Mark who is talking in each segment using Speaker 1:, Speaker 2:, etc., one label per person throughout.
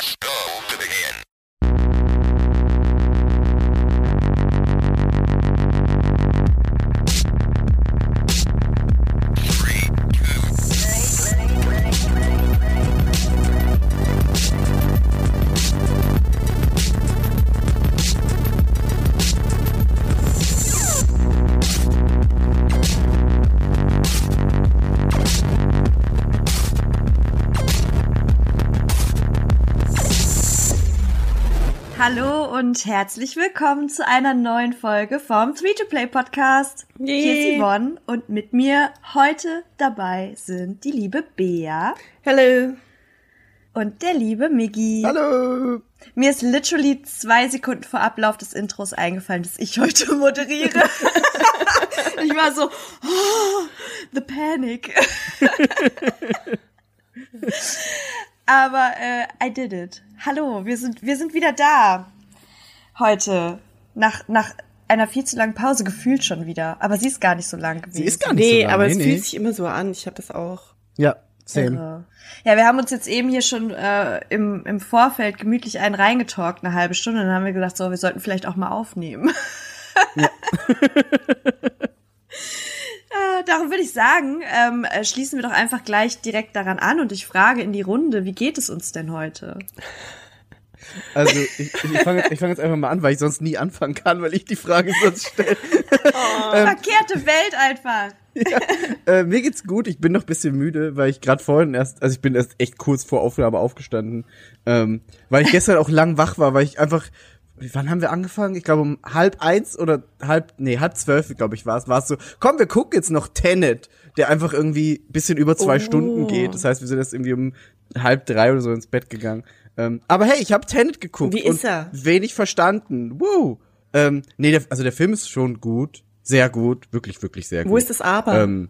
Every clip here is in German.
Speaker 1: Press go
Speaker 2: und herzlich willkommen zu einer neuen Folge vom 3-to-Play Podcast.
Speaker 3: Yay.
Speaker 2: Hier ist Yvonne und mit mir heute dabei sind die liebe Bea
Speaker 3: Hello.
Speaker 2: und der liebe Miggi.
Speaker 4: Hallo!
Speaker 2: Mir ist literally zwei Sekunden vor Ablauf des Intros eingefallen, dass ich heute moderiere. ich war so, oh, the panic. Aber äh, I did it. Hallo, wir sind, wir sind wieder da. Heute. Nach, nach einer viel zu langen Pause gefühlt schon wieder. Aber sie ist gar nicht so lang gewesen.
Speaker 4: Sie ist gar nicht
Speaker 3: Nee,
Speaker 4: so lang.
Speaker 3: aber
Speaker 4: nee,
Speaker 3: es
Speaker 4: nee.
Speaker 3: fühlt sich immer so an. Ich habe das auch.
Speaker 4: Ja, same.
Speaker 2: Ja, wir haben uns jetzt eben hier schon äh, im, im Vorfeld gemütlich einen reingetalkt, eine halbe Stunde. Dann haben wir gedacht, so, wir sollten vielleicht auch mal aufnehmen. Äh, darum würde ich sagen, ähm, äh, schließen wir doch einfach gleich direkt daran an und ich frage in die Runde, wie geht es uns denn heute?
Speaker 4: Also ich, ich fange fang jetzt einfach mal an, weil ich sonst nie anfangen kann, weil ich die Frage sonst stelle. Ähm.
Speaker 2: Verkehrte Welt einfach.
Speaker 4: Äh, mir geht's gut, ich bin noch ein bisschen müde, weil ich gerade vorhin erst, also ich bin erst echt kurz vor Aufnahme aufgestanden, ähm, weil ich gestern auch lang wach war, weil ich einfach, wann haben wir angefangen? Ich glaube um halb eins oder halb, nee, halb zwölf, glaube ich, war es, war es so, komm, wir gucken jetzt noch Tenet, der einfach irgendwie bisschen über zwei
Speaker 3: Oh.
Speaker 4: Stunden geht. Das heißt, wir sind erst irgendwie um halb drei oder so ins Bett gegangen. Ähm, aber hey, ich habe Tenet geguckt.
Speaker 3: Wie ist
Speaker 4: und
Speaker 3: er?
Speaker 4: Wenig verstanden. Woo! Ähm, nee, der, also der Film ist schon gut. Sehr gut. Wirklich, wirklich sehr gut.
Speaker 3: Wo ist das Aber?
Speaker 4: Ähm,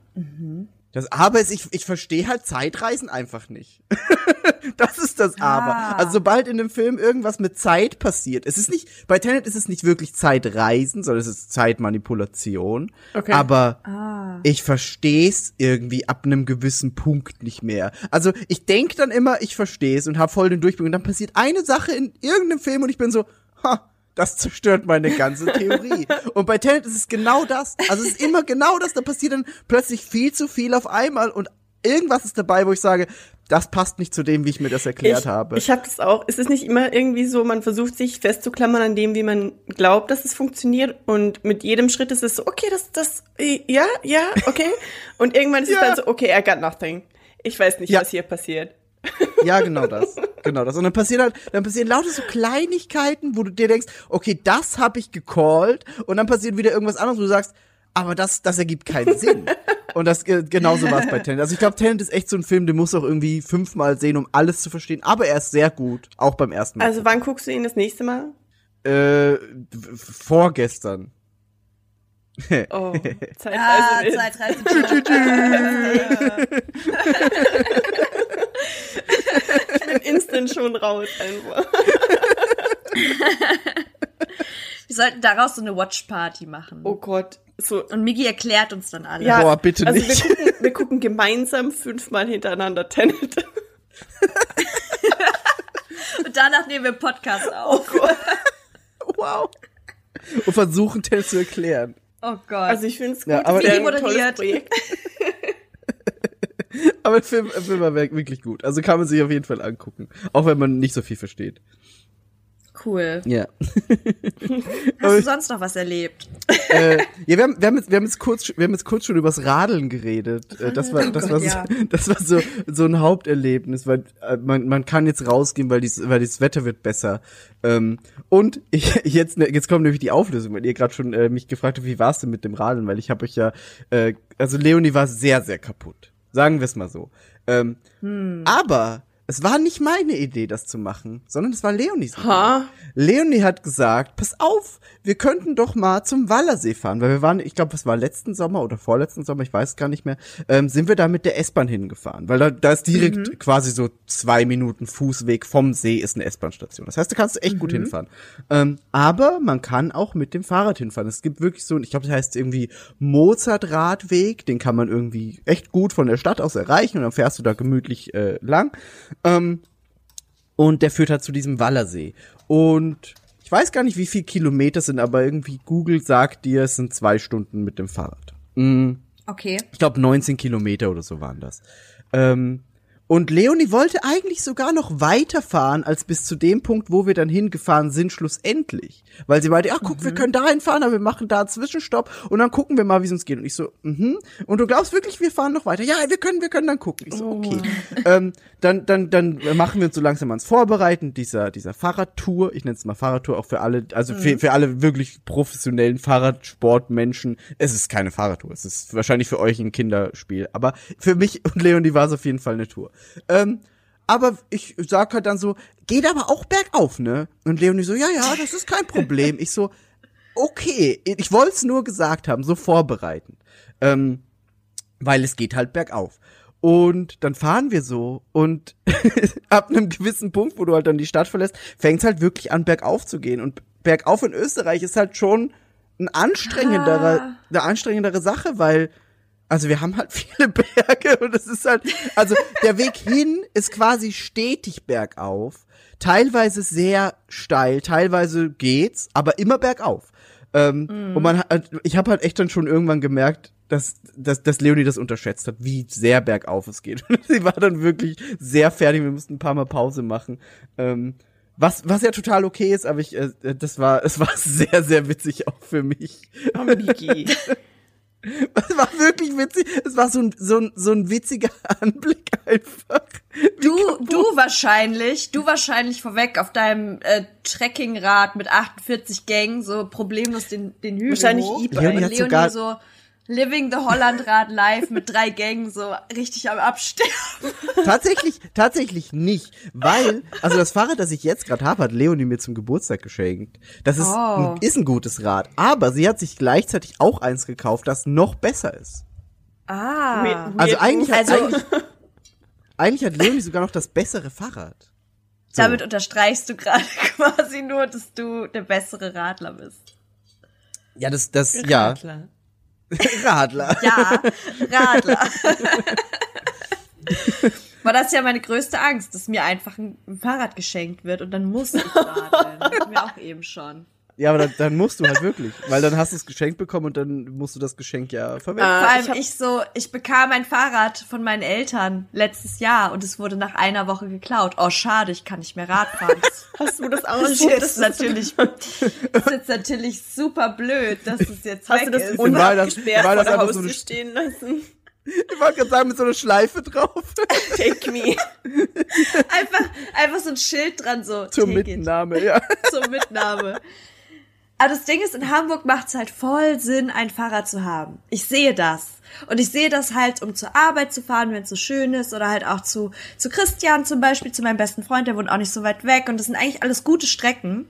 Speaker 4: Das Aber ist, ich, ich verstehe halt Zeitreisen einfach nicht. das ist das Aber.
Speaker 2: Ah.
Speaker 4: Also sobald in dem Film irgendwas mit Zeit passiert, es ist nicht, bei Tenet ist es nicht wirklich Zeitreisen, sondern es ist Zeitmanipulation.
Speaker 3: Okay.
Speaker 4: Aber
Speaker 2: Ah.
Speaker 4: ich verstehe es irgendwie ab einem gewissen Punkt nicht mehr. Also ich denk dann immer, ich verstehe es und habe voll den Durchblick und dann passiert eine Sache in irgendeinem Film und ich bin so, ha, das zerstört meine ganze Theorie. und bei Tenet ist es genau das. Also es ist immer genau das, da passiert dann plötzlich viel zu viel auf einmal und irgendwas ist dabei, wo ich sage, das passt nicht zu dem, wie ich mir das erklärt
Speaker 3: ich
Speaker 4: habe.
Speaker 3: ich habe das auch. Es ist nicht immer irgendwie so, man versucht sich festzuklammern an dem, wie man glaubt, dass es funktioniert. Und mit jedem Schritt ist es so, okay, das, das, ja, ja, okay. Und irgendwann ist
Speaker 4: Ja.
Speaker 3: es dann so, okay, I got nothing. Ich weiß nicht,
Speaker 4: Ja.
Speaker 3: was hier passiert.
Speaker 4: Ja, genau das. Genau das. Und dann passieren halt, dann passieren lauter so Kleinigkeiten, wo du dir denkst, okay, das habe ich gecallt. Und dann passiert wieder irgendwas anderes, wo du sagst, aber das, das ergibt keinen Sinn. Und das äh, genauso war es bei Tenet. Also ich glaube, Tenet ist echt so ein Film, den musst du auch irgendwie fünfmal sehen, um alles zu verstehen. Aber er ist sehr gut, auch beim ersten Mal.
Speaker 3: Also wann guckst du ihn das nächste Mal?
Speaker 4: äh, vorgestern.
Speaker 3: Oh, Zeitreise.
Speaker 2: Ah, Zeitreise.
Speaker 3: Bin instant schon raus einfach.
Speaker 2: Wir sollten daraus so eine Watch-Party machen.
Speaker 3: Oh Gott. So,
Speaker 2: Und Migi erklärt uns dann alles.
Speaker 3: Ja,
Speaker 4: Boah, bitte
Speaker 3: also
Speaker 4: nicht.
Speaker 3: Wir gucken, wir gucken gemeinsam fünfmal hintereinander Tenet.
Speaker 2: Und danach nehmen wir einen Podcast auf.
Speaker 4: wow. Und versuchen, Tenet zu erklären.
Speaker 2: Oh Gott.
Speaker 3: Also ich finde es gut,
Speaker 4: Ja, aber-
Speaker 3: tolles
Speaker 2: moderiert.
Speaker 3: Projekt.
Speaker 4: Aber der Film, der Film war wirk- wirklich gut. Also kann man sich auf jeden Fall angucken. Auch wenn man nicht so viel versteht.
Speaker 2: cool.
Speaker 4: Ja.
Speaker 2: Hast du sonst noch was erlebt?
Speaker 4: äh, ja, wir haben, wir haben jetzt, wir haben jetzt kurz, wir haben jetzt kurz schon übers Radeln geredet. Äh, das war, das
Speaker 2: Gott,
Speaker 4: war,
Speaker 2: ja.
Speaker 4: so, das war so, so ein Haupterlebnis, weil äh, man, man kann jetzt rausgehen, weil dies, weil das Wetter wird besser. Ähm, und ich, jetzt, ne, jetzt kommt nämlich die Auflösung, weil ihr gerade schon äh, mich gefragt habt, wie war's denn mit dem Radeln, weil ich habe euch ja, äh, also Leonie war sehr, sehr kaputt. Sagen wir es mal so. Ähm, Aber es war nicht meine Idee, das zu machen, sondern es war Leonies Idee.
Speaker 3: Ha?
Speaker 4: Leonie hat gesagt, pass auf, wir könnten doch mal zum Wallersee fahren, weil wir waren, ich glaube, es war letzten Sommer oder vorletzten Sommer, ich weiß gar nicht mehr, ähm, sind wir da mit der S-Bahn hingefahren, weil da, da ist direkt quasi so zwei Minuten Fußweg vom See ist eine S-Bahn-Station. Das heißt, da kannst du echt gut hinfahren. Ähm, aber man kann auch mit dem Fahrrad hinfahren. Es gibt wirklich so, ich glaube, das heißt irgendwie Mozart-Radweg, den kann man irgendwie echt gut von der Stadt aus erreichen und dann fährst du da gemütlich äh, lang. Ähm, Und der führt halt zu diesem Wallersee. Und ich weiß gar nicht, wie viel Kilometer sind, aber irgendwie Google sagt dir, es sind zwei Stunden mit dem Fahrrad. Mm,
Speaker 2: Okay.
Speaker 4: ich glaube 19 Kilometer oder so waren das. Ähm, und Leonie wollte eigentlich sogar noch weiterfahren als bis zu dem Punkt, wo wir dann hingefahren sind, schlussendlich. Weil sie meinte, ach guck, wir können da hinfahren, aber wir machen da einen Zwischenstopp und dann gucken wir mal, wie es uns geht. Und ich so, mhm. Und du glaubst wirklich, wir fahren noch weiter? Ja, wir können, wir können dann gucken. Ich so, okay. ähm, dann, dann, dann machen wir uns so langsam ans Vorbereiten dieser, dieser Fahrradtour. Ich nenne es mal Fahrradtour auch für alle, also für, für alle wirklich professionellen Fahrradsportmenschen. Es ist keine Fahrradtour. Es ist wahrscheinlich für euch ein Kinderspiel. Aber für mich und Leonie war es auf jeden Fall eine Tour. Ähm, aber ich sag halt dann so, geht aber auch bergauf, ne? Und Leonie so, ja, ja, das ist kein Problem. Ich so, okay, ich wollte es nur gesagt haben, so vorbereiten. Ähm, weil es geht halt bergauf. Und dann fahren wir so und ab einem gewissen Punkt, wo du halt dann die Stadt verlässt, fängt es halt wirklich an, bergauf zu gehen. Und bergauf in Österreich ist halt schon ein anstrengenderer, eine anstrengendere Sache, weil, also wir haben halt viele Berge und es ist halt, also der Weg hin ist quasi stetig bergauf, teilweise sehr steil, teilweise geht's, aber immer bergauf. Ähm, Und man hat, ich habe halt echt dann schon irgendwann gemerkt, dass, dass, dass Leonie das unterschätzt hat, wie sehr bergauf es geht. Sie war dann wirklich sehr fertig. Wir mussten ein paar Mal Pause machen. Ähm, was, was ja total okay ist, aber ich, äh, das war, es war sehr, sehr witzig auch für mich.
Speaker 3: Oh, Miki.
Speaker 4: Es war wirklich witzig. Es war so ein, so ein, so ein witziger Anblick einfach.
Speaker 2: Du, du wahrscheinlich, du wahrscheinlich vorweg auf deinem äh, Trekkingrad mit 48 Gängen so problemlos den, den Hügel
Speaker 3: Wahrscheinlich
Speaker 2: hoch.
Speaker 4: Leonie
Speaker 2: Leonie,
Speaker 4: sogar-
Speaker 2: so Living the Hollandrad live mit drei Gängen so richtig am Absterben.
Speaker 4: Tatsächlich, tatsächlich nicht, weil, also das Fahrrad, das ich jetzt gerade habe, hat Leonie mir zum Geburtstag geschenkt. Das ist,
Speaker 2: Oh.
Speaker 4: ein, ist ein gutes Rad, aber sie hat sich gleichzeitig auch eins gekauft, das noch besser ist.
Speaker 2: Ah.
Speaker 4: Also eigentlich, hat,
Speaker 2: Also-
Speaker 4: eigentlich, eigentlich hat Leonie sogar noch das bessere Fahrrad. So.
Speaker 2: Damit unterstreichst du gerade quasi nur, dass du der bessere Radler bist.
Speaker 4: Ja, das, das, ja,
Speaker 3: Radler.
Speaker 2: Ja, Radler. War das ja meine größte Angst, dass mir einfach ein Fahrrad geschenkt wird und dann muss ich radeln. Hatten wir auch eben schon.
Speaker 4: Ja, aber dann, dann musst du halt wirklich, weil dann hast du es geschenkt bekommen und dann musst du das Geschenk ja verwenden.
Speaker 3: Ah,
Speaker 2: Vor allem
Speaker 3: ich
Speaker 2: ich, so, ich bekam ein Fahrrad von meinen Eltern letztes Jahr und es wurde nach einer Woche geklaut. Oh, schade, ich kann nicht mehr Rad fahren.
Speaker 3: Hast du das
Speaker 2: Das
Speaker 3: ausprobiert?
Speaker 2: ist natürlich, das ist jetzt natürlich super blöd, dass es jetzt
Speaker 3: Hast
Speaker 2: weg
Speaker 3: du das
Speaker 2: ist.
Speaker 4: Und war das- war das einfach so eine-
Speaker 3: stehen lassen?
Speaker 4: Ich wollte gerade sagen, mit so einer Schleife drauf.
Speaker 3: Take me.
Speaker 2: Einfach, einfach so ein Schild dran, so.
Speaker 4: Zur
Speaker 2: take it.
Speaker 4: Mitnahme, ja.
Speaker 2: zur Mitnahme. Aber das Ding ist, in Hamburg macht es halt voll Sinn, ein Fahrrad zu haben. Ich sehe das. Und ich sehe das halt, um zur Arbeit zu fahren, wenn es so schön ist, oder halt auch zu, zu Christian zum Beispiel, zu meinem besten Freund, der wohnt auch nicht so weit weg. Und das sind eigentlich alles gute Strecken.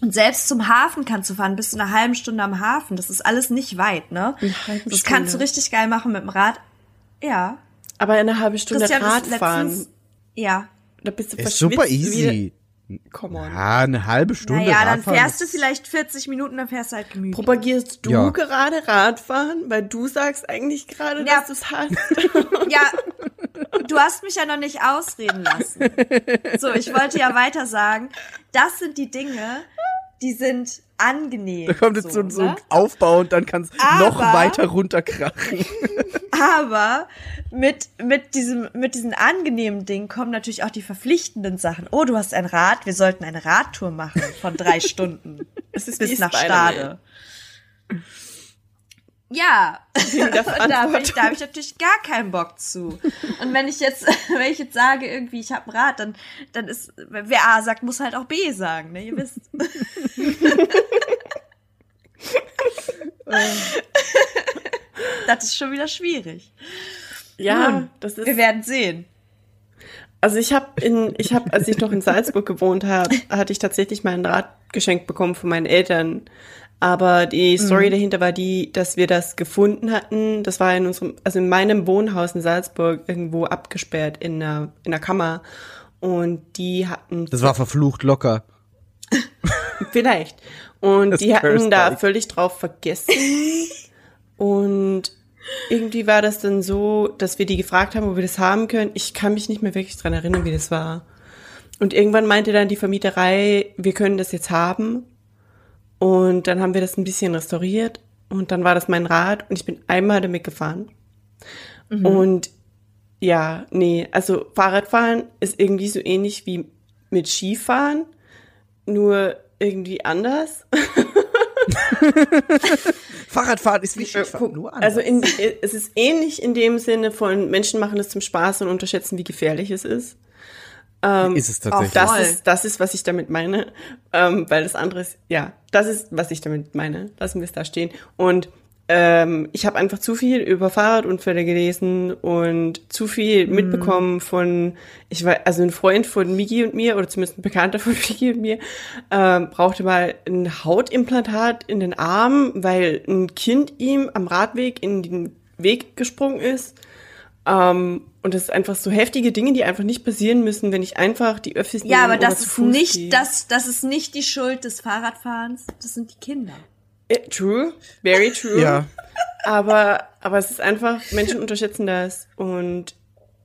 Speaker 2: Und selbst zum Hafen kannst du fahren, bis zu einer halben Stunde am Hafen. Das ist alles nicht weit, ne? Das kannst du richtig geil machen mit dem Rad. Ja.
Speaker 3: Aber eine halbe Stunde
Speaker 2: Christian ist
Speaker 3: Radfahren.
Speaker 2: letztens, ja.
Speaker 3: Da bist du
Speaker 4: Ist super easy.
Speaker 3: Come on.
Speaker 4: Ja, eine halbe Stunde.
Speaker 2: Naja, dann fährst du vielleicht 40 Minuten, dann fährst du halt gemütlich.
Speaker 3: Propagierst du
Speaker 4: Ja.
Speaker 3: gerade Radfahren? Weil du sagst eigentlich gerade,
Speaker 2: Ja.
Speaker 3: dass du es hast.
Speaker 2: Ja, du hast mich ja noch nicht ausreden lassen. So, ich wollte ja weiter sagen, das sind die Dinge, die sind angenehm.
Speaker 4: Da kommt jetzt so, so
Speaker 2: ne?
Speaker 4: ein Aufbau und dann kann es noch weiter runterkrachen.
Speaker 2: Aber mit, mit, diesem, mit diesen angenehmen Dingen kommen natürlich auch die verpflichtenden Sachen. Oh, du hast ein Rad, wir sollten eine Radtour machen von drei Stunden
Speaker 3: Es ist
Speaker 2: bis nach. Stade. Ja, da habe ich, da hab ich natürlich gar keinen Bock zu. Und wenn ich jetzt, wenn ich jetzt sage, irgendwie, ich habe ein Rad, dann, dann ist, wer A sagt, muss halt auch B sagen, ne? Ihr wisst. das ist schon wieder schwierig.
Speaker 3: Ja,
Speaker 2: Nun,
Speaker 3: das ist.
Speaker 2: Wir werden sehen.
Speaker 3: Also ich habe in, ich habe, als ich noch in Salzburg gewohnt habe, hatte ich tatsächlich mal ein Rad geschenkt bekommen von meinen Eltern. Aber die Story dahinter war die, dass wir das gefunden hatten. Das war in unserem, also in meinem Wohnhaus in Salzburg irgendwo abgesperrt in einer, in einer Kammer. Und die hatten
Speaker 4: Das war verflucht locker.
Speaker 3: Vielleicht. Und
Speaker 4: Das
Speaker 3: die hatten da
Speaker 4: bike.
Speaker 3: völlig drauf vergessen. Und irgendwie war das dann so, dass wir die gefragt haben, ob wir das haben können. Ich kann mich nicht mehr wirklich dran erinnern, wie das war. und irgendwann meinte dann die Vermieterei, wir können das jetzt haben. Und dann haben wir das ein bisschen restauriert. Und dann war das mein Rad und ich bin einmal damit gefahren. Und ja, nee, also Fahrradfahren ist irgendwie so ähnlich wie mit Skifahren, nur irgendwie anders.
Speaker 4: Fahrradfahren ist wie Skifahren, nur anders.
Speaker 3: Also in, es ist ähnlich in dem Sinne von Menschen machen es zum Spaß und unterschätzen, wie gefährlich es ist.
Speaker 4: Ist es tatsächlich.
Speaker 3: Das ist, das ist, was ich damit meine. Ähm, weil das andere ist, ja, das ist, was ich damit meine. Lassen wir es da stehen. Und ähm, ich habe einfach zu viel über Fahrradunfälle gelesen und zu viel mitbekommen von, ich war, also ein Freund von Migi und mir, oder zumindest ein Bekannter von Migi und mir, ähm, brauchte mal ein Hautimplantat in den Arm, weil ein Kind ihm am Radweg in den Weg gesprungen ist. Ähm, und das ist einfach so heftige Dinge, die einfach nicht passieren müssen, wenn ich einfach die Öffis
Speaker 2: Ja, aber das ist nicht,
Speaker 3: gehe.
Speaker 2: das, das ist nicht die Schuld des Fahrradfahrens, das sind die Kinder.
Speaker 3: Äh, True, very true.
Speaker 4: Ja.
Speaker 3: Aber, aber es ist einfach, Menschen unterschätzen das. Und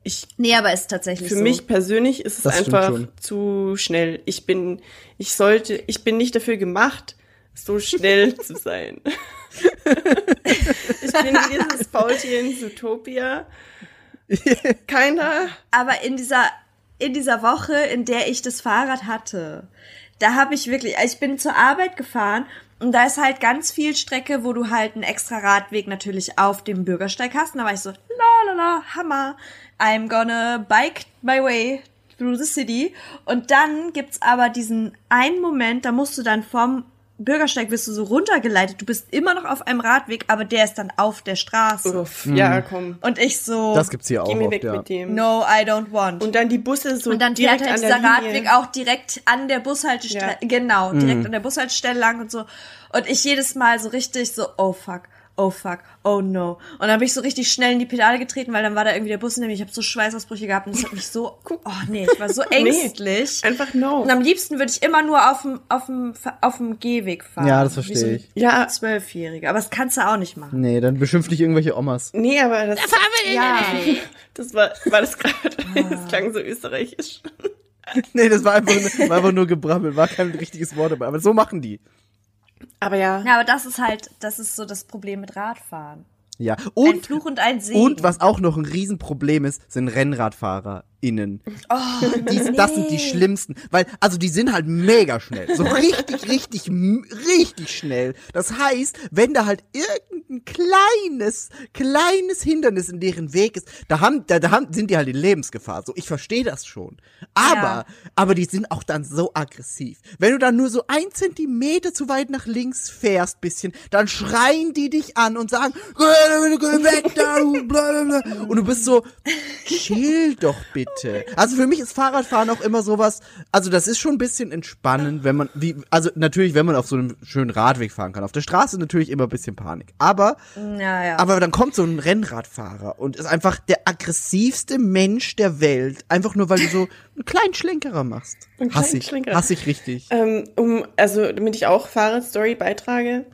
Speaker 3: ich,
Speaker 2: Nee, aber ist tatsächlich
Speaker 3: für
Speaker 2: so.
Speaker 3: mich persönlich ist es
Speaker 4: Das
Speaker 3: einfach zu schnell. Ich bin, ich sollte, ich bin nicht dafür gemacht, so schnell zu sein. ich bin dieses Faultier in Zootopia. Keiner.
Speaker 2: aber in dieser in dieser Woche, in der ich das Fahrrad hatte, da habe ich wirklich, also ich bin zur Arbeit gefahren und da ist halt ganz viel Strecke, wo du halt einen extra Radweg natürlich auf dem Bürgersteig hast. Und da war ich so, la la la, Hammer, I'm gonna bike my way through the city. Und dann gibt's aber diesen einen Moment, da musst du dann vom Bürgersteig wirst du so runtergeleitet. Du bist immer noch auf einem Radweg, aber der ist dann auf der Straße.
Speaker 3: Uff, Ja, komm.
Speaker 2: Und ich so,
Speaker 4: Das gibt's hier auch
Speaker 3: Geh mir
Speaker 4: oft,
Speaker 3: weg
Speaker 4: ja.
Speaker 3: mit dem.
Speaker 2: no, I don't want.
Speaker 3: Und dann die Busse so
Speaker 2: Und dann
Speaker 3: direkt
Speaker 2: fährt halt
Speaker 3: an der
Speaker 2: dieser
Speaker 3: Linie.
Speaker 2: Radweg auch direkt an der Bushaltestelle,
Speaker 3: Ja.
Speaker 2: genau, direkt an der Bushaltestelle lang und so. Und ich jedes Mal so richtig so, oh fuck, oh fuck, oh no. Und dann bin ich so richtig schnell in die Pedale getreten, weil dann war da irgendwie der Bus in dem ich habe so Schweißausbrüche gehabt und das hat mich so, oh nee, ich war so ängstlich.
Speaker 3: Einfach no.
Speaker 2: Und am liebsten würde ich immer nur auf dem, auf dem, auf dem Gehweg fahren.
Speaker 4: Ja, das verstehe
Speaker 2: so
Speaker 4: ich.
Speaker 3: Ja,
Speaker 2: Zwölfjähriger. Aber das kannst du auch nicht machen.
Speaker 4: Nee, dann beschimpf dich irgendwelche Omas.
Speaker 3: nee, aber das,
Speaker 2: Ja.
Speaker 3: das war, war das gerade, das klang so österreichisch.
Speaker 4: Nee, das war einfach, nur- war einfach nur gebrabbelt, war kein richtiges Wort dabei. Aber so machen die.
Speaker 3: Aber ja,
Speaker 2: Ja, aber das ist halt, das ist so das Problem mit Radfahren.
Speaker 4: Ja.
Speaker 2: ein
Speaker 4: Und,
Speaker 2: Fluch und ein Segen.
Speaker 4: und was auch noch ein Riesenproblem ist, sind RennradfahrerInnen.
Speaker 2: Oh,
Speaker 4: Die, Das sind die schlimmsten. Weil, also die sind halt mega schnell. So richtig, richtig, richtig schnell. Das heißt, wenn da halt irgendein kleines, kleines Hindernis in deren Weg ist, da haben, da, da haben, sind die halt in Lebensgefahr. So, ich verstehe das schon. Aber,
Speaker 2: Ja.
Speaker 4: aber die sind auch dann so aggressiv. Wenn du dann nur so ein Zentimeter zu weit nach links fährst, bisschen, dann schreien die dich an und sagen, "Geh weg da, du bla, bla, bla." und du bist so, chill doch bitte. Also für mich ist Fahrradfahren auch immer sowas, also das ist schon ein bisschen entspannend, wenn man, wie, also natürlich, wenn man auf so einem schönen Radweg fahren kann. Auf der Straße natürlich immer ein bisschen Panik. Aber,
Speaker 2: Ja, ja.
Speaker 4: aber dann kommt so ein Rennradfahrer und ist einfach der aggressivste Mensch der Welt. Einfach nur, weil du so einen kleinen Schlenkerer machst.
Speaker 3: Einen
Speaker 4: Hass
Speaker 3: kleinen
Speaker 4: ich,
Speaker 3: Schlenkerer.
Speaker 4: hass ich richtig.
Speaker 3: ähm, um, also damit ich auch Fahrradstory beitrage.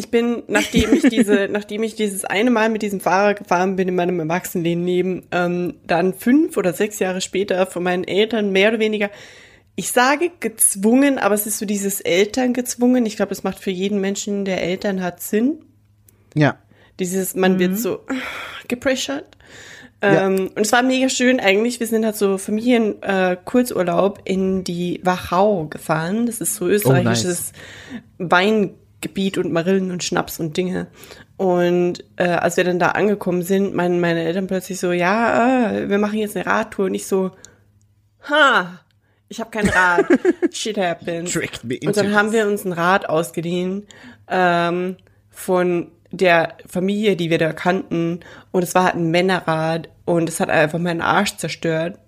Speaker 3: Ich bin, nachdem ich diese, nachdem ich dieses eine Mal mit diesem Fahrer gefahren bin in meinem Erwachsenenleben, ähm, dann fünf oder sechs Jahre später von meinen Eltern mehr oder weniger, ich sage gezwungen, aber es ist so dieses Eltern gezwungen. Ich glaube, das macht für jeden Menschen, der Eltern hat, Sinn.
Speaker 4: Ja.
Speaker 3: Dieses, man wird so gepressured.
Speaker 4: Ja.
Speaker 3: Ähm, und es war mega schön eigentlich. Wir sind halt so Familien äh, in die Wachau gefahren. Das ist so österreichisches Weingebiet und Marillen und Schnaps und Dinge. Und äh, als wir dann da angekommen sind, meinen meine Eltern plötzlich so, ja, äh, wir machen jetzt eine Radtour. Und ich so, ha, ich habe kein Rad. Shit happens.
Speaker 4: Tricked me
Speaker 3: Und
Speaker 4: into
Speaker 3: dann haben wir uns ein Rad ausgeliehen ähm, von der Familie, die wir da kannten. Und es war halt ein Männerrad und es hat einfach meinen Arsch zerstört.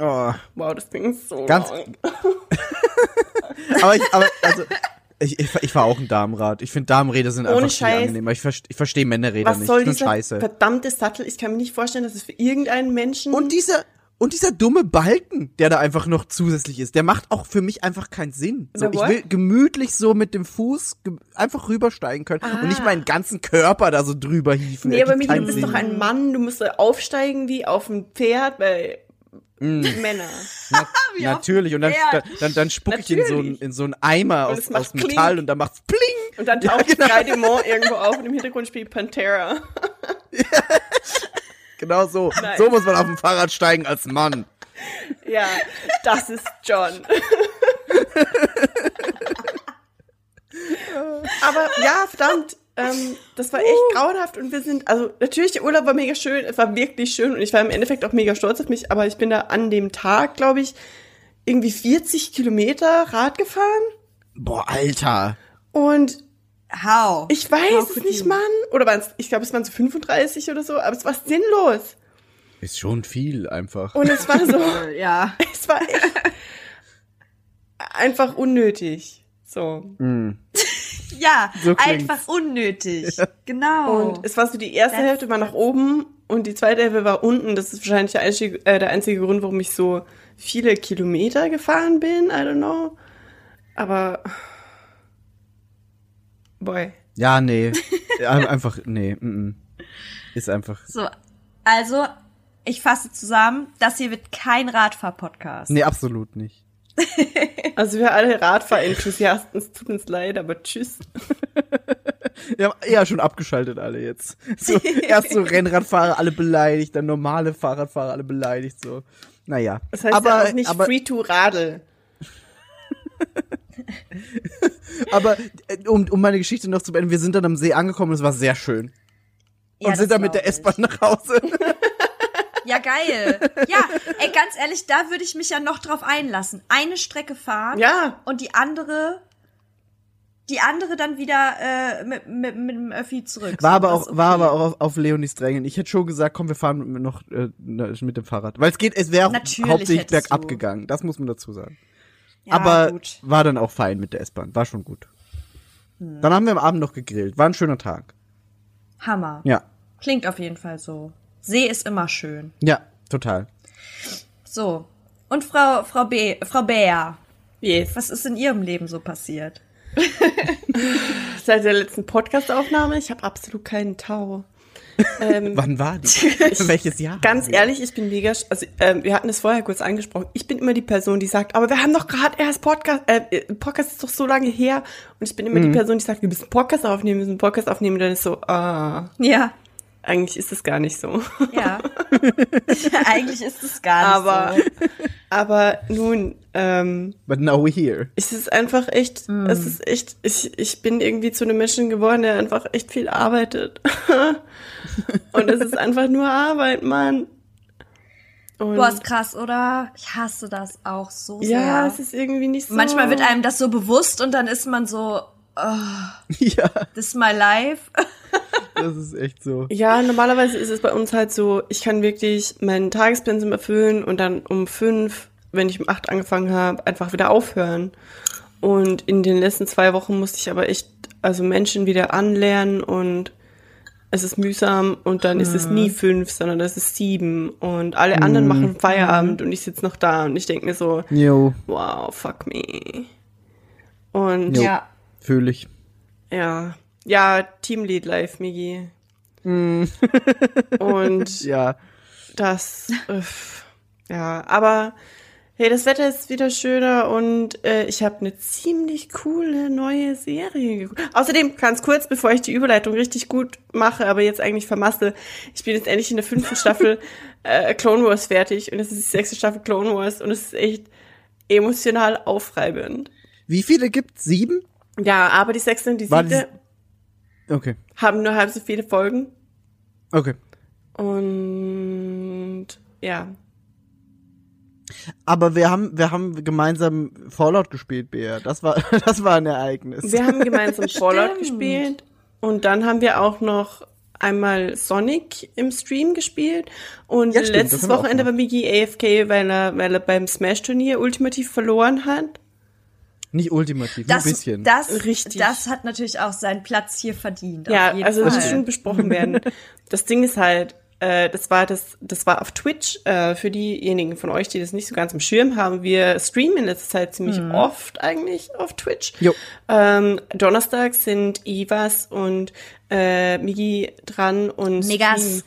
Speaker 4: Oh.
Speaker 3: Wow, das Ding ist so
Speaker 4: Ganz-. Aber ich, aber, also, ich, ich, ich fahre auch ein Damenrad. Ich finde Damenräder sind
Speaker 3: Ohne
Speaker 4: einfach viel
Speaker 3: Scheiß.
Speaker 4: angenehmer. Ich, verste- ich verstehe Männerräder
Speaker 3: Was
Speaker 4: nicht.
Speaker 3: soll
Speaker 4: find
Speaker 3: dieser
Speaker 4: scheiße.
Speaker 3: verdammte Sattel? Ich kann mir nicht vorstellen, dass es für irgendeinen Menschen...
Speaker 4: Und dieser, und dieser dumme Balken, der da einfach noch zusätzlich ist, der macht auch für mich einfach keinen Sinn. So, ich will gemütlich so mit dem Fuß einfach rübersteigen können und nicht meinen ganzen Körper da so drüber hieven.
Speaker 3: Ah. nee, aber Miki, du bist
Speaker 4: Sinn.
Speaker 3: doch ein Mann, du musst aufsteigen wie auf ein Pferd, weil... Männer.
Speaker 4: Na, natürlich. Und dann, dann, dann, dann spuck ich in so, einen, in so einen Eimer aus, aus Metall
Speaker 3: Kling.
Speaker 4: und dann macht's pling.
Speaker 3: Und dann taucht ja, genau. Dumont irgendwo auf und im Hintergrund spielt Pantera.
Speaker 4: Genau so.
Speaker 3: Nice.
Speaker 4: So muss man auf dem Fahrrad steigen als Mann.
Speaker 3: Ja, das ist John. Aber ja, verdammt, ähm, das war echt grauenhaft und wir sind, also natürlich, der Urlaub war mega schön, es war wirklich schön und ich war im Endeffekt auch mega stolz auf mich, aber ich bin da an dem Tag, glaube ich, irgendwie 40 Kilometer Rad gefahren
Speaker 4: Boah, Alter.
Speaker 3: und
Speaker 2: How?
Speaker 3: ich weiß
Speaker 2: How
Speaker 3: es nicht,
Speaker 2: you?
Speaker 3: Mann, oder waren es, ich glaube, es waren so 35 oder so, aber es war sinnlos
Speaker 4: Ist schon viel einfach.
Speaker 3: und es war so,
Speaker 2: Ja.
Speaker 3: es war echt einfach unnötig. So.
Speaker 2: Ja,
Speaker 4: So
Speaker 2: einfach unnötig. Genau.
Speaker 3: Und es war so die erste
Speaker 2: That's-
Speaker 3: Hälfte war nach oben und die zweite Hälfte war unten. Das ist wahrscheinlich der einzige, äh, der einzige Grund, warum ich so viele Kilometer gefahren bin. I don't know. Aber boy.
Speaker 4: Ja, nee. Ja, einfach, nee. Mm -mm. Ist einfach.
Speaker 2: so, also, ich fasse zusammen, das hier wird kein Radfahr-Podcast.
Speaker 4: Nee, absolut nicht.
Speaker 3: Also wir alle Radfahr-Enthusiasten, es tut uns leid, aber tschüss.
Speaker 4: Wir haben eher schon abgeschaltet alle jetzt. So, erst so Rennradfahrer alle beleidigt, dann normale Fahrradfahrer alle beleidigt, so. Naja.
Speaker 3: Das heißt
Speaker 4: aber,
Speaker 3: ja auch nicht
Speaker 4: aber,
Speaker 3: free to radel.
Speaker 4: aber äh, um, um meine Geschichte noch zu beenden, wir sind dann am See angekommen es war sehr schön.
Speaker 2: Ja,
Speaker 4: Und sind dann mit der. S-Bahn nach Hause.
Speaker 2: Ja, geil. Ja, ey, ganz ehrlich, da würde ich mich ja noch drauf einlassen. Eine Strecke fahren
Speaker 3: Ja.
Speaker 2: und die andere, die andere dann wieder äh, mit, mit, mit dem Öffi zurück.
Speaker 4: War aber auch,
Speaker 2: ist
Speaker 4: war
Speaker 2: okay.
Speaker 4: aber auch auf, auf Leonis Drängen. Ich hätte schon gesagt, komm, wir fahren noch äh, mit dem Fahrrad. Weil es geht, es wäre hauptsächlich bergab
Speaker 2: du.
Speaker 4: gegangen. Das muss man dazu sagen.
Speaker 2: Ja,
Speaker 4: aber
Speaker 2: gut.
Speaker 4: war dann auch fein mit der S-Bahn. War schon gut.
Speaker 2: Hm.
Speaker 4: Dann haben wir am Abend noch gegrillt. War ein schöner Tag.
Speaker 2: Hammer.
Speaker 4: Ja.
Speaker 2: Klingt auf jeden Fall so. See ist immer schön.
Speaker 4: Ja, total.
Speaker 2: So. Und Frau, Frau B, Frau Bär,
Speaker 3: Yes.
Speaker 2: was ist in Ihrem Leben so passiert?
Speaker 3: Seit der letzten Podcast-Aufnahme, ich habe absolut keinen Tau. Ähm,
Speaker 4: Wann war die? Welches Jahr?
Speaker 3: Ganz ehrlich, ich bin mega, sch- also ähm, wir hatten es vorher kurz angesprochen. Ich bin immer die Person, die sagt, aber wir haben doch gerade erst Podcast, äh, äh, Podcast ist doch so lange her. Und ich bin immer die Person, die sagt, wir müssen einen Podcast aufnehmen, wir müssen einen Podcast aufnehmen. Und dann ist so, ah,
Speaker 2: Ja.
Speaker 3: Eigentlich ist es gar nicht so.
Speaker 2: Ja. Eigentlich ist es gar nicht
Speaker 3: aber,
Speaker 2: so.
Speaker 3: aber nun, ähm,
Speaker 4: But now we're here.
Speaker 3: es ist einfach echt, es ist echt, ich, ich bin irgendwie zu einem Menschen geworden, der einfach echt viel arbeitet. Und es ist einfach nur Arbeit, Mann. Und
Speaker 2: Boah, ist krass, oder? Ich hasse das auch so sehr.
Speaker 3: ja, es ist irgendwie nicht so.
Speaker 2: Manchmal wird einem das so bewusst und dann ist man so,
Speaker 4: ja,
Speaker 2: this is my life.
Speaker 4: Das ist echt so.
Speaker 3: Ja, normalerweise ist es bei uns halt so, ich kann wirklich meinen Tagespensum erfüllen und dann um fünf, wenn ich um acht angefangen habe, einfach wieder aufhören. Und in den letzten zwei Wochen musste ich aber echt, also Menschen wieder anlernen und es ist mühsam und dann ist es nie fünf, sondern es ist sieben und alle anderen machen Feierabend und ich sitze noch da und ich denke mir so,
Speaker 4: Jo,
Speaker 3: wow, fuck me. Und
Speaker 4: Jo.
Speaker 2: Ja.
Speaker 4: fühle ich.
Speaker 3: ja, ja, Teamlead Life, Migi. und
Speaker 4: Ja.
Speaker 3: Das, öff, ja, aber hey, das Wetter ist wieder schöner und äh, ich habe eine ziemlich coole neue Serie geguckt. Außerdem, ganz kurz, bevor ich die Überleitung richtig gut mache, aber jetzt eigentlich vermasse, ich bin jetzt endlich in der fünften Staffel äh, Clone Wars fertig und es ist die sechste Staffel Clone Wars und es ist echt emotional aufreibend.
Speaker 4: Wie viele gibt's? Sieben?
Speaker 3: Ja, aber die sechste und die siebte
Speaker 4: Okay.
Speaker 3: haben nur halb so viele Folgen
Speaker 4: Okay.
Speaker 3: und ja,
Speaker 4: Aber wir haben, wir haben gemeinsam Fallout gespielt, Bea. Das war, das war ein Ereignis.
Speaker 3: Wir haben gemeinsam Fallout gespielt und dann haben wir auch noch einmal Sonic im Stream gespielt und
Speaker 4: Ja, stimmt,
Speaker 3: letztes Wochenende war. Migi AFK, weil er, weil er beim Smash-Turnier ultimativ verloren hat.
Speaker 4: Nicht ultimativ,
Speaker 2: Das,
Speaker 4: ein bisschen.
Speaker 2: das,
Speaker 3: Richtig.
Speaker 2: das hat natürlich auch seinen Platz hier verdient.
Speaker 3: Ja,
Speaker 2: auf jeden
Speaker 3: also das
Speaker 2: Fall.
Speaker 3: muss schon besprochen werden. Das Ding ist halt, äh, das war das, das war auf Twitch. Äh, für diejenigen von euch, die das nicht so ganz im Schirm haben, wir streamen in letzter Zeit ziemlich oft eigentlich auf Twitch.
Speaker 4: Jo.
Speaker 3: Ähm, Donnerstag sind Ivas und äh, Migi dran und
Speaker 2: Megas.
Speaker 3: streamen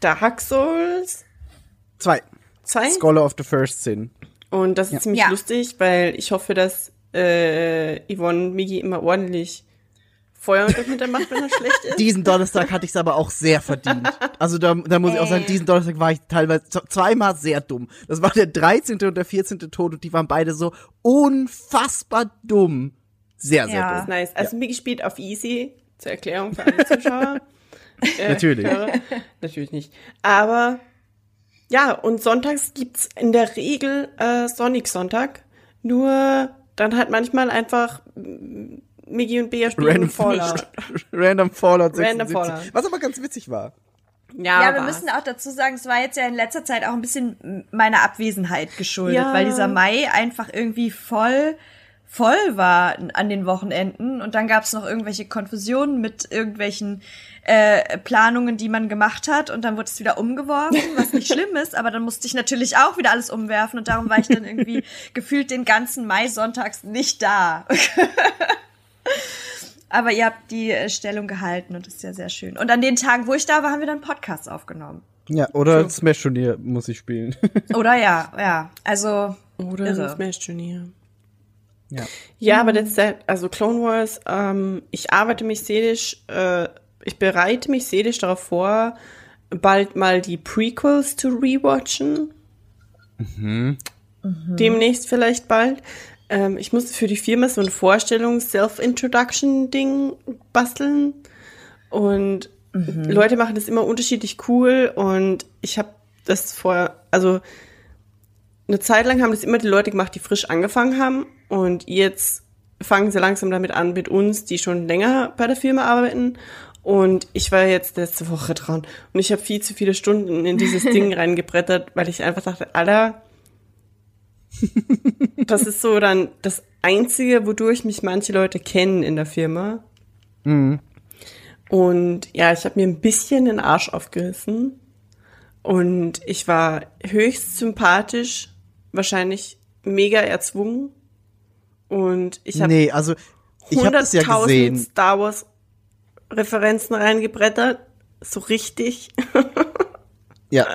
Speaker 3: Dark Souls.
Speaker 4: Zwei.
Speaker 3: Zwei?
Speaker 4: Scholar of the First Sin.
Speaker 3: Und das ist ziemlich
Speaker 2: Ja.
Speaker 3: lustig, weil ich hoffe, dass äh, Yvonne Migi immer ordentlich Feuer dem Hintern macht, wenn er schlecht ist.
Speaker 4: Diesen Donnerstag hatte ich es aber auch sehr verdient. Also da, da muss ich auch sagen,
Speaker 2: Ey.
Speaker 4: diesen Donnerstag war ich teilweise zweimal sehr dumm. Das war der 13. und der 14. Tod und die waren beide so unfassbar dumm. Sehr, sehr
Speaker 2: Ja.
Speaker 3: Das ist
Speaker 4: dumm.
Speaker 3: nice. Also Migi spielt auf Easy, zur Erklärung für alle Zuschauer. Äh,
Speaker 4: Natürlich.
Speaker 3: Hörer. Natürlich nicht. Aber ja, und sonntags gibt's in der Regel äh, Sonic Sonntag. Nur dann halt manchmal einfach Migi und Bea spielen
Speaker 4: Random
Speaker 3: Fallout.
Speaker 4: Random Fallout 76.
Speaker 3: Random Fallout.
Speaker 4: Was aber ganz witzig war.
Speaker 3: Ja,
Speaker 2: Ja, wir
Speaker 3: war's.
Speaker 2: müssen auch dazu sagen, es war jetzt ja in letzter Zeit auch ein bisschen meiner Abwesenheit geschuldet,
Speaker 3: Ja.
Speaker 2: weil dieser Mai einfach irgendwie voll voll war an den Wochenenden und dann gab es noch irgendwelche Konfusionen mit irgendwelchen äh, Planungen, die man gemacht hat und dann wurde es wieder umgeworfen, was nicht schlimm ist, aber dann musste ich natürlich auch wieder alles umwerfen und darum war ich dann irgendwie gefühlt den ganzen Mai sonntags nicht da. aber ihr habt die äh, Stellung gehalten und das ist ja sehr schön. Und an den Tagen, wo ich da war, haben wir dann Podcasts aufgenommen.
Speaker 4: Ja, oder Smash Turnier muss ich spielen.
Speaker 2: Oder ja, ja. Also
Speaker 3: Oder
Speaker 2: Irre.
Speaker 3: so Smash Turnier.
Speaker 4: ja.
Speaker 3: Ja, aber das ist halt, also Clone Wars, ähm, ich arbeite mich seelisch, äh, ich bereite mich seelisch darauf vor, bald mal die Prequels zu rewatchen. Demnächst vielleicht bald. Ähm, ich musste für die Firma so ein Vorstellungs-Self-Introduction-Ding basteln. Und Leute machen das immer unterschiedlich cool. Und ich habe das vor, also eine Zeit lang haben das immer die Leute gemacht, die frisch angefangen haben. Und jetzt fangen sie langsam damit an mit uns, die schon länger bei der Firma arbeiten. Und ich war jetzt letzte Woche dran. Und ich habe viel zu viele Stunden in dieses Ding reingebrettert, weil ich einfach dachte, Alter, das ist so dann das Einzige, wodurch mich manche Leute kennen in der Firma. Und ja, ich habe mir ein bisschen den Arsch aufgerissen. Und ich war höchst sympathisch, wahrscheinlich mega erzwungen. Und ich habe
Speaker 4: Nee, also ich habe das ja
Speaker 3: 100.000
Speaker 4: gesehen.
Speaker 3: Star Wars Referenzen reingebrettert. So richtig.
Speaker 4: Ja.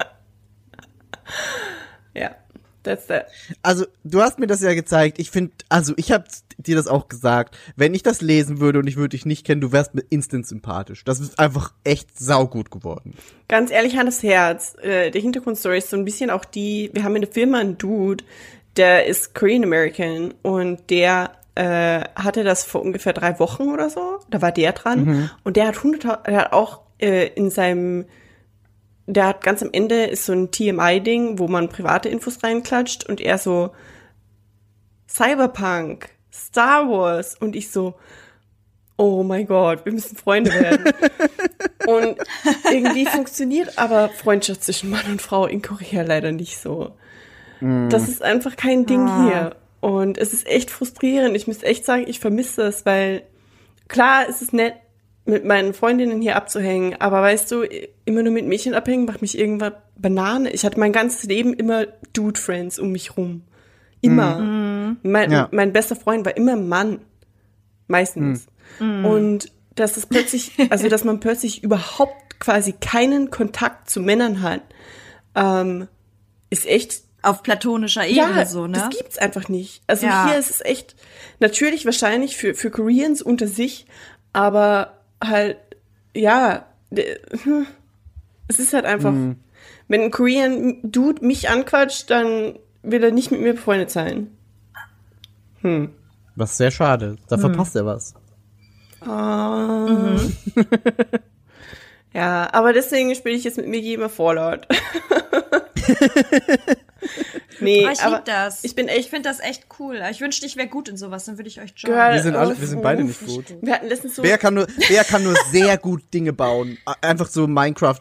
Speaker 3: ja, that's that.
Speaker 4: Also, du hast mir das ja gezeigt. Ich finde, also ich habe dir das auch gesagt. Wenn ich das lesen würde und ich würde dich nicht kennen, du wärst mir instant sympathisch. Das ist einfach echt saugut geworden.
Speaker 3: Ganz ehrlich, Hand aufs Herz. Äh, der Hintergrundstory ist so ein bisschen auch die, wir haben in der Firma einen Dude, der ist Korean American und der äh, hatte das vor ungefähr drei Wochen oder so. Da war der dran. Und der hat 100, der hat auch äh, in seinem, der hat ganz am Ende ist so ein TMI-Ding, wo man private Infos reinklatscht und er so Cyberpunk, Star Wars und ich so, oh mein Gott, wir müssen Freunde werden. und irgendwie funktioniert aber Freundschaft zwischen Mann und Frau in Korea leider nicht so. Das ist einfach kein Ding hier. Und es ist echt frustrierend. Ich muss echt sagen, ich vermisse es, weil klar ist es nett, mit meinen Freundinnen hier abzuhängen, aber weißt du, immer nur mit Mädchen abhängen macht mich irgendwann Banane. Ich hatte mein ganzes Leben immer Dude-Friends um mich rum. Immer. Mein,
Speaker 4: Ja.
Speaker 3: mein bester Freund war immer Mann. Meistens. Und dass es plötzlich, also dass man plötzlich überhaupt quasi keinen Kontakt zu Männern hat, ähm, ist echt
Speaker 2: auf platonischer Ebene
Speaker 3: ja,
Speaker 2: so, ne?
Speaker 3: das gibt's einfach nicht. Also
Speaker 2: Ja.
Speaker 3: hier ist es echt natürlich wahrscheinlich für für Koreans unter sich, aber halt ja, hm, es ist halt einfach, wenn ein Korean Dude mich anquatscht, dann will er nicht mit mir befreundet sein.
Speaker 4: Was sehr schade. Da verpasst er was.
Speaker 3: Ah. Ja, aber deswegen spiele ich jetzt mit Migi immer Fallout. nee,
Speaker 2: Oh, ich
Speaker 3: aber
Speaker 2: lieb das.
Speaker 3: ich bin
Speaker 2: Ich
Speaker 3: echt
Speaker 2: finde das echt cool. Ich wünschte, ich wäre gut in sowas, dann würde ich euch joinen.
Speaker 3: Girl,
Speaker 4: Wir sind alle, wir sind beide nicht gut.
Speaker 3: Wir hatten letztens so
Speaker 4: Wer kann nur, wer kann nur sehr gut Dinge bauen? Einfach so Minecraft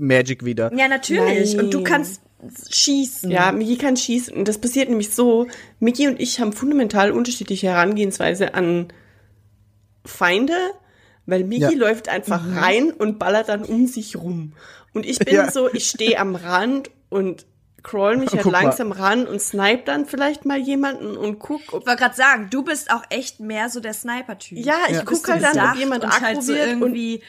Speaker 4: Magic wieder.
Speaker 2: Ja, natürlich. Und du
Speaker 3: Nein.
Speaker 2: kannst schießen.
Speaker 3: Ja, Miki kann schießen. Und das passiert nämlich so, Miki und ich haben fundamental unterschiedliche Herangehensweise an Feinde, weil Miki
Speaker 4: Ja.
Speaker 3: läuft einfach rein und ballert dann um sich rum. Und ich bin
Speaker 4: Ja.
Speaker 3: so, ich stehe am Rand und crawl mich halt
Speaker 4: Guck mal.
Speaker 3: langsam ran und snipe dann vielleicht mal jemanden und guck, ob
Speaker 2: Ich wollte gerade sagen, du bist auch echt mehr so der Sniper-Typ.
Speaker 3: ja, ich
Speaker 4: Ja.
Speaker 3: guck halt dann, ob jemand
Speaker 2: und
Speaker 3: aggro
Speaker 2: halt so
Speaker 3: wird und
Speaker 2: irgendwie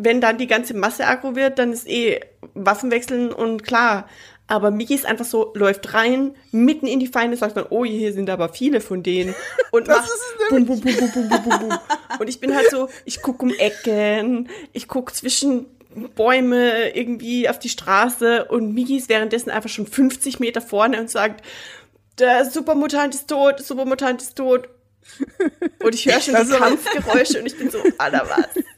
Speaker 3: wenn dann die ganze Masse aggro wird, dann ist eh Waffen wechseln und klar. Aber Miki ist einfach so, läuft rein, mitten in die Feinde, sagt dann, oh, hier sind aber viele von denen. Und macht bum, bum, bum, bum, bum, bum, bum, bum. Und ich bin halt so, ich guck um Ecken, ich guck zwischen Bäume irgendwie auf die Straße und Miki ist währenddessen einfach schon 50 Meter vorne und sagt, der Supermutant ist tot, Supermutant ist tot. Und ich höre schon die Kampfgeräusche und ich bin so, Alter, was?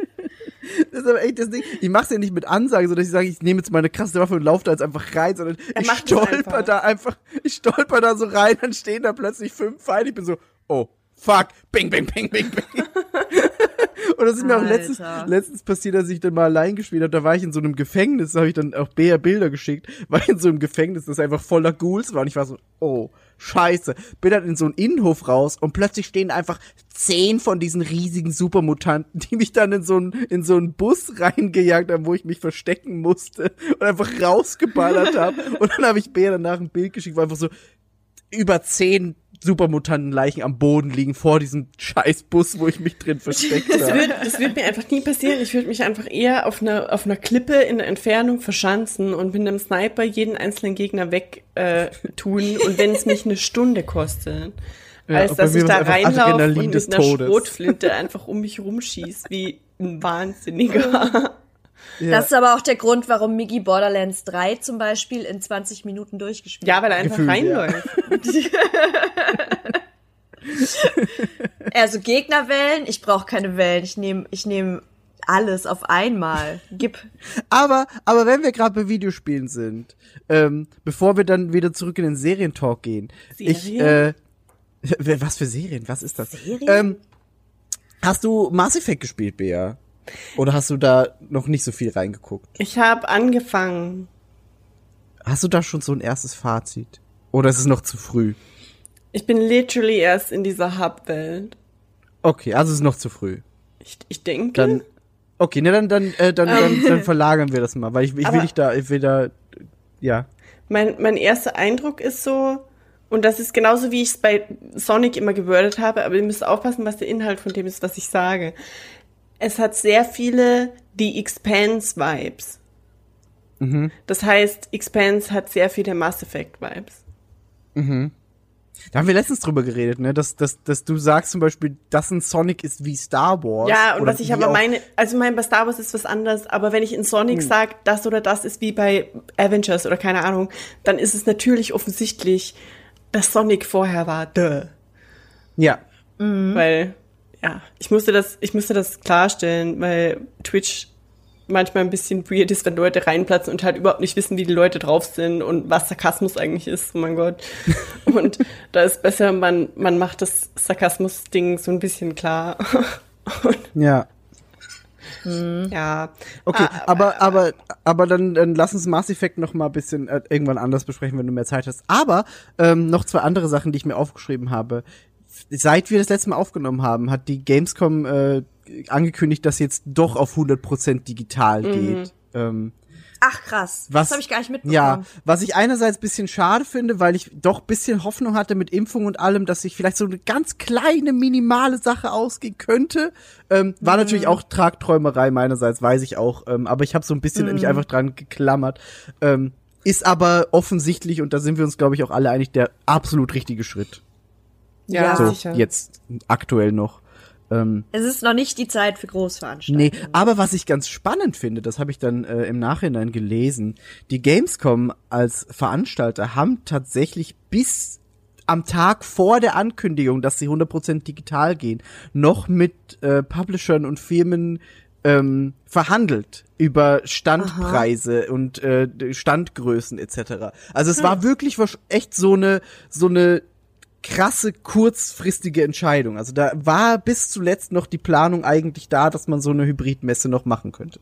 Speaker 4: Das ist aber echt das Ding. Ich mach's ja nicht mit Ansage, so dass ich sage, ich nehme jetzt meine krasse Waffe und laufe da jetzt einfach rein, sondern
Speaker 3: Er
Speaker 4: ich stolper
Speaker 3: einfach.
Speaker 4: da einfach, ich stolper da so rein, dann stehen da plötzlich fünf Feinde. Ich bin so, oh, fuck, bing, bing, bing, bing, bing. Und das ist mir auch letztens, letztens passiert, dass ich dann mal allein gespielt habe. Da war ich in so einem Gefängnis, da habe ich dann auch Bea Bilder geschickt, war ich in so einem Gefängnis, das einfach voller Ghouls war. Und ich war so, oh, scheiße. Bin dann in so einen Innenhof raus und plötzlich stehen einfach zehn von diesen riesigen Supermutanten, die mich dann in so einen, in so einen Bus reingejagt haben, wo ich mich verstecken musste und einfach rausgeballert habe. Und dann habe ich Bea danach ein Bild geschickt, wo einfach so über zehn Supermutantenleichen am Boden liegen vor diesem scheiß Bus, wo ich mich drin versteckt
Speaker 3: Das
Speaker 4: habe.
Speaker 3: wird, das wird mir einfach nie passieren. Ich würde mich einfach eher auf einer, auf einer Klippe in der Entfernung verschanzen und mit einem Sniper jeden einzelnen Gegner weg äh, tun. Und wenn es mich eine Stunde kostet,
Speaker 4: Ja,
Speaker 3: als dass ich da reinlaufe und mit einer. Schrotflinte einfach um mich rumschieß, wie ein Wahnsinniger.
Speaker 4: Ja.
Speaker 2: Das ist aber auch der Grund, warum Miggy Borderlands 3 zum Beispiel in 20 Minuten durchgespielt
Speaker 3: Ja, weil er einfach
Speaker 4: Gefühlt, ja.
Speaker 3: reinläuft.
Speaker 2: Also Gegnerwellen, ich brauche keine Wellen. Ich nehme ich nehm alles auf einmal. Gib.
Speaker 4: Aber, aber wenn wir gerade bei Videospielen sind, ähm, bevor wir dann wieder zurück in den Serientalk gehen, ich, äh,
Speaker 3: Serien?
Speaker 4: was für Serien? Was ist das?
Speaker 2: Serien?
Speaker 4: Ähm, hast du Mass Effect gespielt, Bea? Oder hast du da noch nicht so viel reingeguckt?
Speaker 3: Ich habe angefangen.
Speaker 4: Hast du da schon so ein erstes Fazit? Oder ist es noch zu früh?
Speaker 3: Ich bin literally erst in dieser Hub-Welt.
Speaker 4: Okay, also es ist noch zu früh.
Speaker 3: Ich, ich denke.
Speaker 4: Dann, okay, ne, dann, dann, äh, dann, dann, dann verlagern wir das mal, weil ich, ich will nicht da, ich will da, ja.
Speaker 3: Mein, mein erster Eindruck ist so, und das ist genauso, wie ich es bei Sonic immer gewordet habe, aber ihr müsst aufpassen, was der Inhalt von dem ist, was ich sage. Es hat sehr viele die Expanse-Vibes.
Speaker 4: Mhm.
Speaker 3: Das heißt, Expanse hat sehr viele Mass Effect-Vibes.
Speaker 4: Da haben wir letztens drüber geredet, ne, dass, dass, dass du sagst zum Beispiel, dass ein Sonic ist wie Star Wars.
Speaker 3: Ja, und was ich aber meine, also mein bei Star Wars ist was anderes, aber wenn ich in Sonic
Speaker 4: Hm.
Speaker 3: sag, das oder das ist wie bei Avengers oder keine Ahnung, dann ist es natürlich offensichtlich, dass Sonic vorher war. Duh.
Speaker 4: Ja.
Speaker 3: Weil, ja, ich musste das, ich musste das klarstellen, weil Twitch manchmal ein bisschen weird ist, wenn Leute reinplatzen und halt überhaupt nicht wissen, wie die Leute drauf sind und was Sarkasmus eigentlich ist. Oh mein Gott. Und da ist besser, man, man macht das Sarkasmus-Ding so ein bisschen klar.
Speaker 4: Ja.
Speaker 3: ja.
Speaker 4: Okay,
Speaker 3: Ah,
Speaker 4: aber, aber, aber dann, dann lass uns Mass Effect noch mal ein bisschen äh, irgendwann anders besprechen, wenn du mehr Zeit hast. Aber ähm, noch zwei andere Sachen, die ich mir aufgeschrieben habe. Seit wir das letzte Mal aufgenommen haben, hat die Gamescom äh, angekündigt, dass jetzt doch auf 100% digital geht. Ähm,
Speaker 2: Ach krass.
Speaker 4: Was-
Speaker 2: das habe ich gar nicht mitbekommen.
Speaker 4: Ja, was ich einerseits bisschen schade finde, weil ich doch bisschen Hoffnung hatte mit Impfung und allem, dass sich vielleicht so eine ganz kleine, minimale Sache ausgehen könnte. Ähm, war
Speaker 2: Mhm.
Speaker 4: natürlich auch Tragträumerei meinerseits, weiß ich auch. Ähm, aber ich habe so ein bisschen
Speaker 2: Mhm.
Speaker 4: mich einfach dran geklammert. Ähm, ist aber offensichtlich, und da sind wir uns, glaube ich, auch alle einig, der absolut richtige Schritt.
Speaker 3: Ja,
Speaker 4: so,
Speaker 3: sicher.
Speaker 4: jetzt aktuell noch. Ähm,
Speaker 2: Es ist noch nicht die Zeit für Großveranstaltungen.
Speaker 4: Nee, aber was ich ganz spannend finde, das habe ich dann äh, im Nachhinein gelesen, die Gamescom als Veranstalter haben tatsächlich bis am Tag vor der Ankündigung, dass sie 100% digital gehen, noch mit äh, Publishern und Firmen ähm, verhandelt über Standpreise und äh, Standgrößen etc. Also es war wirklich echt so eine so eine krasse kurzfristige Entscheidung. Also da war bis zuletzt noch die Planung eigentlich da, dass man so eine Hybridmesse noch machen könnte.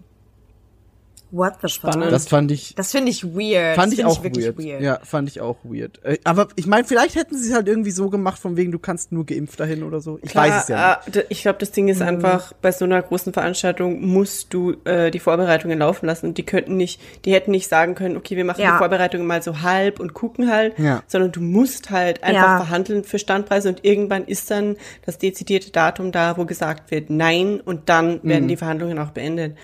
Speaker 2: What the fuck?
Speaker 3: Spannend.
Speaker 4: Das fand ich
Speaker 2: Das finde ich weird.
Speaker 4: fand ich auch
Speaker 2: wirklich
Speaker 4: weird. Ja, fand ich auch weird. Äh, aber ich meine, vielleicht hätten sie es halt irgendwie so gemacht, von wegen du kannst nur geimpft dahin oder so. Ich weiß es ja nicht.
Speaker 3: äh, d- Ich glaube, das Ding ist einfach, bei so einer großen Veranstaltung musst du äh, die Vorbereitungen laufen lassen. Die könnten nicht, die hätten nicht sagen können, okay, wir machen
Speaker 2: Ja.
Speaker 3: die Vorbereitungen mal so halb und gucken halt,
Speaker 4: Ja.
Speaker 3: sondern du musst halt einfach
Speaker 2: Ja.
Speaker 3: verhandeln für Standpreise und irgendwann ist dann das dezidierte Datum da, wo gesagt wird, nein, und dann werden
Speaker 4: Mhm.
Speaker 3: die Verhandlungen auch beendet.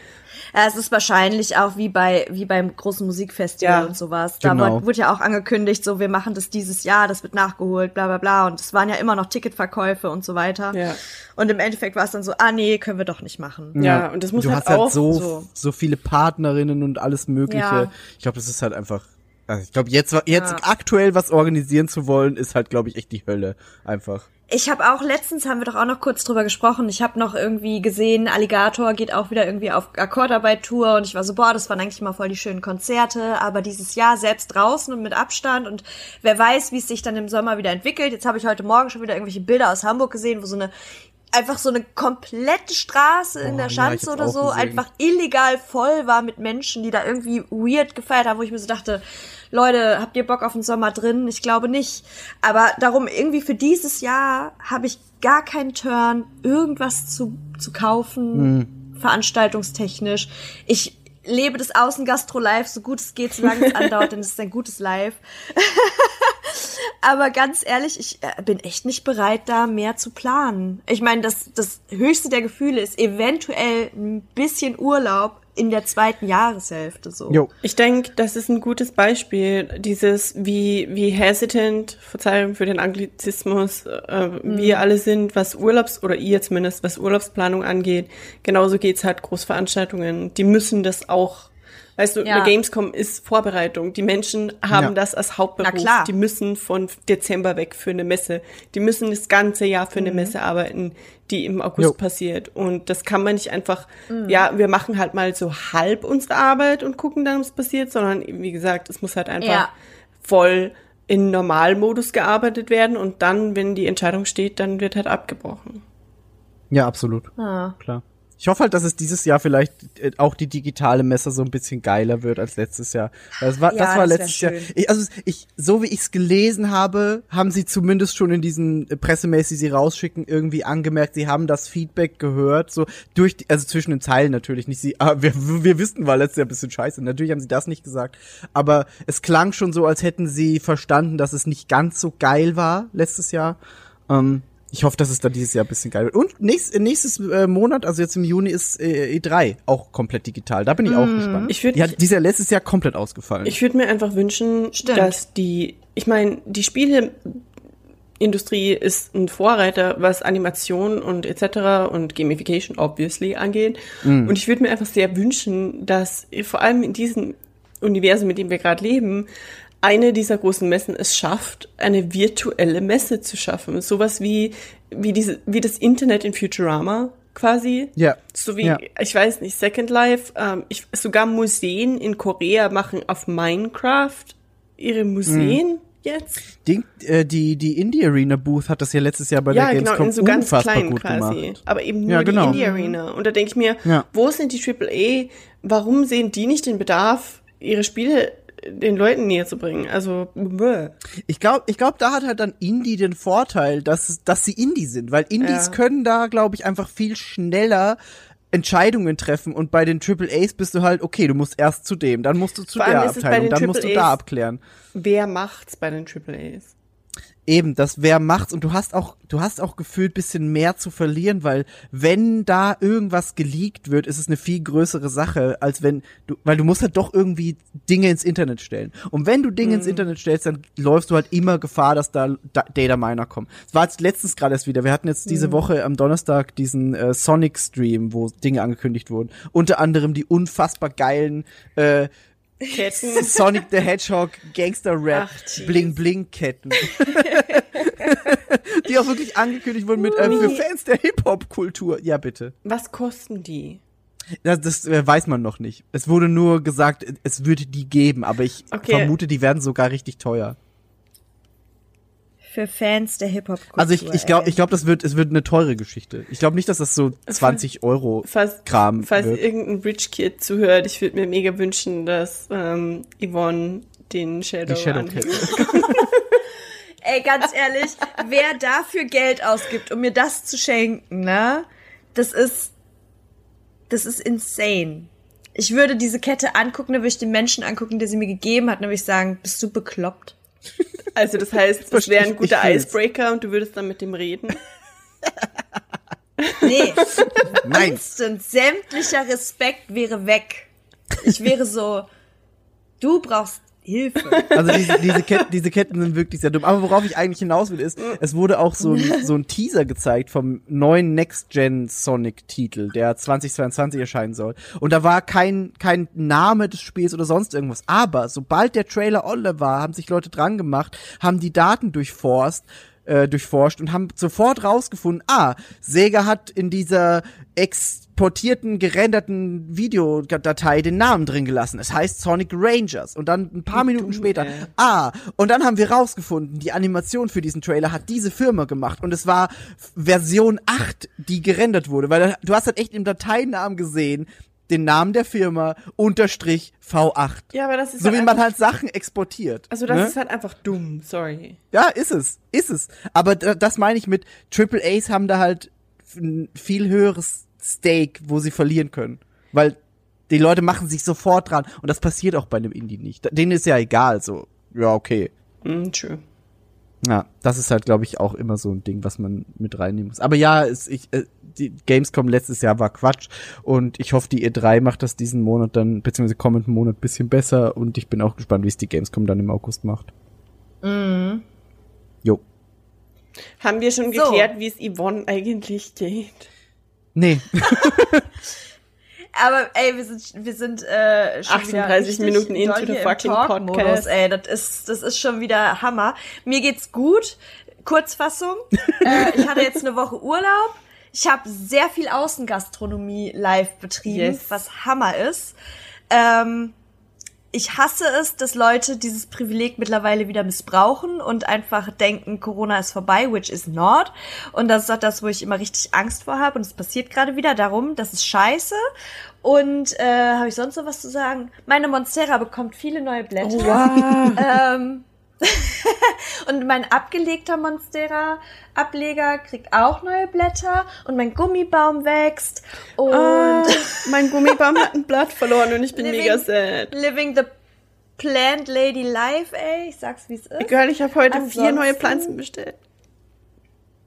Speaker 2: Ja, es ist wahrscheinlich auch wie bei wie beim großen Musikfestival
Speaker 3: Ja,
Speaker 2: und sowas. Da
Speaker 4: genau.
Speaker 2: wurde, wurde ja auch angekündigt, so wir machen das dieses Jahr, das wird nachgeholt, bla bla bla. Und es waren ja immer noch Ticketverkäufe und so weiter.
Speaker 3: Ja.
Speaker 2: Und im Endeffekt war es dann so, ah nee, können wir doch nicht machen.
Speaker 3: Ja, und das muss
Speaker 4: du
Speaker 3: halt
Speaker 4: hast halt
Speaker 3: auch
Speaker 4: so,
Speaker 2: so.
Speaker 4: so viele Partnerinnen und alles Mögliche.
Speaker 2: Ja.
Speaker 4: Ich glaube, das ist halt einfach. Also ich glaube, jetzt, jetzt
Speaker 2: Ja.
Speaker 4: aktuell was organisieren zu wollen, ist halt, glaube ich, echt die Hölle. Einfach.
Speaker 2: Ich habe auch letztens haben wir doch auch noch kurz drüber gesprochen. Ich habe noch irgendwie gesehen, Alligator geht auch wieder irgendwie auf Akkordarbeit-Tour und ich war so, boah, das waren eigentlich mal voll die schönen Konzerte, aber dieses Jahr selbst draußen und mit Abstand und wer weiß, wie es sich dann im Sommer wieder entwickelt. Jetzt habe ich heute Morgen schon wieder irgendwelche Bilder aus Hamburg gesehen, wo so eine einfach so eine komplette Straße in
Speaker 4: Oh,
Speaker 2: der
Speaker 4: ja,
Speaker 2: Schanze
Speaker 4: hab's
Speaker 2: oder so
Speaker 4: gesehen.
Speaker 2: einfach illegal voll war mit Menschen, die da irgendwie weird gefeiert haben, wo ich mir so dachte, Leute, habt ihr Bock auf den Sommer drin? Ich glaube nicht. Aber darum irgendwie für dieses Jahr habe ich gar keinen Turn, irgendwas zu, zu kaufen, veranstaltungstechnisch. Ich lebe das Außengastro-Live so gut es geht, solange es andauert, denn es ist ein gutes Live. Aber ganz ehrlich, ich äh, bin echt nicht bereit, da mehr zu planen. Ich meine, das, das höchste der Gefühle ist eventuell ein bisschen Urlaub in der zweiten Jahreshälfte so.
Speaker 4: Jo.
Speaker 3: Ich denke, das ist ein gutes Beispiel, dieses, wie, wie hesitant, Verzeihung für den Anglizismus, äh, wir alle sind, was Urlaubs, oder ihr zumindest, was Urlaubsplanung angeht. Genauso geht's halt Großveranstaltungen. Die müssen das auch, weißt du,
Speaker 2: Ja.
Speaker 3: eine Gamescom ist Vorbereitung. Die Menschen haben
Speaker 4: Ja.
Speaker 3: das als Hauptberuf.
Speaker 2: Na klar.
Speaker 3: Die müssen von Dezember weg für eine Messe. Die müssen das ganze Jahr für eine
Speaker 2: Mhm.
Speaker 3: Messe arbeiten, die im August
Speaker 4: Jo.
Speaker 3: passiert. Und das kann man nicht einfach,
Speaker 2: Mhm.
Speaker 3: ja, wir machen halt mal so halb unsere Arbeit und gucken dann, was passiert, sondern wie gesagt, es muss halt einfach
Speaker 2: Ja.
Speaker 3: voll in Normalmodus gearbeitet werden und dann, wenn die Entscheidung steht, dann wird halt abgebrochen.
Speaker 4: Ja, absolut.
Speaker 2: Ah.
Speaker 4: Klar. Ich hoffe halt, dass es dieses Jahr vielleicht äh, auch die digitale Messe so ein bisschen geiler wird als letztes Jahr. Das war,
Speaker 2: Ja,
Speaker 4: das war
Speaker 2: das
Speaker 4: letztes Jahr. Ich, also ich, so wie ich es gelesen habe, haben sie zumindest schon in diesen äh, Pressemails, die sie rausschicken, irgendwie angemerkt, sie haben das Feedback gehört, so durch, die, also zwischen den Zeilen natürlich nicht. Sie, ah, wir, wir wissen, war letztes Jahr ein bisschen scheiße. Natürlich haben sie das nicht gesagt, aber es klang schon so, als hätten sie verstanden, dass es nicht ganz so geil war letztes Jahr. Ähm, ich hoffe, dass es dann dieses Jahr ein bisschen geil wird. Und nächst, nächstes äh, Monat, also jetzt im Juni, ist äh, E3 auch komlet digital. Da bin ich auch gespannt.
Speaker 3: Ich würd
Speaker 4: die hat Jahr letztes Jahr komplett ausgefallen.
Speaker 3: Ich würde mir einfach wünschen,
Speaker 2: Stimmt.
Speaker 3: dass die, ich meine, die Spieleindustrie ist ein Vorreiter, was Animation und etc. und Gamification obviously angeht.
Speaker 4: Mhm.
Speaker 3: Und ich würde mir einfach sehr wünschen, dass vor allem in diesem Universum, mit dem wir gerade leben, eine dieser großen Messen es schafft, eine virtuelle Messe zu schaffen. Sowas wie, wie diese, wie das Internet in Futurama quasi.
Speaker 4: Ja.
Speaker 3: So wie,
Speaker 4: Ja.
Speaker 3: ich weiß nicht, Second Life, ähm, ich, sogar Museen in Korea machen auf Minecraft ihre Museen jetzt.
Speaker 4: Ding, äh, die die Indie Arena Booth hat das ja letztes Jahr bei
Speaker 3: ja,
Speaker 4: der
Speaker 3: genau,
Speaker 4: Gamescom
Speaker 3: in so ganz klein
Speaker 4: gut
Speaker 3: quasi.
Speaker 4: gemacht.
Speaker 3: Aber eben nur
Speaker 4: Ja, genau.
Speaker 3: die Indie Arena. Und da denke ich mir,
Speaker 4: Ja.
Speaker 3: wo sind die AAA? Warum sehen die nicht den Bedarf, ihre Spiele den Leuten näher zu bringen? Also, bäh.
Speaker 4: Ich glaube, ich glaub, da hat halt dann Indie den Vorteil, dass, dass sie Indie sind, weil Indies
Speaker 3: Ja.
Speaker 4: können da, glaube ich, einfach viel schneller Entscheidungen treffen und bei den AAAs bist du halt, okay, du musst erst zu dem, dann musst du zu der Abteilung, dann musst du da abklären.
Speaker 3: wer macht's bei den AAAs?
Speaker 4: Eben, das wer macht's und du hast auch, du hast auch gefühlt bisschen mehr zu verlieren, weil wenn da irgendwas geleakt wird, ist es eine viel größere Sache, als wenn du, weil du musst halt doch irgendwie Dinge ins Internet stellen. Und wenn du Dinge
Speaker 3: Mhm.
Speaker 4: ins Internet stellst, dann läufst du halt immer Gefahr, dass da, da Data Miner kommen. Es war jetzt letztens gerade erst wieder. Wir hatten jetzt
Speaker 3: Mhm.
Speaker 4: diese Woche am Donnerstag diesen äh, Sonic Stream, wo Dinge angekündigt wurden. Unter anderem die unfassbar geilen äh,
Speaker 3: Ketten.
Speaker 4: Sonic the Hedgehog Gangster Rap
Speaker 3: Ach.
Speaker 4: Bling Bling Ketten. die auch wirklich angekündigt wurden mit äh, für. Fans der Hip Hop Kultur. Ja, bitte.
Speaker 3: Was kosten die?
Speaker 4: Das, das äh, weiß man noch nicht. Es wurde nur gesagt, es würde die geben, aber ich
Speaker 3: Okay.
Speaker 4: vermute, die werden sogar richtig teuer.
Speaker 2: Für Fans der Hip-Hop-Kultur.
Speaker 4: Also ich, ich glaube, ich glaube, das wird, es wird eine teure Geschichte. Ich glaube nicht, dass das so 20 Euro
Speaker 3: Falls,
Speaker 4: Kram
Speaker 3: falls
Speaker 4: wird.
Speaker 3: irgendein Rich Kid zuhört, ich würde mir mega wünschen, dass ähm, Yvonne den Shadow,
Speaker 4: Die Shadow.
Speaker 2: Ey, ganz ehrlich, wer dafür Geld ausgibt, um mir das zu schenken, ne? Das ist, das ist insane. Ich würde diese Kette angucken, da würde ich den Menschen angucken, der sie mir gegeben hat, und dann würde ich sagen, bist du bekloppt?
Speaker 3: Also das heißt, es wäre ein guter. Icebreaker und du würdest dann mit dem reden.
Speaker 2: Nee,
Speaker 4: Nein.
Speaker 2: instant, sämtlicher Respekt wäre weg. Ich wäre so, du brauchst Hilfe.
Speaker 4: Also diese, diese, Ketten, diese Ketten sind wirklich sehr dumm. Aber worauf ich eigentlich hinaus will, ist, es wurde auch so ein, so ein Teaser gezeigt vom neuen Next-Gen Sonic-Titel, der 2022 erscheinen soll. Und da war kein, kein Name des Spiels oder sonst irgendwas. Aber sobald der Trailer online war, haben sich Leute dran gemacht, haben die Daten durchforst, äh, durchforscht und haben sofort rausgefunden, ah, Sega hat in dieser exportierten, gerenderten Videodatei den Namen drin gelassen. Es heißt Sonic Rangers. Und dann ein paar Minuten später, ah, und dann haben wir rausgefunden, die Animation für diesen Trailer hat diese Firma gemacht. Und es war Version 8, die gerendert wurde. Weil du hast halt echt im Dateinamen gesehen, den Namen der Firma, unterstrich V8.
Speaker 3: Ja, aber das ist
Speaker 4: So wie
Speaker 3: halt
Speaker 4: man
Speaker 3: einfach,
Speaker 4: halt Sachen exportiert.
Speaker 3: Also das
Speaker 4: ne?
Speaker 3: ist halt einfach dumm, sorry.
Speaker 4: Ja, ist es, ist es. Aber da, das meine ich mit Triple A's haben da halt ein viel höheres Stake, wo sie verlieren können, weil die Leute machen sich sofort dran und das passiert auch bei einem Indie nicht. Denen ist ja egal, so ja okay.
Speaker 3: Mm, true.
Speaker 4: Ja, das ist halt, glaube ich, auch immer so ein Ding, was man mit reinnehmen muss. Aber ja, es, ich, äh, die Gamescom letztes Jahr war Quatsch und ich hoffe, die E3 macht das diesen Monat dann, beziehungsweise kommenden Monat bisschen besser und ich bin auch gespannt, wie es die Gamescom dann im August macht. Jo.
Speaker 3: Haben wir schon
Speaker 2: So.
Speaker 3: geklärt, wie es Yvonne eigentlich geht?
Speaker 4: Nee.
Speaker 2: Aber ey, wir sind, wir sind äh, schon
Speaker 3: 38
Speaker 2: wieder
Speaker 3: Minuten into the fucking podcast.
Speaker 2: Ey, das ist, das ist schon wieder Hammer. Mir geht's gut. Kurzfassung. äh, ich hatte jetzt eine Woche Urlaub. Ich habe sehr viel Außengastronomie live betrieben,
Speaker 3: Yes.
Speaker 2: was Hammer ist. Ähm, ich hasse es, dass Leute dieses Privileg mittlerweile wieder missbrauchen und einfach denken, Corona ist vorbei, which is not. Und das ist auch das, wo ich immer richtig Angst vor habe. Und es passiert gerade wieder darum, das ist scheiße. Und äh, habe ich sonst noch was zu sagen? Meine Monstera bekommt viele neue Blätter.
Speaker 3: wow.
Speaker 2: Ähm, und mein abgelegter Monstera-Ableger kriegt auch neue Blätter und mein Gummibaum wächst und
Speaker 3: Ah, mein Gummibaum hat ein Blatt verloren und ich bin
Speaker 2: Living-
Speaker 3: mega sad.
Speaker 2: living the plant lady life, ey. Ich sag's wie's ist.
Speaker 3: Girl, ich habe heute vier
Speaker 2: Ansonsten-
Speaker 3: neue Pflanzen bestellt.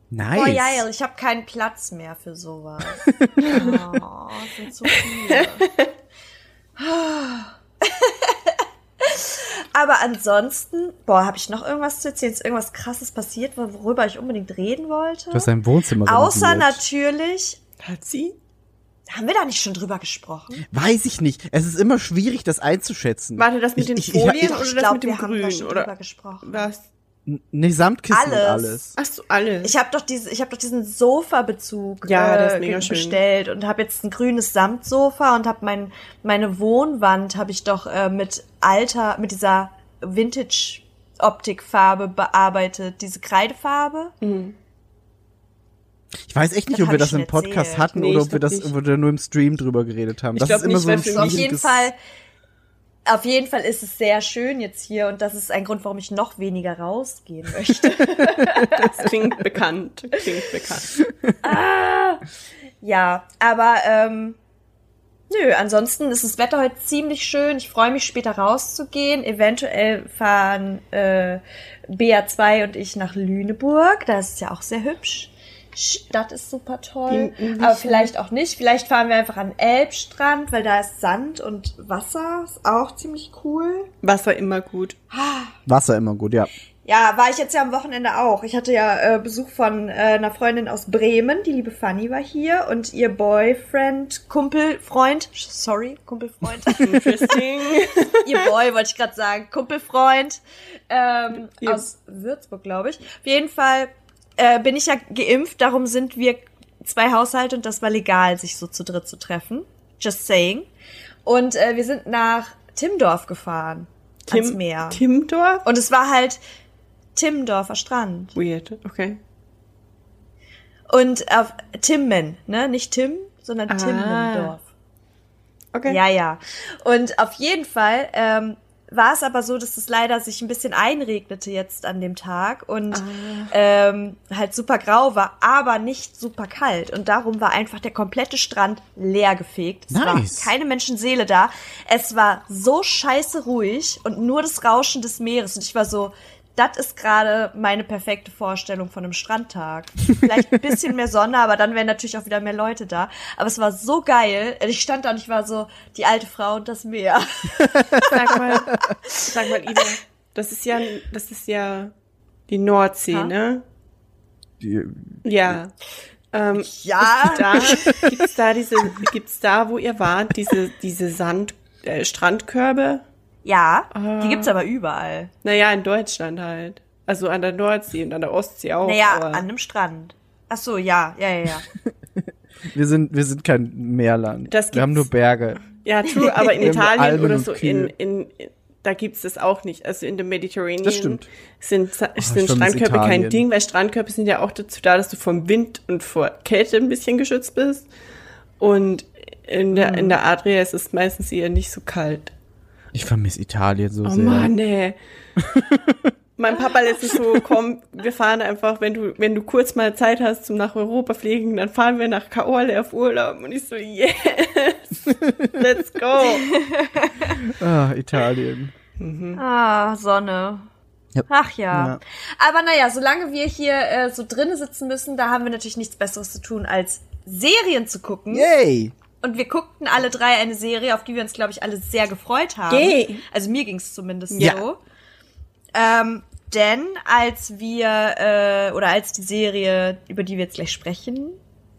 Speaker 4: Nice.
Speaker 2: Oh geil, ich habe keinen Platz mehr für sowas. Oh, es sind zu viele. Aber ansonsten, boah, habe ich noch irgendwas zu erzählen? Ist irgendwas krasses passiert, worüber ich unbedingt reden wollte?
Speaker 4: Du hast dein Wohnzimmer
Speaker 2: Außer
Speaker 4: renoviert.
Speaker 2: natürlich,
Speaker 3: Hat sie?
Speaker 2: haben wir da nicht schon drüber gesprochen?
Speaker 4: Weiß ich nicht. Es ist immer schwierig, das einzuschätzen.
Speaker 3: Warte, das mit
Speaker 4: Ich-
Speaker 3: den
Speaker 4: ich- ich-
Speaker 3: Folien
Speaker 4: ich-
Speaker 3: oder
Speaker 2: ich
Speaker 3: das
Speaker 2: glaube,
Speaker 3: mit dem
Speaker 2: wir haben da
Speaker 3: Grün?
Speaker 2: schon drüber
Speaker 3: Oder
Speaker 2: gesprochen.
Speaker 3: was?
Speaker 4: Ne, Samtkissen und
Speaker 2: Alles.
Speaker 4: alles.
Speaker 3: Ach so, alles.
Speaker 2: Ich habe doch diese, ich habe doch diesen Sofa-Bezug
Speaker 3: Ja,
Speaker 2: äh, bestellt und habe jetzt ein grünes Samtsofa und habe mein meine Wohnwand habe ich doch äh, mit alter mit dieser Vintage Optikfarbe bearbeitet, diese Kreidefarbe.
Speaker 4: Ich weiß echt nicht,
Speaker 2: Das
Speaker 4: ob wir das im Podcast
Speaker 2: erzählt.
Speaker 4: hatten
Speaker 3: Nee,
Speaker 4: oder ob wir das
Speaker 3: nicht.
Speaker 4: ob wir da nur im Stream drüber geredet haben.
Speaker 3: Ich
Speaker 4: Das
Speaker 3: glaub
Speaker 4: ist immer
Speaker 3: nicht,
Speaker 4: so ein
Speaker 2: Auf jeden Fall auf jeden Fall ist es sehr schön jetzt hier und das ist ein Grund, warum ich noch weniger rausgehen möchte.
Speaker 3: Das klingt bekannt. Klingt bekannt.
Speaker 2: Ja, aber ähm, nö, ansonsten ist das Wetter heute ziemlich schön. Ich freue mich später rauszugehen. Eventuell fahren äh, BA2 und ich nach Lüneburg. Das ist ja auch sehr hübsch. Stadt ist super toll. Aber vielleicht auch nicht. Vielleicht fahren wir einfach an den Elbstrand, weil da ist Sand und Wasser. Ist auch ziemlich cool.
Speaker 3: Wasser immer gut.
Speaker 4: Wasser immer gut, ja.
Speaker 2: Ja, war ich jetzt ja am Wochenende auch. Ich hatte ja äh, Besuch von äh, einer Freundin aus Bremen, die liebe Fanny war hier und ihr Boyfriend, Kumpel, Freund, sorry, Kumpelfreund,
Speaker 3: Interesting.
Speaker 2: ihr Boy wollte ich gerade sagen, Kumpelfreund ähm, aus Würzburg, glaube ich. Auf jeden Fall äh, bin ich ja geimpft, darum sind wir zwei Haushalte und das war legal, sich so zu dritt zu treffen. Just saying. Und äh, wir sind nach Timdorf gefahren. ans Meer.
Speaker 3: Timdorf?
Speaker 2: Und es war halt Timmendorfer Strand.
Speaker 3: Weird. Okay.
Speaker 2: Und auf Timmen, ne? Nicht Tim, sondern
Speaker 3: Ah.
Speaker 2: Timmendorf.
Speaker 3: Okay.
Speaker 2: Ja, ja. Und auf jeden Fall ähm, war es aber so, dass es leider sich ein bisschen einregnete jetzt an dem Tag und
Speaker 3: Ah.
Speaker 2: ähm, halt super grau war, aber nicht super kalt. Und darum war einfach der komplette Strand leer gefegt. Es
Speaker 4: Nice.
Speaker 2: war keine Menschenseele da. Es war so scheiße ruhig und nur das Rauschen des Meeres. Und ich war so, das ist gerade meine perfekte Vorstellung von einem Strandtag. Vielleicht ein bisschen mehr Sonne, aber dann wären natürlich auch wieder mehr Leute da. Aber es war so geil. Ich stand da und ich war so, die alte Frau und das Meer.
Speaker 3: Sag mal, sag mal, Ida, das ist ja, das ist ja die Nordsee,
Speaker 2: Ha?
Speaker 3: ne?
Speaker 4: Die,
Speaker 3: Ja. Ähm,
Speaker 2: Ja.
Speaker 3: da, gibt's da diese, gibt's da, wo ihr wart, diese, diese Sand, äh, Strandkörbe?
Speaker 2: Ja,
Speaker 3: Ah.
Speaker 2: die gibt's aber überall.
Speaker 3: Naja, in Deutschland halt. Also an der Nordsee und an der Ostsee auch.
Speaker 2: Naja,
Speaker 3: aber
Speaker 2: an einem Strand. Ach so, ja, ja, ja, ja.
Speaker 4: wir sind, wir sind kein Meerland.
Speaker 3: Das
Speaker 4: wir haben nur. Berge.
Speaker 3: Ja, true, aber in Italien
Speaker 4: Almen
Speaker 3: oder so in, in, da gibt's das auch nicht. Also in dem Mediterranean
Speaker 4: Das stimmt.
Speaker 3: sind, sind
Speaker 4: ich vermisse
Speaker 3: Strandkörbe kein. Ding, weil Strandkörbe sind ja auch dazu da, dass du vom Wind und vor Kälte ein bisschen geschützt bist. Und in der, in der Adria ist es meistens eher nicht so kalt.
Speaker 4: Ich vermisse Italien so
Speaker 3: Oh
Speaker 4: sehr.
Speaker 3: Mann, ey. mein Papa letztens so, komm, wir fahren einfach, wenn du, wenn du kurz mal Zeit hast zum nach Europa fliegen, dann fahren wir nach Kaorle auf Urlaub. Und ich so, yes, let's go.
Speaker 4: Ah, Italien.
Speaker 2: Ah, Sonne.
Speaker 4: Ja.
Speaker 2: Ach ja.
Speaker 4: Ja.
Speaker 2: Aber naja, solange wir hier äh, so drinnen sitzen müssen, da haben wir natürlich nichts Besseres zu tun, als Serien zu gucken.
Speaker 4: Yay!
Speaker 2: Und wir guckten alle drei eine Serie, auf die wir uns, glaube ich, alle sehr gefreut haben.
Speaker 3: Yay.
Speaker 2: Also mir ging's zumindest
Speaker 4: Ja.
Speaker 2: so. Ähm, denn als wir, äh, oder als die Serie, über die wir jetzt gleich sprechen,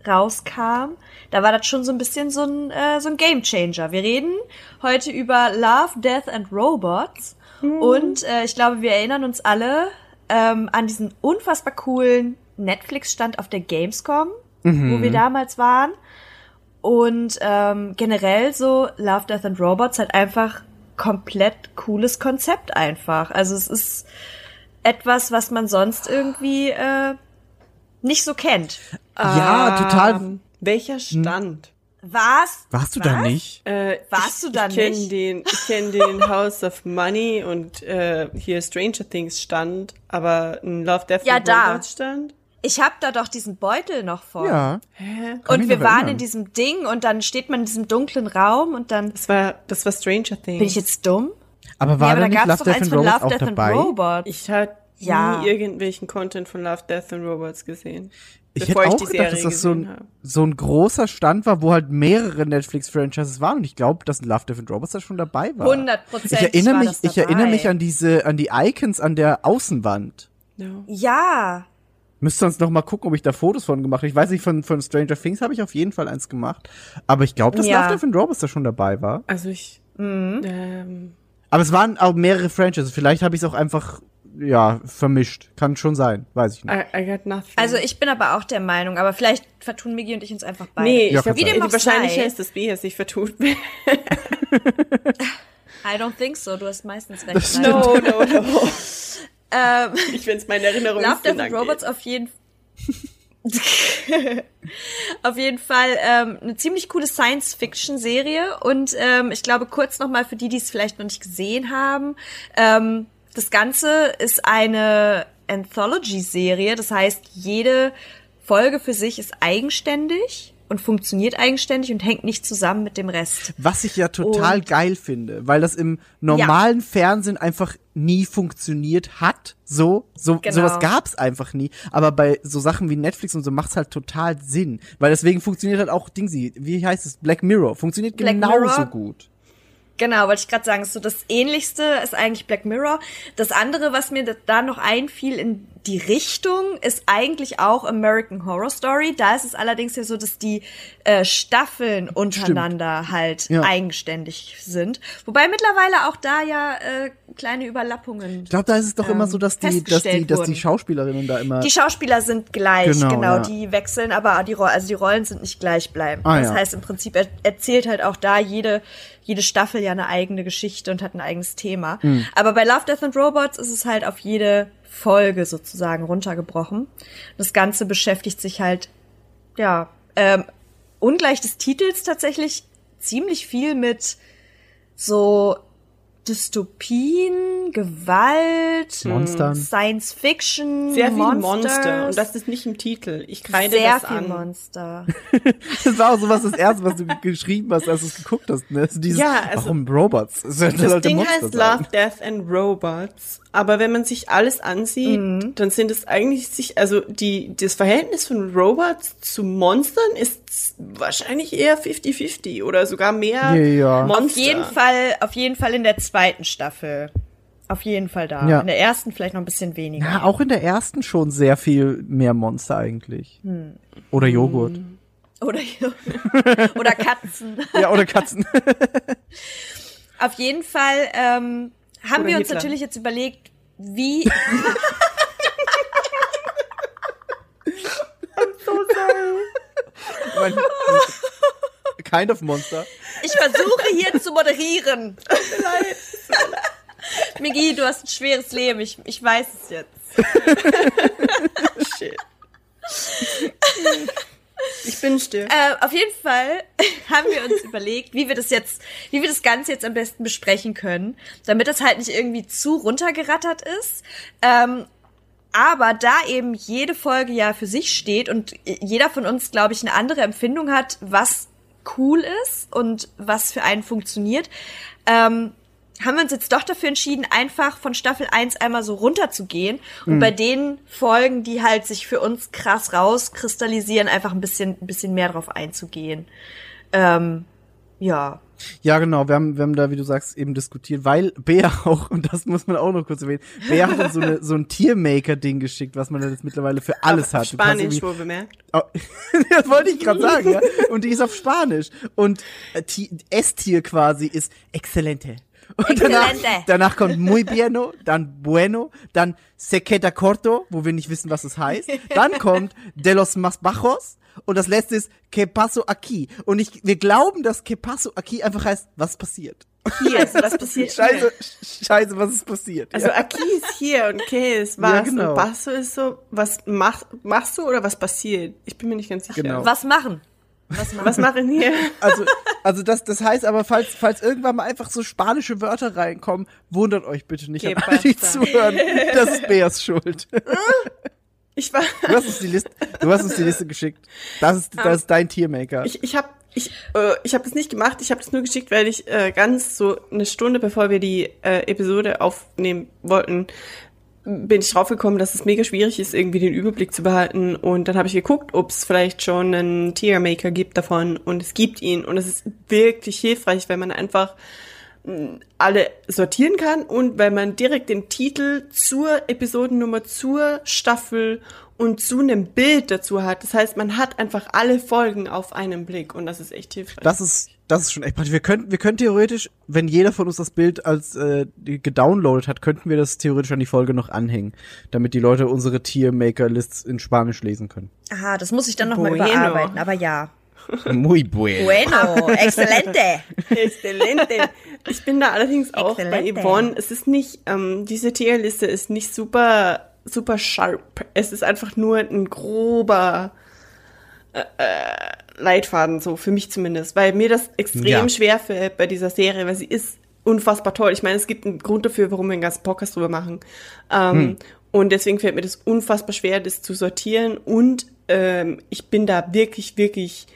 Speaker 2: rauskam, da war das schon so ein bisschen so ein, äh, so ein Game Changer. Wir reden heute über Love, Death and Robots. Und äh, ich glaube, wir erinnern uns alle ähm, an diesen unfassbar coolen Netflix-Stand auf der Gamescom, wo wir damals waren. Und ähm, generell so Love, Death and Robots halt einfach komplett cooles Konzept einfach. Also es ist etwas, was man sonst irgendwie äh, nicht so kennt.
Speaker 4: Ja, total.
Speaker 3: Ähm, welcher Stand?
Speaker 2: Was?
Speaker 4: Warst du
Speaker 2: Was?
Speaker 4: da nicht?
Speaker 3: Äh,
Speaker 2: Warst
Speaker 3: ich,
Speaker 2: du da
Speaker 3: ich kenn
Speaker 2: nicht?
Speaker 3: Den, ich kenne den House of Money und äh, hier Stranger Things Stand, aber ein Love, Death
Speaker 2: Ja,
Speaker 3: and
Speaker 2: da.
Speaker 3: Robots Stand?
Speaker 2: Ich hab da doch diesen Beutel noch vor.
Speaker 4: Ja.
Speaker 3: Hä?
Speaker 2: Und wir waren
Speaker 4: erinnern.
Speaker 2: in diesem Ding und dann steht man in diesem dunklen Raum und dann
Speaker 3: Das war, das war Stranger Things.
Speaker 2: bin ich jetzt dumm?
Speaker 4: Aber war
Speaker 2: ja, aber
Speaker 4: da
Speaker 2: da
Speaker 4: nicht
Speaker 2: gab's
Speaker 4: Love,
Speaker 2: doch
Speaker 4: Death
Speaker 2: eins
Speaker 4: and
Speaker 2: von
Speaker 4: Robots
Speaker 2: Love, Death
Speaker 4: dabei?
Speaker 2: and Robots.
Speaker 3: Ich habe
Speaker 2: Ja.
Speaker 3: nie irgendwelchen Content von Love, Death and Robots gesehen.
Speaker 4: Ich
Speaker 3: bevor
Speaker 4: hätte
Speaker 3: ich
Speaker 4: auch
Speaker 3: die
Speaker 4: gedacht,
Speaker 3: Serie
Speaker 4: dass das so ein,
Speaker 3: habe.
Speaker 4: so ein großer Stand war, wo halt mehrere Netflix-Franchises waren. Und ich glaube, dass Love, Death and Robots da schon dabei war.
Speaker 2: 100
Speaker 4: Ich erinnere
Speaker 2: war
Speaker 4: mich,
Speaker 2: das
Speaker 4: ich erinnere mich an diese, an die Icons an der Außenwand.
Speaker 3: No.
Speaker 2: Ja.
Speaker 4: Müsste sonst noch mal gucken, ob ich da Fotos von gemacht habe. Ich weiß nicht, von, von Stranger Things habe ich auf jeden Fall eins gemacht. Aber ich glaube, dass
Speaker 2: Ja.
Speaker 4: Love, Death and Robots da schon dabei war.
Speaker 3: Also ich,
Speaker 2: Mhm.
Speaker 3: ähm,
Speaker 4: Aber es waren auch mehrere Franchises. Vielleicht habe ich es auch einfach, ja, vermischt. Kann schon sein. Weiß ich nicht.
Speaker 3: I, I.
Speaker 2: Also ich bin aber auch der Meinung, aber vielleicht vertun Migi und ich uns einfach beide.
Speaker 3: nee,
Speaker 4: Ja,
Speaker 3: ich.
Speaker 2: Wie dem auch
Speaker 3: wahrscheinlicher
Speaker 2: sei.
Speaker 3: ist, dass B es sich vertut.
Speaker 2: I don't think so, du hast meistens recht.
Speaker 3: no, no, no.
Speaker 2: Ähm,
Speaker 3: Ich wenn es meine Erinnerung
Speaker 2: Love, Death and Robots auf jeden auf jeden Fall ähm, eine ziemlich coole Science-Fiction-Serie. Und ähm, ich glaube kurz noch mal für die, die es vielleicht noch nicht gesehen haben, ähm, das Ganze ist eine Anthology-Serie, das heißt jede Folge für sich ist eigenständig und funktioniert eigenständig und hängt nicht zusammen mit dem Rest.
Speaker 4: Was ich ja total
Speaker 2: Und-
Speaker 4: geil finde, weil das im normalen Fernsehen einfach nie funktioniert hat. So, so
Speaker 2: Genau.
Speaker 4: sowas gab's einfach nie. Aber bei so Sachen wie Netflix und so macht's halt total Sinn, weil deswegen funktioniert halt auch Dingsy, wie heißt es, Black Mirror, funktioniert
Speaker 2: Black
Speaker 4: genauso
Speaker 2: Mirror?
Speaker 4: gut.
Speaker 2: Genau, wollte ich gerade sagen, so das ähnlichste ist eigentlich Black Mirror. Das andere, was mir da- noch einfiel in die Richtung, ist eigentlich auch American Horror Story. Da ist es allerdings ja so, dass die äh, Staffeln untereinander halt
Speaker 4: Ja.
Speaker 2: eigenständig sind. Wobei mittlerweile auch da ja äh, kleine Überlappungen.
Speaker 4: Ich glaube, da ist es doch
Speaker 2: Ähm,
Speaker 4: immer so, dass die, dass die, dass die. Schauspielerinnen da immer.
Speaker 2: Die Schauspieler sind gleich,
Speaker 4: Genau,
Speaker 2: genau,
Speaker 4: ja.
Speaker 2: die wechseln, aber die, also die Rollen sind nicht gleichbleibend.
Speaker 4: Ah,
Speaker 2: das
Speaker 4: ja.
Speaker 2: heißt im Prinzip, er erzählt halt auch da jede, jede Staffel ja eine eigene Geschichte und hat ein eigenes Thema.
Speaker 4: Mhm.
Speaker 2: Aber bei Love, Death and Robots ist es halt auf jede Folge sozusagen runtergebrochen. Das Ganze beschäftigt sich halt, ja, ähm, ungleich des Titels tatsächlich ziemlich viel mit so Dystopien, Gewalt,
Speaker 4: Monstern.
Speaker 2: Science Fiction,
Speaker 3: Sehr viel
Speaker 2: Monsters.
Speaker 3: Monster. Und das ist nicht im Titel. Ich kreide
Speaker 2: sehr
Speaker 3: das
Speaker 2: viel
Speaker 3: an.
Speaker 2: Monster.
Speaker 4: Das war auch sowas das erste, was du ge- geschrieben hast, als du es geguckt hast. Ne? Also dieses,
Speaker 3: Ja, also-
Speaker 4: warum Robots? Das,
Speaker 3: Das Ding
Speaker 4: Monster
Speaker 3: heißt
Speaker 4: sein.
Speaker 3: Love, Death and Robots. Aber wenn man sich alles ansieht,
Speaker 2: Mhm.
Speaker 3: dann sind es eigentlich sich, also die, das Verhältnis von Robots zu Monstern ist wahrscheinlich eher 50-50 oder sogar mehr
Speaker 4: Ja.
Speaker 3: Monster.
Speaker 2: Auf jeden Fall, auf jeden Fall in der zweiten Staffel. Auf jeden Fall da.
Speaker 4: Ja.
Speaker 2: In der ersten vielleicht noch ein bisschen weniger.
Speaker 4: Ja, auch in der ersten schon sehr viel mehr Monster eigentlich.
Speaker 2: Hm.
Speaker 4: Oder Joghurt.
Speaker 2: Oder, oder Katzen.
Speaker 4: Ja, oder Katzen.
Speaker 2: Auf jeden Fall ähm, haben
Speaker 3: Oder
Speaker 2: wir uns
Speaker 3: Hitler.
Speaker 2: natürlich jetzt überlegt, wie.
Speaker 4: Ich mein, kind of Monster.
Speaker 2: Ich versuche hier zu moderieren. Migi, du hast ein schweres Leben. Ich, ich weiß es jetzt.
Speaker 3: Shit. Ich bin still.
Speaker 2: Äh, auf jeden Fall haben wir uns überlegt, wie wir das jetzt, wie wir das Ganze jetzt am besten besprechen können, damit das halt nicht irgendwie zu runtergerattert ist. Ähm, aber da eben jede Folge ja für sich steht und jeder von uns, glaube ich, eine andere Empfindung hat, was cool ist und was für einen funktioniert, ähm, haben wir uns jetzt doch dafür entschieden, einfach von Staffel 1 einmal so runterzugehen und bei den Folgen, die halt sich für uns krass rauskristallisieren, einfach ein bisschen, ein bisschen mehr drauf einzugehen. Ähm, ja.
Speaker 4: Ja, genau. Wir haben, wir haben da, wie du sagst, eben diskutiert, weil Bea auch, und das muss man auch noch kurz erwähnen, Bea hat uns so, eine, so ein Tiermaker-Ding geschickt, was man jetzt mittlerweile für alles
Speaker 3: Auf
Speaker 4: hat.
Speaker 3: Spanisch wohl bemerkt.
Speaker 4: Oh, das wollte ich gerade sagen, ja. Und die ist auf Spanisch. Und äh, Ti- S-Tier quasi ist excelente. Und danach, danach kommt muy bieno, dann bueno, dann se queda corto, wo wir nicht wissen, was es heißt. Dann kommt de los más bajos. Und das letzte ist que paso aquí. Und ich, wir glauben, dass que paso aquí einfach heißt, was passiert.
Speaker 3: Hier, also was passiert hier?
Speaker 4: Scheiße, scheiße, was ist passiert?
Speaker 3: Also
Speaker 4: ja.
Speaker 3: Aki ist hier und Ke ist was.
Speaker 4: Ja, genau.
Speaker 3: Und Basso ist so, was mach, machst du oder was passiert? Ich bin mir nicht ganz sicher.
Speaker 4: Genau.
Speaker 2: Was machen? Was machen?
Speaker 3: Was machen hier?
Speaker 4: Also, also das, das heißt aber, falls, falls irgendwann mal einfach so spanische Wörter reinkommen, wundert euch bitte nicht an alle, die zuhören. Das ist Beas Schuld.
Speaker 3: Ich war,
Speaker 4: Du hast uns die Liste, du hast uns die Liste geschickt. Das ist, das ist dein Tiermaker.
Speaker 3: ich, ich habe ich, äh, ich hab das nicht gemacht, ich habe das nur geschickt, weil ich äh, ganz so eine Stunde bevor wir die äh, Episode aufnehmen wollten, bin ich draufgekommen, dass es mega schwierig ist, irgendwie den Überblick zu behalten. Und dann habe ich geguckt, ob es vielleicht schon einen Tiermaker gibt davon. Und es gibt ihn. Und es ist wirklich hilfreich, weil man einfach mh, alle sortieren kann und weil man direkt den Titel zur Episodennummer, zur Staffel und zu einem Bild dazu hat. Das heißt, man hat einfach alle Folgen auf einen Blick und das ist echt hilfreich.
Speaker 4: Das ist, das ist schon echt praktisch. Wir könnten, wir können theoretisch, wenn jeder von uns das Bild als äh, gedownloadet hat, könnten wir das theoretisch an die Folge noch anhängen, damit die Leute unsere Tiermaker-Lists in Spanisch lesen können.
Speaker 2: Aha, das muss ich dann nochmal
Speaker 3: Bueno.
Speaker 2: überarbeiten, aber ja.
Speaker 4: Muy bueno.
Speaker 2: Bueno, excelente.
Speaker 3: Exzellente. Ich bin da allerdings auch bei
Speaker 2: Exzellente.
Speaker 3: Yvonne. Es ist nicht, ähm, diese Tierliste ist nicht super, super sharp. Es ist einfach nur ein grober äh, äh, Leitfaden, so für mich zumindest, weil mir das extrem
Speaker 4: Ja.
Speaker 3: schwer fällt bei dieser Serie, weil sie ist unfassbar toll. Ich meine, es gibt einen Grund dafür, warum wir einen ganzen Podcast drüber machen. Ähm, Und deswegen fällt mir das unfassbar schwer, das zu sortieren. Und ähm, ich bin da wirklich, wirklich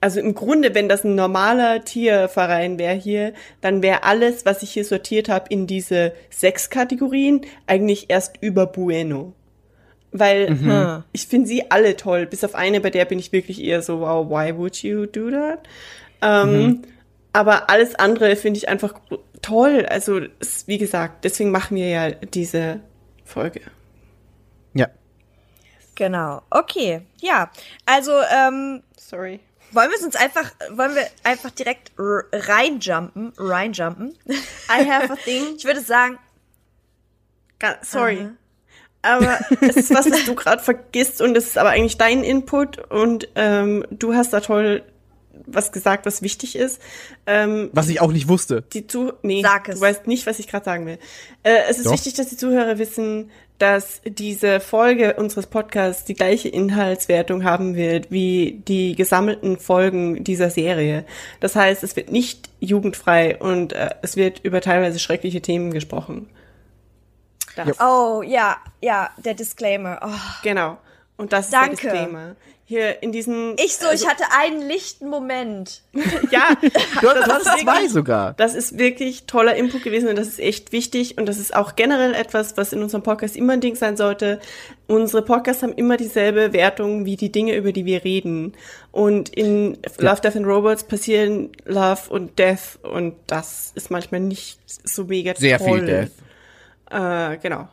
Speaker 3: also im Grunde, wenn das ein normaler Tierverein wäre hier, dann wäre alles, was ich hier sortiert habe, in diese sechs Kategorien eigentlich erst über Bueno. Weil
Speaker 2: Mhm.
Speaker 3: ich finde sie alle toll, bis auf eine, bei der bin ich wirklich eher so, wow, why would you do that? Ähm, Aber alles andere finde ich einfach toll. Also, es, wie gesagt, deswegen machen wir ja diese Folge.
Speaker 4: Ja.
Speaker 2: Genau. Okay. Ja. Also, ähm,
Speaker 3: Sorry.
Speaker 2: wollen wir es uns einfach, wollen wir einfach direkt reinjumpen, reinjumpen?
Speaker 3: I have a thing.
Speaker 2: Ich würde sagen,
Speaker 3: Sorry. Aber es ist was, was du gerade vergisst und es ist aber eigentlich dein Input und ähm, du hast da toll was gesagt, was wichtig ist. Ähm,
Speaker 4: Was ich auch nicht wusste.
Speaker 3: die zu nee,
Speaker 2: Sag es.
Speaker 3: du weißt nicht, was ich gerade sagen will. Äh, es ist
Speaker 4: Doch.
Speaker 3: wichtig, dass die Zuhörer wissen, dass diese Folge unseres Podcasts die gleiche Inhaltswertung haben wird wie die gesammelten Folgen dieser Serie. Das heißt, es wird nicht jugendfrei und äh, es wird über teilweise schreckliche Themen gesprochen. Das,
Speaker 2: Oh, ja, ja, der Disclaimer. Oh.
Speaker 3: Genau. Und das
Speaker 2: Danke.
Speaker 3: ist der Disclaimer. Hier in diesen.
Speaker 2: Ich so, ich hatte einen lichten Moment.
Speaker 3: ja,
Speaker 4: Du, du
Speaker 3: das
Speaker 4: hattest
Speaker 3: ist
Speaker 4: zwei
Speaker 3: wirklich-
Speaker 4: sogar.
Speaker 3: Das ist wirklich toller Input gewesen und das ist echt wichtig und das ist auch generell etwas, was in unserem Podcast immer ein Ding sein sollte. Unsere Podcasts haben immer dieselbe Wertung wie die Dinge, über die wir reden. Und in Love, Death and Robots passieren Love und Death und das ist manchmal nicht so mega
Speaker 4: Sehr
Speaker 3: toll.
Speaker 4: viel Death.
Speaker 3: Äh, genau.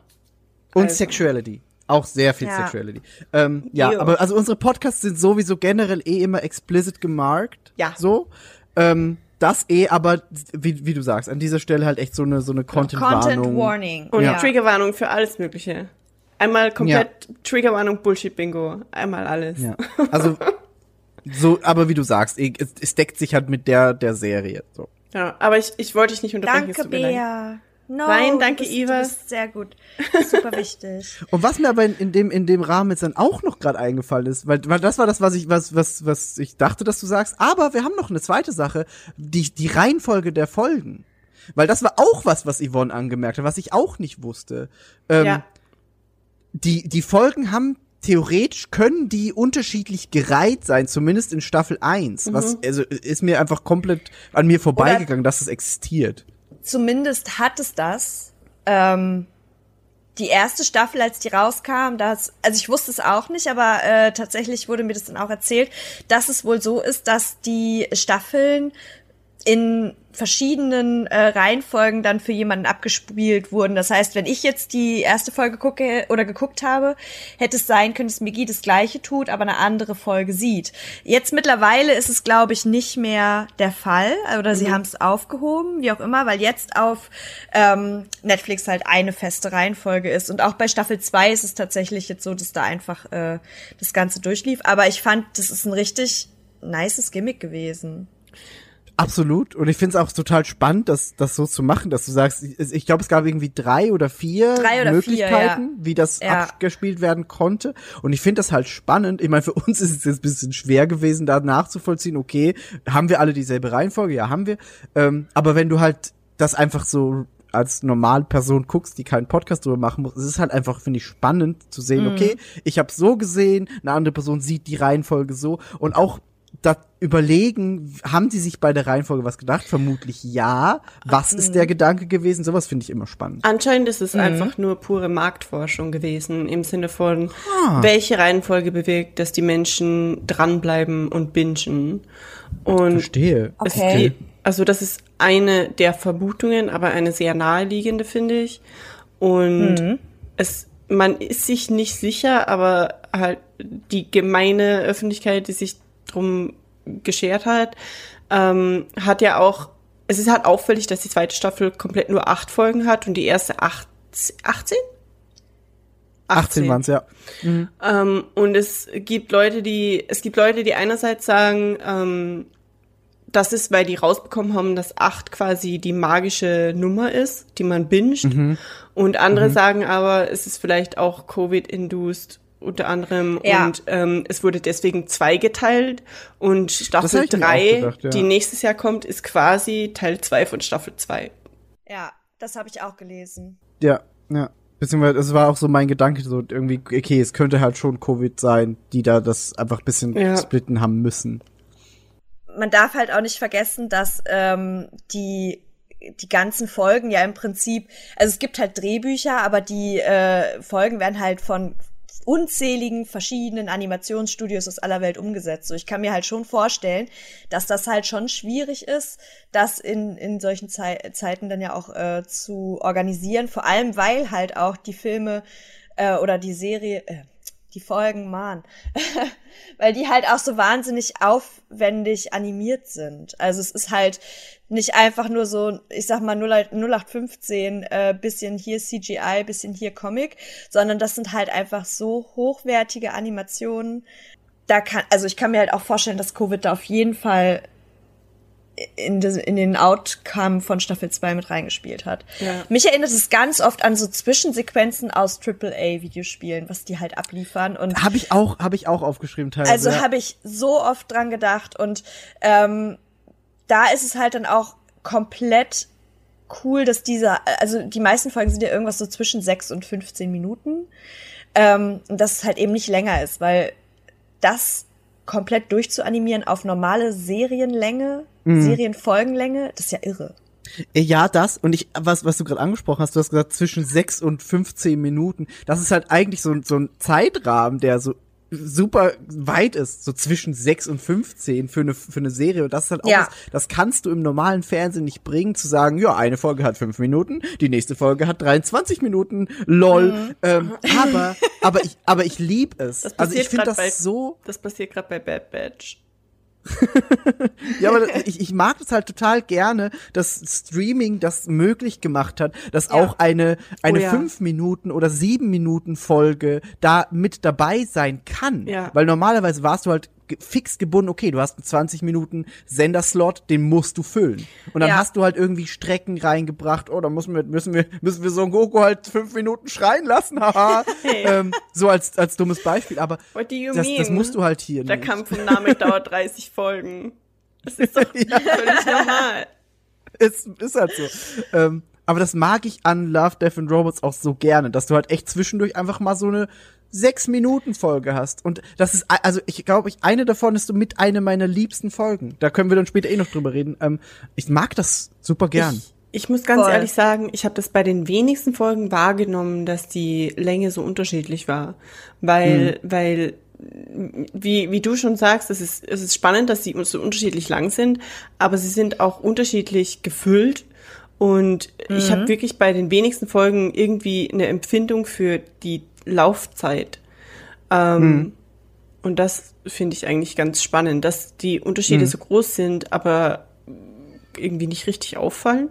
Speaker 4: Und
Speaker 3: Also.
Speaker 4: Sexuality. Auch sehr viel
Speaker 2: Ja.
Speaker 4: Sexuality. Ähm, ja,
Speaker 3: Jo.
Speaker 4: aber also unsere Podcasts sind sowieso generell eh immer explicit gemarkt.
Speaker 3: Ja.
Speaker 4: So. Ähm, das eh, aber wie, wie du sagst, an dieser Stelle halt echt so eine so eine Content-Warnung.
Speaker 2: Content Warning.
Speaker 3: Und
Speaker 2: ja.
Speaker 3: Triggerwarnung für alles Mögliche. Einmal komplett Triggerwarnung, Bullshit-Bingo. Einmal alles.
Speaker 4: Ja. Also so, aber wie du sagst, eh, es, es deckt sich halt mit der der Serie. So.
Speaker 3: Ja, aber ich, ich wollte dich nicht unterbrechen.
Speaker 2: Danke. Bea. No,
Speaker 3: Nein, danke,
Speaker 2: du bist,
Speaker 3: Eva.
Speaker 2: Du bist sehr gut. Super wichtig.
Speaker 4: Und was mir aber in, in dem in dem Rahmen jetzt dann auch noch gerade eingefallen ist, weil, weil das war das, was ich was was was ich dachte, dass du sagst. Aber wir haben noch eine zweite Sache, die die Reihenfolge der Folgen, weil das war auch was, was Yvonne angemerkt hat, was ich auch nicht wusste. Ähm,
Speaker 3: Ja.
Speaker 4: Die die Folgen haben theoretisch können die unterschiedlich gereiht sein, zumindest in Staffel 1. Was also ist mir einfach komplett an mir vorbeigegangen, dass es existiert.
Speaker 2: Zumindest hat es das. Ähm, die erste Staffel, als die rauskam, das, also ich wusste es auch nicht, aber äh, tatsächlich wurde mir das dann auch erzählt, dass es wohl so ist, dass die Staffeln in verschiedenen äh, Reihenfolgen dann für jemanden abgespielt wurden. Das heißt, wenn ich jetzt die erste Folge gucke oder geguckt habe, hätte es sein können, dass Migi das gleiche tut, aber eine andere Folge sieht. Jetzt mittlerweile ist es, glaube ich, nicht mehr der Fall oder sie haben es aufgehoben, wie auch immer, weil jetzt auf ähm, Netflix halt eine feste Reihenfolge ist. Und auch bei Staffel 2 ist es tatsächlich jetzt so, dass da einfach äh, das Ganze durchlief. Aber ich fand, das ist ein richtig nices Gimmick gewesen.
Speaker 4: Absolut. Und ich finde es auch total spannend, das, das so zu machen, dass du sagst, ich, glaube, es gab irgendwie drei oder vier
Speaker 2: Drei oder vier,
Speaker 4: Möglichkeiten, wie das
Speaker 2: Ja.
Speaker 4: abgespielt werden konnte. Und ich finde das halt spannend. Ich meine, für uns ist es jetzt ein bisschen schwer gewesen, da nachzuvollziehen, okay, haben wir alle dieselbe Reihenfolge? Ja, haben wir. Ähm, aber wenn du halt das einfach so als Normalperson guckst, die keinen Podcast drüber machen muss, es ist halt einfach, finde ich, spannend zu sehen, okay, ich habe so gesehen, eine andere Person sieht die Reihenfolge so und auch da überlegen, haben die sich bei der Reihenfolge was gedacht? Vermutlich ja. Was ist der Gedanke gewesen? Sowas finde ich immer spannend.
Speaker 3: Anscheinend ist es einfach nur pure Marktforschung gewesen, im Sinne von, welche Reihenfolge bewirkt, dass die Menschen dranbleiben und bingen. Und
Speaker 4: Verstehe.
Speaker 3: es
Speaker 2: Okay.
Speaker 3: geht, also das ist eine der Vermutungen, aber eine sehr naheliegende, finde ich. Und es, man ist sich nicht sicher, aber halt die gemeine Öffentlichkeit, die sich drum geschert hat, ähm, hat ja auch, es ist halt auffällig, dass die zweite Staffel komplett nur acht Folgen hat und die erste acht, 18?
Speaker 4: 18 waren's ja.
Speaker 3: Ähm, und es gibt Leute, die, es gibt Leute, die einerseits sagen, ähm, das ist, weil die rausbekommen haben, dass acht quasi die magische Nummer ist, die man binget. Und andere sagen aber, es ist vielleicht auch Covid-induced unter anderem
Speaker 2: Ja.
Speaker 3: und ähm, es wurde deswegen zweigeteilt und
Speaker 4: Das
Speaker 3: Staffel drei,
Speaker 4: gedacht, ja.
Speaker 3: die nächstes Jahr kommt, ist quasi Teil zwei von Staffel zwei.
Speaker 2: Ja, das habe ich auch gelesen.
Speaker 4: Ja, ja. Beziehungsweise, es war auch so mein Gedanke, so irgendwie, okay, es könnte halt schon Covid sein, die da das einfach ein bisschen
Speaker 3: Ja.
Speaker 4: splitten haben müssen.
Speaker 2: man darf halt auch nicht vergessen, dass ähm, die die ganzen Folgen ja im Prinzip, also es gibt halt Drehbücher, aber die äh, Folgen werden halt von unzähligen verschiedenen Animationsstudios aus aller Welt umgesetzt. So, ich kann mir halt schon vorstellen, dass das halt schon schwierig ist, das in, in solchen Zei Zeiten dann ja auch äh, zu organisieren. Vor allem, weil halt auch die Filme äh, oder die Serie, äh, die Folgen, man, weil die halt auch so wahnsinnig aufwendig animiert sind. Also es ist halt nicht einfach nur so, ich sag mal 08 0815, äh, bisschen hier CGI, bisschen hier Comic, sondern das sind halt einfach so hochwertige Animationen. Da kann, also ich kann mir halt auch vorstellen, dass Covid da auf jeden Fall in, des, in den Outcome von Staffel 2 mit reingespielt hat.
Speaker 3: Ja.
Speaker 2: Mich erinnert es ganz oft an so Zwischensequenzen aus AAA-Videospielen, was die halt abliefern. Und
Speaker 4: Habe ich auch, habe ich auch aufgeschrieben teilweise.
Speaker 2: also
Speaker 4: ja.
Speaker 2: habe ich so oft dran gedacht und ähm, da ist es halt dann auch komplett cool, dass dieser, also die meisten Folgen sind ja irgendwas so zwischen 6 und 15 Minuten. Ähm, und dass es halt eben nicht länger ist, weil das komplett durchzuanimieren auf normale Serienlänge,
Speaker 4: Mhm.
Speaker 2: Serienfolgenlänge, das ist ja irre.
Speaker 4: Äh, Ja, das und ich, was, was du gerade angesprochen hast, du hast gesagt zwischen 6 und 15 Minuten. Das ist halt eigentlich so, ein- so ein Zeitrahmen, der so super weit ist, so zwischen 6 und 15 für eine, für eine Serie. Und das ist halt auch,
Speaker 2: Ja.
Speaker 4: was, das kannst du im normalen Fernsehen nicht bringen, zu sagen, ja, eine Folge hat 5 Minuten, die nächste Folge hat 23 Minuten, lol.
Speaker 2: Mhm.
Speaker 4: Ähm, aber, aber ich, aber ich lieb es.
Speaker 3: Das
Speaker 4: Also ich
Speaker 3: passiert
Speaker 4: finde das
Speaker 3: bei-
Speaker 4: so,
Speaker 3: Das passiert gerade bei Bad Batch.
Speaker 4: Ja, aber ich, ich mag das halt total gerne, dass Streaming das möglich gemacht hat, dass
Speaker 2: Ja.
Speaker 4: auch eine, eine
Speaker 3: Oh ja.
Speaker 4: fünf Minuten oder sieben Minuten Folge da mit dabei sein kann.
Speaker 3: Ja.
Speaker 4: Weil normalerweise warst du halt fix gebunden, okay, du hast einen 20 Minuten Senderslot, den musst du füllen. Und dann
Speaker 2: Ja.
Speaker 4: hast du halt irgendwie Strecken reingebracht, oh, da müssen wir, müssen wir, müssen wir Son Goku halt fünf Minuten schreien lassen, haha. ähm, so als, als dummes Beispiel, aber
Speaker 3: What do you
Speaker 4: das,
Speaker 3: mean?
Speaker 4: das musst du halt hier
Speaker 3: Der
Speaker 4: nicht.
Speaker 3: Kampf um Namek dauert 30 Folgen. Das ist doch völlig normal.
Speaker 4: ist, ist halt so. Ähm, aber das mag ich an Love, Death and Robots auch so gerne, dass du halt echt zwischendurch einfach mal so eine sechs Minuten Folge hast. Und das ist, also ich glaube, ich, eine davon ist so mit eine meiner liebsten Folgen. Da können wir dann später eh noch drüber reden. Ähm, ich mag das super gern.
Speaker 3: Ich, ich muss ganz
Speaker 2: Voll.
Speaker 3: ehrlich sagen, ich habe das bei den wenigsten Folgen wahrgenommen, dass die Länge so unterschiedlich war. Weil, weil, wie, wie du schon sagst, es ist, es ist spannend, dass sie so unterschiedlich lang sind, aber sie sind auch unterschiedlich gefüllt. Und ich habe wirklich bei den wenigsten Folgen irgendwie eine Empfindung für die Laufzeit. Ähm, Und das finde ich eigentlich ganz spannend, dass die Unterschiede so groß sind, aber irgendwie nicht richtig auffallen.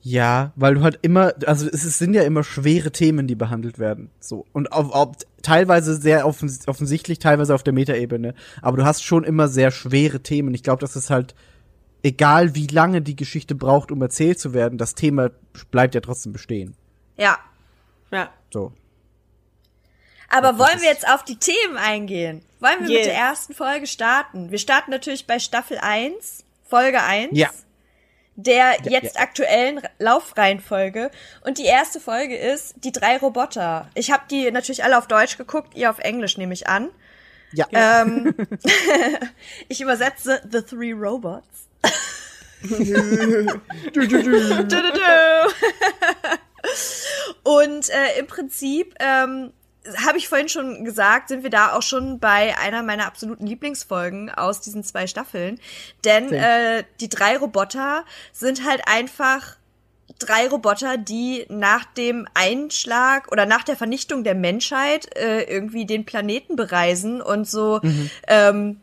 Speaker 4: Ja, weil du halt immer, also es sind ja immer schwere Themen, die behandelt werden. So. Und auf, auf, teilweise sehr offens offensichtlich, teilweise auf der Metaebene. Aber du hast schon immer sehr schwere Themen. Ich glaube, das ist halt, egal wie lange die Geschichte braucht, um erzählt zu werden, das Thema bleibt ja trotzdem bestehen.
Speaker 2: Ja.
Speaker 3: Ja.
Speaker 4: So.
Speaker 2: Aber wollen wir jetzt auf die Themen eingehen? Wollen wir mit
Speaker 3: Yes.
Speaker 2: der ersten Folge starten? Wir starten natürlich bei Staffel 1, Folge 1.
Speaker 4: Ja.
Speaker 2: Der jetzt aktuellen Laufreihenfolge. Und die erste Folge ist Die drei Roboter. Ich habe die natürlich alle auf Deutsch geguckt, ihr auf Englisch nehme ich an.
Speaker 4: Ja.
Speaker 2: Ähm, ich übersetze The Three Robots. Du, du, du. Und äh, im Prinzip ähm, habe ich vorhin schon gesagt, sind wir da auch schon bei einer meiner absoluten Lieblingsfolgen aus diesen zwei Staffeln. Denn äh, die drei Roboter sind halt einfach drei Roboter, die nach dem Einschlag oder nach der Vernichtung der Menschheit äh, irgendwie den Planeten bereisen und so ähm,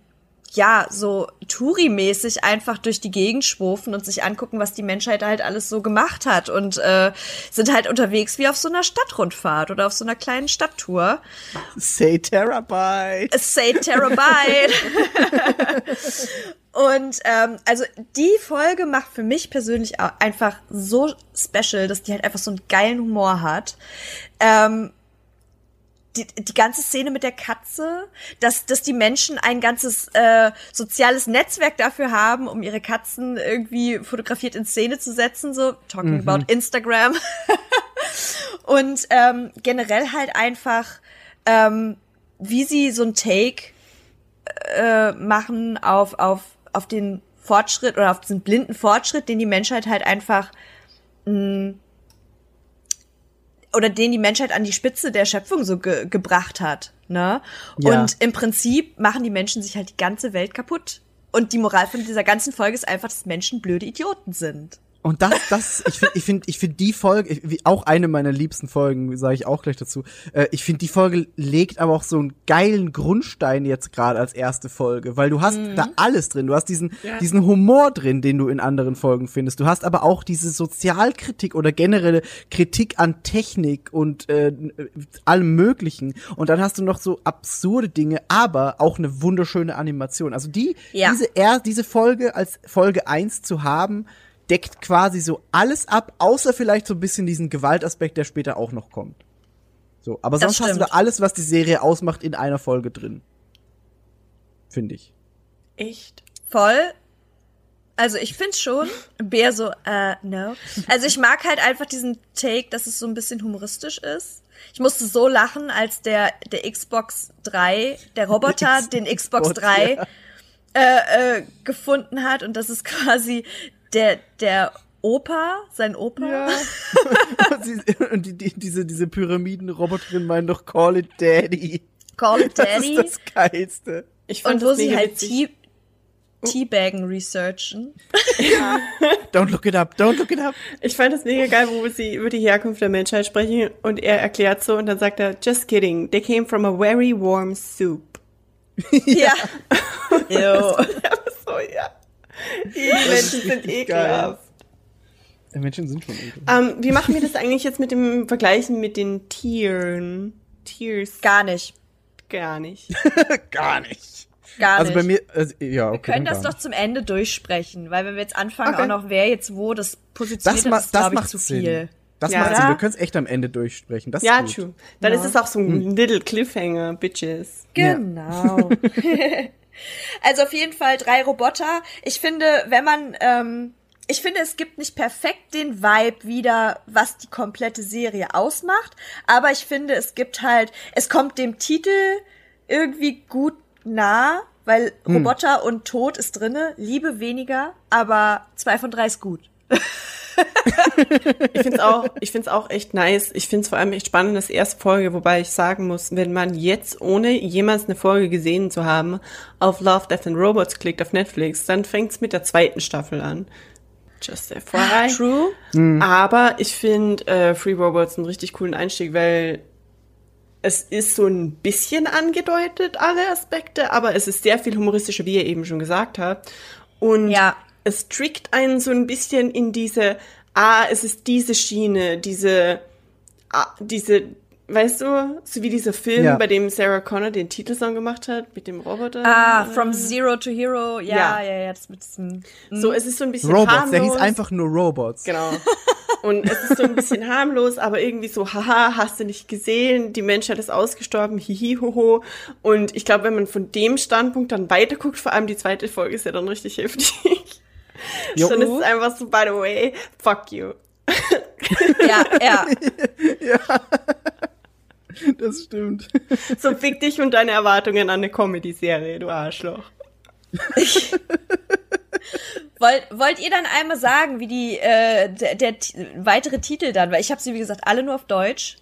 Speaker 2: ja, so Touri-mäßig einfach durch die Gegend schwurfen und sich angucken, was die Menschheit halt alles so gemacht hat und äh, sind halt unterwegs wie auf so einer Stadtrundfahrt oder auf so einer kleinen Stadttour.
Speaker 4: Say Terabyte.
Speaker 2: Say Terabyte. und ähm, also die Folge macht für mich persönlich einfach so special, dass die halt einfach so einen geilen Humor hat. Ähm, die, die ganze Szene mit der Katze, dass, dass die Menschen ein ganzes äh, soziales Netzwerk dafür haben, um ihre Katzen irgendwie fotografiert in Szene zu setzen, so talking about Instagram. Und ähm, generell halt einfach, ähm, wie sie so ein Take äh, machen auf, auf, auf den Fortschritt oder auf diesen blinden Fortschritt, den die Menschheit halt einfach mh, oder den die Menschheit an die Spitze der Schöpfung so ge gebracht hat. Ne?
Speaker 4: Ja.
Speaker 2: Und im Prinzip machen die Menschen sich halt die ganze Welt kaputt. Und die Moral von dieser ganzen Folge ist einfach, dass Menschen blöde Idioten sind.
Speaker 4: Und das, das, ich finde, ich finde, ich finde die Folge, ich- wie- auch eine meiner liebsten Folgen, sage ich auch gleich dazu. Äh, ich finde, die Folge legt aber auch so einen geilen Grundstein jetzt gerade als erste Folge, weil du hast da alles drin. Du hast diesen,
Speaker 3: Ja.
Speaker 4: diesen Humor drin, den du in anderen Folgen findest. Du hast aber auch diese Sozialkritik oder generelle Kritik an Technik und äh, allem Möglichen. Und dann hast du noch so absurde Dinge, aber auch eine wunderschöne Animation. Also die,
Speaker 2: Ja.
Speaker 4: diese, er, diese Folge als Folge 1 zu haben, deckt quasi so alles ab, außer vielleicht so ein bisschen diesen Gewaltaspekt, der später auch noch kommt. So, aber
Speaker 2: Das
Speaker 4: sonst hast du da alles, was die Serie ausmacht, in einer Folge drin. Finde ich.
Speaker 3: Echt?
Speaker 2: Voll. Also ich find's schon. Bär so, äh, no. Also ich mag halt einfach diesen Take, dass es so ein bisschen humoristisch ist. Ich musste so lachen, als der, der Xbox 3, der Roboter, den Xbox 3
Speaker 4: ja.
Speaker 2: äh, äh, gefunden hat und das ist quasi der, der Opa, sein Opa.
Speaker 4: und sie, und die, die, diese, diese Pyramidenroboterin meinen doch Call it Daddy.
Speaker 2: Call it
Speaker 4: Das
Speaker 2: Daddy.
Speaker 4: ist das Geilste.
Speaker 3: Ich fand
Speaker 2: Und wo
Speaker 3: das
Speaker 2: sie halt. Tea, Teabaggen researchen.
Speaker 4: Don't look it up, don't look it up.
Speaker 3: Ich fand das mega geil, wo sie über die Herkunft der Menschheit sprechen und er erklärt so und dann sagt er, just kidding, they came from a very warm soup.
Speaker 2: Ja. Jo.
Speaker 3: Ja, so, ja. Die Menschen sind ekelhaft.
Speaker 4: Die Menschen sind schon ekel.
Speaker 3: Ähm, wie machen wir das eigentlich jetzt mit dem Vergleichen mit den Tieren? Tiers
Speaker 2: Gar nicht.
Speaker 3: gar nicht.
Speaker 4: Gar nicht.
Speaker 2: Gar
Speaker 4: Also
Speaker 2: nicht.
Speaker 4: bei mir, also, ja, okay.
Speaker 2: Wir können das doch zum Ende durchsprechen, weil wenn wir jetzt anfangen,
Speaker 3: Okay.
Speaker 2: auch noch wer jetzt wo das positioniert,
Speaker 4: Das,
Speaker 2: das,
Speaker 4: ma
Speaker 2: ist,
Speaker 4: das
Speaker 2: ich,
Speaker 4: macht
Speaker 2: zu
Speaker 4: Sinn.
Speaker 2: viel.
Speaker 4: Das
Speaker 3: Ja.
Speaker 4: macht Sinn. Wir können es echt am Ende durchsprechen. Das
Speaker 3: Ja,
Speaker 4: ist gut.
Speaker 3: true. Dann
Speaker 2: Ja.
Speaker 3: ist es auch so ein little Cliffhanger, Bitches.
Speaker 2: Genau. also auf jeden Fall drei Roboter. Ich finde, wenn man, ähm, ich finde, es gibt nicht perfekt den Vibe wieder, was die komplette Serie ausmacht. Aber ich finde, es gibt halt, es kommt dem Titel irgendwie gut nah, weil Roboter und Tod ist drinne. Liebe weniger, aber zwei von drei ist gut.
Speaker 3: Ich find's auch, ich find's auch echt nice. Ich find's vor allem echt spannend, das erste Folge, wobei ich sagen muss, wenn man jetzt, ohne jemals eine Folge gesehen zu haben, auf Love, Death and Robots klickt auf Netflix, dann fängt's mit der zweiten Staffel an. Just FYI.
Speaker 2: True.
Speaker 3: Aber ich finde äh, Free Robots einen richtig coolen Einstieg, weil es ist so ein bisschen angedeutet, alle Aspekte, aber es ist sehr viel humoristischer, wie ihr eben schon gesagt habt. Und
Speaker 2: Ja.
Speaker 3: Es trickt einen so ein bisschen in diese, ah, es ist diese Schiene, diese, ah, diese, weißt du, so wie dieser Film,
Speaker 4: Ja.
Speaker 3: bei dem Sarah Connor den Titelsong gemacht hat, mit dem Roboter.
Speaker 2: Ah, From Zero to Hero. Ja,
Speaker 3: Ja.
Speaker 2: ja, ja, das mit diesem.
Speaker 3: So, es ist so ein bisschen
Speaker 4: Robots,
Speaker 3: harmlos.
Speaker 4: der hieß einfach nur Robots.
Speaker 3: Genau. Und es ist so ein bisschen harmlos, aber irgendwie so, haha, hast du nicht gesehen, die Menschheit ist ausgestorben, hihi, hoho. Und ich glaube, wenn man von dem Standpunkt dann weiterguckt, vor allem die zweite Folge ist ja dann richtig heftig.
Speaker 4: Jo.
Speaker 3: Dann ist es einfach so, by the way, fuck you.
Speaker 2: Ja, ja.
Speaker 4: Das stimmt.
Speaker 3: So fick dich und deine Erwartungen an eine Comedy-Serie, du Arschloch.
Speaker 2: Wollt, wollt ihr dann einmal sagen, wie die äh, der, der weitere Titel dann, weil ich habe sie wie gesagt alle nur auf Deutsch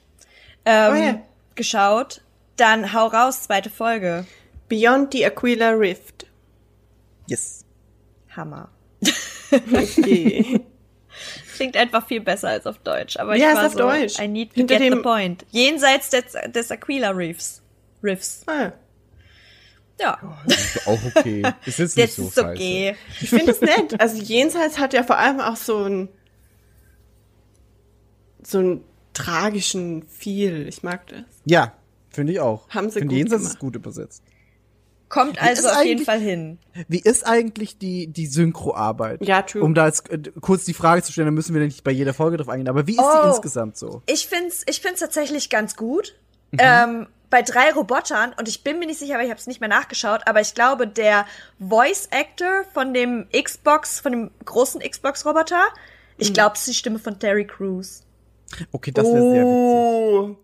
Speaker 2: ähm,
Speaker 3: Oh ja.
Speaker 2: geschaut. Dann hau raus, zweite Folge.
Speaker 3: Beyond the Aquila Rift.
Speaker 4: Yes.
Speaker 2: Hammer.
Speaker 3: Okay.
Speaker 2: Klingt einfach viel besser als auf Deutsch. Aber
Speaker 3: Ja,
Speaker 2: ich
Speaker 3: ist
Speaker 2: war
Speaker 3: auf
Speaker 2: so,
Speaker 3: Deutsch.
Speaker 2: I need to
Speaker 3: Hinter
Speaker 2: get the point. Jenseits des, des Aquila Reefs. Riffs.
Speaker 3: ah.
Speaker 2: Ja,
Speaker 4: Das ist auch okay. Ist jetzt
Speaker 2: das
Speaker 4: nicht so
Speaker 2: ist okay.
Speaker 3: Ich finde es nett. Also Jenseits hat ja vor allem auch so ein so einen tragischen Feel. Ich mag das.
Speaker 4: Ja, finde ich auch.
Speaker 3: Haben sie
Speaker 4: Finde
Speaker 3: gut
Speaker 4: Jenseits
Speaker 3: gemacht.
Speaker 4: ist gut übersetzt.
Speaker 2: Kommt also auf jeden Fall hin.
Speaker 4: Wie ist eigentlich die, die Synchroarbeit?
Speaker 3: Ja, true.
Speaker 4: Um da jetzt äh, kurz die Frage zu stellen, da müssen wir nicht bei jeder Folge drauf eingehen, aber wie ist
Speaker 2: Oh.
Speaker 4: die insgesamt so?
Speaker 2: Ich find's, ich find's tatsächlich ganz gut.
Speaker 4: Mhm.
Speaker 2: Ähm, bei drei Robotern, und ich bin mir nicht sicher, weil ich habe es nicht mehr nachgeschaut, aber ich glaube, der Voice Actor von dem Xbox, von dem großen Xbox-Roboter, ich
Speaker 4: Mhm.
Speaker 2: glaube, es ist die Stimme von Terry Crews.
Speaker 4: Okay, das wäre sehr witzig.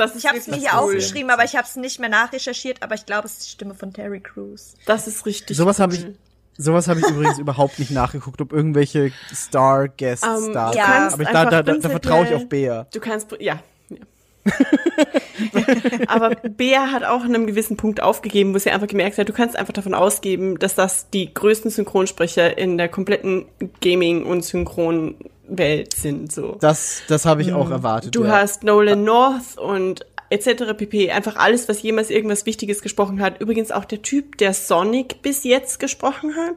Speaker 3: Das
Speaker 2: Ich habe es mir hier
Speaker 3: cool.
Speaker 2: aufgeschrieben, aber ich habe es nicht mehr nachrecherchiert, aber ich glaube, es ist die Stimme von Terry Crews.
Speaker 3: Das ist richtig.
Speaker 4: Sowas habe ich,
Speaker 3: cool.
Speaker 4: sowas habe ich übrigens überhaupt nicht nachgeguckt, ob irgendwelche Star-Guests
Speaker 3: Ähm,
Speaker 4: da
Speaker 3: du
Speaker 2: Ja.
Speaker 4: sind. Aber ich, da, da, da, da vertraue ich auf Bea.
Speaker 3: Du kannst, ja. ja. Aber Bea hat auch an einem gewissen Punkt aufgegeben, wo sie einfach gemerkt hat, du kannst einfach davon ausgeben, dass das die größten Synchronsprecher in der kompletten Gaming- und Synchronwelt sind. So.
Speaker 4: Das, das habe ich auch erwartet.
Speaker 3: Du
Speaker 4: ja.
Speaker 3: hast Nolan North und etc. pp. Einfach alles, was jemals irgendwas Wichtiges gesprochen hat. Übrigens auch der Typ, der Sonic bis jetzt gesprochen hat.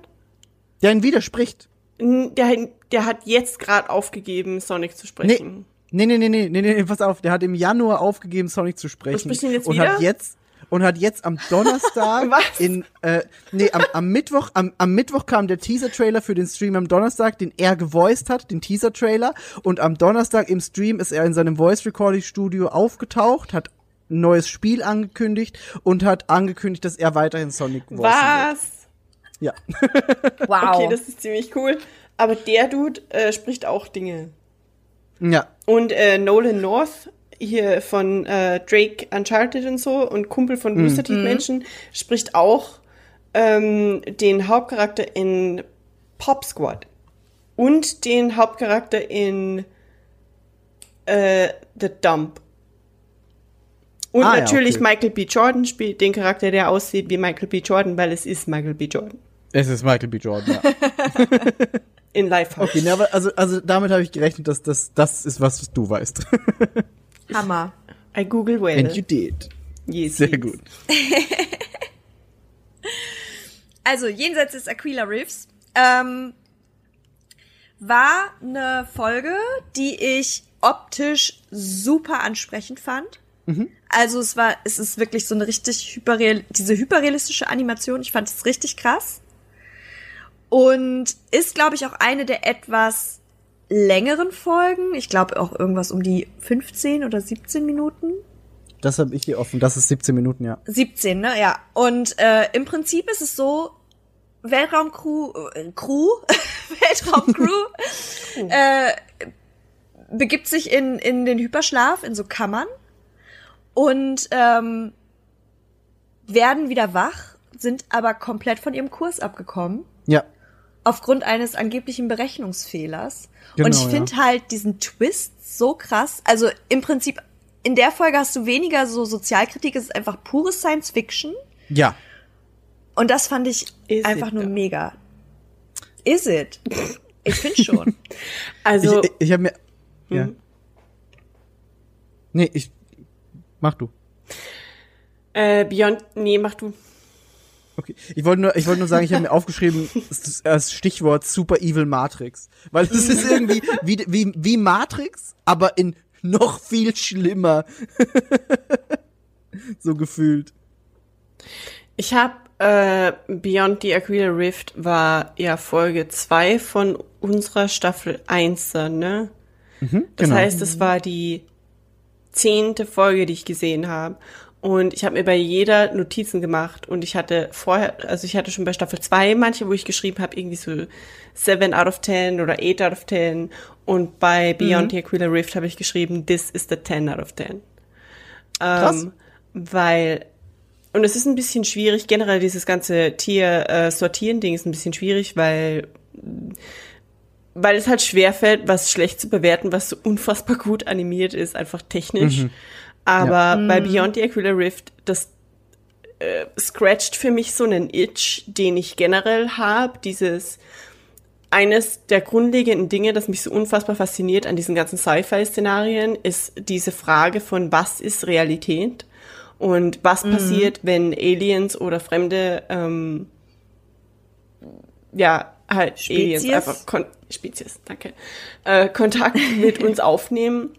Speaker 4: Der ihn widerspricht.
Speaker 3: Der, der hat jetzt gerade aufgegeben, Sonic zu sprechen.
Speaker 4: Nee, nee, nee, nee, nee, nee, pass auf, der hat im Januar aufgegeben, Sonic zu sprechen.
Speaker 3: spricht ihn jetzt
Speaker 4: und
Speaker 3: wieder?
Speaker 4: hat jetzt und hat jetzt am Donnerstag
Speaker 3: Was?
Speaker 4: in äh, nee, am, am Mittwoch am, am Mittwoch kam der Teaser Trailer für den Stream am Donnerstag, den er gevoiced hat, den Teaser Trailer und am Donnerstag im Stream ist er in seinem Voice Recording Studio aufgetaucht, hat ein neues Spiel angekündigt und hat angekündigt, dass er weiterhin Sonic voicen wird.
Speaker 3: Was?
Speaker 4: Ja.
Speaker 2: Wow.
Speaker 3: Okay, das ist ziemlich cool. Aber der Dude äh, spricht auch Dinge.
Speaker 4: Ja.
Speaker 3: Und äh, Nolan North hier von äh, Drake Uncharted und so und Kumpel von Rooster Teeth Menschen spricht auch ähm, den Hauptcharakter in Pop Squad und den Hauptcharakter in äh, The Dump. Und
Speaker 4: Ah, ja,
Speaker 3: natürlich
Speaker 4: okay.
Speaker 3: Michael B. Jordan spielt den Charakter, der aussieht wie Michael B. Jordan, weil es ist Michael B. Jordan.
Speaker 4: Es ist Michael B. Jordan, ja.
Speaker 3: In Live
Speaker 4: Okay, aber also, also damit habe ich gerechnet, dass das, das ist was, was du weißt.
Speaker 2: Hammer.
Speaker 3: I Google well.
Speaker 4: And you did.
Speaker 3: yes,
Speaker 4: Sehr
Speaker 3: yes.
Speaker 4: gut.
Speaker 2: Also, jenseits des Aquila Riffs, ähm, war eine Folge, die ich optisch super ansprechend fand. Also es war, es ist wirklich so eine richtig hyperreal, diese hyperrealistische Animation. Ich fand es richtig krass. Und ist, glaube ich, auch eine der etwas längeren Folgen. Ich glaube auch irgendwas um die 15 oder 17 Minuten.
Speaker 4: Das habe ich hier offen. Das ist 17 Minuten, ja.
Speaker 2: 17, ne? Ja. Und äh, im Prinzip ist es so, Weltraumcrew, äh, Crew, Weltraumcrew, äh, begibt sich in, in den Hyperschlaf, in so Kammern und ähm, werden wieder wach, sind aber komplett von ihrem Kurs abgekommen. Aufgrund eines angeblichen Berechnungsfehlers.
Speaker 4: Genau,
Speaker 2: und ich
Speaker 4: ja.
Speaker 2: finde halt diesen Twist so krass. Also im Prinzip, in der Folge hast du weniger so Sozialkritik, es ist einfach pure Science Fiction.
Speaker 4: Ja.
Speaker 2: Und das fand ich
Speaker 3: Is
Speaker 2: einfach nur
Speaker 3: though?
Speaker 2: mega. Is it? Ich finde schon.
Speaker 3: Also,
Speaker 4: ich ich habe mir. Ja. Nee, ich. Mach du.
Speaker 3: äh, Beyond, nee, mach du.
Speaker 4: Okay. Ich wollte nur, ich wollte nur sagen, ich habe mir aufgeschrieben, das, Stichwort Super Evil Matrix. Weil es ist irgendwie wie, wie, wie Matrix, aber in noch viel schlimmer. so gefühlt.
Speaker 3: Ich habe äh, Beyond the Aquila Rift war ja Folge 2 von unserer Staffel 1, dann, ne? Das
Speaker 4: genau.
Speaker 3: heißt, es war die zehnte Folge, die ich gesehen habe. Und ich habe mir bei jeder Notizen gemacht und ich hatte vorher, also ich hatte schon bei Staffel 2 manche, wo ich geschrieben habe, irgendwie so 7 out of 10 oder 8 out of 10. Und bei Beyond the Aquila Rift habe ich geschrieben, this is the 10 out of 10.
Speaker 4: Krass.
Speaker 3: Ähm, weil, und es ist ein bisschen schwierig, generell dieses ganze Tier-Sortieren-Ding ist ein bisschen schwierig, weil, weil es halt schwerfällt, was schlecht zu bewerten, was so unfassbar gut animiert ist, einfach technisch. Aber bei Beyond the Aquila Rift, das äh, scratcht für mich so einen Itch, den ich generell habe, dieses eines der grundlegenden Dinge, das mich so unfassbar fasziniert an diesen ganzen Sci-Fi-Szenarien, ist diese Frage von, was ist Realität? Und was passiert, wenn Aliens oder fremde, ähm, ja, halt Aliens
Speaker 2: Spezies?
Speaker 3: einfach, Kon Spezies, danke, äh, Kontakt mit uns aufnehmen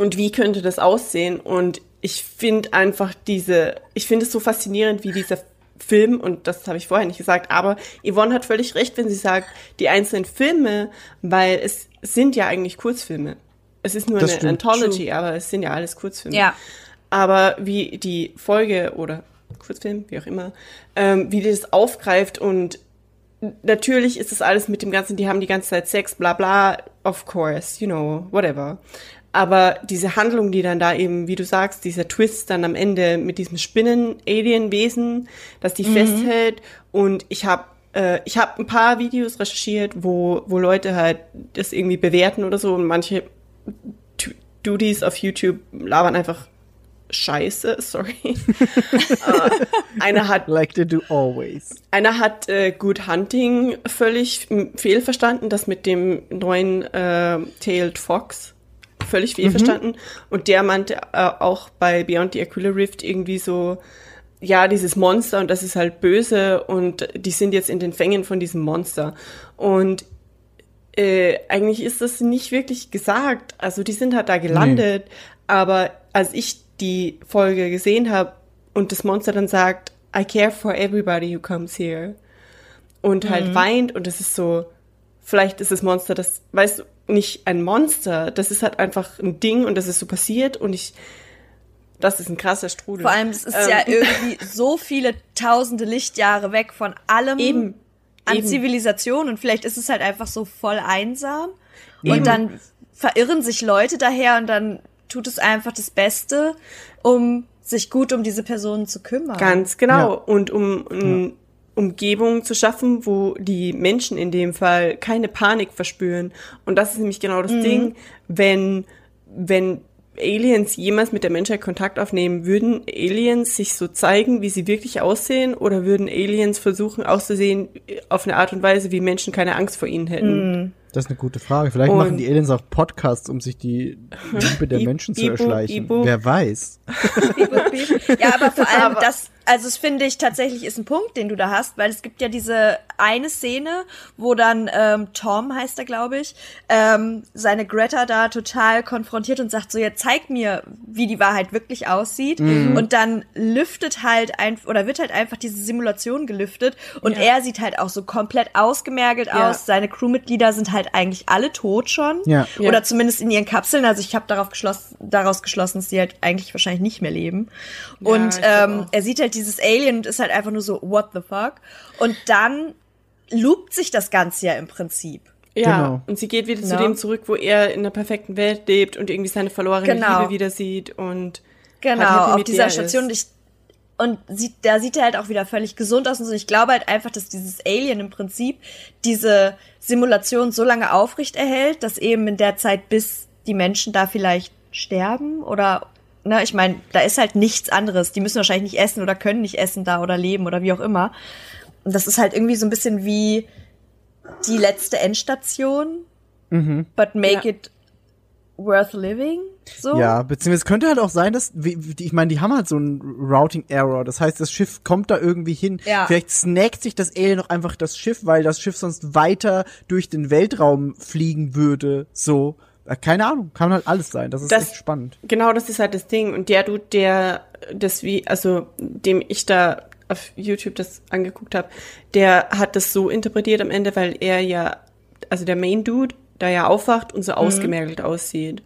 Speaker 3: und wie könnte das aussehen? Und ich finde einfach diese, ich finde es so faszinierend, wie dieser Film, und das habe ich vorher nicht gesagt, aber Yvonne hat völlig recht, wenn sie sagt, die einzelnen Filme, weil es sind ja eigentlich Kurzfilme. Es ist nur
Speaker 4: Das
Speaker 3: eine. Anthology, aber es sind ja alles Kurzfilme.
Speaker 2: Ja.
Speaker 3: Aber wie die Folge oder Kurzfilm, wie auch immer, ähm, wie die das aufgreift und natürlich ist das alles mit dem Ganzen, die haben die ganze Zeit Sex, bla bla, of course, you know, whatever. Aber diese Handlung, die dann da eben, wie du sagst, dieser Twist dann am Ende mit diesem Spinnen-Alien-Wesen, dass die festhält und ich habe äh, ich habe ein paar Videos recherchiert, wo, wo Leute halt das irgendwie bewerten oder so und manche Duties auf YouTube labern einfach scheiße, sorry. äh, einer hat
Speaker 4: Like they do always.
Speaker 3: einer hat äh, Good Hunting völlig fehlverstanden, das mit dem neuen äh, Tailed Fox völlig fehlverstanden. Und der meinte äh, auch bei Beyond the Aquila Rift irgendwie so, ja, dieses Monster und das ist halt böse und die sind jetzt in den Fängen von diesem Monster. Und äh, eigentlich ist das nicht wirklich gesagt. Also die sind halt da gelandet, aber als ich die Folge gesehen habe und das Monster dann sagt, I care for everybody who comes here und halt weint und es ist so, vielleicht ist das Monster das, weißt du, nicht ein Monster, das ist halt einfach ein Ding und das ist so passiert und ich, das ist ein krasser Strudel.
Speaker 2: Vor allem, es ist
Speaker 3: Ähm,
Speaker 2: ja irgendwie so viele tausende Lichtjahre weg von allem
Speaker 3: Eben.
Speaker 2: an
Speaker 3: Eben.
Speaker 2: Zivilisation und vielleicht ist es halt einfach so voll einsam
Speaker 3: Eben.
Speaker 2: und dann verirren sich Leute daher und dann tut es einfach das Beste, um sich gut um diese Personen zu kümmern.
Speaker 3: Ganz genau.
Speaker 4: Ja.
Speaker 3: Und um eine Umgebung zu schaffen, wo die Menschen in dem Fall keine Panik verspüren. Und das ist nämlich genau das Ding, wenn, wenn Aliens jemals mit der Menschheit Kontakt aufnehmen, würden Aliens sich so zeigen, wie sie wirklich aussehen, oder würden Aliens versuchen auszusehen auf eine Art und Weise, wie Menschen keine Angst vor ihnen hätten?
Speaker 4: Das ist eine gute Frage. Vielleicht
Speaker 3: Und-
Speaker 4: machen die Aliens auch Podcasts, um sich die Liebe der Menschen zu erschleichen. Wer weiß.
Speaker 2: Ja, aber vor allem das, also das finde ich tatsächlich ist ein Punkt, den du da hast, weil es gibt ja diese eine Szene, wo dann ähm, Tom heißt er, glaube ich, ähm, seine Greta da total konfrontiert und sagt so, ja, zeig mir, wie die Wahrheit wirklich aussieht. Und dann lüftet halt ein oder wird halt einfach diese Simulation gelüftet und
Speaker 3: Ja.
Speaker 2: er sieht halt auch so komplett ausgemergelt
Speaker 3: Ja.
Speaker 2: aus. Seine Crewmitglieder sind halt eigentlich alle tot schon.
Speaker 4: Ja.
Speaker 3: Ja.
Speaker 2: Oder zumindest in ihren Kapseln. Also ich habe darauf geschlossen, daraus geschlossen, dass die halt eigentlich wahrscheinlich nicht mehr leben. Und ähm, er sieht halt dieses Alien und ist halt einfach nur so, what the fuck? Und dann loopt sich das Ganze ja im Prinzip.
Speaker 3: Ja,
Speaker 4: Genau.
Speaker 3: und sie geht wieder zu
Speaker 2: Ja.
Speaker 3: dem zurück, wo er in der perfekten Welt lebt und irgendwie seine verlorene
Speaker 2: Genau.
Speaker 3: Liebe wieder sieht und
Speaker 2: Genau,
Speaker 3: halt
Speaker 2: auf
Speaker 3: mit
Speaker 2: dieser Station. Ich, und sieht, da sieht er halt auch wieder völlig gesund aus und so. Ich glaube halt einfach, dass dieses Alien im Prinzip diese Simulation so lange aufrecht erhält, dass eben in der Zeit, bis die Menschen da vielleicht sterben oder, ne, ich meine, da ist halt nichts anderes. Die müssen wahrscheinlich nicht essen oder können nicht essen da oder leben oder wie auch immer. Und das ist halt irgendwie so ein bisschen wie die letzte Endstation, but make
Speaker 3: Ja.
Speaker 2: it worth living. So.
Speaker 4: Ja, beziehungsweise es könnte halt auch sein, dass, wie, wie- ich meine, die haben halt so einen Routing-Error. Das heißt, das Schiff kommt da irgendwie hin.
Speaker 2: Ja.
Speaker 4: Vielleicht snackt sich das Alien noch einfach das Schiff, weil das Schiff sonst weiter durch den Weltraum fliegen würde. So. Äh, Keine Ahnung, kann halt alles sein. Das ist
Speaker 3: Das-
Speaker 4: echt spannend.
Speaker 3: Genau, das ist halt das Ding. Und der Dude, der das wie, also dem ich da auf YouTube das angeguckt habe, der hat das so interpretiert am Ende, weil er ja, also der Main Dude, da ja aufwacht und so ausgemergelt aussieht.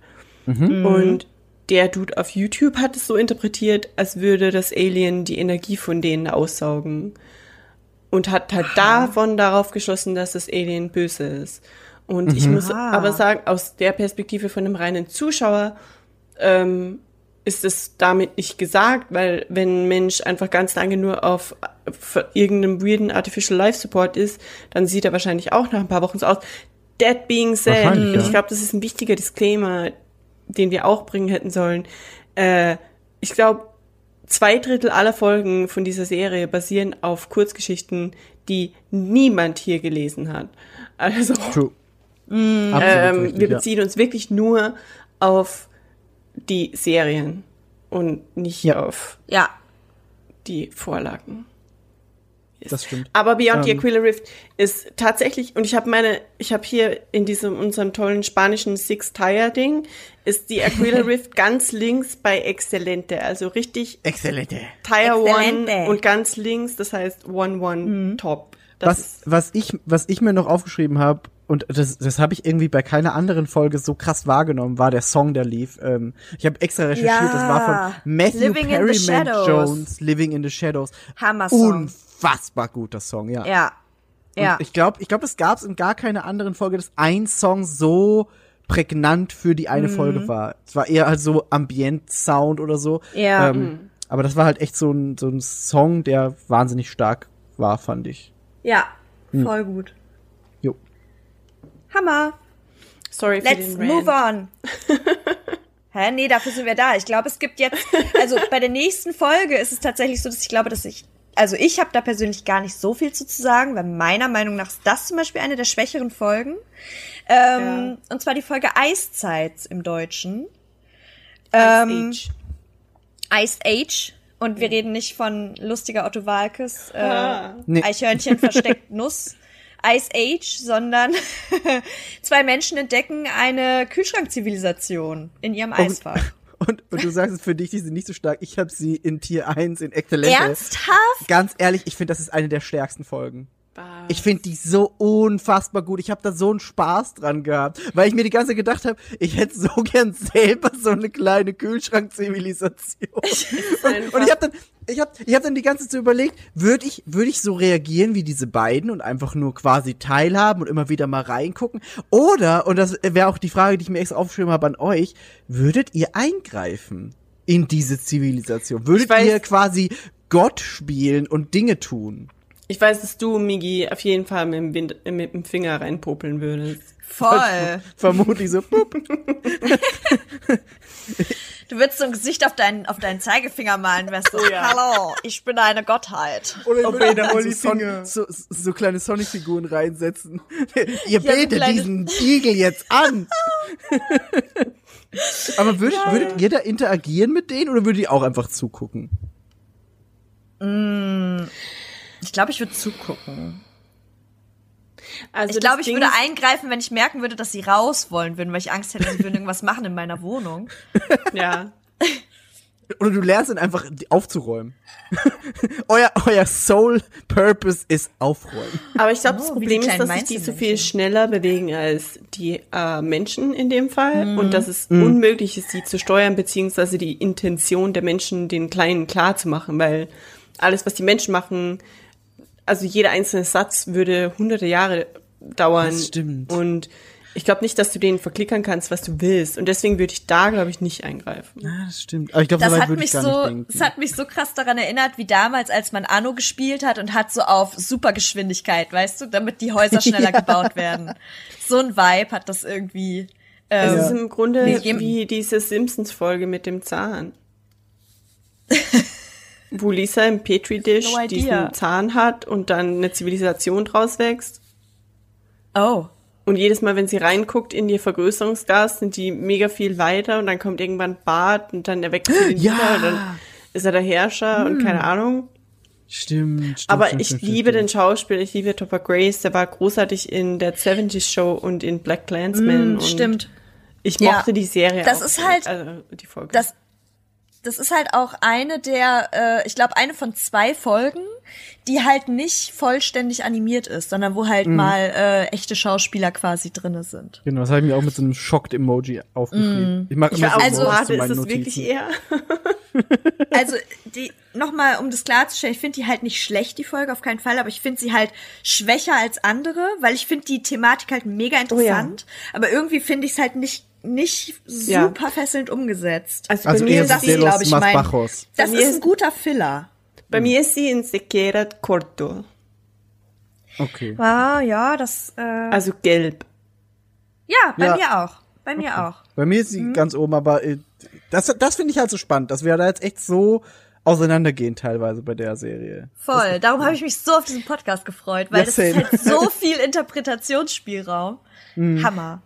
Speaker 3: Und der Dude auf YouTube hat es so interpretiert, als würde das Alien die Energie von denen aussaugen. Und hat halt davon darauf geschlossen, dass das Alien böse ist. Und ich muss
Speaker 2: Ah.
Speaker 3: aber sagen, aus der Perspektive von einem reinen Zuschauer ähm, ist es damit nicht gesagt, weil wenn ein Mensch einfach ganz lange nur auf auf irgendeinem weirden Artificial Life Support ist, dann sieht er wahrscheinlich auch nach ein paar Wochen so aus. That being said,
Speaker 4: ja.
Speaker 3: ich glaube, das ist ein wichtiger Disclaimer, den wir auch bringen hätten sollen. Äh, ich glaube, zwei Drittel aller Folgen von dieser Serie basieren auf Kurzgeschichten, die niemand hier gelesen hat. Also
Speaker 4: True. Absolut
Speaker 3: ähm,
Speaker 4: richtig,
Speaker 3: wir
Speaker 4: ja.
Speaker 3: beziehen uns wirklich nur auf die Serien und nicht
Speaker 4: Ja.
Speaker 3: auf
Speaker 2: Ja.
Speaker 3: die Vorlagen.
Speaker 4: Das stimmt.
Speaker 3: Aber Beyond the
Speaker 4: Ähm.
Speaker 3: Aquila Rift ist tatsächlich, und ich habe meine, ich habe hier in diesem unserem tollen spanischen Six Tire Ding, ist die Aquila Rift ganz links bei Excelente, also richtig
Speaker 4: Exzellente.
Speaker 3: Tire
Speaker 2: Excelente.
Speaker 3: One und ganz links, das heißt One One Top. Das
Speaker 4: Was,
Speaker 3: ist,
Speaker 4: was, ich, was ich mir noch aufgeschrieben habe, und das, das habe ich irgendwie bei keiner anderen Folge so krass wahrgenommen, war der Song, der lief. Ähm, ich habe extra recherchiert,
Speaker 2: Ja.
Speaker 4: das war von Matthew
Speaker 2: Living
Speaker 4: Perryman. Jones, Living in the Shadows.
Speaker 2: Hammer-Song.
Speaker 4: Unfassbar guter Song, ja.
Speaker 2: Ja. Ja.
Speaker 4: Ich glaube, ich glaube, das gab es in gar keiner anderen Folge, dass ein Song so prägnant für die eine Folge war. Es war eher halt so Ambient-Sound oder so.
Speaker 2: Ja.
Speaker 4: Ähm, aber das war halt echt so ein, so ein Song, der wahnsinnig stark war, fand ich.
Speaker 2: Ja. Voll gut. Hammer.
Speaker 3: sorry für
Speaker 2: Let's
Speaker 3: den Rant.
Speaker 2: move on. Hä? Nee, dafür sind wir da. Ich glaube, es gibt jetzt, also bei der nächsten Folge ist es tatsächlich so, dass ich glaube, dass ich, also ich habe da persönlich gar nicht so viel zu, zu sagen, weil meiner Meinung nach ist das zum Beispiel eine der schwächeren Folgen. Ähm, Und zwar die Folge Eiszeit im Deutschen. Ähm,
Speaker 3: Ice
Speaker 2: Iced Age. Und wir reden nicht von lustiger Otto Walkes, äh,
Speaker 3: Ah.
Speaker 4: Nee.
Speaker 2: Eichhörnchen versteckt Nuss. Ice Age, sondern zwei Menschen entdecken eine Kühlschrankzivilisation in ihrem Eisfach.
Speaker 4: Und, und du sagst es für dich, die sind nicht so stark. Ich habe sie in Tier 1 in Exzellente.
Speaker 2: Ernsthaft?
Speaker 4: Ganz ehrlich, ich finde, das ist eine der stärksten Folgen. Ich finde die so unfassbar gut. Ich habe da so einen Spaß dran gehabt, weil ich mir die ganze Zeit gedacht habe, ich hätte so gern selber so eine kleine Kühlschrankzivilisation. Und, und ich habe dann, ich habe, ich habe dann die ganze Zeit überlegt, würde ich, würde ich so reagieren wie diese beiden und einfach nur quasi teilhaben und immer wieder mal reingucken? Oder und das wäre auch die Frage, die ich mir extra aufgeschrieben habe an euch, würdet ihr eingreifen in diese Zivilisation? Würdet ihr quasi Gott spielen und Dinge tun?
Speaker 3: Ich weiß, dass du, Migi, auf jeden Fall mit dem, Wind, mit dem Finger reinpopeln würdest.
Speaker 2: Voll.
Speaker 4: Vermutlich so.
Speaker 2: Du würdest so ein Gesicht auf deinen, auf deinen Zeigefinger malen, wärst so,
Speaker 3: ja.
Speaker 2: hallo, ich bin eine Gottheit.
Speaker 4: Oder ich
Speaker 3: Oh, Peter,
Speaker 4: so,
Speaker 3: hol die
Speaker 4: Son
Speaker 3: Finger.
Speaker 4: so, so kleine Sonic-Figuren reinsetzen. Ihr
Speaker 2: so
Speaker 4: betet
Speaker 2: kleine-
Speaker 4: diesen Igel jetzt an. Aber würdet, würdet ihr da interagieren mit denen oder würdet ihr auch einfach zugucken?
Speaker 2: Ich glaube, ich würde zugucken.
Speaker 3: Also
Speaker 2: Ich glaube,
Speaker 3: das
Speaker 2: ich
Speaker 3: Ding
Speaker 2: würde eingreifen, wenn ich merken würde, dass sie raus wollen würden, weil ich Angst hätte, sie würden irgendwas machen in meiner Wohnung.
Speaker 3: Ja.
Speaker 4: Oder du lernst dann einfach die- aufzuräumen. euer, euer Soul Purpose ist aufräumen.
Speaker 3: Aber ich glaube, das
Speaker 2: Oh, die
Speaker 3: Problem ist, dass sich die so viel schneller bewegen als die äh, Menschen in dem Fall
Speaker 2: Mhm.
Speaker 3: und dass es unmöglich ist, sie zu steuern, beziehungsweise die Intention der Menschen den Kleinen klar zu machen, weil alles, was die Menschen machen, also jeder einzelne Satz würde hunderte Jahre dauern.
Speaker 4: Das stimmt.
Speaker 3: Und ich glaube nicht, dass du denen verklickern kannst, was du willst. Und deswegen würde ich da, glaube ich, nicht eingreifen.
Speaker 4: Ja, das stimmt. Aber ich glaube,
Speaker 2: Das hat mich so, das hat mich so krass daran erinnert, wie damals, als man Anno gespielt hat und hat so auf Supergeschwindigkeit, weißt du, damit die Häuser schneller gebaut werden. So ein Vibe hat das irgendwie.
Speaker 3: Es
Speaker 2: Ähm,
Speaker 3: ist im Grunde wie diese Simpsons-Folge mit dem Zahn. Wo Lisa im Petri-Dish
Speaker 2: No
Speaker 3: diesen Zahn hat und dann eine Zivilisation draus wächst.
Speaker 2: Oh.
Speaker 3: Und jedes Mal, wenn sie reinguckt in ihr Vergrößerungsgas, sind die mega viel weiter und dann kommt irgendwann Bart und dann erweckt sie den
Speaker 4: Ja.
Speaker 3: wieder und dann ist er der Herrscher und keine Ahnung.
Speaker 4: Stimmt, stimmt.
Speaker 3: Aber
Speaker 4: stimmt,
Speaker 3: ich
Speaker 4: stimmt,
Speaker 3: liebe
Speaker 4: stimmt.
Speaker 3: den Schauspieler, ich liebe Topper Grace, der war großartig in der 70s Show und in Black Clansman.
Speaker 2: Mm, Stimmt.
Speaker 3: Ich
Speaker 2: Ja.
Speaker 3: mochte die Serie
Speaker 2: Das
Speaker 3: auch.
Speaker 2: ist halt-
Speaker 3: also die Folge.
Speaker 2: Das, das ist halt auch eine der, äh, ich glaube, eine von zwei Folgen, die halt nicht vollständig animiert ist, sondern wo halt mal äh, echte Schauspieler quasi drinne sind.
Speaker 4: Genau, das habe ich mir auch mit so einem Schocked-Emoji aufgeschrieben. Ich mache
Speaker 3: ich
Speaker 4: immer
Speaker 3: war
Speaker 4: so
Speaker 3: auch
Speaker 2: Also-
Speaker 3: ist
Speaker 4: meinen
Speaker 3: das
Speaker 4: Notizen.
Speaker 3: wirklich er?
Speaker 2: Also, die, nochmal, um das klarzustellen, ich finde die halt nicht schlecht, die Folge, auf keinen Fall, aber ich finde sie halt schwächer als andere, weil ich finde die Thematik halt mega interessant, aber irgendwie finde ich es halt nicht, nicht
Speaker 3: Ja.
Speaker 2: super fesselnd umgesetzt.
Speaker 3: Also,
Speaker 4: Also
Speaker 3: bei, mir
Speaker 4: eher
Speaker 3: ist
Speaker 2: das ist,
Speaker 4: de
Speaker 2: glaub
Speaker 4: los
Speaker 2: ich, mein-
Speaker 4: bajos.
Speaker 2: Das
Speaker 3: mir
Speaker 2: ist
Speaker 3: ist-
Speaker 2: ein guter Filler.
Speaker 3: bei mir ist sie in Sequera Corto.
Speaker 4: Okay.
Speaker 2: Ah, ja, das, äh,
Speaker 3: Also gelb.
Speaker 2: ja, bei
Speaker 4: Ja.
Speaker 2: mir auch. Bei mir auch.
Speaker 4: Bei mir ist sie ganz oben, aber äh, das, das finde ich halt so spannend, dass wir da jetzt echt so auseinandergehen teilweise bei der Serie.
Speaker 2: Voll. Darum habe ich mich so auf diesen Podcast gefreut, weil
Speaker 4: Ja,
Speaker 2: das ist halt so viel Interpretationsspielraum. Hammer.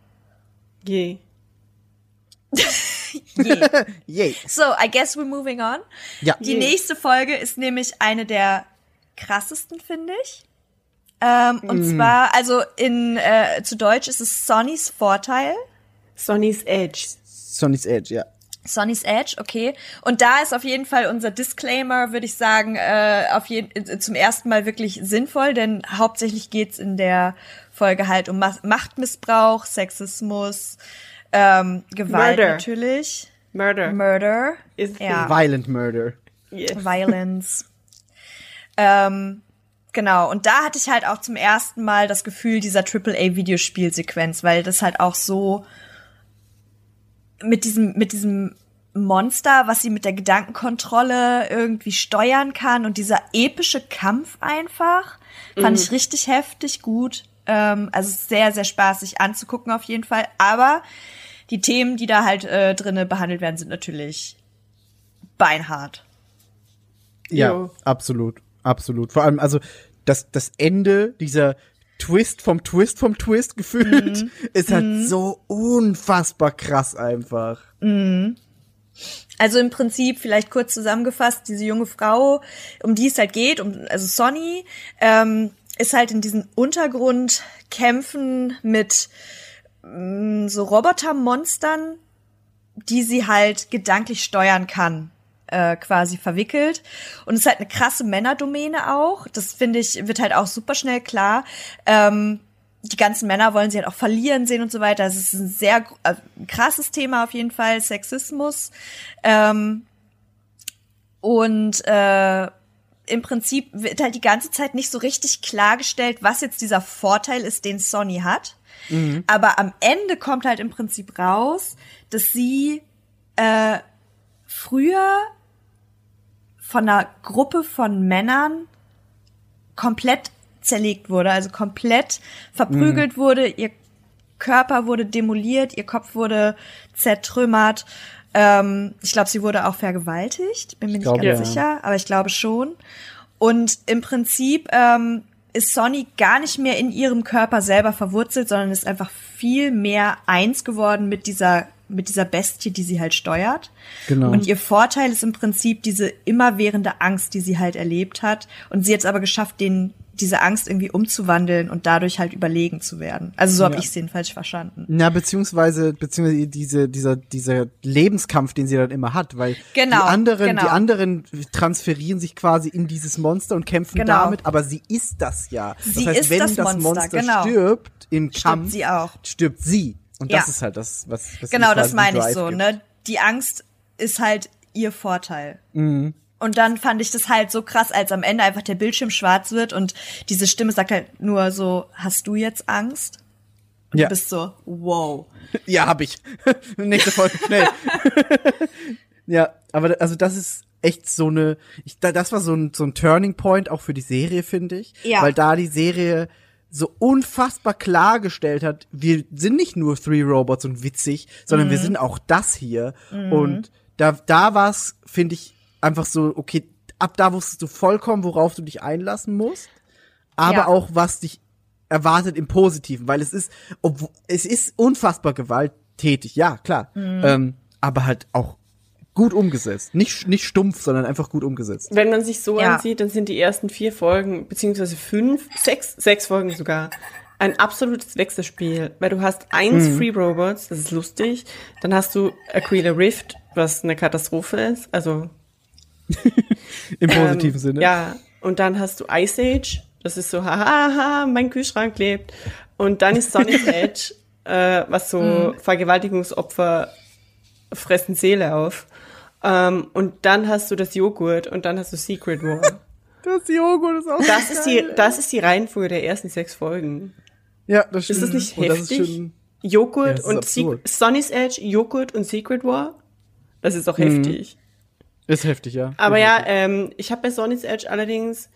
Speaker 3: Je.
Speaker 2: Yeah.
Speaker 4: Yay.
Speaker 2: So, I guess we're moving on.
Speaker 4: Ja.
Speaker 2: Die
Speaker 3: Yeah.
Speaker 2: nächste Folge ist nämlich eine der krassesten, finde ich. Ähm, und zwar, also in äh, zu Deutsch ist es Sonnys Vorteil.
Speaker 3: Sonny's Edge.
Speaker 4: Sonny's Edge, ja.
Speaker 2: Sonny's Edge, okay. Und da ist auf jeden Fall unser Disclaimer, würde ich sagen, äh, auf jeden, äh, zum ersten Mal wirklich sinnvoll, denn hauptsächlich geht's in der Folge halt um Ma Machtmissbrauch, Sexismus, ähm, Gewalt
Speaker 3: Murder.
Speaker 2: natürlich,
Speaker 3: Murder.
Speaker 2: Murder,
Speaker 3: Is
Speaker 2: ja.
Speaker 4: Violent Murder.
Speaker 3: Yes.
Speaker 2: Violence. ähm, genau, und da hatte ich halt auch zum ersten Mal das Gefühl dieser AAA-Videospielsequenz, weil das halt auch so mit diesem, mit diesem Monster, was sie mit der Gedankenkontrolle irgendwie steuern kann und dieser epische Kampf einfach, fand ich richtig heftig gut. Ähm, also sehr, sehr spaßig anzugucken auf jeden Fall. Aber die Themen, die da halt äh, drinne behandelt werden, sind natürlich beinhart.
Speaker 4: Ja,
Speaker 3: Jo.
Speaker 4: absolut. Absolut. Vor allem, also das, das Ende dieser Twist vom Twist vom Twist gefühlt
Speaker 2: Mhm.
Speaker 4: ist halt so unfassbar krass einfach.
Speaker 2: Also im Prinzip, vielleicht kurz zusammengefasst, diese junge Frau, um die es halt geht, um, also Sonny, ähm, ist halt in diesen Untergrundkämpfen mit mm, so Robotermonstern, die sie halt gedanklich steuern kann, äh, quasi verwickelt. Und es ist halt eine krasse Männerdomäne auch. Das finde ich, wird halt auch super schnell klar. Ähm, die ganzen Männer wollen sie halt auch verlieren sehen und so weiter. Das ist ein sehr äh, krasses Thema auf jeden Fall, Sexismus. Ähm, und äh, im Prinzip wird halt die ganze Zeit nicht so richtig klargestellt, was jetzt dieser Vorteil ist, den Sonny hat. Aber am Ende kommt halt im Prinzip raus, dass sie äh, früher von einer Gruppe von Männern komplett zerlegt wurde, also komplett verprügelt wurde, ihr Körper wurde demoliert, ihr Kopf wurde zertrümmert. Ähm, ich glaube, sie wurde auch vergewaltigt, bin mir nicht
Speaker 4: glaube,
Speaker 2: ganz
Speaker 4: ja.
Speaker 2: sicher, aber ich glaube schon. Und im Prinzip ähm, ist Sonny gar nicht mehr in ihrem Körper selber verwurzelt, sondern ist einfach viel mehr eins geworden mit dieser mit dieser Bestie, die sie halt steuert.
Speaker 4: Genau.
Speaker 2: Und ihr Vorteil ist im Prinzip diese immerwährende Angst, die sie halt erlebt hat. Und sie hat es aber geschafft, den, diese Angst irgendwie umzuwandeln und dadurch halt überlegen zu werden. Also so habe
Speaker 4: Ja.
Speaker 2: ich es jedenfalls verstanden.
Speaker 4: Na, beziehungsweise, beziehungsweise diese, dieser, dieser Lebenskampf, den sie dann immer hat, weil
Speaker 2: Genau,
Speaker 4: die anderen,
Speaker 2: genau.
Speaker 4: die anderen transferieren sich quasi in dieses Monster und kämpfen
Speaker 2: Genau.
Speaker 4: damit, aber sie ist das ja.
Speaker 2: Sie
Speaker 4: das heißt,
Speaker 2: ist
Speaker 4: wenn
Speaker 2: das
Speaker 4: das
Speaker 2: Monster,
Speaker 4: Monster
Speaker 2: genau.
Speaker 4: stirbt im
Speaker 2: Stirbt
Speaker 4: Kampf,
Speaker 2: sie auch.
Speaker 4: stirbt sie. Und
Speaker 2: Ja.
Speaker 4: das ist halt das, was, was
Speaker 2: Genau, das meine ich so,
Speaker 4: gibt.
Speaker 2: ne? Die Angst ist halt ihr Vorteil.
Speaker 4: Mhm.
Speaker 2: Und dann fand ich das halt so krass, als am Ende einfach der Bildschirm schwarz wird und diese Stimme sagt halt nur so, hast du jetzt Angst? Und
Speaker 4: Ja.
Speaker 2: du bist so, wow.
Speaker 4: Ja, hab ich. Nächste Folge, schnell. ja, aber also das ist echt so eine, ich, da, das war so ein, so ein Turning Point auch für die Serie, finde ich.
Speaker 2: Ja.
Speaker 4: Weil da die Serie so unfassbar klargestellt hat, wir sind nicht nur Three Robots und witzig, sondern
Speaker 2: Mhm.
Speaker 4: wir sind auch das hier. Und da, da war es, finde ich, einfach so, okay, ab da wusstest du vollkommen, worauf du dich einlassen musst aber
Speaker 2: Ja.
Speaker 4: auch was dich erwartet im Positiven, weil es ist, obwohl, es ist unfassbar gewalttätig, ja, klar,
Speaker 2: Mhm.
Speaker 4: ähm, aber halt auch gut umgesetzt. Nicht, nicht stumpf, sondern einfach gut umgesetzt.
Speaker 3: Wenn man sich so
Speaker 2: Ja.
Speaker 3: ansieht, dann sind die ersten vier Folgen, beziehungsweise fünf, sechs, sechs Folgen sogar, ein absolutes Wechselspiel. Weil du hast eins Free Robots, das ist lustig. Dann hast du Aquila Rift, was eine Katastrophe ist. Also
Speaker 4: Im
Speaker 3: ähm,
Speaker 4: positiven Sinne.
Speaker 3: Ja, und dann hast du Ice Age, das ist so, haha, mein Kühlschrank lebt. Und dann ist Sonic Edge, äh, was so Vergewaltigungsopfer fressen Seele auf. Ähm, und dann hast du das Joghurt und dann hast du Secret War.
Speaker 4: Das Joghurt ist auch
Speaker 3: Das
Speaker 4: so
Speaker 3: ist die, das ist die Reihenfolge der ersten sechs Folgen.
Speaker 4: Ja, das stimmt.
Speaker 3: Ist das nicht
Speaker 4: das
Speaker 3: heftig?
Speaker 4: ist schon,
Speaker 3: Joghurt
Speaker 4: Ja, das
Speaker 3: und Sonny's Edge, Joghurt und Secret War? Das ist doch heftig.
Speaker 4: Ist heftig, ja.
Speaker 3: Aber ja, ähm, ich habe bei Sonny's Edge allerdings,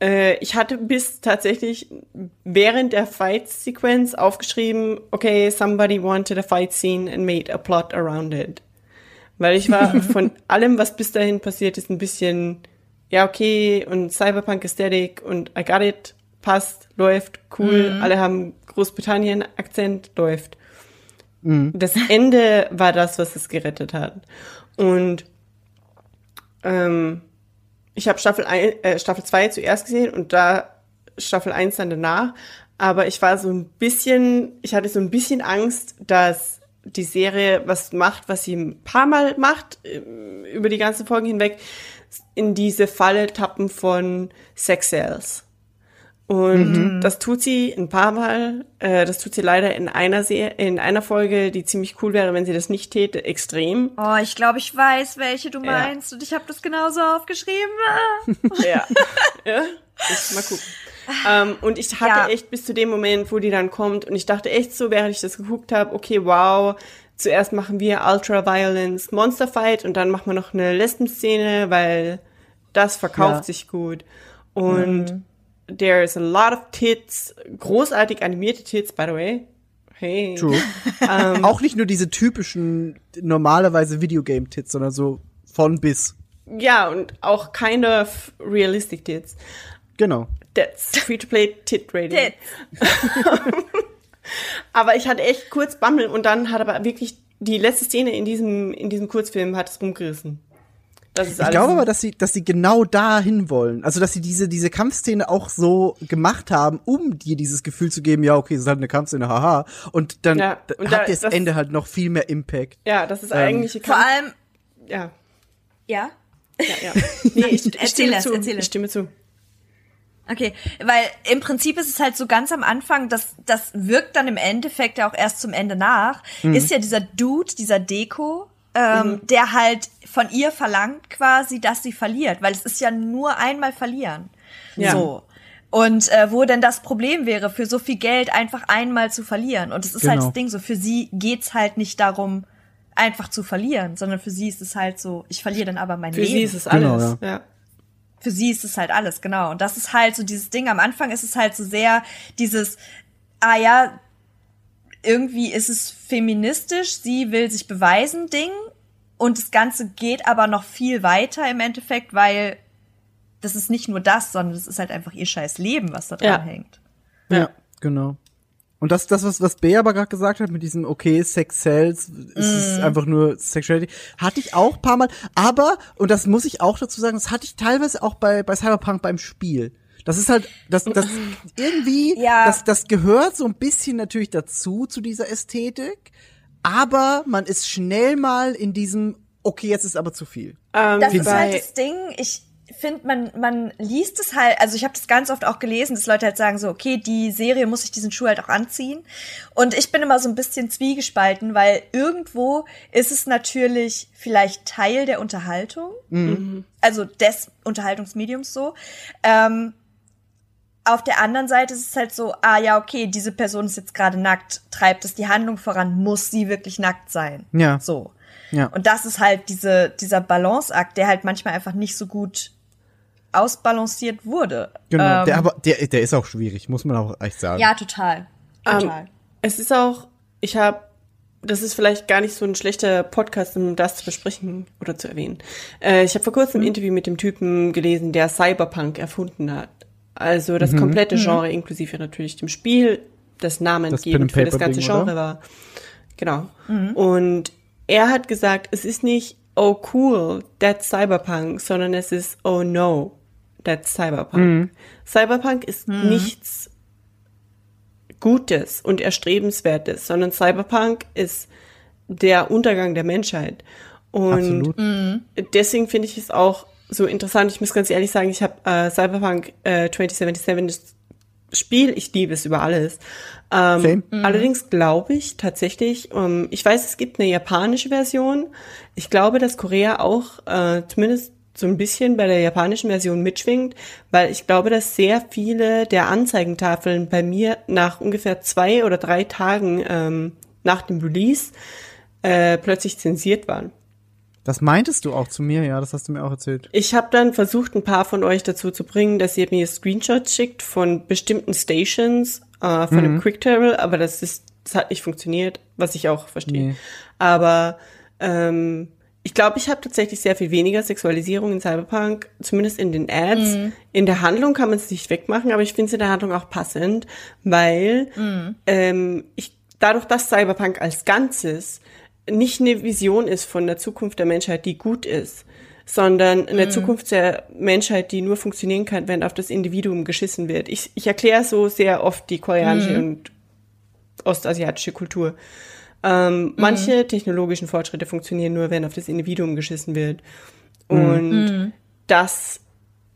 Speaker 3: äh, ich hatte bis tatsächlich während der Fight-Sequenz aufgeschrieben, okay, somebody wanted a fight scene and made a plot around it. Weil ich war von allem, was bis dahin passiert ist, ein bisschen, ja, okay, und Cyberpunk Aesthetic und I got it, passt, läuft, cool, alle haben Großbritannien-Akzent, läuft. Das Ende war das, was es gerettet hat. Und ähm, ich habe Staffel, ein, äh, Staffel 2 zuerst gesehen und da Staffel 1 dann danach. Aber ich war so ein bisschen, ich hatte so ein bisschen Angst, dass die Serie was macht, was sie ein paar Mal macht, ähm, über die ganzen Folgen hinweg, in diese Falle tappen von Sex Sales. Und das tut sie ein paar Mal. Äh, das tut sie leider in einer Se in einer Folge, die ziemlich cool wäre, wenn sie das nicht täte, extrem.
Speaker 2: Oh, ich glaube, ich weiß, welche du
Speaker 3: Ja.
Speaker 2: meinst und ich habe das genauso aufgeschrieben.
Speaker 3: Ja. ja. Ich, mal gucken. Ähm, und ich hatte
Speaker 2: Ja.
Speaker 3: echt bis zu dem Moment, wo die dann kommt, und ich dachte echt so, während ich das geguckt habe, okay, wow, zuerst machen wir Ultra Violence Monster Fight und dann machen wir noch eine Lesben-Szene, weil das verkauft
Speaker 4: Ja.
Speaker 3: sich gut. Und there's a lot of tits, großartig animierte Tits, by the way. Hey.
Speaker 4: True.
Speaker 3: Ähm,
Speaker 4: Auch nicht nur diese typischen, normalerweise Videogame-Tits, sondern so von bis.
Speaker 3: ja, und auch keine f- realistic Tits.
Speaker 4: Genau.
Speaker 3: That's free-to-play Tit Rating.
Speaker 2: Tits.
Speaker 3: Aber ich hatte echt kurz Bammel und dann hat aber wirklich die letzte Szene in diesem, in diesem Kurzfilm hat es rumgerissen. Das ist
Speaker 4: Ich glaube aber, dass sie, dass sie genau dahin wollen. Also, dass sie diese, diese Kampfszene auch so gemacht haben, um dir dieses Gefühl zu geben, ja, okay, es ist halt eine Kampfszene, haha. Und dann
Speaker 3: Ja, und
Speaker 4: hat
Speaker 3: da-
Speaker 4: das,
Speaker 3: das-
Speaker 4: Ende halt noch viel mehr Impact.
Speaker 3: ja, das ist
Speaker 4: Ähm,
Speaker 3: eigentlich
Speaker 2: Vor allem,
Speaker 3: ja,
Speaker 2: ja.
Speaker 3: ja, ja. Nee, ich, ich stimme
Speaker 2: es,
Speaker 3: zu.
Speaker 2: erzähl.
Speaker 3: Ich stimme zu.
Speaker 2: Okay, weil im Prinzip ist es halt so ganz am Anfang, das, das wirkt dann im Endeffekt ja auch erst zum Ende nach, ist ja dieser Dude, dieser Deko, ähm, der halt von ihr verlangt quasi, dass sie verliert, weil es ist ja nur einmal verlieren.
Speaker 3: Ja.
Speaker 2: So. Und äh, wo denn das Problem wäre, für so viel Geld einfach einmal zu verlieren. Und es ist halt
Speaker 4: Genau.
Speaker 2: das Ding so, für sie geht's halt nicht darum, einfach zu verlieren, sondern für sie ist es halt so, ich verliere dann aber mein
Speaker 3: Für
Speaker 2: Leben
Speaker 3: sie ist es
Speaker 4: Genau,
Speaker 3: alles. ja.
Speaker 2: für sie ist es halt alles, genau. Und das ist halt so dieses Ding. Am Anfang ist es halt so sehr dieses, ah ja, irgendwie ist es feministisch, sie will sich beweisen, Ding. Und das Ganze geht aber noch viel weiter im Endeffekt, weil das ist nicht nur das, sondern das ist halt einfach ihr scheiß Leben, was da dran
Speaker 3: Ja.
Speaker 2: hängt.
Speaker 4: Ja, genau. Und das, das was, was Bea aber gerade gesagt hat mit diesem, okay, Sex sells, es ist
Speaker 2: Mhm.
Speaker 4: einfach nur Sexuality, hatte ich auch ein paar Mal, aber, und das muss ich auch dazu sagen, das hatte ich teilweise auch bei, bei Cyberpunk beim Spiel. Das ist halt, das, das irgendwie,
Speaker 2: Ja.
Speaker 4: das, das gehört so ein bisschen natürlich dazu, zu dieser Ästhetik, aber man ist schnell mal in diesem, okay, jetzt ist aber zu viel.
Speaker 3: Ähm,
Speaker 2: Das ist
Speaker 3: bei-
Speaker 2: halt das Ding. Ich finde, man, man liest es halt, also ich habe das ganz oft auch gelesen, dass Leute halt sagen so, okay, die Serie muss sich diesen Schuh halt auch anziehen. Und ich bin immer so ein bisschen zwiegespalten, weil irgendwo ist es natürlich vielleicht Teil der Unterhaltung, also des Unterhaltungsmediums so. Ähm, auf der anderen Seite ist es halt so, ah ja, okay, diese Person ist jetzt gerade nackt, treibt es die Handlung voran, muss sie wirklich nackt sein.
Speaker 4: Ja.
Speaker 2: So.
Speaker 4: Ja.
Speaker 2: Und das ist halt diese, dieser Balanceakt, der halt manchmal einfach nicht so gut ausbalanciert wurde.
Speaker 4: Genau.
Speaker 2: Ähm,
Speaker 4: der, aber, der, der ist auch schwierig, muss man auch echt sagen.
Speaker 2: ja, total. Total.
Speaker 3: Es ist auch, ich habe, das ist vielleicht gar nicht so ein schlechter Podcast, um das zu besprechen oder zu erwähnen. Äh, ich habe vor kurzem ein Interview mit dem Typen gelesen, der Cyberpunk erfunden hat. Also das komplette Genre, inklusive natürlich dem Spiel, das namengebend für das ganze
Speaker 4: Pen-and-Paper-Ding,
Speaker 3: Genre war. Genau. Und er hat gesagt, es ist nicht, oh cool, that's Cyberpunk, sondern es ist, oh no, that's Cyberpunk. Cyberpunk ist nichts Gutes und Erstrebenswertes, sondern Cyberpunk ist der Untergang der Menschheit. Und
Speaker 4: Absolut.
Speaker 3: deswegen finde ich es auch so interessant. Ich muss ganz ehrlich sagen, ich habe äh, Cyberpunk äh, 2077 das Spiel, ich liebe es über alles. Ähm,
Speaker 4: Same.
Speaker 3: Allerdings glaube ich tatsächlich, ähm, ich weiß, es gibt eine japanische Version. Ich glaube, dass Korea auch äh, zumindest so ein bisschen bei der japanischen Version mitschwingt, weil ich glaube, dass sehr viele der Anzeigentafeln bei mir nach ungefähr zwei oder drei Tagen ähm, nach dem Release äh, plötzlich zensiert waren.
Speaker 4: Das meintest du auch zu mir, ja, das hast du mir auch erzählt.
Speaker 3: Ich habe dann versucht, ein paar von euch dazu zu bringen, dass ihr mir Screenshots schickt von bestimmten Stations äh, von dem Quick Travel, aber das ist, das hat nicht funktioniert, was ich auch verstehe.
Speaker 4: Nee.
Speaker 3: Aber ähm, ich glaube, ich habe tatsächlich sehr viel weniger Sexualisierung in Cyberpunk, zumindest in den Ads. In der Handlung kann man es nicht wegmachen, aber ich finde es in der Handlung auch passend, weil ähm, ich dadurch, dass Cyberpunk als Ganzes nicht eine Vision ist von der Zukunft der Menschheit, die gut ist, sondern eine Zukunft der Menschheit, die nur funktionieren kann, wenn auf das Individuum geschissen wird. Ich, ich erkläre so sehr oft die koreanische und ostasiatische Kultur. Ähm, Manche technologischen Fortschritte funktionieren nur, wenn auf das Individuum geschissen wird. Und das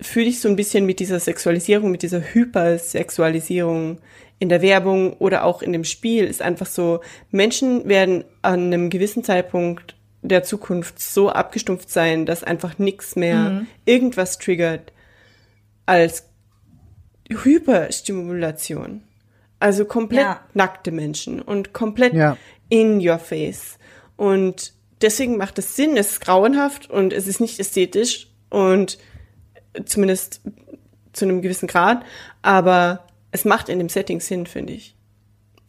Speaker 3: fühle ich so ein bisschen mit dieser Sexualisierung, mit dieser Hypersexualisierung in der Werbung oder auch in dem Spiel, ist einfach so, Menschen werden an einem gewissen Zeitpunkt der Zukunft so abgestumpft sein, dass einfach nichts mehr irgendwas triggert als Hyperstimulation. Also komplett
Speaker 2: Ja.
Speaker 3: nackte Menschen und komplett
Speaker 4: Ja.
Speaker 3: in your face. Und deswegen macht es Sinn, es ist grauenhaft und es ist nicht ästhetisch und zumindest zu einem gewissen Grad, aber es macht in dem Setting Sinn, finde ich.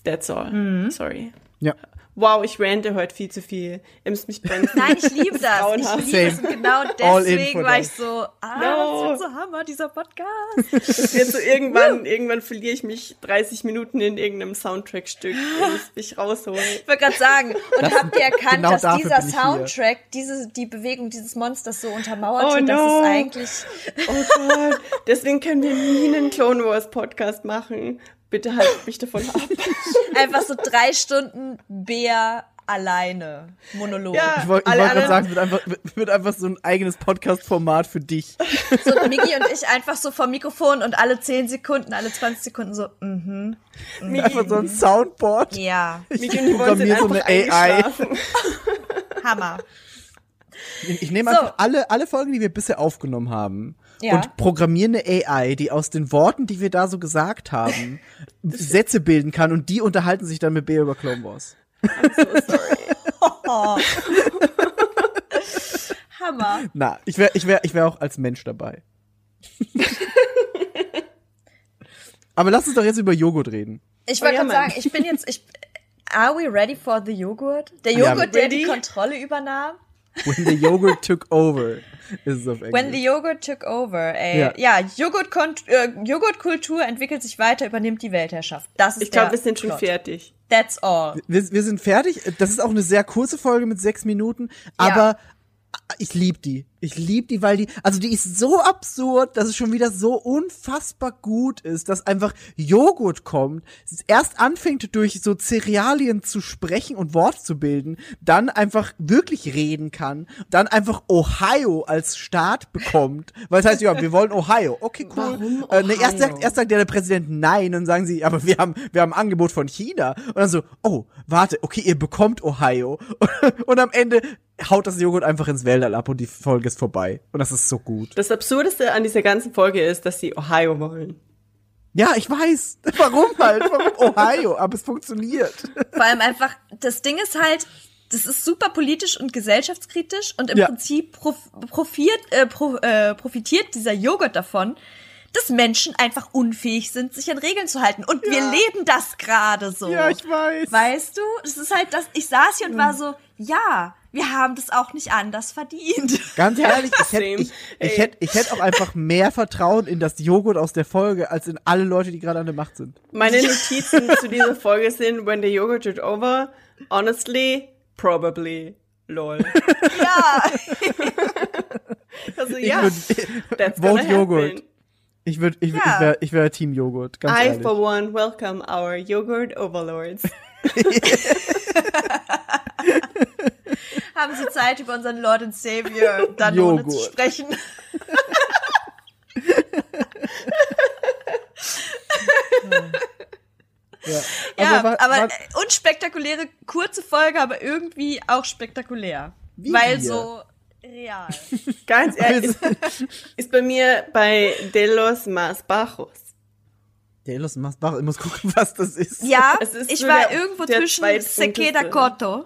Speaker 3: That's all.
Speaker 2: Mhm.
Speaker 3: Sorry.
Speaker 4: Ja.
Speaker 3: Wow, ich rante heute viel zu viel. Ihr müsst mich bremsen.
Speaker 2: Nein, ich liebe das. Ich liebe es. Und genau deswegen war ich so, ah,
Speaker 3: No.
Speaker 2: das wird so Hammer, dieser Podcast.
Speaker 3: Es wird so irgendwann, irgendwann verliere ich mich 30 Minuten in irgendeinem Soundtrack-Stück. Ihr müsst mich rausholen.
Speaker 2: Ich wollte gerade sagen, und habt ihr erkannt,
Speaker 4: genau
Speaker 2: dass dieser. Soundtrack, diese, die Bewegung dieses Monsters so untermauerte,
Speaker 3: Oh
Speaker 2: dass
Speaker 3: no.
Speaker 2: es eigentlich
Speaker 3: Oh Gott. Deswegen können wir nie einen Clone Wars Podcast machen. Bitte haltet mich davon ab.
Speaker 2: einfach so drei Stunden Bär alleine Monolog.
Speaker 3: Ja.
Speaker 4: Ich wollte wollt gerade sagen, es wird einfach, wird- einfach so ein eigenes Podcast-Format für dich.
Speaker 2: So Migi und ich einfach so vom Mikrofon und alle 10 Sekunden, alle 20 Sekunden so, mhm.
Speaker 4: Einfach so ein Soundboard.
Speaker 2: Ja,
Speaker 3: Mich und Yvonne sind
Speaker 4: programmiere so eine AI.
Speaker 2: Hammer.
Speaker 4: Ich ich nehme
Speaker 2: So.
Speaker 4: einfach alle, alle Folgen, die wir bisher aufgenommen haben
Speaker 2: Ja.
Speaker 4: und programmiere eine AI, die aus den Worten, die wir da so gesagt haben, Sätze bilden kann und die unterhalten sich dann mit Bea über Clone Wars.
Speaker 3: So sorry.
Speaker 2: Oh. Hammer.
Speaker 4: Na, ich wäre ich wär, ich wär auch als Mensch dabei. Aber lass uns doch jetzt über Joghurt reden.
Speaker 2: Ich wollte
Speaker 3: Oh ja,
Speaker 2: gerade sagen, ich bin jetzt, ich, are we ready for the Joghurt? Der
Speaker 4: Ja,
Speaker 2: Joghurt, der die
Speaker 3: ready?
Speaker 2: Kontrolle übernahm?
Speaker 4: When the yogurt took over, ist es auf Englisch.
Speaker 2: When the Yogurt took over, ey.
Speaker 4: Ja.
Speaker 2: Ja, Joghurt äh, Joghurtkultur entwickelt sich weiter, übernimmt die Weltherrschaft. Das ist
Speaker 3: Ich glaube, wir sind schon
Speaker 2: Plot.
Speaker 3: fertig.
Speaker 2: That's all.
Speaker 4: wir, wir sind fertig. Das ist auch eine sehr kurze Folge mit sechs Minuten, aber ich lieb die. Ich lieb die, weil die, also die ist so absurd, dass es schon wieder so unfassbar gut ist, dass einfach Joghurt kommt, erst anfängt durch so Cerealien zu sprechen und Worte zu bilden, dann einfach wirklich reden kann, dann einfach Ohio als Staat bekommt, weil es heißt, ja, wir wollen Ohio. Okay, cool.
Speaker 3: Warum
Speaker 4: Äh, ne, erst,
Speaker 3: Ohio?
Speaker 4: sagt, erst sagt der Präsident nein und sagen sie, aber wir haben, wir haben ein Angebot von China. Und dann so, oh, warte, okay, ihr bekommt Ohio. Und, am Ende haut das Joghurt einfach ins Weltall ab und die Folge ist vorbei. Und das ist so gut.
Speaker 3: Das Absurdeste an dieser ganzen Folge ist, dass sie Ohio wollen.
Speaker 4: Ja, ich weiß. Warum halt? Warum Ohio? Aber es funktioniert.
Speaker 2: Vor allem einfach, das Ding ist halt, das ist super politisch und gesellschaftskritisch und im
Speaker 4: Ja.
Speaker 2: Prinzip prof profiert, äh, pro, äh, profitiert dieser Joghurt davon, dass Menschen einfach unfähig sind, sich an Regeln zu halten. Und wir leben das gerade so.
Speaker 4: Ja, ich weiß.
Speaker 2: Weißt du? Es ist halt das, ich saß hier und war so, ja, wir haben das auch nicht anders verdient.
Speaker 4: Ganz ehrlich, ich hätte ich, ich hätt, ich hätt auch einfach mehr Vertrauen in das Joghurt aus der Folge, als in alle Leute, die gerade an der Macht sind.
Speaker 3: Meine Notizen zu dieser Folge sind, when the yogurt took over, honestly, probably, lol.
Speaker 2: ja.
Speaker 3: Also
Speaker 4: Ich
Speaker 3: ja,
Speaker 4: würd,
Speaker 3: that's
Speaker 4: Vote
Speaker 3: gonna
Speaker 4: Joghurt. ich würde, ich,
Speaker 2: Ja.
Speaker 4: ich wäre ich wär Team Joghurt, ganz
Speaker 3: I,
Speaker 4: ehrlich.
Speaker 3: for one, welcome our yogurt overlords.
Speaker 2: Haben Sie Zeit, über unseren Lord and Savior Danone zu
Speaker 4: Joghurt.
Speaker 2: sprechen?
Speaker 4: Ja,
Speaker 2: Ja,
Speaker 4: wa-
Speaker 2: aber,
Speaker 4: wa-
Speaker 2: äh, unspektakuläre, kurze Folge, aber irgendwie auch spektakulär.
Speaker 4: Wie
Speaker 2: weil
Speaker 4: wir.
Speaker 2: so real.
Speaker 3: Ganz ehrlich, ist, ist bei mir bei De los Más Bajos.
Speaker 4: Ja, los, mach, mach, ich muss gucken, was das ist.
Speaker 2: Ja,
Speaker 3: Es ist
Speaker 2: ich
Speaker 3: so
Speaker 2: war
Speaker 3: der-
Speaker 2: irgendwo
Speaker 3: der
Speaker 2: zwischen. Sekeda Koto.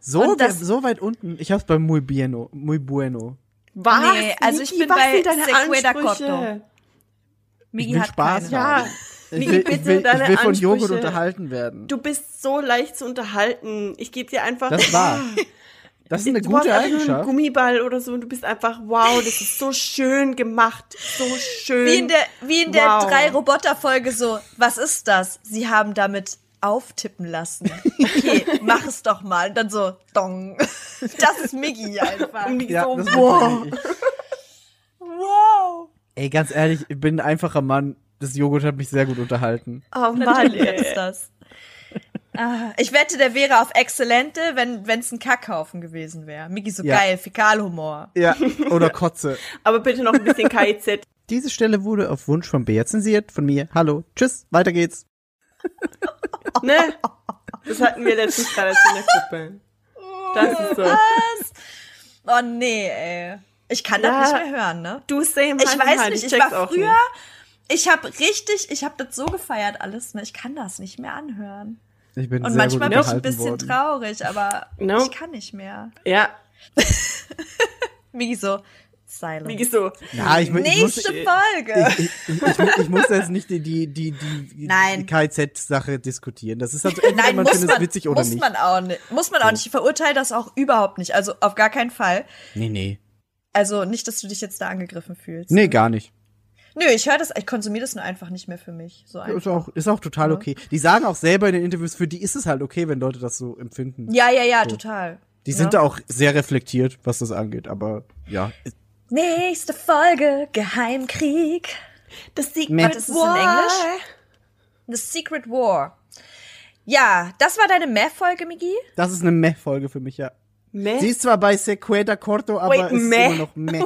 Speaker 4: So,
Speaker 2: das-
Speaker 4: so weit unten. Ich hab's bei Muy Bueno. Muy Bueno.
Speaker 3: Was?
Speaker 2: Nee, also ich
Speaker 3: Niki,
Speaker 2: bin bei Sequeda? Kotto. Migi
Speaker 4: Ich will
Speaker 2: hat
Speaker 4: Spaß.
Speaker 3: Ja,
Speaker 4: Ich will,
Speaker 3: bitte
Speaker 4: ich will,
Speaker 3: deine
Speaker 4: ich will von Joghurt unterhalten werden.
Speaker 3: Du bist so leicht zu unterhalten. Ich gebe dir einfach.
Speaker 4: Das war. Das ist eine
Speaker 3: du
Speaker 4: gute
Speaker 3: einfach nur einen
Speaker 4: Eigenschaft.
Speaker 3: Gummiball oder so und du bist einfach, wow, das ist so schön gemacht. So schön.
Speaker 2: Wie in der, wie in der
Speaker 3: Wow.
Speaker 2: drei Roboter-Folge so, was ist das? Sie haben damit auftippen lassen. Okay, mach es doch mal. Und dann so, dong. Das ist Miggi einfach.
Speaker 3: Und
Speaker 4: Ja,
Speaker 3: so, wow.
Speaker 2: Wow.
Speaker 4: Ey, ganz ehrlich, ich bin ein einfacher Mann. Das Joghurt hat mich sehr gut unterhalten.
Speaker 3: Oh Mann,
Speaker 2: Natürlich ist
Speaker 3: ey.
Speaker 2: das. Ah, ich wette, der wäre auf Exzellente, wenn es ein Kackhaufen gewesen wäre. Migi so
Speaker 4: Ja.
Speaker 2: geil, Fäkalhumor.
Speaker 4: Ja, oder Kotze.
Speaker 3: Aber bitte noch ein bisschen KIZ.
Speaker 4: Diese Stelle wurde auf Wunsch von Bea zensiert. Von mir. Hallo. Tschüss. Weiter geht's.
Speaker 3: Ne? Das hatten wir letztens gerade in der Gruppe. Das ist so.
Speaker 2: Was? Oh nee, ey. Ich kann
Speaker 3: Ja.
Speaker 2: das nicht mehr hören, ne?
Speaker 3: Du same
Speaker 2: Ich
Speaker 3: Hand
Speaker 2: weiß
Speaker 3: Hand.
Speaker 2: nicht, ich
Speaker 3: check's
Speaker 2: war
Speaker 3: auch
Speaker 2: früher,
Speaker 3: nicht.
Speaker 2: ich habe richtig, ich habe das so gefeiert alles, ne? Ich kann das nicht mehr anhören.
Speaker 4: Ich bin
Speaker 2: Und
Speaker 4: sehr
Speaker 2: manchmal
Speaker 4: gut
Speaker 2: bin ich ein bisschen
Speaker 4: worden.
Speaker 2: traurig, aber
Speaker 3: Nope.
Speaker 2: ich kann nicht mehr.
Speaker 3: Ja.
Speaker 2: Migi so, Silence.
Speaker 3: Wie so.
Speaker 4: Ja, ich, ich muss,
Speaker 2: Nächste
Speaker 4: ich,
Speaker 2: Folge.
Speaker 4: ich, ich, ich, mu- ich muss jetzt nicht die, die, die, die, KZ-Sache diskutieren. Das ist also entweder
Speaker 2: Nein,
Speaker 4: man
Speaker 2: muss
Speaker 4: findet
Speaker 2: man,
Speaker 4: es witzig oder
Speaker 2: muss
Speaker 4: nicht.
Speaker 2: man auch nicht. Muss man auch nicht. Ich verurteile das auch überhaupt nicht. Also auf gar keinen Fall.
Speaker 4: Nee, nee.
Speaker 2: Also nicht, dass du dich jetzt da angegriffen fühlst.
Speaker 4: Nee, gar nicht.
Speaker 2: Nö, ich höre das, ich konsumiere das nur einfach nicht mehr für mich. So einfach.
Speaker 4: Ist auch, ist auch total okay. Die sagen auch selber in den Interviews, für die ist es halt okay, wenn Leute das so empfinden.
Speaker 2: Ja, ja, ja, total.
Speaker 4: Die
Speaker 2: ja.
Speaker 4: sind da auch sehr reflektiert, was das angeht, aber ja.
Speaker 2: Nächste Folge, Geheimkrieg.
Speaker 3: Das sieht
Speaker 4: Meh.
Speaker 2: Warte, ist es in Englisch? The Secret War. Ja, das war deine Meh-Folge, Migi?
Speaker 4: Das ist eine Meh-Folge für mich, ja.
Speaker 3: Meh?
Speaker 4: Sie ist zwar bei Sequeda Corto, aber
Speaker 3: Wait,
Speaker 4: es ist
Speaker 3: meh?
Speaker 4: immer noch Meh.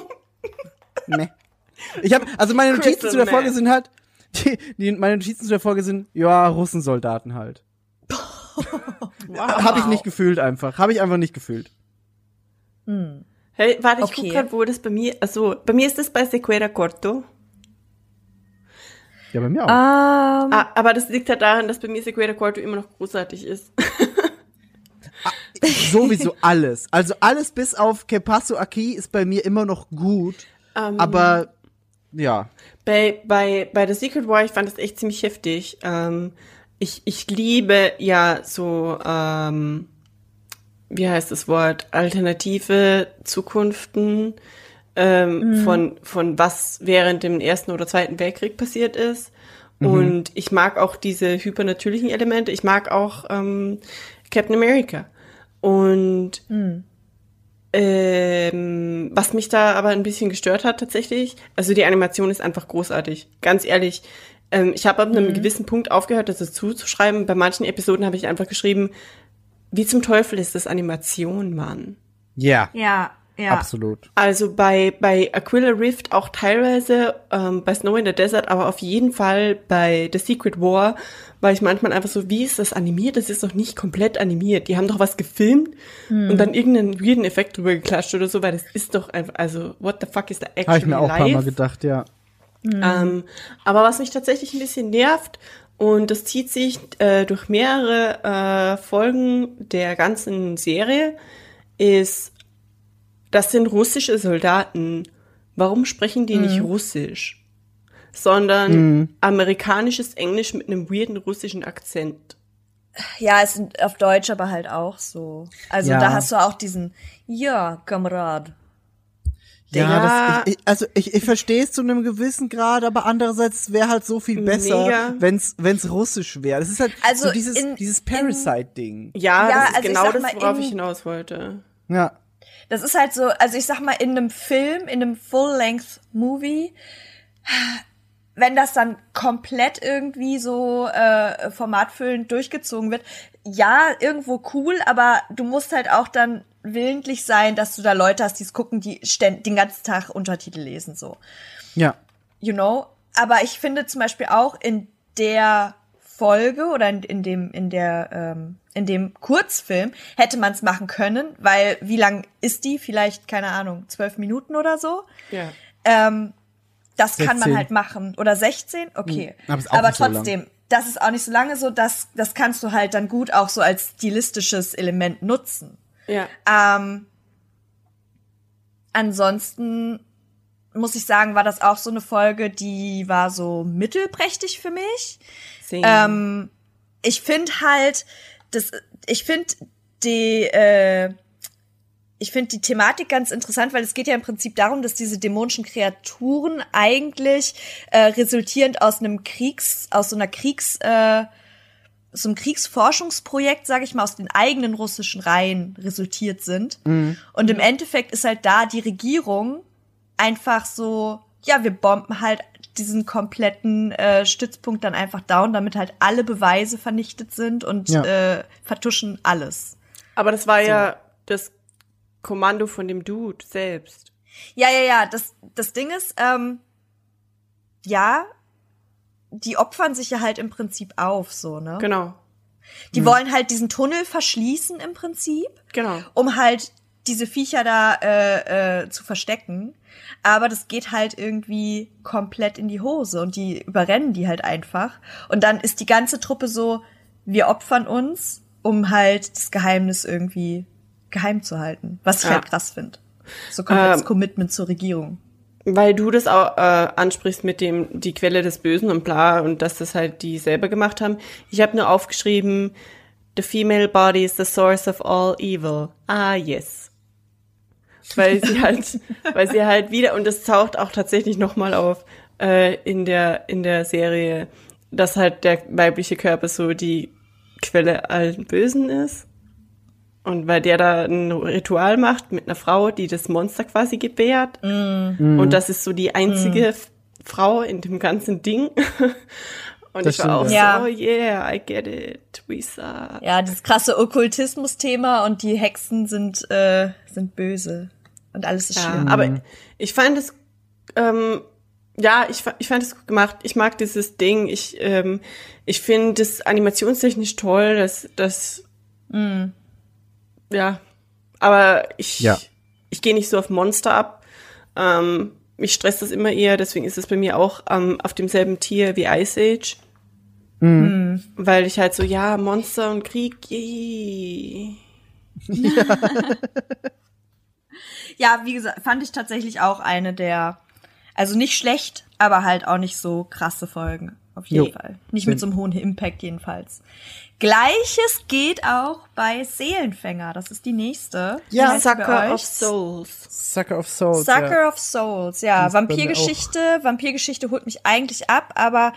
Speaker 4: meh. Ich habe, also meine Notizen
Speaker 3: Crystal
Speaker 4: zu der Folge
Speaker 3: meh.
Speaker 4: sind halt, die, die, meine Notizen zu der Folge sind, ja, Russensoldaten halt. Habe ich nicht gefühlt einfach. Habe ich einfach nicht gefühlt.
Speaker 3: Hey, warte, ich
Speaker 2: Okay.
Speaker 3: guck grad, wo das bei mir, also bei mir ist das bei Sequera Corto.
Speaker 4: Ja, bei mir auch.
Speaker 2: Ähm,
Speaker 3: Ah, aber das liegt halt daran, dass bei mir Sequera Corto immer noch großartig ist.
Speaker 4: Sowieso alles. Also alles bis auf Que Paso Aquí ist bei mir immer noch gut.
Speaker 3: Ähm,
Speaker 4: Aber ja.
Speaker 3: Bei, bei, bei The Secret War, ich fand das echt ziemlich heftig. Ähm, ich, ich liebe ja so, ähm, wie heißt das Wort, alternative Zukunften ähm, von, von was während dem Ersten oder Zweiten Weltkrieg passiert ist. Und ich mag auch diese hypernatürlichen Elemente. Ich mag auch ähm, Captain America. Und ähm, was mich da aber ein bisschen gestört hat tatsächlich, also die Animation ist einfach großartig. Ganz ehrlich, ähm, ich habe ab einem gewissen Punkt aufgehört, das dazu zu schreiben. Bei manchen Episoden habe ich einfach geschrieben, wie zum Teufel ist das Animation, Mann?
Speaker 4: Ja,
Speaker 2: ja, ja.
Speaker 4: absolut.
Speaker 3: Also bei, bei Aquila Rift auch teilweise, ähm, bei Snow in the Desert, aber auf jeden Fall bei The Secret War war ich manchmal einfach so, wie ist das animiert? Das ist doch nicht komplett animiert. Die haben doch was gefilmt und dann irgendeinen weirden Effekt drüber geklatscht oder so, weil das ist doch einfach, also what the fuck is da actually
Speaker 4: Habe ich mir auch ein paar Mal gedacht, ja.
Speaker 3: Ähm, aber was mich tatsächlich ein bisschen nervt, und das zieht sich äh, durch mehrere äh, Folgen der ganzen Serie, ist, das sind russische Soldaten. Warum sprechen die nicht Russisch? Sondern amerikanisches Englisch mit einem weirden russischen Akzent.
Speaker 2: Ja, es sind auf Deutsch aber halt auch so. Also
Speaker 4: Ja.
Speaker 2: da hast du auch diesen, ja, Kamerad.
Speaker 4: Ja,
Speaker 3: Ja.
Speaker 4: Das, ich, ich, also ich, ich verstehe es zu einem gewissen Grad, aber andererseits wäre halt so viel besser,
Speaker 3: Mega.
Speaker 4: wenn's wenn's russisch wäre. Das ist halt
Speaker 2: Also
Speaker 4: so dieses,
Speaker 2: in-
Speaker 4: dieses Parasite-Ding.
Speaker 3: Ja,
Speaker 2: Ja,
Speaker 3: das ist
Speaker 2: also
Speaker 3: genau das, worauf
Speaker 2: in-
Speaker 3: ich hinaus wollte.
Speaker 4: Ja.
Speaker 2: Das ist halt so, also ich sag mal, in einem Film, in einem Full-Length-Movie, wenn das dann komplett irgendwie so äh, formatfüllend durchgezogen wird, ja, irgendwo cool, aber du musst halt auch dann willentlich sein, dass du da Leute hast, die es gucken, die ständ den ganzen Tag Untertitel lesen, so.
Speaker 4: Ja.
Speaker 2: you know. Aber ich finde zum Beispiel auch in der Folge oder in, in dem in der ähm, in dem Kurzfilm hätte man es machen können, weil wie lang ist die? Vielleicht keine Ahnung, zwölf Minuten oder so.
Speaker 3: Ja.
Speaker 2: Ähm, das kann
Speaker 4: 16.
Speaker 2: man halt machen oder 16, okay.
Speaker 4: Hm, aber nicht so
Speaker 2: trotzdem, das ist auch nicht so lange so, dass das kannst du halt dann gut auch so als stilistisches Element nutzen.
Speaker 3: Ja.
Speaker 2: Ähm, ansonsten muss ich sagen, war das auch so eine Folge, die war so mittelprächtig für mich.
Speaker 3: Same.
Speaker 2: Ähm, ich finde halt, das, ich finde die, äh, ich finde die Thematik ganz interessant, weil es geht ja im Prinzip darum, dass diese dämonischen Kreaturen eigentlich äh, resultierend aus einem Kriegs, aus so einer Kriegs, äh, so einem Kriegsforschungsprojekt, sage ich mal, aus den eigenen russischen Reihen resultiert sind. Und im Endeffekt ist halt da die Regierung einfach so, ja, wir bomben halt diesen kompletten äh, Stützpunkt dann einfach down, damit halt alle Beweise vernichtet sind und
Speaker 4: Ja.
Speaker 2: äh, vertuschen alles.
Speaker 3: Aber das war ja das Kommando von dem Dude selbst.
Speaker 2: Ja, ja, ja, das, das Ding ist, ähm, ja, die opfern sich ja halt im Prinzip auf, so, ne?
Speaker 3: Genau.
Speaker 2: Die wollen halt diesen Tunnel verschließen im Prinzip.
Speaker 3: Genau.
Speaker 2: um halt diese Viecher da äh, äh, zu verstecken. Aber das geht halt irgendwie komplett in die Hose und die überrennen die halt einfach. Und dann ist die ganze Truppe so, wir opfern uns, um halt das Geheimnis irgendwie geheim zu halten. Was ich
Speaker 3: Ja.
Speaker 2: halt krass finde. So komplettes
Speaker 3: Ähm,
Speaker 2: Commitment zur Regierung.
Speaker 3: Weil du das auch äh, ansprichst mit dem die Quelle des Bösen und bla und dass das halt die selber gemacht haben. Ich habe nur aufgeschrieben, the female body is the source of all evil. Ah yes. Weil sie halt, weil sie halt wieder und das taucht auch tatsächlich noch mal auf äh, in der in der Serie, dass halt der weibliche Körper so die Quelle allen Bösen ist. Und weil der da ein Ritual macht mit einer Frau, die das Monster quasi gebärt. Und das ist so die einzige F- Frau in dem ganzen Ding. Und
Speaker 4: Das
Speaker 3: ich war auch
Speaker 2: ja.
Speaker 3: so, oh yeah, I get it, Wisa.
Speaker 2: Ja, dieses krasse Okkultismus-Thema und die Hexen sind, äh, sind böse. Und alles ist
Speaker 3: Ja,
Speaker 2: schlimm.
Speaker 3: aber ich fand es, ähm, ja, ich, ich fand es gut gemacht. Ich mag dieses Ding. Ich, ähm, ich finde das animationstechnisch toll. Das, das, ja. Aber ich,
Speaker 4: Ja.
Speaker 3: ich gehe nicht so auf Monster ab. Ähm, mich stresst das immer eher. Deswegen ist es bei mir auch ähm, auf demselben Tier wie Ice Age. Weil ich halt so, ja, Monster und Krieg, yay.
Speaker 2: Ja, wie gesagt, fand ich tatsächlich auch eine der, also nicht schlecht, aber halt auch nicht so krasse Folgen. Auf jeden
Speaker 4: Jo.
Speaker 2: Fall. Nicht mit so einem hohen Impact jedenfalls. Gleiches geht auch bei Seelenfänger. Das ist die nächste.
Speaker 4: Ja,
Speaker 3: Sucker of Souls.
Speaker 4: Sucker of Souls.
Speaker 2: Sucker
Speaker 4: ja.
Speaker 2: of Souls, ja. Vampirgeschichte. Vampirgeschichte holt mich eigentlich ab, aber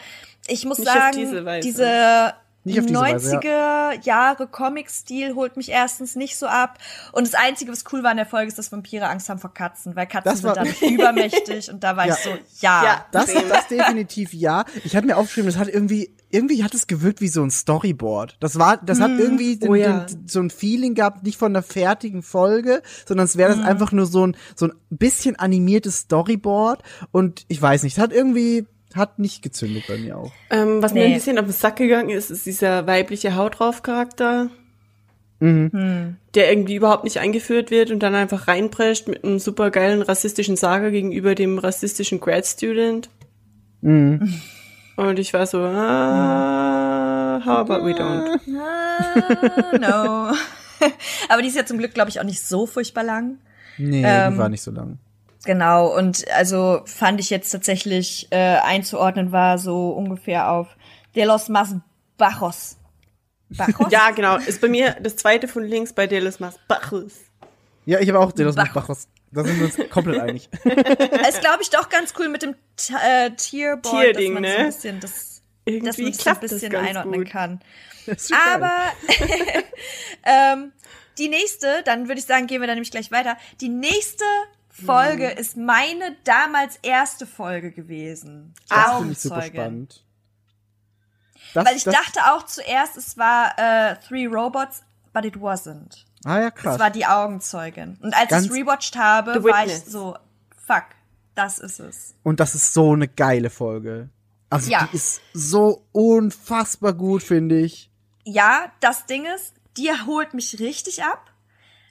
Speaker 2: ich muss
Speaker 3: Nicht auf
Speaker 2: sagen,
Speaker 3: diese Weise.
Speaker 2: diese
Speaker 4: Nicht auf diese Weise,
Speaker 2: 90er Jahre Comic-Stil holt mich erstens nicht so ab. Und das Einzige, was cool war in der Folge, ist, dass Vampire Angst haben vor Katzen, weil Katzen sind dadurch übermächtig und da war
Speaker 4: Ja.
Speaker 2: ich so, ja.
Speaker 3: Ja.
Speaker 4: Das, das definitiv ja. Ich hatte mir aufgeschrieben, das hat irgendwie, irgendwie hat es gewirkt wie so ein Storyboard. Das war, das hat irgendwie den,
Speaker 3: Oh ja.
Speaker 4: den, so ein Feeling gehabt, nicht von einer fertigen Folge, sondern es wäre das einfach nur so ein, so ein bisschen animiertes Storyboard. Und ich weiß nicht, es hat irgendwie, hat nicht gezündet bei mir auch.
Speaker 3: Ähm, was mir ein
Speaker 2: Nee.
Speaker 3: bisschen auf den Sack gegangen ist, ist dieser weibliche Haut drauf Charakter, der irgendwie überhaupt nicht eingeführt wird und dann einfach reinprescht mit einem super geilen rassistischen Saga gegenüber dem rassistischen Grad Student. Und ich war so, ah, how about we don't?
Speaker 2: Ah, no. aber die ist ja zum Glück, glaube ich, auch nicht so furchtbar lang.
Speaker 4: Nee,
Speaker 2: Ähm,
Speaker 4: die war nicht so lang.
Speaker 2: Genau, und also fand ich jetzt tatsächlich äh, einzuordnen war so ungefähr auf De los Mas Bajos. Bajos?
Speaker 3: Ja, genau. Ist bei mir das zweite von links bei Delis Mas Bacchus.
Speaker 4: Ja, ich habe auch Delos
Speaker 2: Bach-
Speaker 4: Bachos. Da sind wir uns komplett einig.
Speaker 2: Ist, glaube ich, doch ganz cool mit dem T äh, Tierboard,
Speaker 3: Tierding,
Speaker 2: dass man
Speaker 3: ne?
Speaker 2: so ein bisschen das, dass
Speaker 3: Irgendwie
Speaker 2: man das so ein bisschen einordnen
Speaker 3: gut.
Speaker 2: kann. Aber ähm, die nächste, dann würde ich sagen, gehen wir dann nämlich gleich weiter. Die nächste Folge
Speaker 3: Mhm.
Speaker 2: ist meine damals erste Folge gewesen.
Speaker 4: das finde ich super
Speaker 2: Augenzeugin.
Speaker 4: spannend. Das,
Speaker 2: Weil ich
Speaker 4: das,
Speaker 2: dachte auch zuerst, es war äh, Three Robots, but it wasn't.
Speaker 4: Ah ja,
Speaker 2: Es
Speaker 4: krass.
Speaker 2: war die Augenzeugin. Und als
Speaker 4: Ganz-
Speaker 2: ich rewatcht habe, war ich so, fuck, das ist es.
Speaker 4: Und das ist so eine geile Folge. Also
Speaker 2: Ja.
Speaker 4: die ist so unfassbar gut, finde ich.
Speaker 2: Ja, das Ding ist, die holt mich richtig ab,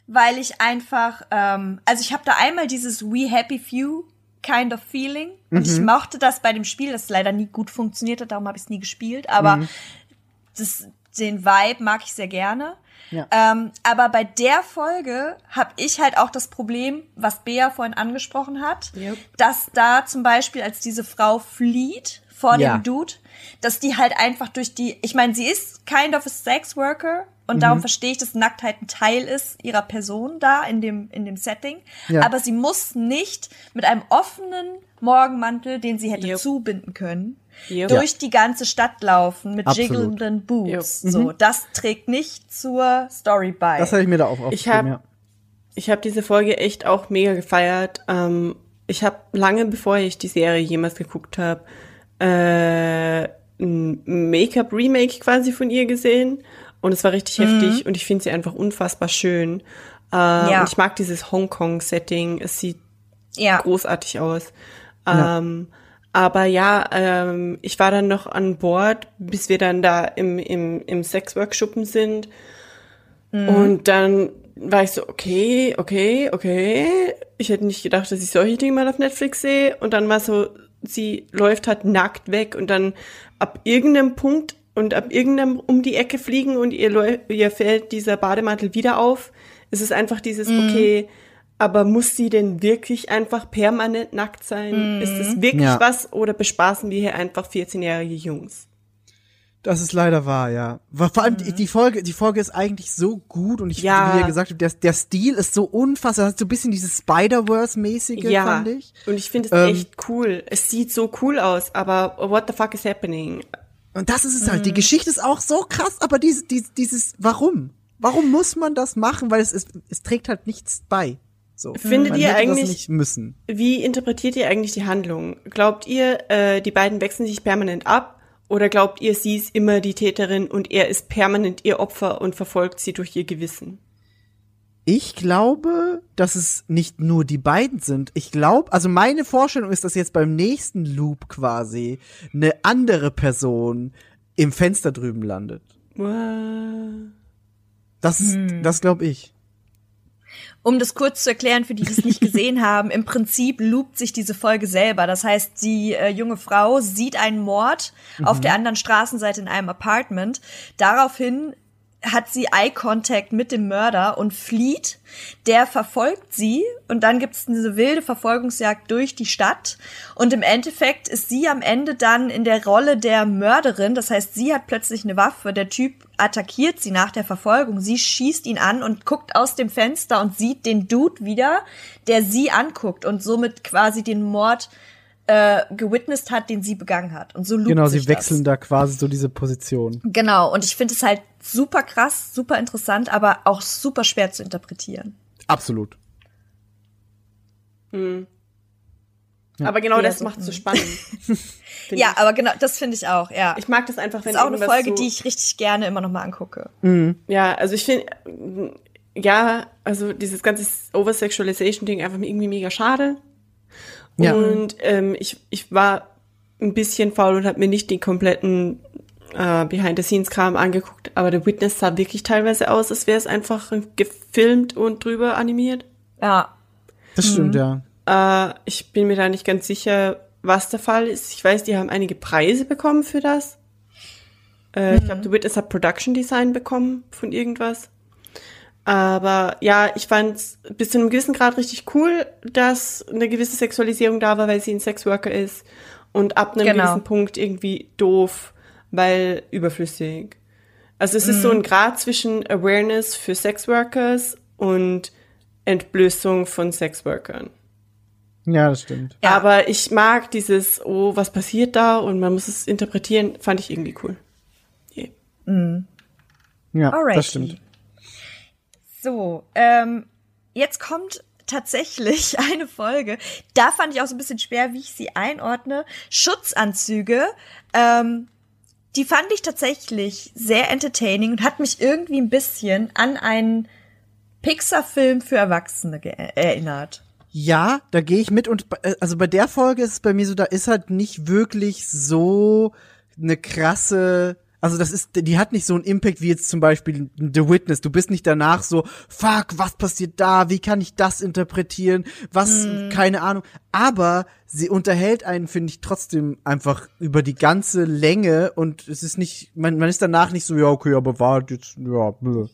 Speaker 2: weil ich einfach, ähm, also ich habe da einmal dieses We Happy Few kind of Feeling und ich mochte das bei dem Spiel, das leider nie gut funktioniert hat, darum habe ich es nie gespielt, aber das, den Vibe mag ich sehr gerne.
Speaker 4: Ja.
Speaker 2: Ähm, aber bei der Folge habe ich halt auch das Problem, was Bea vorhin angesprochen hat,
Speaker 3: Yep.
Speaker 2: dass da zum Beispiel, als diese Frau flieht vor
Speaker 4: Ja.
Speaker 2: dem Dude, dass die halt einfach durch die, ich meine, sie ist kind of a sex worker und
Speaker 4: Mhm.
Speaker 2: darum verstehe ich, dass Nacktheit ein Teil ist ihrer Person da in dem, in dem Setting.
Speaker 4: Ja.
Speaker 2: Aber sie muss nicht mit einem offenen Morgenmantel, den sie hätte
Speaker 3: Yep.
Speaker 2: zubinden können,
Speaker 3: Yep.
Speaker 2: durch die ganze Stadt laufen mit
Speaker 4: Absolut.
Speaker 2: jiggelnden Boobs.
Speaker 3: Yep.
Speaker 2: So, das trägt nicht zur Story bei.
Speaker 4: Das habe ich mir da auch
Speaker 3: Ich
Speaker 4: aufgeschrieben,
Speaker 3: hab-
Speaker 4: ja.
Speaker 3: Ich habe diese Folge echt auch mega gefeiert. Ähm, ich habe lange bevor ich die Serie jemals geguckt habe, äh, ein Make-up-Remake quasi von ihr gesehen. Und es war richtig heftig und ich finde sie einfach unfassbar schön. Äh,
Speaker 2: Ja.
Speaker 3: Ich mag dieses Hongkong-Setting. Es sieht
Speaker 2: ja.
Speaker 3: großartig aus. Ähm, aber ja, ähm, ich war dann noch an Bord, bis wir dann da im, im, im Sexworkshoppen sind. Und dann war ich so, okay, okay, okay. Ich hätte nicht gedacht, dass ich solche Dinge mal auf Netflix sehe. Und dann war so, sie läuft halt nackt weg und dann ab irgendeinem Punkt und ab irgendeinem um die Ecke fliegen und ihr, ihr fällt dieser Bademantel wieder auf. Es ist einfach dieses, okay, Aber muss sie denn wirklich einfach permanent nackt sein? Ist es wirklich
Speaker 4: Ja.
Speaker 3: was oder bespaßen wir hier einfach 14-jährige Jungs?
Speaker 4: Das ist leider wahr, ja. Vor allem die, die Folge, die Folge ist eigentlich so gut und ich,
Speaker 3: Ja.
Speaker 4: wie ihr gesagt habt, der, der Stil ist so unfassbar, hat so ein bisschen dieses Spider-Verse-mäßige,
Speaker 3: Ja,
Speaker 4: fand ich.
Speaker 3: und ich finde es
Speaker 4: Ähm,
Speaker 3: echt cool. Es sieht so cool aus, aber what the fuck is happening?
Speaker 4: Und das ist es halt. Die Geschichte ist auch so krass, aber dieses, dieses, dieses, warum? Warum muss man das machen? Weil es ist, es trägt halt nichts bei. So.
Speaker 3: Findet
Speaker 4: man
Speaker 3: ihr eigentlich-
Speaker 4: das nicht müssen?
Speaker 3: Wie interpretiert ihr eigentlich die Handlung? Glaubt ihr, äh, die beiden wechseln sich permanent ab? Oder glaubt ihr, sie ist immer die Täterin und er ist permanent ihr Opfer und verfolgt sie durch ihr Gewissen?
Speaker 4: Ich glaube, dass es nicht nur die beiden sind. Ich glaube, also meine Vorstellung ist, dass jetzt beim nächsten Loop quasi eine andere Person im Fenster drüben landet.
Speaker 3: Wow.
Speaker 4: Das ist, das glaube ich.
Speaker 2: Um das kurz zu erklären, für die, die es nicht gesehen haben, im Prinzip loopt sich diese Folge selber. Das heißt, die äh, junge Frau sieht einen Mord auf der anderen Straßenseite in einem Apartment. Daraufhin hat sie Eye Contact mit dem Mörder und flieht. Der verfolgt sie und dann gibt es diese wilde Verfolgungsjagd durch die Stadt. Und im Endeffekt ist sie am Ende dann in der Rolle der Mörderin. Das heißt, sie hat plötzlich eine Waffe. Der Typ attackiert sie nach der Verfolgung. Sie schießt ihn an und guckt aus dem Fenster und sieht den Dude wieder, der sie anguckt und somit quasi den Mord äh, gewitnessed hat, den sie begangen hat. Und so loopt
Speaker 4: Genau,
Speaker 2: sich
Speaker 4: sie wechseln
Speaker 2: Das.
Speaker 4: da quasi so diese Position.
Speaker 2: Genau, und ich finde es halt super krass, super interessant, aber auch super schwer zu interpretieren.
Speaker 4: Absolut.
Speaker 3: Aber genau
Speaker 2: Ja,
Speaker 3: das macht es so spannend.
Speaker 2: Ja,
Speaker 3: ich.
Speaker 2: aber genau, das finde ich auch, ja.
Speaker 3: ich mag das einfach, wenn
Speaker 2: das ist auch eine Folge,
Speaker 3: so,
Speaker 2: die ich richtig gerne immer noch mal angucke.
Speaker 3: Ja, also ich finde, ja, also dieses ganze Oversexualization-Ding einfach irgendwie mega schade.
Speaker 4: Ja.
Speaker 3: Und ähm, ich, ich war ein bisschen faul und habe mir nicht den kompletten äh, Behind-the-Scenes-Kram angeguckt, aber The Witness sah wirklich teilweise aus, als wäre es einfach gefilmt und drüber animiert.
Speaker 2: Ja.
Speaker 4: Das stimmt, ja.
Speaker 3: Äh, ich bin mir da nicht ganz sicher, was der Fall ist. Ich weiß, die haben einige Preise bekommen für das. Äh, Ich glaube, The Witness hat Production Design bekommen von irgendwas. Aber ja, ich fand es bis zu einem gewissen Grad richtig cool, dass eine gewisse Sexualisierung da war, weil sie ein Sexworker ist. Und ab einem
Speaker 2: Genau.
Speaker 3: gewissen Punkt irgendwie doof, weil überflüssig. Also es ist so ein Grad zwischen Awareness für Sexworkers und Entblößung von Sexworkern.
Speaker 4: Ja, das stimmt.
Speaker 2: Ja.
Speaker 3: Aber ich mag dieses, oh, was passiert da und man muss es interpretieren, fand ich irgendwie cool. Yeah.
Speaker 4: Ja,
Speaker 2: Alrighty.
Speaker 4: das stimmt.
Speaker 2: So, ähm, jetzt kommt tatsächlich eine Folge. Da fand ich auch so ein bisschen schwer, wie ich sie einordne. Schutzanzüge. Ähm, die fand ich tatsächlich sehr entertaining und hat mich irgendwie ein bisschen an einen Pixar-Film für Erwachsene ge- erinnert.
Speaker 4: Ja, da gehe ich mit und äh, also bei der Folge ist es bei mir so, da ist halt nicht wirklich so eine krasse, also das ist, die hat nicht so einen Impact wie jetzt zum Beispiel The Witness. Du bist nicht danach so, fuck, was passiert da? Wie kann ich das interpretieren? Was, keine Ahnung. Aber sie unterhält einen, finde ich, trotzdem einfach über die ganze Länge und es ist nicht, man, man ist danach nicht so, ja, okay, aber war jetzt, ja, blö.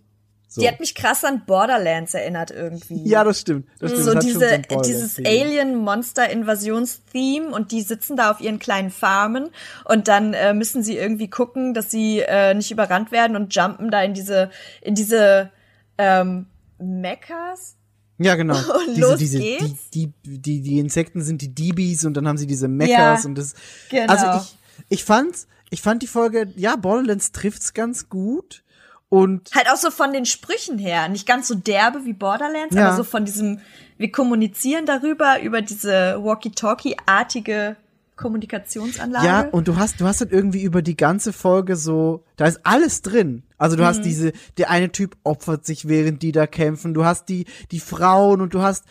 Speaker 4: So.
Speaker 2: Die hat mich krass an Borderlands erinnert irgendwie.
Speaker 4: Ja, das stimmt. Das stimmt.
Speaker 2: so
Speaker 4: Das
Speaker 2: diese,
Speaker 4: Borderlands
Speaker 2: dieses. Alien-Monster-Invasions-Theme und die sitzen da auf ihren kleinen Farmen und dann äh, müssen sie irgendwie gucken, dass sie äh, nicht überrannt werden und jumpen da in diese, in diese ähm, Mechas.
Speaker 4: Ja, genau.
Speaker 2: Und
Speaker 4: diese,
Speaker 2: los
Speaker 4: diese,
Speaker 2: geht's.
Speaker 4: Die, die, die, die Insekten sind die DBs und dann haben sie diese Mechas
Speaker 2: Ja,
Speaker 4: und das.
Speaker 2: genau.
Speaker 4: Also ich, ich fand, ich fand die Folge, ja, Borderlands trifft's ganz gut. Und
Speaker 2: Halt auch so von den Sprüchen her, nicht ganz so derbe wie Borderlands,
Speaker 4: Ja.
Speaker 2: aber so von diesem, wir kommunizieren darüber, über diese Walkie-Talkie-artige Kommunikationsanlage.
Speaker 4: ja, und du hast, du hast halt irgendwie über die ganze Folge so, da ist alles drin. Also du
Speaker 2: Mhm.
Speaker 4: hast diese, der eine Typ opfert sich, während die da kämpfen. Du hast die, die Frauen und du hast,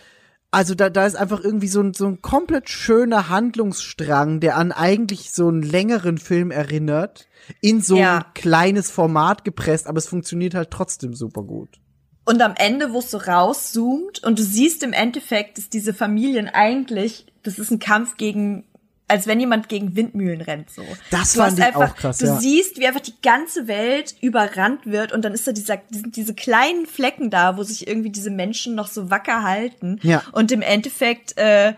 Speaker 4: also da, da ist einfach irgendwie so ein, so ein komplett schöner Handlungsstrang, der an eigentlich so einen längeren Film erinnert, in so
Speaker 2: Ja.
Speaker 4: ein kleines Format gepresst, aber es funktioniert halt trotzdem super gut.
Speaker 2: Und am Ende, wo es so rauszoomt und du siehst im Endeffekt, dass diese Familien eigentlich, das ist ein Kampf gegen als wenn jemand gegen Windmühlen rennt, so.
Speaker 4: Das ich
Speaker 2: einfach,
Speaker 4: auch krass,
Speaker 2: Du
Speaker 4: ja.
Speaker 2: siehst, wie einfach die ganze Welt überrannt wird und dann ist da dieser, diese, diese kleinen Flecken da, wo sich irgendwie diese Menschen noch so wacker halten.
Speaker 4: Ja.
Speaker 2: Und im Endeffekt, äh,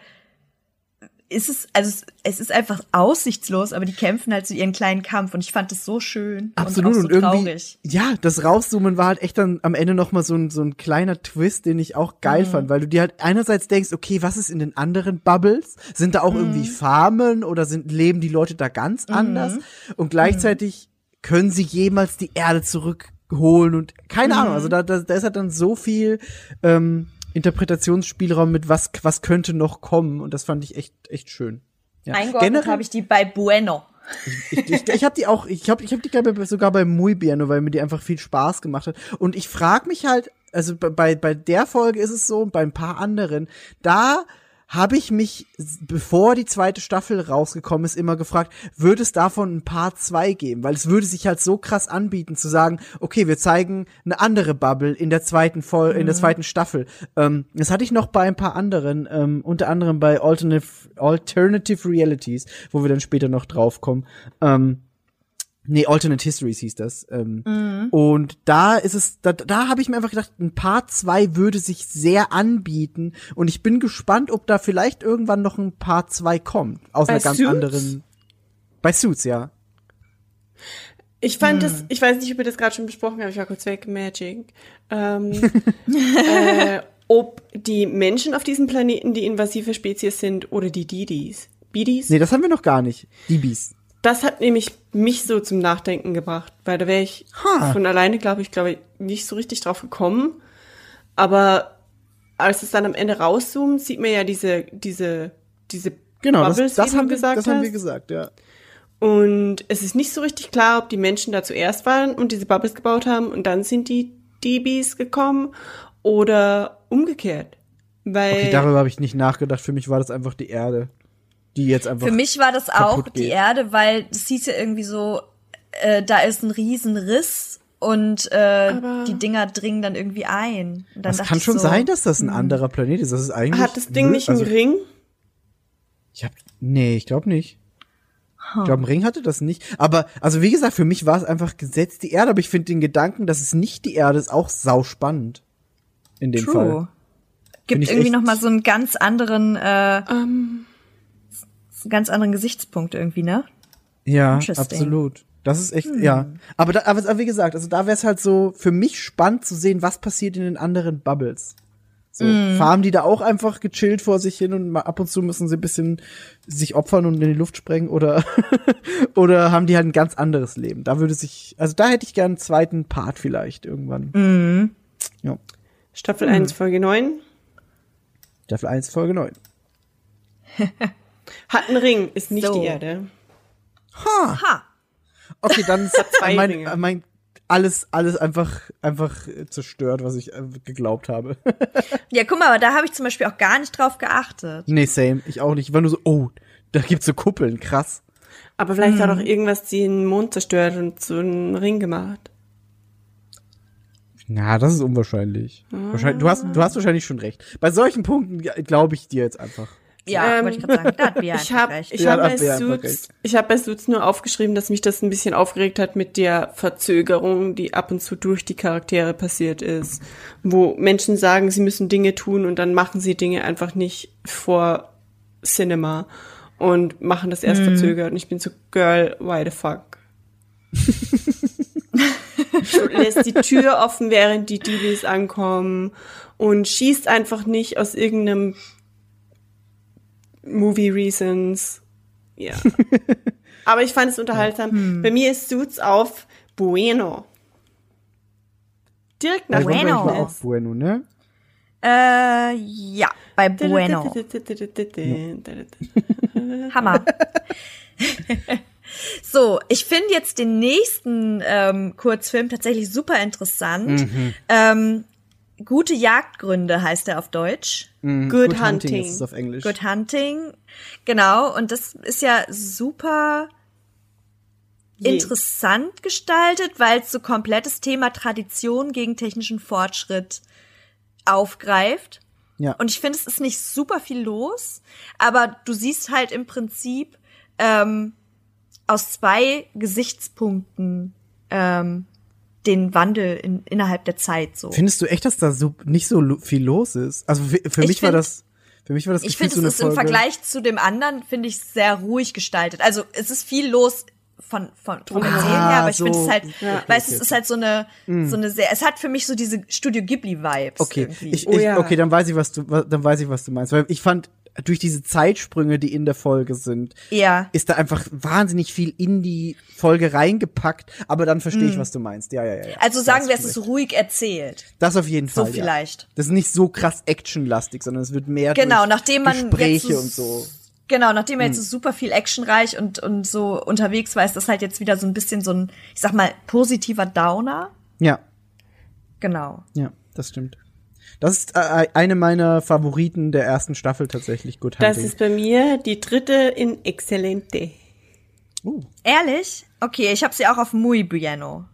Speaker 2: ist es, also es, es ist einfach aussichtslos, aber die kämpfen halt so ihren kleinen Kampf und ich fand das so schön
Speaker 4: Absolut
Speaker 2: und,
Speaker 4: und,
Speaker 2: auch so
Speaker 4: irgendwie
Speaker 2: traurig.
Speaker 4: ja, das rauszoomen war halt echt dann am Ende noch mal so ein so ein kleiner Twist, den ich auch geil
Speaker 2: Mhm.
Speaker 4: fand, weil du dir halt einerseits denkst, okay, was ist in den anderen Bubbles? Sind da auch irgendwie
Speaker 2: Mhm.
Speaker 4: Farmen oder sind leben die Leute da ganz anders? Und gleichzeitig können sie jemals die Erde zurückholen und keine
Speaker 2: Mhm.
Speaker 4: Ahnung, also da, da, da ist halt dann so viel ähm, Interpretationsspielraum mit was was könnte noch kommen und das fand ich echt echt schön. Ja.
Speaker 2: Eingeordnet habe ich die bei Bueno.
Speaker 4: Ich, ich, ich habe die auch, ich habe ich hab die glaube ich, sogar bei Muy Bien, weil mir die einfach viel Spaß gemacht hat. Und ich frage mich halt, also bei- bei, der Folge ist es so bei ein paar anderen, da habe ich mich, bevor die zweite Staffel rausgekommen ist, immer gefragt, würde es davon ein Part 2 geben? Weil es würde sich halt so krass anbieten, zu sagen, okay, wir zeigen eine andere Bubble in der zweiten Vol in der zweiten Staffel. Ähm, das hatte ich noch bei ein paar anderen, ähm, unter anderem bei Alternative, Alternative Realities, wo wir dann später noch drauf kommen. Ähm, Nee, Alternate Histories hieß das. Ähm, Und da ist es, da, da habe ich mir einfach gedacht, ein Part 2 würde sich sehr anbieten. Und ich bin gespannt, ob da vielleicht irgendwann noch ein Part 2 kommt. Aus
Speaker 3: Bei
Speaker 4: einer ganz
Speaker 3: Suits?
Speaker 4: anderen. Bei Suits, ja.
Speaker 3: Ich fand
Speaker 2: Hm.
Speaker 3: das, ich weiß nicht, ob wir das gerade schon besprochen haben, ich war kurz weg, Magic. Ähm, äh, ob die Menschen auf diesem Planeten die invasive Spezies sind oder die Didis. Bidis?
Speaker 4: Nee, das haben wir noch gar nicht. Die Bees.
Speaker 3: Das hat nämlich mich so zum Nachdenken gebracht, weil da wäre ich
Speaker 4: Ha.
Speaker 3: von alleine, glaube ich, glaube ich, nicht so richtig drauf gekommen. Aber als es dann am Ende rauszoomt, sieht man ja diese, diese, diese
Speaker 4: Genau,
Speaker 3: Bubbles,
Speaker 4: das, das, haben wir,
Speaker 3: gesagt
Speaker 4: das haben wir
Speaker 3: hast.
Speaker 4: gesagt, ja.
Speaker 3: Und es ist nicht so richtig klar, ob die Menschen da zuerst waren und diese Bubbles gebaut haben und dann sind die DBs gekommen oder umgekehrt. Weil
Speaker 4: Okay, darüber habe ich nicht nachgedacht. Für mich war das einfach die Erde. Die jetzt einfach.
Speaker 2: Für mich war das auch
Speaker 4: kaputt
Speaker 2: die
Speaker 4: geht.
Speaker 2: Erde, weil es hieß ja irgendwie so, äh, da ist ein Riesenriss und äh, die Dinger dringen dann irgendwie ein. Und dann
Speaker 4: Das kann schon
Speaker 2: so,
Speaker 4: sein, dass das ein anderer Planet ist. Das ist eigentlich.
Speaker 3: hat das Ding nicht einen
Speaker 4: also,
Speaker 3: Ring?
Speaker 4: Ich hab, nee, ich glaube nicht. Ich glaube, ein Ring hatte das nicht. Aber, also wie gesagt, für mich war es einfach gesetzt die Erde. Aber ich finde den Gedanken, dass es nicht die Erde ist, auch sau spannend. In dem Fall.
Speaker 2: True. Gibt
Speaker 4: ich
Speaker 2: irgendwie noch mal so einen ganz anderen, äh,
Speaker 3: Ähm,
Speaker 2: einen ganz anderen Gesichtspunkt irgendwie, ne?
Speaker 4: Ja, absolut. Das ist echt, ja. Aber, da, aber, aber wie gesagt, also da wäre es halt so für mich spannend zu sehen, was passiert in den anderen Bubbles. So, farmen die da auch einfach gechillt vor sich hin und mal ab und zu müssen sie ein bisschen sich opfern und in die Luft sprengen oder, oder haben die halt ein ganz anderes Leben? Da würde sich, also da hätte ich gern einen zweiten Part vielleicht irgendwann. Ja.
Speaker 3: Staffel
Speaker 4: Hm.
Speaker 3: 1, Folge 9.
Speaker 4: Staffel 1, Folge 9.
Speaker 3: Hat einen Ring, ist nicht
Speaker 2: So.
Speaker 3: die Erde.
Speaker 2: Ha!
Speaker 4: Okay, dann ist
Speaker 3: zwei
Speaker 4: mein,
Speaker 3: Ringe.
Speaker 4: mein, alles, alles einfach, einfach zerstört, was ich äh, geglaubt habe.
Speaker 2: Ja, guck mal, aber da habe ich zum Beispiel auch gar nicht drauf geachtet.
Speaker 4: Nee, same. Ich auch nicht. Ich war nur so, oh, da gibt's so Kuppeln, krass.
Speaker 3: Aber vielleicht
Speaker 4: Hm.
Speaker 3: hat auch irgendwas den Mond zerstört und so einen Ring gemacht.
Speaker 4: Na, das ist unwahrscheinlich. Wahrscheinlich, du hast, du hast wahrscheinlich schon recht. Bei solchen Punkten glaube ich dir jetzt einfach.
Speaker 2: Ja,
Speaker 3: Ähm,
Speaker 2: wollte ich gerade sagen. Da hat Bea
Speaker 3: Ich habe
Speaker 2: recht.
Speaker 3: ich
Speaker 4: Ja,
Speaker 3: hab
Speaker 4: da
Speaker 3: bei Suits, ich hab bei Suits nur aufgeschrieben, dass mich das ein bisschen aufgeregt hat mit der Verzögerung, die ab und zu durch die Charaktere passiert ist, wo Menschen sagen, sie müssen Dinge tun und dann machen sie Dinge einfach nicht vor Cinema und machen das
Speaker 2: Mhm.
Speaker 3: erst verzögert und ich bin so, Girl, why the fuck? lässt die Tür offen, während die DBs ankommen und schießt einfach nicht aus irgendeinem Movie Reasons. Ja. Aber ich fand es unterhaltsam. Bei mir ist Suits auf Bueno. Direkt nach
Speaker 4: Also
Speaker 2: Bueno.
Speaker 4: war auch
Speaker 3: Wellness.
Speaker 4: Bueno, ne?
Speaker 2: Äh, ja, bei Bueno. Hammer. so, ich finde jetzt den nächsten ähm, Kurzfilm tatsächlich super interessant. Ähm, Gute Jagdgründe heißt er auf Deutsch.
Speaker 3: Good Hunting.
Speaker 4: ist es auf Englisch.
Speaker 2: Good Hunting. Genau, und das ist ja super
Speaker 3: Je.
Speaker 2: interessant gestaltet, weil es so komplettes Thema Tradition gegen technischen Fortschritt aufgreift.
Speaker 4: Ja.
Speaker 2: Und ich finde, es ist nicht super viel los, aber du siehst halt im Prinzip, ähm, aus zwei Gesichtspunkten ähm, den Wandel in, innerhalb der Zeit so.
Speaker 4: Findest du echt, dass da so nicht so viel los ist? Also für, für
Speaker 2: Ich
Speaker 4: mich war
Speaker 2: find-
Speaker 4: das, für mich war das
Speaker 2: Ich finde,
Speaker 4: so
Speaker 2: es ist
Speaker 4: eine
Speaker 2: im
Speaker 4: Folge.
Speaker 2: Vergleich zu dem anderen, finde ich, sehr ruhig gestaltet. Also es ist viel los von, von, vom Erzählen her, aber ich finde
Speaker 4: so.
Speaker 2: es halt,
Speaker 4: Ja.
Speaker 2: weißt
Speaker 4: Okay,
Speaker 2: es ist halt so eine, so eine sehr, es hat für mich so diese Studio Ghibli-Vibes.
Speaker 4: Okay,
Speaker 2: irgendwie.
Speaker 4: ich,
Speaker 3: Oh
Speaker 4: ich,
Speaker 3: ja.
Speaker 4: okay, dann weiß ich, was du, dann weiß ich, was du meinst, weil ich fand durch diese Zeitsprünge, die in der Folge sind,
Speaker 2: ja.
Speaker 4: ist da einfach wahnsinnig viel in die Folge reingepackt, aber dann verstehe ich, was du meinst. Ja, ja, ja. ja.
Speaker 2: Also sagen wir, es ist ruhig erzählt.
Speaker 4: das auf jeden
Speaker 2: So
Speaker 4: Fall. ja.
Speaker 2: vielleicht.
Speaker 4: Das ist nicht so krass actionlastig, sondern es wird mehr
Speaker 2: Genau,
Speaker 4: durch
Speaker 2: nachdem man
Speaker 4: Gespräche
Speaker 2: jetzt so-
Speaker 4: und so.
Speaker 2: Genau, nachdem er jetzt
Speaker 4: Hm.
Speaker 2: so super viel actionreich und, und so unterwegs war, ist das halt jetzt wieder so ein bisschen so ein, ich sag mal, positiver Downer.
Speaker 4: Ja,
Speaker 2: Genau.
Speaker 4: ja, das stimmt. Das ist äh, eine meiner Favoriten der ersten Staffel tatsächlich. Good
Speaker 3: Das
Speaker 4: Hunting.
Speaker 3: ist bei mir die dritte in Excelente.
Speaker 4: uh.
Speaker 2: Ehrlich? Okay, ich habe sie auch auf Muy Bueno.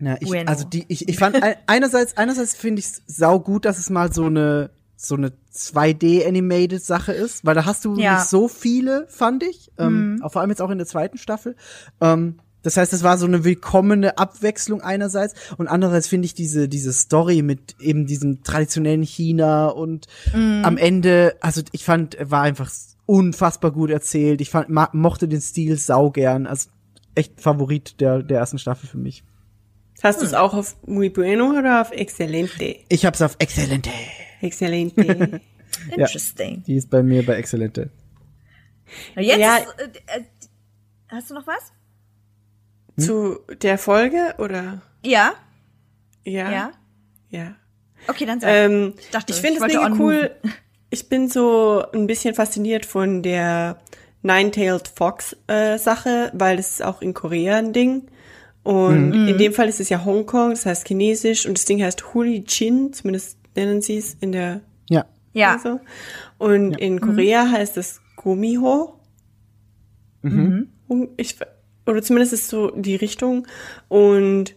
Speaker 4: Ja, ich,
Speaker 2: Bueno.
Speaker 4: also die, ich, ich fand ein- einerseits, einerseits finde ich es sau gut, dass es mal so eine so eine 2D animated Sache ist, weil da hast du
Speaker 2: Ja.
Speaker 4: nicht so viele, fand ich, ähm, auch vor allem jetzt auch in der zweiten Staffel. Ähm, das heißt, es war so eine willkommene Abwechslung einerseits und andererseits finde ich diese diese Story mit eben diesem traditionellen China und am Ende, also ich fand, war einfach unfassbar gut erzählt. Ich fand, ma, mochte den Stil sau gern, also echt Favorit der der ersten Staffel für mich.
Speaker 3: Hast du es auch auf Muy Bueno oder auf Excelente?
Speaker 4: Ich hab's auf Exzellente.
Speaker 3: Excelente.
Speaker 2: Interesting.
Speaker 4: Die ist bei mir bei Exzellente.
Speaker 2: Na, Jetzt
Speaker 3: Ja.
Speaker 2: äh, äh, hast du noch was?
Speaker 3: Zu der Folge oder?
Speaker 2: Ja?
Speaker 3: Ja.
Speaker 2: Ja?
Speaker 3: Ja.
Speaker 2: Okay, dann sag.
Speaker 3: Ähm,
Speaker 2: Ich dachte,
Speaker 3: ich finde es mega cool. Ich bin so ein bisschen fasziniert von der Nine-Tailed Fox äh, weil das ist auch in Korea ein Ding. Und
Speaker 2: Mhm.
Speaker 3: in dem Fall ist es ja Hongkong, das heißt Chinesisch und das Ding heißt Huli Chin, zumindest nennen sie es in der
Speaker 4: Ja.
Speaker 2: ja.
Speaker 3: so. Und in Korea heißt es Gumiho.
Speaker 2: Mhm.
Speaker 3: Ich, oder zumindest ist so die Richtung. Und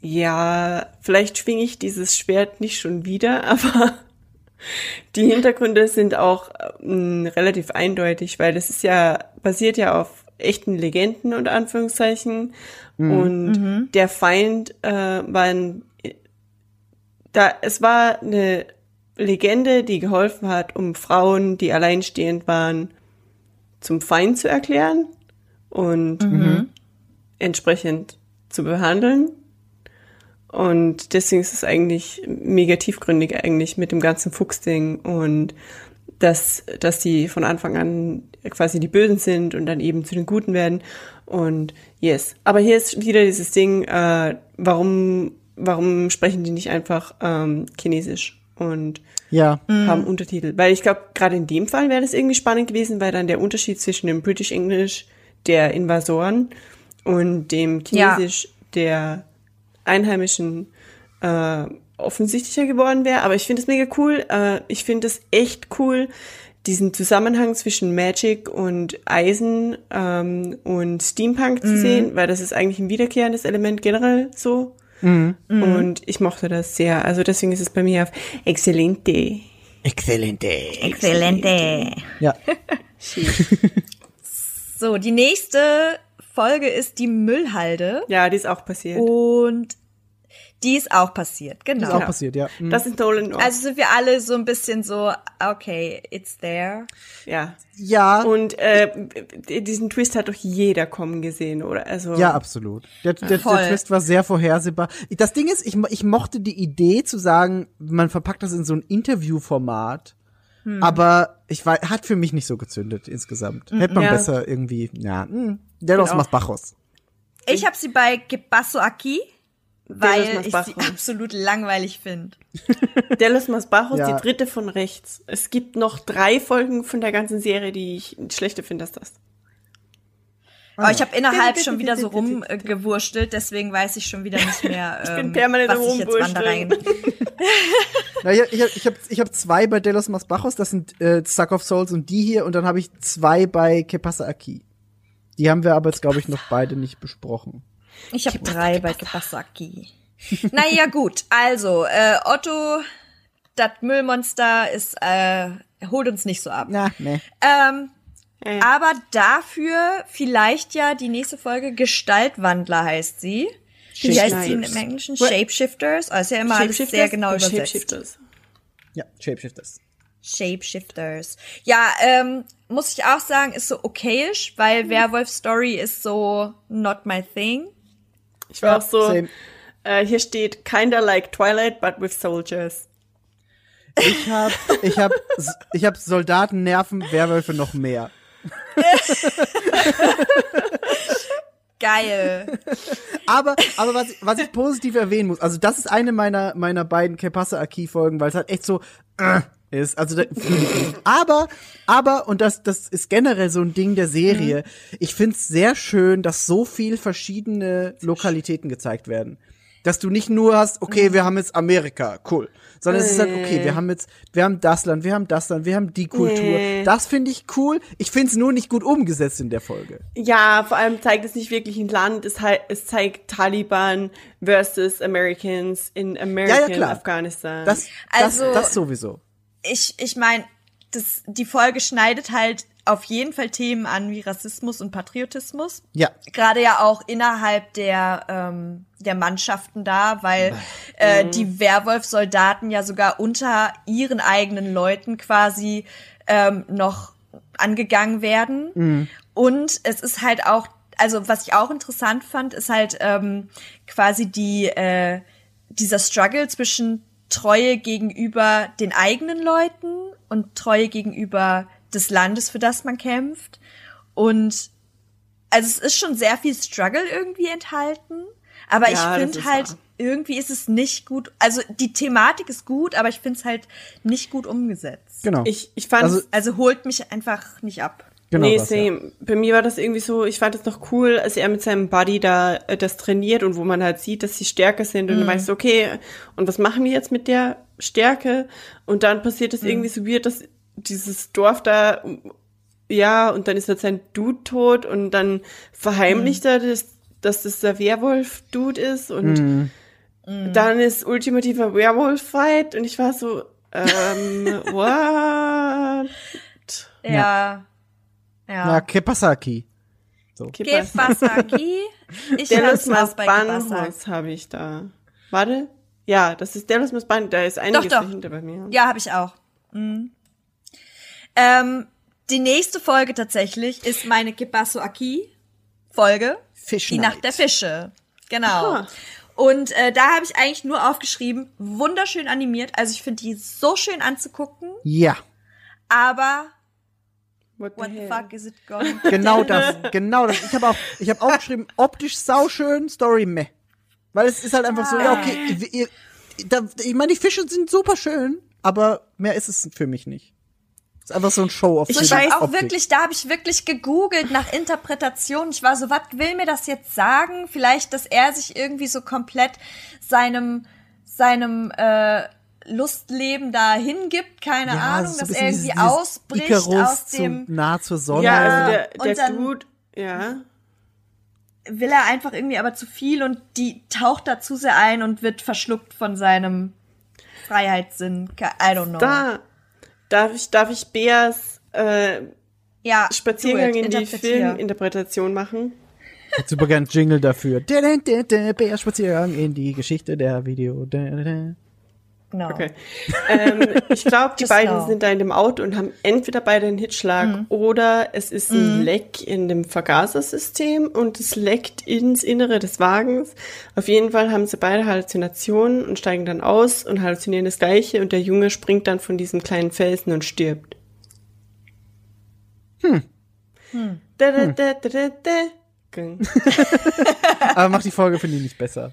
Speaker 3: ja, vielleicht schwinge ich dieses Schwert nicht schon wieder, aber die Hintergründe sind auch ähm, relativ eindeutig, weil das ist ja, basiert ja auf echten Legenden unter Anführungszeichen. Und der Feind äh, war ein da, es war eine Legende, die geholfen hat, um Frauen, die alleinstehend waren, zum Feind zu erklären und entsprechend zu behandeln. Und deswegen ist es eigentlich mega tiefgründig eigentlich mit dem ganzen Fuchsding und dass, dass die von Anfang an quasi die Bösen sind und dann eben zu den Guten werden. Und yes. Aber hier ist wieder dieses Ding, äh, warum, warum sprechen die nicht einfach ähm, Chinesisch und
Speaker 4: Ja.
Speaker 3: haben Untertitel? Weil ich glaube, gerade in dem Fall wäre das irgendwie spannend gewesen, weil dann der Unterschied zwischen dem British English der Invasoren und dem
Speaker 2: Ja.
Speaker 3: Chinesisch der Einheimischen äh, offensichtlicher geworden wäre. Aber ich finde es mega cool. Äh, ich finde es echt cool, diesen Zusammenhang zwischen Magic und Eisen ähm, und Steampunk zu sehen, weil das ist eigentlich ein wiederkehrendes Element generell so. Und ich mochte das sehr. Also deswegen ist es bei mir auf Excelente.
Speaker 4: Exzellente.
Speaker 2: Exzellente.
Speaker 4: Ja.
Speaker 2: So, die nächste Folge ist die Müllhalde.
Speaker 3: Ja, die ist auch passiert.
Speaker 2: Und die ist auch passiert, genau.
Speaker 4: Ist auch passiert, ja. Mhm.
Speaker 3: Das ist Nolan North.
Speaker 2: Also sind wir alle so ein bisschen so, okay, it's there.
Speaker 3: ja.
Speaker 4: ja.
Speaker 3: Und äh, diesen Twist hat doch jeder kommen gesehen, oder? Also
Speaker 4: Ja, absolut. Der, der, der Twist war sehr vorhersehbar. Das Ding ist, ich, ich mochte die Idee zu sagen, man verpackt das in so ein Interviewformat,
Speaker 2: Hm.
Speaker 4: aber ich war, hat für mich nicht so gezündet insgesamt. Hätte man
Speaker 3: Ja.
Speaker 4: besser irgendwie, ja, mh, der los
Speaker 3: auch.
Speaker 4: más bajos.
Speaker 2: Ich habe sie bei Gebasso Aki, weil
Speaker 3: Delos
Speaker 2: ich sie absolut langweilig finde.
Speaker 3: Delos Mas Bajos,
Speaker 4: Ja.
Speaker 3: die dritte von rechts. Es gibt noch drei Folgen von der ganzen Serie, die ich schlechter finde als das.
Speaker 2: Aber ich habe innerhalb schon wieder so rumgewurstelt, deswegen weiß ich schon wieder nicht mehr,
Speaker 3: bin
Speaker 2: ähm,
Speaker 3: permanent
Speaker 2: was ich jetzt wann da rein.
Speaker 4: Na, ich ich habe ich hab, ich hab zwei bei De los Más Bajos, das sind äh, Suck of Souls und die hier, und dann habe ich zwei bei Que pasa aquí. Die haben wir aber jetzt, glaube ich, noch beide nicht besprochen.
Speaker 2: Ich habe drei bei Gebasso Aki. naja, gut. Also, äh, Otto, das Müllmonster ist, äh, holt uns nicht so ab.
Speaker 4: Na, ne.
Speaker 2: Ähm,
Speaker 3: Äh.
Speaker 2: Aber dafür vielleicht ja die nächste Folge Gestaltwandler heißt sie. Wie heißt sie im. Englischen?
Speaker 3: What?
Speaker 2: Shapeshifters. Also ist ja immer alles sehr
Speaker 3: Shapeshifters
Speaker 2: genau übersetzt.
Speaker 3: Shapeshifters?
Speaker 4: Ja, Shapeshifters.
Speaker 2: Shapeshifters. Ja, ähm, muss ich auch sagen, ist so okayisch, weil Werwolf Story ist so not my thing.
Speaker 3: Ich war auch so, äh, hier steht, kinda like Twilight, but with soldiers.
Speaker 4: Ich hab, ich hab, ich hab Soldaten nerven, Werwölfe noch mehr.
Speaker 2: Geil.
Speaker 4: Aber, aber was, ich- was ich positiv erwähnen muss, also das ist eine meiner, meiner beiden Kepassa Aki Folgen, weil es halt echt so, äh, ist. Also, da, aber, aber, und das, das ist generell so ein Ding der Serie. Ich find's sehr schön, dass so viel verschiedene Lokalitäten gezeigt werden. Dass du nicht nur hast, okay, wir haben jetzt Amerika, cool. Sondern es ist halt, okay, wir haben jetzt, wir haben das Land, wir haben das Land, wir haben die Kultur.
Speaker 3: Nee.
Speaker 4: Das finde ich cool. Ich find's nur nicht gut umgesetzt in der Folge.
Speaker 3: Ja, vor allem zeigt es nicht wirklich ein Land, es, halt, es zeigt Taliban versus Americans in American
Speaker 4: klar.
Speaker 3: Afghanistan.
Speaker 4: Das,
Speaker 2: Also-
Speaker 4: das, das sowieso.
Speaker 2: Ich, ich meine, das, die Folge schneidet halt auf jeden Fall Themen an wie Rassismus und Patriotismus.
Speaker 4: Ja.
Speaker 2: Gerade ja auch innerhalb der, ähm, der Mannschaften da, weil äh, die Werwolf-Soldaten ja sogar unter ihren eigenen Leuten quasi ähm, noch angegangen werden. Und es ist halt auch, also was ich auch interessant fand, ist halt ähm, quasi die, äh, dieser Struggle zwischen Treue gegenüber den eigenen Leuten und Treue gegenüber des Landes, für das man kämpft. Und also es ist schon sehr viel Struggle irgendwie enthalten, aber
Speaker 3: Ja,
Speaker 2: ich finde halt
Speaker 3: wahr.
Speaker 2: irgendwie ist es nicht gut. Also die Thematik ist gut, aber ich finde es halt nicht gut umgesetzt.
Speaker 4: Genau.
Speaker 3: ich, ich fand
Speaker 4: Also-
Speaker 2: Also holt mich einfach nicht ab.
Speaker 4: Genau
Speaker 3: nee,
Speaker 4: das, ja.
Speaker 3: same. Bei mir war das irgendwie so, ich fand es noch cool, als er mit seinem Buddy da äh, das trainiert und wo man halt sieht, dass sie stärker sind und
Speaker 2: Mhm.
Speaker 3: dann weißt du, okay, und was machen wir jetzt mit der Stärke? Und dann passiert
Speaker 2: Mhm.
Speaker 3: es irgendwie so weird, dass dieses Dorf da, ja, und dann ist halt sein Dude tot und dann verheimlicht
Speaker 2: Mhm.
Speaker 3: er, das, dass das der Werwolf-Dude ist und
Speaker 4: Mhm.
Speaker 3: dann ist ultimativer Werwolf-Fight und ich war so, ähm, what?
Speaker 2: Ja.
Speaker 4: Ja,
Speaker 2: Ja.
Speaker 4: Kepasaki.
Speaker 2: Kebasaki. Ich
Speaker 3: Delos
Speaker 2: hab's auch bei Kebasaki.
Speaker 3: Bahnhof habe ich da. Warte. Ja, das ist Delos Bahnhof. Da ist einiges
Speaker 2: doch.
Speaker 3: dahinter bei mir.
Speaker 2: Ja, habe ich auch. Mhm. Ähm, die nächste Folge tatsächlich ist meine Kibasu Aki Folge.
Speaker 4: Fish
Speaker 2: Die. Nacht der Fische. Genau.
Speaker 3: Ah.
Speaker 2: Und äh, da habe ich eigentlich nur aufgeschrieben, wunderschön animiert. Also ich finde die so schön anzugucken,
Speaker 4: Ja,
Speaker 2: aber
Speaker 3: What the,
Speaker 2: what the
Speaker 3: hell?
Speaker 2: fuck is it going?
Speaker 4: genau das, genau das. Ich habe auch, ich habe auch geschrieben, optisch sauschön, Story meh. Weil es ist halt einfach so, ja, okay, ihr, ihr, da, ich meine, die Fische sind super schön, aber mehr ist es für mich nicht. Es ist einfach so ein Show auf
Speaker 3: Ich weiß
Speaker 2: habe auch
Speaker 4: Optik.
Speaker 2: wirklich, da habe ich wirklich gegoogelt nach Interpretation. Ich war so, was will mir das jetzt sagen? Vielleicht, dass er sich irgendwie so komplett seinem seinem äh, Lustleben da hingibt, keine
Speaker 4: Ja,
Speaker 2: Ahnung, er
Speaker 4: dieses-
Speaker 2: irgendwie
Speaker 4: dieses
Speaker 2: ausbricht
Speaker 4: Icarus
Speaker 2: aus dem
Speaker 4: zu nah zur Sonne.
Speaker 3: Ja, also der,
Speaker 2: und
Speaker 3: der
Speaker 2: dann-
Speaker 3: Dude, ja.
Speaker 2: will er einfach irgendwie aber zu viel und die taucht da zu sehr ein und wird verschluckt von seinem Freiheitssinn. I don't know.
Speaker 3: Da darf ich, darf ich Beas äh,
Speaker 2: ja,
Speaker 3: Spaziergang
Speaker 2: it,
Speaker 3: in die. Filminterpretation machen.
Speaker 4: Ich super gern Jingle dafür. Da, da, da, da, Bär Spaziergang in die Geschichte der Video. Da, da, da.
Speaker 2: Genau.
Speaker 3: Okay. ähm, ich glaube, die
Speaker 2: Just
Speaker 3: beiden
Speaker 2: now.
Speaker 3: sind da in dem Auto und haben entweder beide einen Hitschlag oder es ist ein Leck in dem Vergasersystem und es leckt ins Innere des Wagens. Auf jeden Fall haben sie beide Halluzinationen und steigen dann aus und halluzinieren das Gleiche und der Junge springt dann von diesem kleinen Felsen und stirbt. Hm. Da, da, da, da, da, da. Ging.
Speaker 4: Aber macht die Folge, finde ich, nicht besser.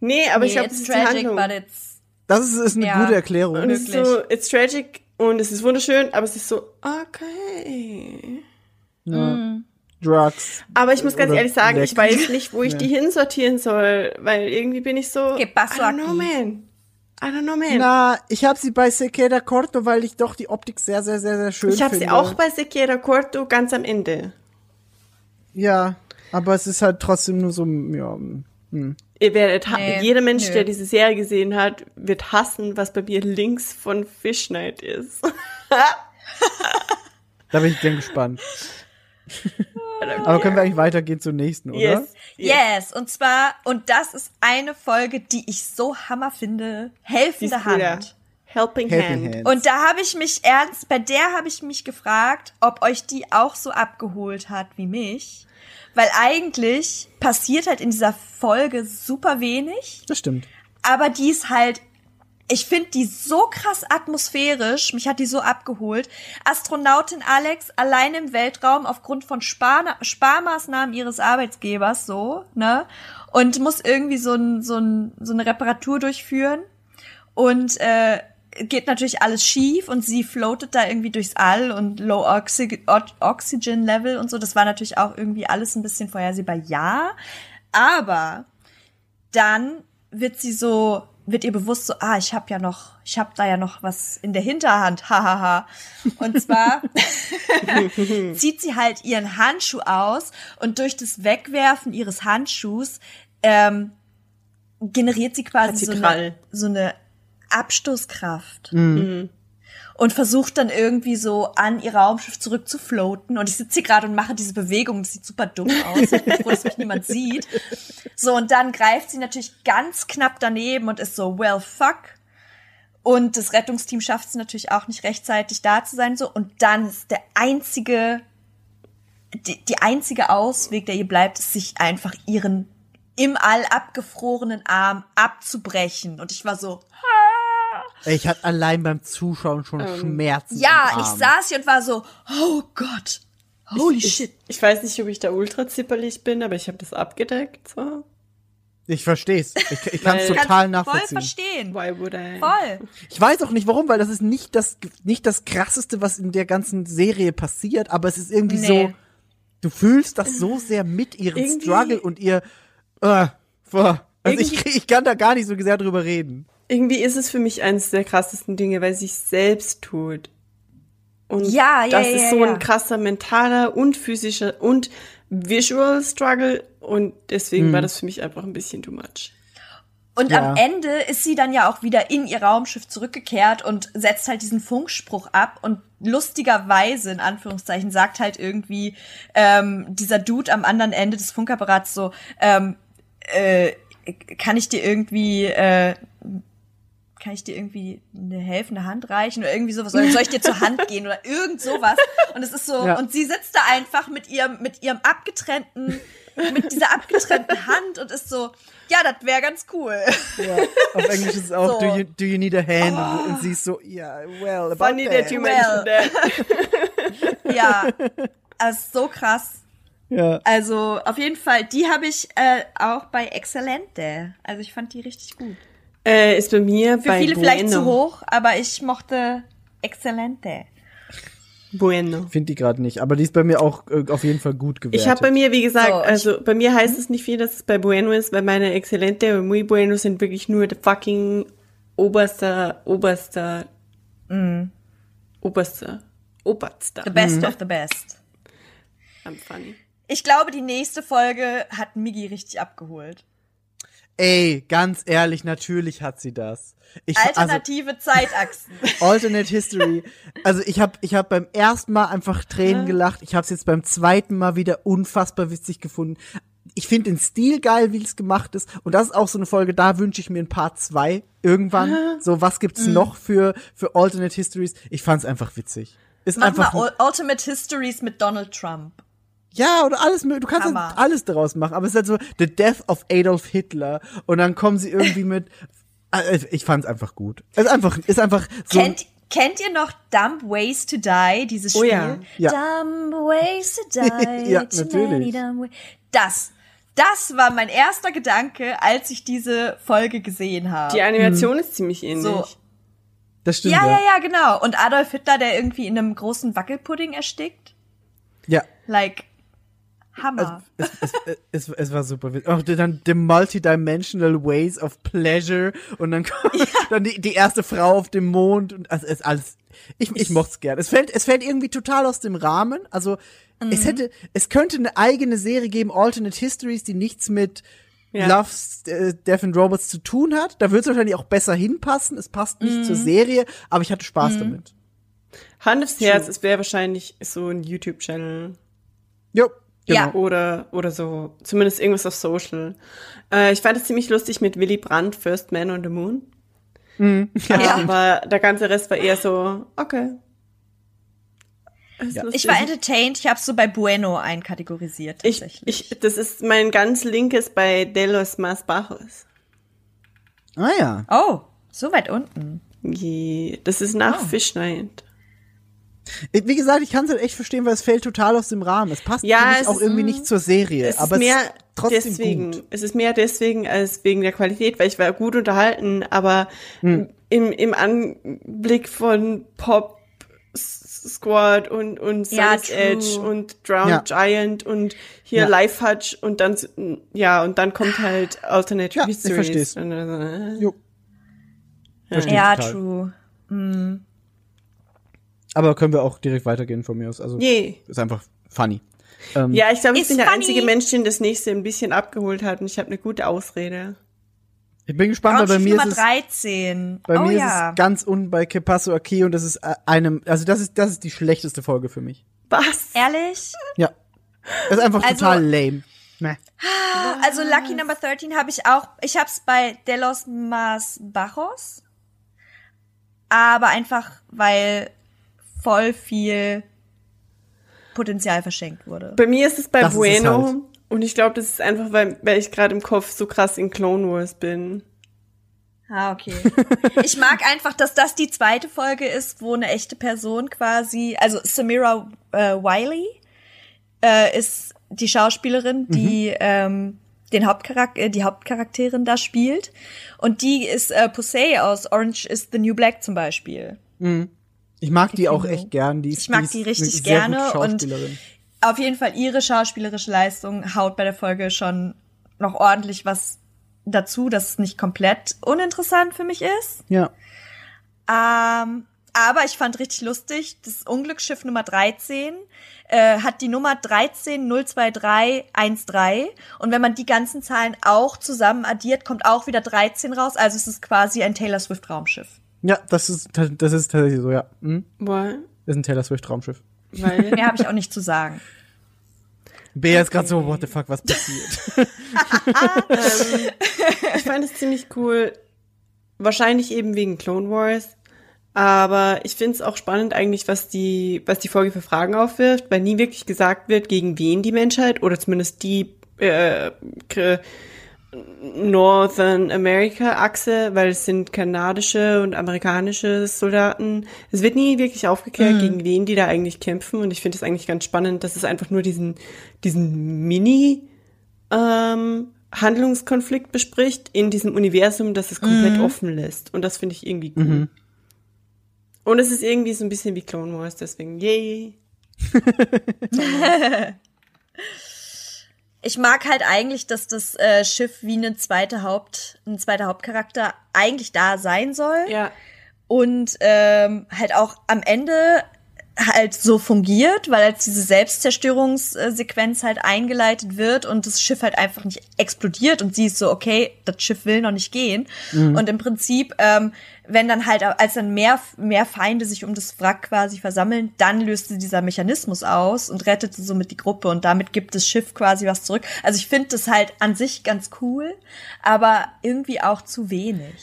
Speaker 3: Nee, aber ich
Speaker 2: Nee,
Speaker 3: glaube, das
Speaker 2: it's
Speaker 3: ist die
Speaker 2: tragic,
Speaker 3: Handlung.
Speaker 2: but it's
Speaker 4: Das ist, ist eine
Speaker 2: Ja.
Speaker 4: gute Erklärung.
Speaker 3: Und es ist so, it's tragic und es ist wunderschön, aber es ist so, okay.
Speaker 4: Ja. Drugs.
Speaker 3: Aber ich muss ganz ehrlich sagen, ich
Speaker 4: Leck.
Speaker 3: weiß nicht, wo ich
Speaker 4: Ja.
Speaker 3: die hinsortieren soll, weil irgendwie bin ich so, I don't know, man. I don't know, man.
Speaker 4: Na, ich habe sie bei Sequeda Corto, weil ich doch die Optik sehr, sehr, sehr, sehr schön
Speaker 3: ich habe
Speaker 4: finde.
Speaker 3: sie auch bei Sequeira Corto ganz am Ende.
Speaker 4: Ja, aber es ist halt trotzdem nur so, ja. hm.
Speaker 3: Ihr werdet,
Speaker 2: Nee,
Speaker 3: jeder Mensch,
Speaker 2: nö.
Speaker 3: der diese Serie gesehen hat, wird hassen, was bei mir links von Fish Night ist.
Speaker 4: Da bin ich dann gespannt. Aber können wir eigentlich weitergehen zur nächsten, oder?
Speaker 3: Yes.
Speaker 2: Yes, und zwar, und das ist eine Folge, die ich so hammer finde, helfende? Hand.
Speaker 3: Helping,
Speaker 4: Helping
Speaker 3: Hand.
Speaker 4: Hand.
Speaker 2: Und da habe ich mich ernst, bei der habe ich mich gefragt, ob euch die auch so abgeholt hat wie mich. Weil eigentlich passiert halt in dieser Folge super wenig,
Speaker 4: Das stimmt.
Speaker 2: aber die ist halt, ich finde die so krass atmosphärisch, mich hat die so abgeholt. Astronautin Alex allein im Weltraum aufgrund von Spar Sparmaßnahmen ihres Arbeitsgebers so, ne? Und muss irgendwie so, ein, so, ein, so eine Reparatur durchführen. Und äh, geht natürlich alles schief und sie floatet da irgendwie durchs All und Low Oxy Oxygen Level und so. Das war natürlich auch irgendwie alles ein bisschen vorhersehbar, ja. Aber dann wird sie so, wird ihr bewusst so, ah, ich habe ja noch, ich habe da ja noch was in der Hinterhand, hahaha. Und zwar zieht sie halt ihren Handschuh aus und durch das Wegwerfen ihres Handschuhs ähm, generiert sie quasi so eine, so eine Abstoßkraft. Und versucht dann irgendwie so an ihr Raumschiff zurückzufloaten. Und ich sitze hier gerade und mache diese Bewegung. Das sieht super dumm aus. Ich bin froh, dass mich niemand sieht. So, und dann greift sie natürlich ganz knapp daneben und ist so, well, fuck. Und das Rettungsteam schafft es natürlich auch nicht rechtzeitig da zu sein. So, und dann ist der einzige, die, die einzige Ausweg, der ihr bleibt, ist sich einfach ihren im All abgefrorenen Arm abzubrechen. Und ich war so,
Speaker 4: Ey, Ich hatte allein beim Zuschauen schon Schmerzen.
Speaker 2: ja,
Speaker 4: im
Speaker 2: ich saß hier und war so, oh Gott, holy
Speaker 3: ich,
Speaker 2: shit.
Speaker 3: Ich weiß nicht, ob ich da ultra zipperlich bin, aber ich habe das abgedeckt. So.
Speaker 4: Ich versteh's. Ich, ich kann es total
Speaker 2: Voll
Speaker 4: nachvollziehen.
Speaker 2: verstehen.
Speaker 3: Why would I?
Speaker 2: Voll.
Speaker 4: Ich weiß auch nicht warum, weil das ist nicht das, nicht das krasseste, was in der ganzen Serie passiert, aber es ist irgendwie
Speaker 2: Nee.
Speaker 4: so, du fühlst das so sehr mit ihren
Speaker 3: Irgendwie-
Speaker 4: Struggle und ihr, äh, boah. also ich, ich kann da gar nicht so sehr drüber reden.
Speaker 3: Irgendwie ist es für mich eines der krassesten Dinge, weil sie es selbst tut. Und
Speaker 2: Ja, ja,
Speaker 3: das
Speaker 2: ja,
Speaker 3: ist
Speaker 2: ja,
Speaker 3: so
Speaker 2: ja.
Speaker 3: ein krasser mentaler und physischer und visual Struggle und deswegen war das für mich einfach ein bisschen too much.
Speaker 2: Und
Speaker 4: Ja.
Speaker 2: am Ende ist sie dann ja auch wieder in ihr Raumschiff zurückgekehrt und setzt halt diesen Funkspruch ab und lustigerweise, in Anführungszeichen, sagt halt irgendwie ähm, dieser Dude am anderen Ende des Funkapparats so, ähm, äh, kann ich dir irgendwie, äh, kann ich dir irgendwie eine helfende Hand reichen oder irgendwie sowas oder soll ich dir zur Hand gehen oder irgend sowas und es ist so
Speaker 4: Ja.
Speaker 2: und sie sitzt da einfach mit ihrem mit ihrem abgetrennten mit dieser abgetrennten Hand und ist so ja das wäre ganz cool
Speaker 4: Ja, auf Englisch ist es auch,
Speaker 2: So. Oh.
Speaker 4: do, you, do you need a hand? Und, und sie ist so, ja, yeah, well, about
Speaker 3: Funny that
Speaker 4: that.
Speaker 3: you
Speaker 2: Well.
Speaker 3: mentioned that.
Speaker 2: ja das ist so krass
Speaker 4: Ja.
Speaker 2: also auf jeden Fall die habe ich äh, auch bei Exzellente also ich fand die richtig gut
Speaker 3: Äh, ist bei mir
Speaker 2: für
Speaker 3: bei
Speaker 2: viele
Speaker 3: Bueno.
Speaker 2: vielleicht zu hoch aber ich mochte Exzellente
Speaker 3: Bueno.
Speaker 4: Finde die gerade nicht, aber die ist bei mir auch äh, auf jeden Fall gut gewertet.
Speaker 3: Ich habe bei mir, wie gesagt,
Speaker 2: So,
Speaker 3: also bei mir heißt es nicht viel, dass es bei Bueno ist, weil meine Excelente und Muy Bueno sind wirklich nur der fucking oberster, oberster, oberster, oberster.
Speaker 2: the best of the best
Speaker 3: I'm funny.
Speaker 2: Ich glaube, die nächste Folge hat Miggi richtig abgeholt.
Speaker 4: Ey, ganz ehrlich, natürlich hat sie das. Ich, also,
Speaker 2: Alternative Zeitachsen.
Speaker 4: Alternate History. Also ich habe ich hab beim ersten Mal einfach Tränen gelacht. Ich habe es jetzt beim zweiten Mal wieder unfassbar witzig gefunden. Ich finde den Stil geil, wie es gemacht ist. Und das ist auch so eine Folge, da wünsche ich mir ein Part 2 irgendwann. So, was gibt's noch für, für Alternate Histories? Ich fand's einfach witzig. Ist
Speaker 2: Mach
Speaker 4: einfach.
Speaker 2: mal Ul- Ultimate Histories mit Donald Trump.
Speaker 4: Ja, oder alles, du kannst
Speaker 2: Hammer.
Speaker 4: halt alles daraus machen, aber es ist halt so The Death of Adolf Hitler und dann kommen sie irgendwie mit äh, ich fand's einfach gut. Es ist einfach ist einfach so
Speaker 2: Kennt, kennt ihr noch Dumb Ways to Die, dieses
Speaker 3: Oh
Speaker 2: Spiel?
Speaker 3: ja.
Speaker 4: Ja.
Speaker 2: Dumb Ways to Die.
Speaker 4: Ja, natürlich.
Speaker 2: Das. Das war mein erster Gedanke, als ich diese Folge gesehen habe.
Speaker 3: Die Animation ist ziemlich ähnlich.
Speaker 2: So.
Speaker 4: das stimmt.
Speaker 2: Ja, ja, ja, genau. Und Adolf Hitler, der irgendwie in einem großen Wackelpudding erstickt.
Speaker 4: ja.
Speaker 2: Like, Hammer.
Speaker 4: Es, es, es, es war super witzig. Auch dann the multidimensional ways of pleasure und dann kommt dann die, die erste Frau auf dem Mond und also es alles. Ich, ich mochte es gern. Es fällt, es fällt irgendwie total aus dem Rahmen. Also
Speaker 2: Mhm.
Speaker 4: es hätte, es könnte eine eigene Serie geben, Alternate Histories, die nichts mit
Speaker 3: Ja.
Speaker 4: Love, äh, Death and Robots zu tun hat. Da würde es wahrscheinlich auch besser hinpassen. Es passt nicht zur Serie, aber ich hatte Spaß damit.
Speaker 3: Hand aufs Herz, es wäre wahrscheinlich so ein YouTube-Channel.
Speaker 4: Jo, genau.
Speaker 2: Ja.
Speaker 3: Oder, oder so. Zumindest irgendwas auf Social. Äh, ich fand es ziemlich lustig mit Willy Brandt, First Man on the Moon.
Speaker 2: Ja.
Speaker 3: Aber der ganze Rest war eher so, okay.
Speaker 4: Ja.
Speaker 2: Ich war entertained, ich habe so bei Bueno einkategorisiert
Speaker 3: ich,
Speaker 2: tatsächlich.
Speaker 3: ich, das ist mein ganz linkes bei De los Mas Bajos.
Speaker 4: Ah ja.
Speaker 2: oh, so weit unten.
Speaker 3: Je, Das ist nach
Speaker 2: Oh.
Speaker 3: Fish Night.
Speaker 4: Ich- Wie gesagt, ich kann es halt echt verstehen, weil es fällt total aus dem Rahmen. Es passt
Speaker 3: Ja, es
Speaker 4: auch
Speaker 3: ist-
Speaker 4: irgendwie nicht zur Serie,
Speaker 3: Es
Speaker 4: aber
Speaker 3: ist mehr
Speaker 4: es ist trotzdem
Speaker 3: deswegen.
Speaker 4: gut.
Speaker 3: Es ist mehr deswegen als wegen der Qualität, weil ich war gut unterhalten, aber
Speaker 4: Hm.
Speaker 3: im, im Anblick von Pop Squad und, und
Speaker 2: Ja,
Speaker 3: Sun's. Edge und Drowned
Speaker 4: Ja.
Speaker 3: Giant und hier
Speaker 4: Ja.
Speaker 3: Life Hutch und dann, ja, und dann kommt halt Alternate
Speaker 4: Ja, ich
Speaker 3: Histories.
Speaker 4: versteh's.
Speaker 3: Und dann so, äh.
Speaker 4: Jo. Verstehe
Speaker 2: Ja,
Speaker 4: total.
Speaker 2: true.
Speaker 4: Aber können wir auch direkt weitergehen von mir aus. Also
Speaker 3: Je.
Speaker 4: ist einfach funny. Ähm,
Speaker 3: Ja, ich glaube, ich bin der
Speaker 2: funny.
Speaker 3: einzige Mensch, den das nächste ein bisschen abgeholt hat und ich habe eine gute Ausrede.
Speaker 4: Ich bin gespannt, weil bei mir
Speaker 2: Nummer
Speaker 4: ist es
Speaker 2: 13.
Speaker 4: bei
Speaker 2: oh
Speaker 4: mir
Speaker 2: ja.
Speaker 4: ist es ganz unten bei Que Paso Aquí und das ist äh, einem, also das ist das ist die schlechteste Folge für mich.
Speaker 3: Was?
Speaker 2: Ehrlich?
Speaker 4: Ja. Das ist einfach
Speaker 2: Also-
Speaker 4: total lame. Meh.
Speaker 2: Also Lucky Number 13 habe ich auch, ich habe es bei De los Mas Bajos, aber einfach, weil voll viel Potenzial verschenkt wurde.
Speaker 3: Bei mir ist es bei
Speaker 4: Das ist es
Speaker 3: Bueno
Speaker 4: halt.
Speaker 3: und ich glaube, das ist einfach, weil, weil ich gerade im Kopf so krass in Clone Wars bin.
Speaker 2: Ah, okay. Ich mag einfach, dass das die zweite Folge ist, wo eine echte Person quasi, also Samira äh, Wiley äh, ist die Schauspielerin, die ähm, den Hauptcharak äh, die Hauptcharakterin da spielt. Und die ist äh, Posey aus Orange is the New Black zum Beispiel.
Speaker 4: Ich mag die, auch echt gern. Die ist,
Speaker 2: Ich mag die
Speaker 4: eine
Speaker 2: richtig gerne und auf jeden Fall ihre schauspielerische Leistung haut bei der Folge schon noch ordentlich was dazu, dass es nicht komplett uninteressant für mich ist.
Speaker 4: Ja.
Speaker 2: Ähm, aber ich fand richtig lustig, das Unglücksschiff Nummer 13 äh, hat die Nummer 1302313 und wenn man die ganzen Zahlen auch zusammen addiert, kommt auch wieder 13 raus, also es ist quasi ein Taylor Swift Raumschiff.
Speaker 4: Ja, das ist das ist tatsächlich so, ja. Mhm.
Speaker 3: Weil,
Speaker 4: Das ist ein Taylor Swift Raumschiff.
Speaker 3: weil
Speaker 2: Mehr habe ich auch nicht zu sagen.
Speaker 4: Bea ist gerade so, what the fuck, was passiert?
Speaker 3: ich fand es ziemlich cool. Wahrscheinlich eben wegen Clone Wars. Aber ich finde es auch spannend eigentlich, was die, was die Folge für Fragen aufwirft, weil nie wirklich gesagt wird, gegen wen die Menschheit oder zumindest die äh, Northern America Achse, weil es sind kanadische und amerikanische Soldaten. Es wird nie wirklich aufgeklärt, gegen wen die da eigentlich kämpfen. Und ich finde es eigentlich ganz spannend, dass es einfach nur diesen, diesen Mini ähm, Handlungskonflikt bespricht in diesem Universum, das es komplett offen lässt. Und das finde ich irgendwie cool. Und es ist irgendwie so ein bisschen wie Clone Wars, deswegen yay.
Speaker 2: Ich mag halt eigentlich, dass das äh, Schiff wie eine zweite Haupt, ein zweiter Hauptcharakter eigentlich da sein soll.
Speaker 3: Ja.
Speaker 2: und ähm, halt auch am Ende halt so fungiert, weil als diese Selbstzerstörungssequenz halt eingeleitet wird und das Schiff halt einfach nicht explodiert und sie ist so, okay, das Schiff will noch nicht gehen. Und im Prinzip, ähm, wenn dann halt, als dann mehr, mehr Feinde sich um das Wrack quasi versammeln, dann löste dieser Mechanismus aus und rettete somit die Gruppe und damit gibt das Schiff quasi was zurück. Also ich finde das halt an sich ganz cool, aber irgendwie auch zu wenig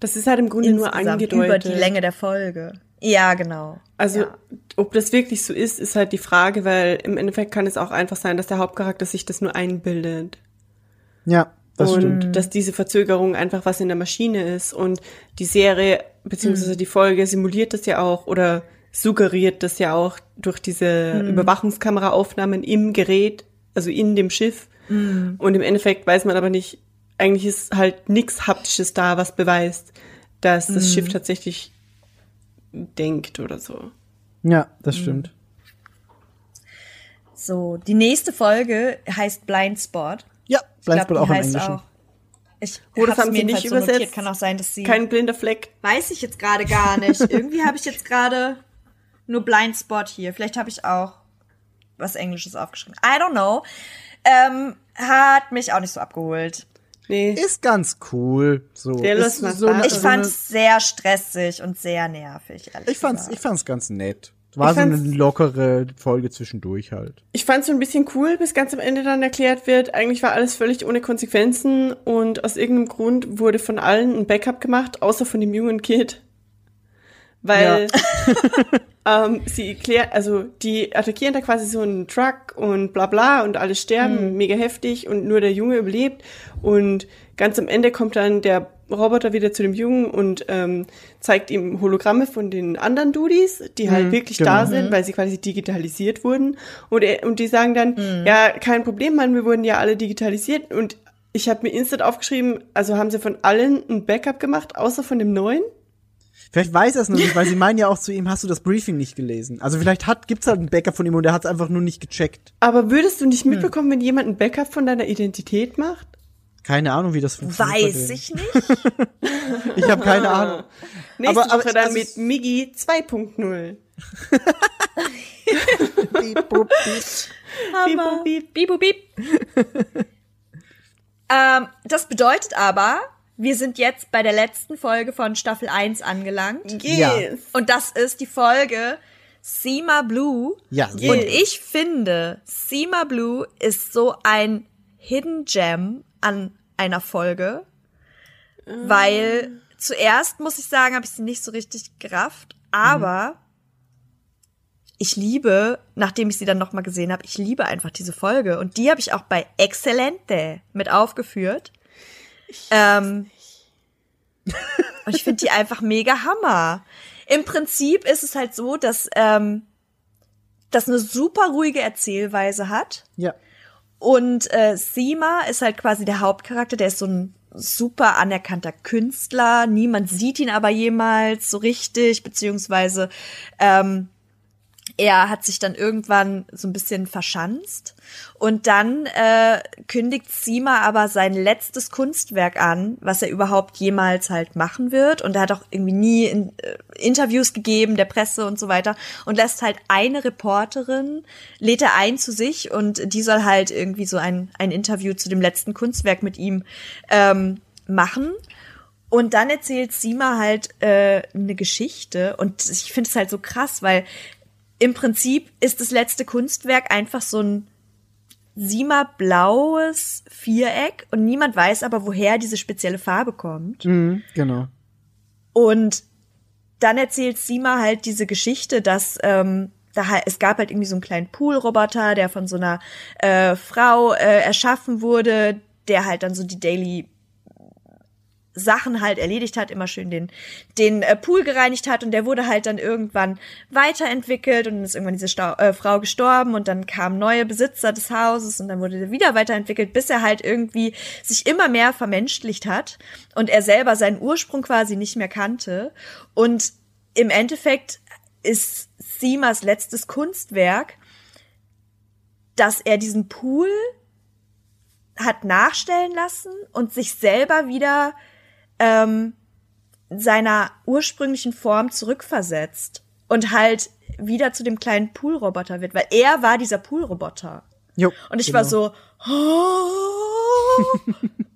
Speaker 3: Das ist halt im Grunde nur
Speaker 2: insgesamt
Speaker 3: angedeutet.
Speaker 2: über die Länge der Folge. Ja, genau.
Speaker 3: Also,
Speaker 2: ja.
Speaker 3: ob das wirklich so ist, ist halt die Frage, weil im Endeffekt kann es auch einfach sein, dass der Hauptcharakter sich das nur einbildet.
Speaker 4: Ja, das
Speaker 3: und
Speaker 4: stimmt.
Speaker 3: dass diese Verzögerung einfach was in der Maschine ist. Und die Serie, beziehungsweise die Folge simuliert das ja auch oder suggeriert das ja auch durch diese Überwachungskameraaufnahmen im Gerät, also in dem Schiff. Und im Endeffekt weiß man aber nicht, eigentlich ist halt nichts Haptisches da, was beweist, dass das Schiff tatsächlich denkt oder so.
Speaker 4: Ja, das stimmt.
Speaker 2: So, die nächste Folge heißt Blind Spot.
Speaker 4: Ja, Blindspot
Speaker 2: die
Speaker 4: auch im
Speaker 2: heißt
Speaker 4: Englischen.
Speaker 2: auch. Ich
Speaker 3: Oh, das haben
Speaker 2: mir
Speaker 3: sie nicht
Speaker 2: so
Speaker 3: übersetzt.
Speaker 2: Notiert. Kann auch sein, dass sie.
Speaker 3: Kein blinder Fleck.
Speaker 2: weiß ich jetzt gerade gar nicht. Irgendwie habe ich jetzt gerade nur Blind Spot hier. Vielleicht habe ich auch was Englisches aufgeschrieben. I don't know. Ähm, hat mich auch nicht so abgeholt.
Speaker 3: Nee.
Speaker 4: Ist ganz cool. So.
Speaker 3: Der
Speaker 4: ist
Speaker 3: lässt
Speaker 4: so eine,
Speaker 2: Ich
Speaker 4: so
Speaker 2: fand
Speaker 4: eine,
Speaker 2: es sehr stressig und sehr nervig, ehrlich
Speaker 4: ich fand's,
Speaker 2: gesagt.
Speaker 4: ich fand's ganz nett. War so eine
Speaker 3: fand's-
Speaker 4: lockere Folge zwischendurch halt.
Speaker 3: Ich fand es so ein bisschen cool, bis ganz am Ende dann erklärt wird, eigentlich war alles völlig ohne Konsequenzen und aus irgendeinem Grund wurde von allen ein Backup gemacht, außer von dem jungen Kid. Weil ähm, sie klärt, also die attackieren da quasi so einen Truck und bla bla und alle sterben, mega heftig und nur der Junge überlebt und ganz am Ende kommt dann der Roboter wieder zu dem Jungen und ähm, zeigt ihm Hologramme von den anderen Dudis, die halt wirklich da
Speaker 4: genau.
Speaker 3: sind, weil sie quasi digitalisiert wurden. Und, er, und die sagen dann, ja, kein Problem, Mann, wir wurden ja alle digitalisiert. Und ich habe mir instant aufgeschrieben, also haben sie von allen ein Backup gemacht, außer von dem neuen?
Speaker 4: Vielleicht weiß er es noch nicht, weil sie meinen ja auch zu ihm, hast du das Briefing nicht gelesen? Also vielleicht hat, gibt's halt ein Backup von ihm und er hat es einfach nur nicht gecheckt.
Speaker 3: Aber würdest du nicht mitbekommen, wenn jemand ein Backup von deiner Identität macht?
Speaker 4: Keine Ahnung, wie das funktioniert.
Speaker 2: Weiß ich nicht.
Speaker 4: Ich habe keine Ahnung.
Speaker 3: Nächste
Speaker 4: Aber- aber
Speaker 3: Woche dann
Speaker 4: also
Speaker 3: mit Miggi 2.0.
Speaker 4: Piep, bup.
Speaker 2: Hammer.
Speaker 3: Piep,
Speaker 2: Bibu, biep. ähm, das bedeutet aber, wir sind jetzt bei der letzten Folge von Staffel 1 angelangt.
Speaker 4: Ja.
Speaker 3: Yes.
Speaker 2: Und das ist die Folge Seema Blue.
Speaker 4: Ja,
Speaker 2: Und
Speaker 3: Yes.
Speaker 2: ich finde, Seema Blue ist so ein Hidden Gem an einer Folge, weil zuerst muss ich sagen, habe ich sie nicht so richtig gerafft, aber ich liebe, nachdem ich sie dann noch mal gesehen habe, ich liebe einfach diese Folge und die habe ich auch bei Excelente mit aufgeführt. Ähm, und ich finde die einfach mega Hammer. Im Prinzip ist es halt so, dass ähm, das eine super ruhige Erzählweise hat.
Speaker 4: Ja.
Speaker 2: Und äh, Sima ist halt quasi der Hauptcharakter, der ist so ein super anerkannter Künstler. Niemand sieht ihn aber jemals so richtig, beziehungsweise ähm, er hat sich dann irgendwann so ein bisschen verschanzt. Und dann äh, kündigt Sima aber sein letztes Kunstwerk an, was er überhaupt jemals halt machen wird. Und er hat auch irgendwie nie in, äh, Interviews gegeben der Presse und so weiter. Und lässt halt eine Reporterin lädt er ein zu sich und die soll halt irgendwie so ein ein Interview zu dem letzten Kunstwerk mit ihm ähm, machen. Und dann erzählt Sima halt äh, eine Geschichte. Und ich finde es halt so krass, weil im Prinzip ist das letzte Kunstwerk einfach so ein Sima blaues Viereck und niemand weiß aber, woher diese spezielle Farbe kommt.
Speaker 4: Mhm, genau.
Speaker 2: Und dann erzählt Sima halt diese Geschichte, dass ähm, da es gab halt irgendwie so einen kleinen Poolroboter, der von so einer äh, Frau äh, erschaffen wurde, der halt dann so die Daily Sachen halt erledigt hat, immer schön den, den äh, Pool gereinigt hat und der wurde halt dann irgendwann weiterentwickelt und dann ist irgendwann diese Stau äh, Frau gestorben und dann kamen neue Besitzer des Hauses und dann wurde der wieder weiterentwickelt, bis er halt irgendwie sich immer mehr vermenschlicht hat und er selber seinen Ursprung quasi nicht mehr kannte. Und im Endeffekt ist Simas letztes Kunstwerk, dass er diesen Pool hat nachstellen lassen und sich selber wieder ähm, seiner ursprünglichen Form zurückversetzt und halt wieder zu dem kleinen Poolroboter wird, weil er war dieser Poolroboter.
Speaker 4: Jo,
Speaker 2: Und ich
Speaker 4: genau.
Speaker 2: war so, oh,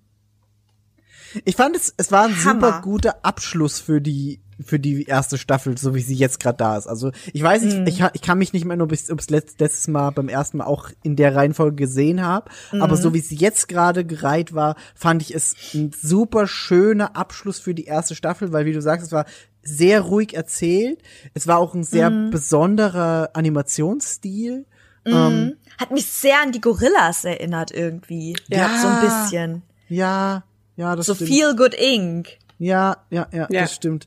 Speaker 4: Ich fand es, es war ein
Speaker 2: Hammer.
Speaker 4: super guter Abschluss für die für die erste Staffel, so wie sie jetzt gerade da ist. Also ich weiß nicht,
Speaker 2: Mhm.
Speaker 4: ich, ich kann mich nicht mehr nur bis ob's letzt, letztes Mal beim ersten Mal auch in der Reihenfolge gesehen habe, aber
Speaker 2: Mhm.
Speaker 4: so wie sie jetzt gerade gereiht war, fand ich es ein super schöner Abschluss für die erste Staffel, weil wie du sagst, es war sehr ruhig erzählt. Es war auch ein sehr
Speaker 2: Mhm.
Speaker 4: besonderer Animationsstil. Ähm,
Speaker 2: hat mich sehr an die Gorillas erinnert irgendwie.
Speaker 4: Ja.
Speaker 2: So ein bisschen.
Speaker 4: ja, ja, das
Speaker 2: So
Speaker 4: stimmt.
Speaker 2: Feel Good Inc.
Speaker 4: Ja, ja, ja,
Speaker 3: Ja.
Speaker 4: das stimmt.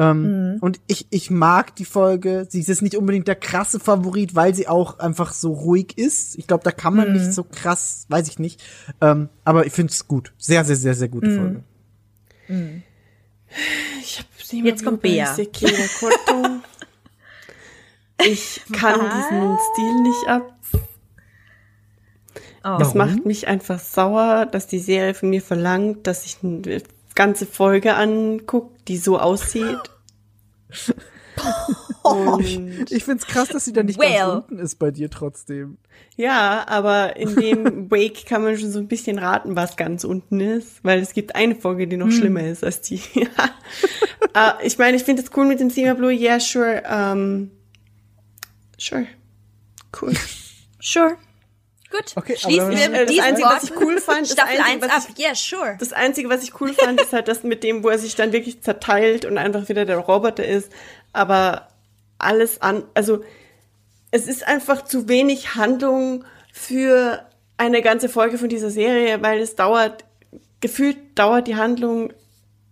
Speaker 4: Ähm,
Speaker 2: Mhm.
Speaker 4: Und ich, ich mag die Folge. Sie ist nicht unbedingt der krasse Favorit, weil sie auch einfach so ruhig ist. Ich glaube, da kann man
Speaker 2: Mhm.
Speaker 4: nicht so krass, weiß ich nicht. Ähm, aber ich finde es gut. Sehr, sehr, sehr, sehr gute
Speaker 2: Mhm.
Speaker 4: Folge.
Speaker 3: Ich hab
Speaker 2: Jetzt kommt Bea.
Speaker 3: Ich kann
Speaker 2: Was?
Speaker 3: diesen Stil nicht ab.
Speaker 2: Oh.
Speaker 3: Es macht mich einfach sauer, dass die Serie von mir verlangt, dass ich ganze Folge angucke, die so aussieht. Und
Speaker 4: Ich finde es krass, dass sie da nicht
Speaker 2: Well.
Speaker 4: ganz unten ist bei dir trotzdem.
Speaker 3: ja, aber in dem Wake kann man schon so ein bisschen raten, was ganz unten ist, weil es gibt eine Folge, die noch schlimmer ist als die. äh, ich meine, ich finde es cool mit dem Thema Blue, yeah, sure. Ähm, Sure. Cool.
Speaker 2: Sure. Gut.
Speaker 4: Okay,
Speaker 2: Schließen wir mit
Speaker 3: das
Speaker 2: diesen
Speaker 3: Einzige, was
Speaker 2: Worten
Speaker 3: ich cool fand, das
Speaker 2: Staffel
Speaker 3: Einzige,
Speaker 2: 1
Speaker 3: was
Speaker 2: ab.
Speaker 3: ich-
Speaker 2: Yeah, sure.
Speaker 3: Das Einzige, was ich cool fand, ist halt das mit dem, wo er sich dann wirklich zerteilt und einfach wieder der Roboter ist. Aber alles an, also es ist einfach zu wenig Handlung für eine ganze Folge von dieser Serie, weil es dauert, gefühlt dauert die Handlung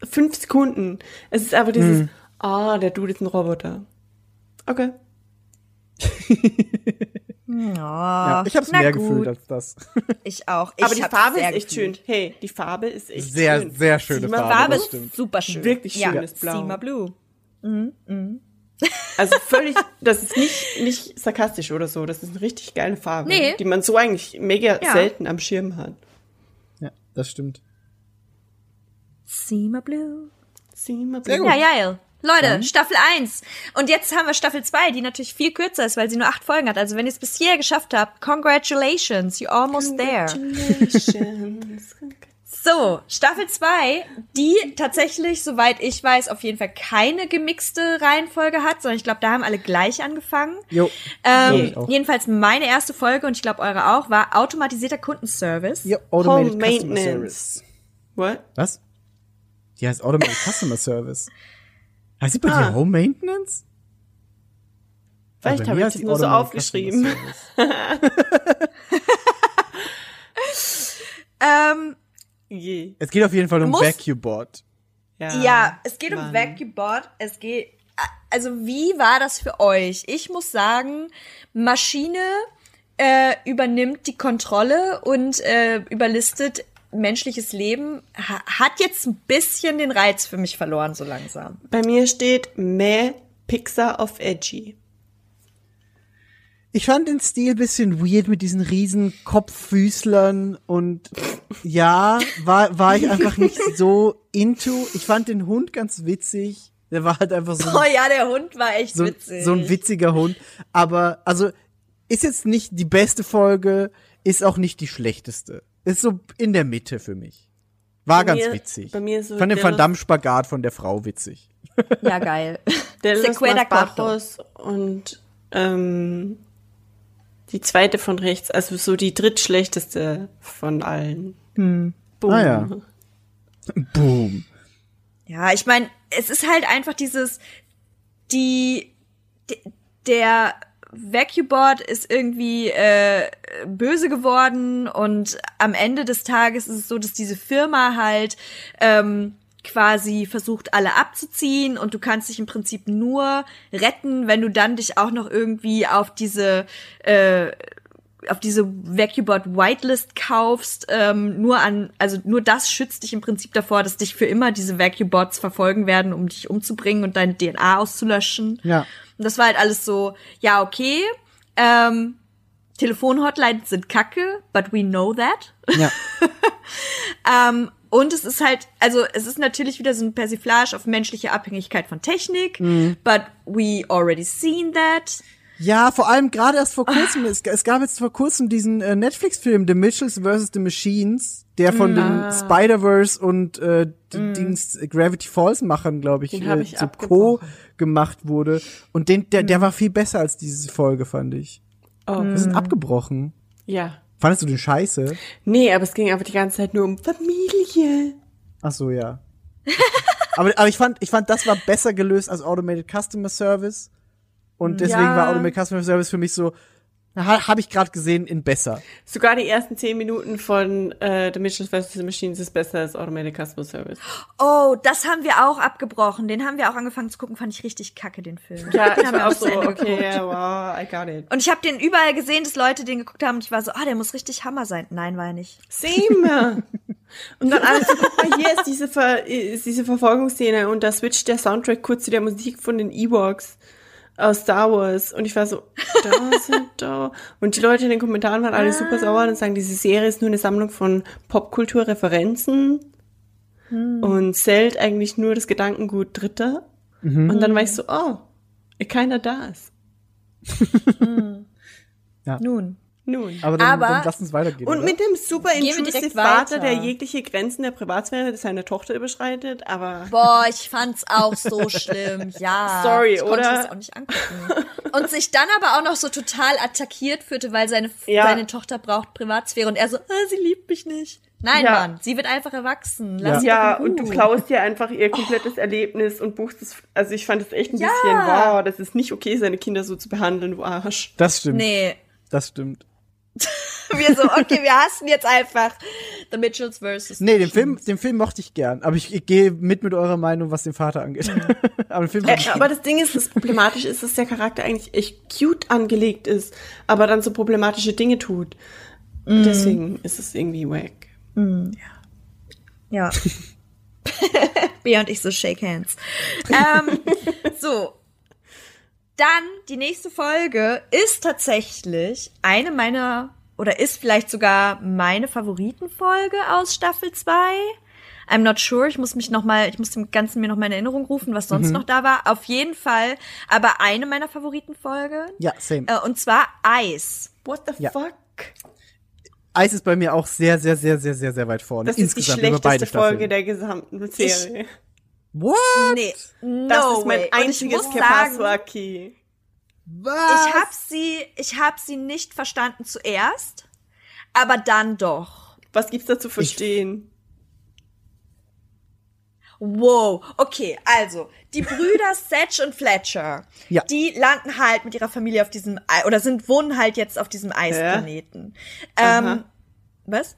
Speaker 3: fünf Sekunden. Es ist einfach dieses, ah, der Dude ist ein Roboter. Okay.
Speaker 4: Ja, ich habe es mehr
Speaker 2: gut.
Speaker 4: gefühlt als das.
Speaker 2: Ich auch. Ich
Speaker 3: Aber die Farbe
Speaker 2: sehr
Speaker 3: ist echt
Speaker 2: gefühlt.
Speaker 3: schön. Hey, die Farbe ist echt
Speaker 4: Sehr,
Speaker 3: schön.
Speaker 4: sehr schöne
Speaker 3: Sieh mal,
Speaker 4: Farbe.
Speaker 2: Ist super schön.
Speaker 3: Wirklich
Speaker 2: ja.
Speaker 3: schönes Blau.
Speaker 2: Sima Blue.
Speaker 3: Also völlig, das ist nicht, nicht sarkastisch oder so. Das ist eine richtig geile Farbe,
Speaker 2: Nee.
Speaker 3: die man so eigentlich mega
Speaker 2: Ja.
Speaker 3: selten am Schirm hat.
Speaker 4: Ja, das stimmt.
Speaker 2: Sima Blue.
Speaker 3: Sieh mal
Speaker 4: Sehr gut.
Speaker 2: Ja, geil. Leute, Staffel 1. Und jetzt haben wir Staffel 2, die natürlich viel kürzer ist, weil sie nur acht Folgen hat. Also wenn ihr es bis hierher geschafft habt, congratulations, you're almost there. So, Staffel 2, die tatsächlich, soweit ich weiß, auf jeden Fall keine gemixte Reihenfolge hat, sondern ich glaube, da haben alle gleich angefangen.
Speaker 4: Jo.
Speaker 2: Ähm, jedenfalls meine erste Folge, und ich glaube eure auch, war automatisierter Kundenservice.
Speaker 4: Ja, Automated
Speaker 3: Home
Speaker 4: Customer
Speaker 3: Maintenance.
Speaker 4: Service.
Speaker 3: What?
Speaker 4: Was? Die heißt Automated Customer Service. Heißt sie bei
Speaker 3: Ah.
Speaker 4: dir Home Maintenance?
Speaker 3: Vielleicht
Speaker 4: bei
Speaker 3: habe
Speaker 4: mir
Speaker 3: ich das nur so aufgeschrieben.
Speaker 2: Ähm,
Speaker 3: Je.
Speaker 4: Es geht auf jeden Fall um
Speaker 2: Muss-
Speaker 4: Vacuum-Bot.
Speaker 2: Ja, es geht um
Speaker 3: Mann.
Speaker 2: Vacuum Bot. Es geht, also wie war das für euch? Ich muss sagen, Maschine äh, übernimmt die Kontrolle und äh, überlistet menschliches Leben. Ha hat jetzt ein bisschen den Reiz für mich verloren, so langsam.
Speaker 3: Bei mir steht Meh Pixar of Edgy.
Speaker 4: Ich fand den Stil bisschen weird mit diesen riesen Kopffüßlern und ja, war, war ich einfach nicht so into. Ich fand den Hund ganz witzig. Der war halt einfach so,
Speaker 2: Oh ja, der Hund war echt
Speaker 4: so,
Speaker 2: witzig.
Speaker 4: so ein witziger Hund. Aber, also, ist jetzt nicht die beste Folge, ist auch nicht die schlechteste. Ist so in der Mitte für mich. War
Speaker 3: Bei
Speaker 4: ganz
Speaker 3: mir-
Speaker 4: witzig.
Speaker 3: bei mir ist so
Speaker 4: Fand den Van Damme-Spagat von der Frau witzig.
Speaker 2: Ja, geil.
Speaker 3: Der
Speaker 2: Se
Speaker 3: Los
Speaker 2: queda
Speaker 3: Mas
Speaker 2: corto.
Speaker 3: Bajos und ähm, die zweite von rechts, also so die drittschlechteste von allen. Boom.
Speaker 4: Ah ja. Boom.
Speaker 2: Ja, ich meine, es ist halt einfach dieses, die, de- der Vacuumboard ist irgendwie äh, böse geworden und am Ende des Tages ist es so, dass diese Firma halt ähm, quasi versucht, alle abzuziehen und du kannst dich im Prinzip nur retten, wenn du dann dich auch noch irgendwie auf diese äh, auf diese Vacuumboard Whitelist kaufst, ähm, nur an, also nur das schützt dich im Prinzip davor, dass dich für immer diese Vacuumbots verfolgen werden, um dich umzubringen und deine DNA auszulöschen.
Speaker 4: Ja.
Speaker 2: Und das war halt alles so, ja, okay, ähm, Telefonhotlines sind kacke, but we know that.
Speaker 4: Ja.
Speaker 2: Ähm, und es ist halt, also es ist natürlich wieder so ein Persiflage auf menschliche Abhängigkeit von Technik, but we already seen that.
Speaker 4: Ja, vor allem gerade erst vor kurzem, es, es gab jetzt vor kurzem diesen äh, Netflix-Film The Mitchells vs. The Machines, der von den Spider-Verse und äh, d- Dings Gravity Falls Machern, glaube ich, äh,
Speaker 3: ich
Speaker 4: zu. Co gemacht wurde. Und den, der, der war viel besser als diese Folge, fand ich.
Speaker 3: Oh,
Speaker 4: Wir sind abgebrochen.
Speaker 3: ja.
Speaker 4: Fandest du den scheiße?
Speaker 3: Nee, aber es ging einfach die ganze Zeit nur um Familie.
Speaker 4: Ach so, ja. aber, aber ich fand, ich fand, das war besser gelöst als Automated Customer Service. Und deswegen
Speaker 3: Ja.
Speaker 4: war Automated Customer Service für mich so, ha, habe ich gerade gesehen, in besser.
Speaker 3: Sogar die ersten zehn Minuten von äh, The Mitchells vs. The Machines ist besser als Automated Customer Service.
Speaker 2: Oh, das haben wir auch abgebrochen. Den haben wir auch angefangen zu gucken, fand ich richtig kacke, den Film.
Speaker 3: Ja,
Speaker 2: den
Speaker 3: ich
Speaker 2: haben wir
Speaker 3: war auch so, okay, yeah, wow, I got it.
Speaker 2: Und ich habe den überall gesehen, dass Leute den geguckt haben und ich war so, ah, der muss richtig Hammer sein. Nein, war er nicht.
Speaker 3: Same. Und dann alles so, guck mal, hier ist diese, Ver ist diese Verfolgungsszene und da switcht der Soundtrack kurz zu der Musik von den Ewoks aus Star Wars. Und ich war so, da sind da. Und die Leute in den Kommentaren waren alle super sauer und sagen, diese Serie ist nur eine Sammlung von Popkulturreferenzen und zählt eigentlich nur das Gedankengut Dritter. Und dann war ich so, oh, keiner da ist.
Speaker 2: Nun.
Speaker 3: Nun.
Speaker 4: Aber dann,
Speaker 2: Aber-
Speaker 4: dann lass uns weitergehen.
Speaker 3: Und
Speaker 4: oder?
Speaker 3: mit dem super intrusive Vater, der jegliche Grenzen der Privatsphäre seiner Tochter überschreitet, aber
Speaker 2: Boah, ich fand's auch so schlimm. Ja.
Speaker 3: Sorry,
Speaker 2: ich konnte
Speaker 3: oder?
Speaker 2: das auch nicht angucken. Und sich dann aber auch noch so total attackiert fühlte, weil seine,
Speaker 3: Ja.
Speaker 2: seine Tochter braucht Privatsphäre und er so, ah, sie liebt mich nicht. Nein,
Speaker 3: Ja.
Speaker 2: Mann, sie wird einfach erwachsen. Lass
Speaker 3: ja,
Speaker 2: in
Speaker 3: und du klaust dir einfach ihr komplettes Erlebnis und buchst es. Also ich fand es echt ein
Speaker 2: Ja.
Speaker 3: bisschen, wow, das ist nicht okay, seine Kinder so zu behandeln, du Arsch.
Speaker 4: das stimmt.
Speaker 2: Nee.
Speaker 4: Das stimmt.
Speaker 2: Wir so, okay, wir hassen jetzt einfach The Mitchells versus
Speaker 4: Nee, den. Film, den Film mochte ich gern. Aber ich, ich gehe mit mit eurer Meinung, was den Vater angeht. aber den Film
Speaker 3: Äh, aber das Ding ist, das Problematische ist, dass der Charakter eigentlich echt cute angelegt ist, aber dann so problematische Dinge tut. Deswegen ist es irgendwie wack.
Speaker 2: Ja. Bea und ich so shake hands. Ähm, so. Dann die nächste Folge ist tatsächlich eine meiner oder ist vielleicht sogar meine Favoritenfolge aus Staffel 2. I'm not sure. Ich muss mich noch mal, ich muss dem Ganzen mir noch mal in Erinnerung rufen, was sonst noch da war. Auf jeden Fall, aber eine meiner Favoritenfolgen.
Speaker 4: Ja, same.
Speaker 2: Äh, und zwar Eis.
Speaker 3: What the
Speaker 4: Ja.
Speaker 3: fuck?
Speaker 4: Eis ist bei mir auch sehr, sehr, sehr, sehr, sehr, sehr weit vorne.
Speaker 3: Das ist die
Speaker 4: Insgesamt über beide
Speaker 3: schlechteste Folge
Speaker 4: Staffeln.
Speaker 3: der gesamten Serie.
Speaker 4: What?
Speaker 2: Nee, no
Speaker 3: das ist mein
Speaker 2: way.
Speaker 3: Einziges
Speaker 2: ich
Speaker 3: Kepaswaki.
Speaker 4: Was?
Speaker 2: Ich hab sie, ich hab sie nicht verstanden zuerst, aber dann doch.
Speaker 3: Was gibt's da zu verstehen?
Speaker 2: Wow, okay, also die Brüder Sedge und Fletcher,
Speaker 4: Ja.
Speaker 2: die landen halt mit ihrer Familie auf diesem oder sind wohnen halt jetzt auf diesem Eisplaneten. Ähm,
Speaker 3: Aha.
Speaker 2: was?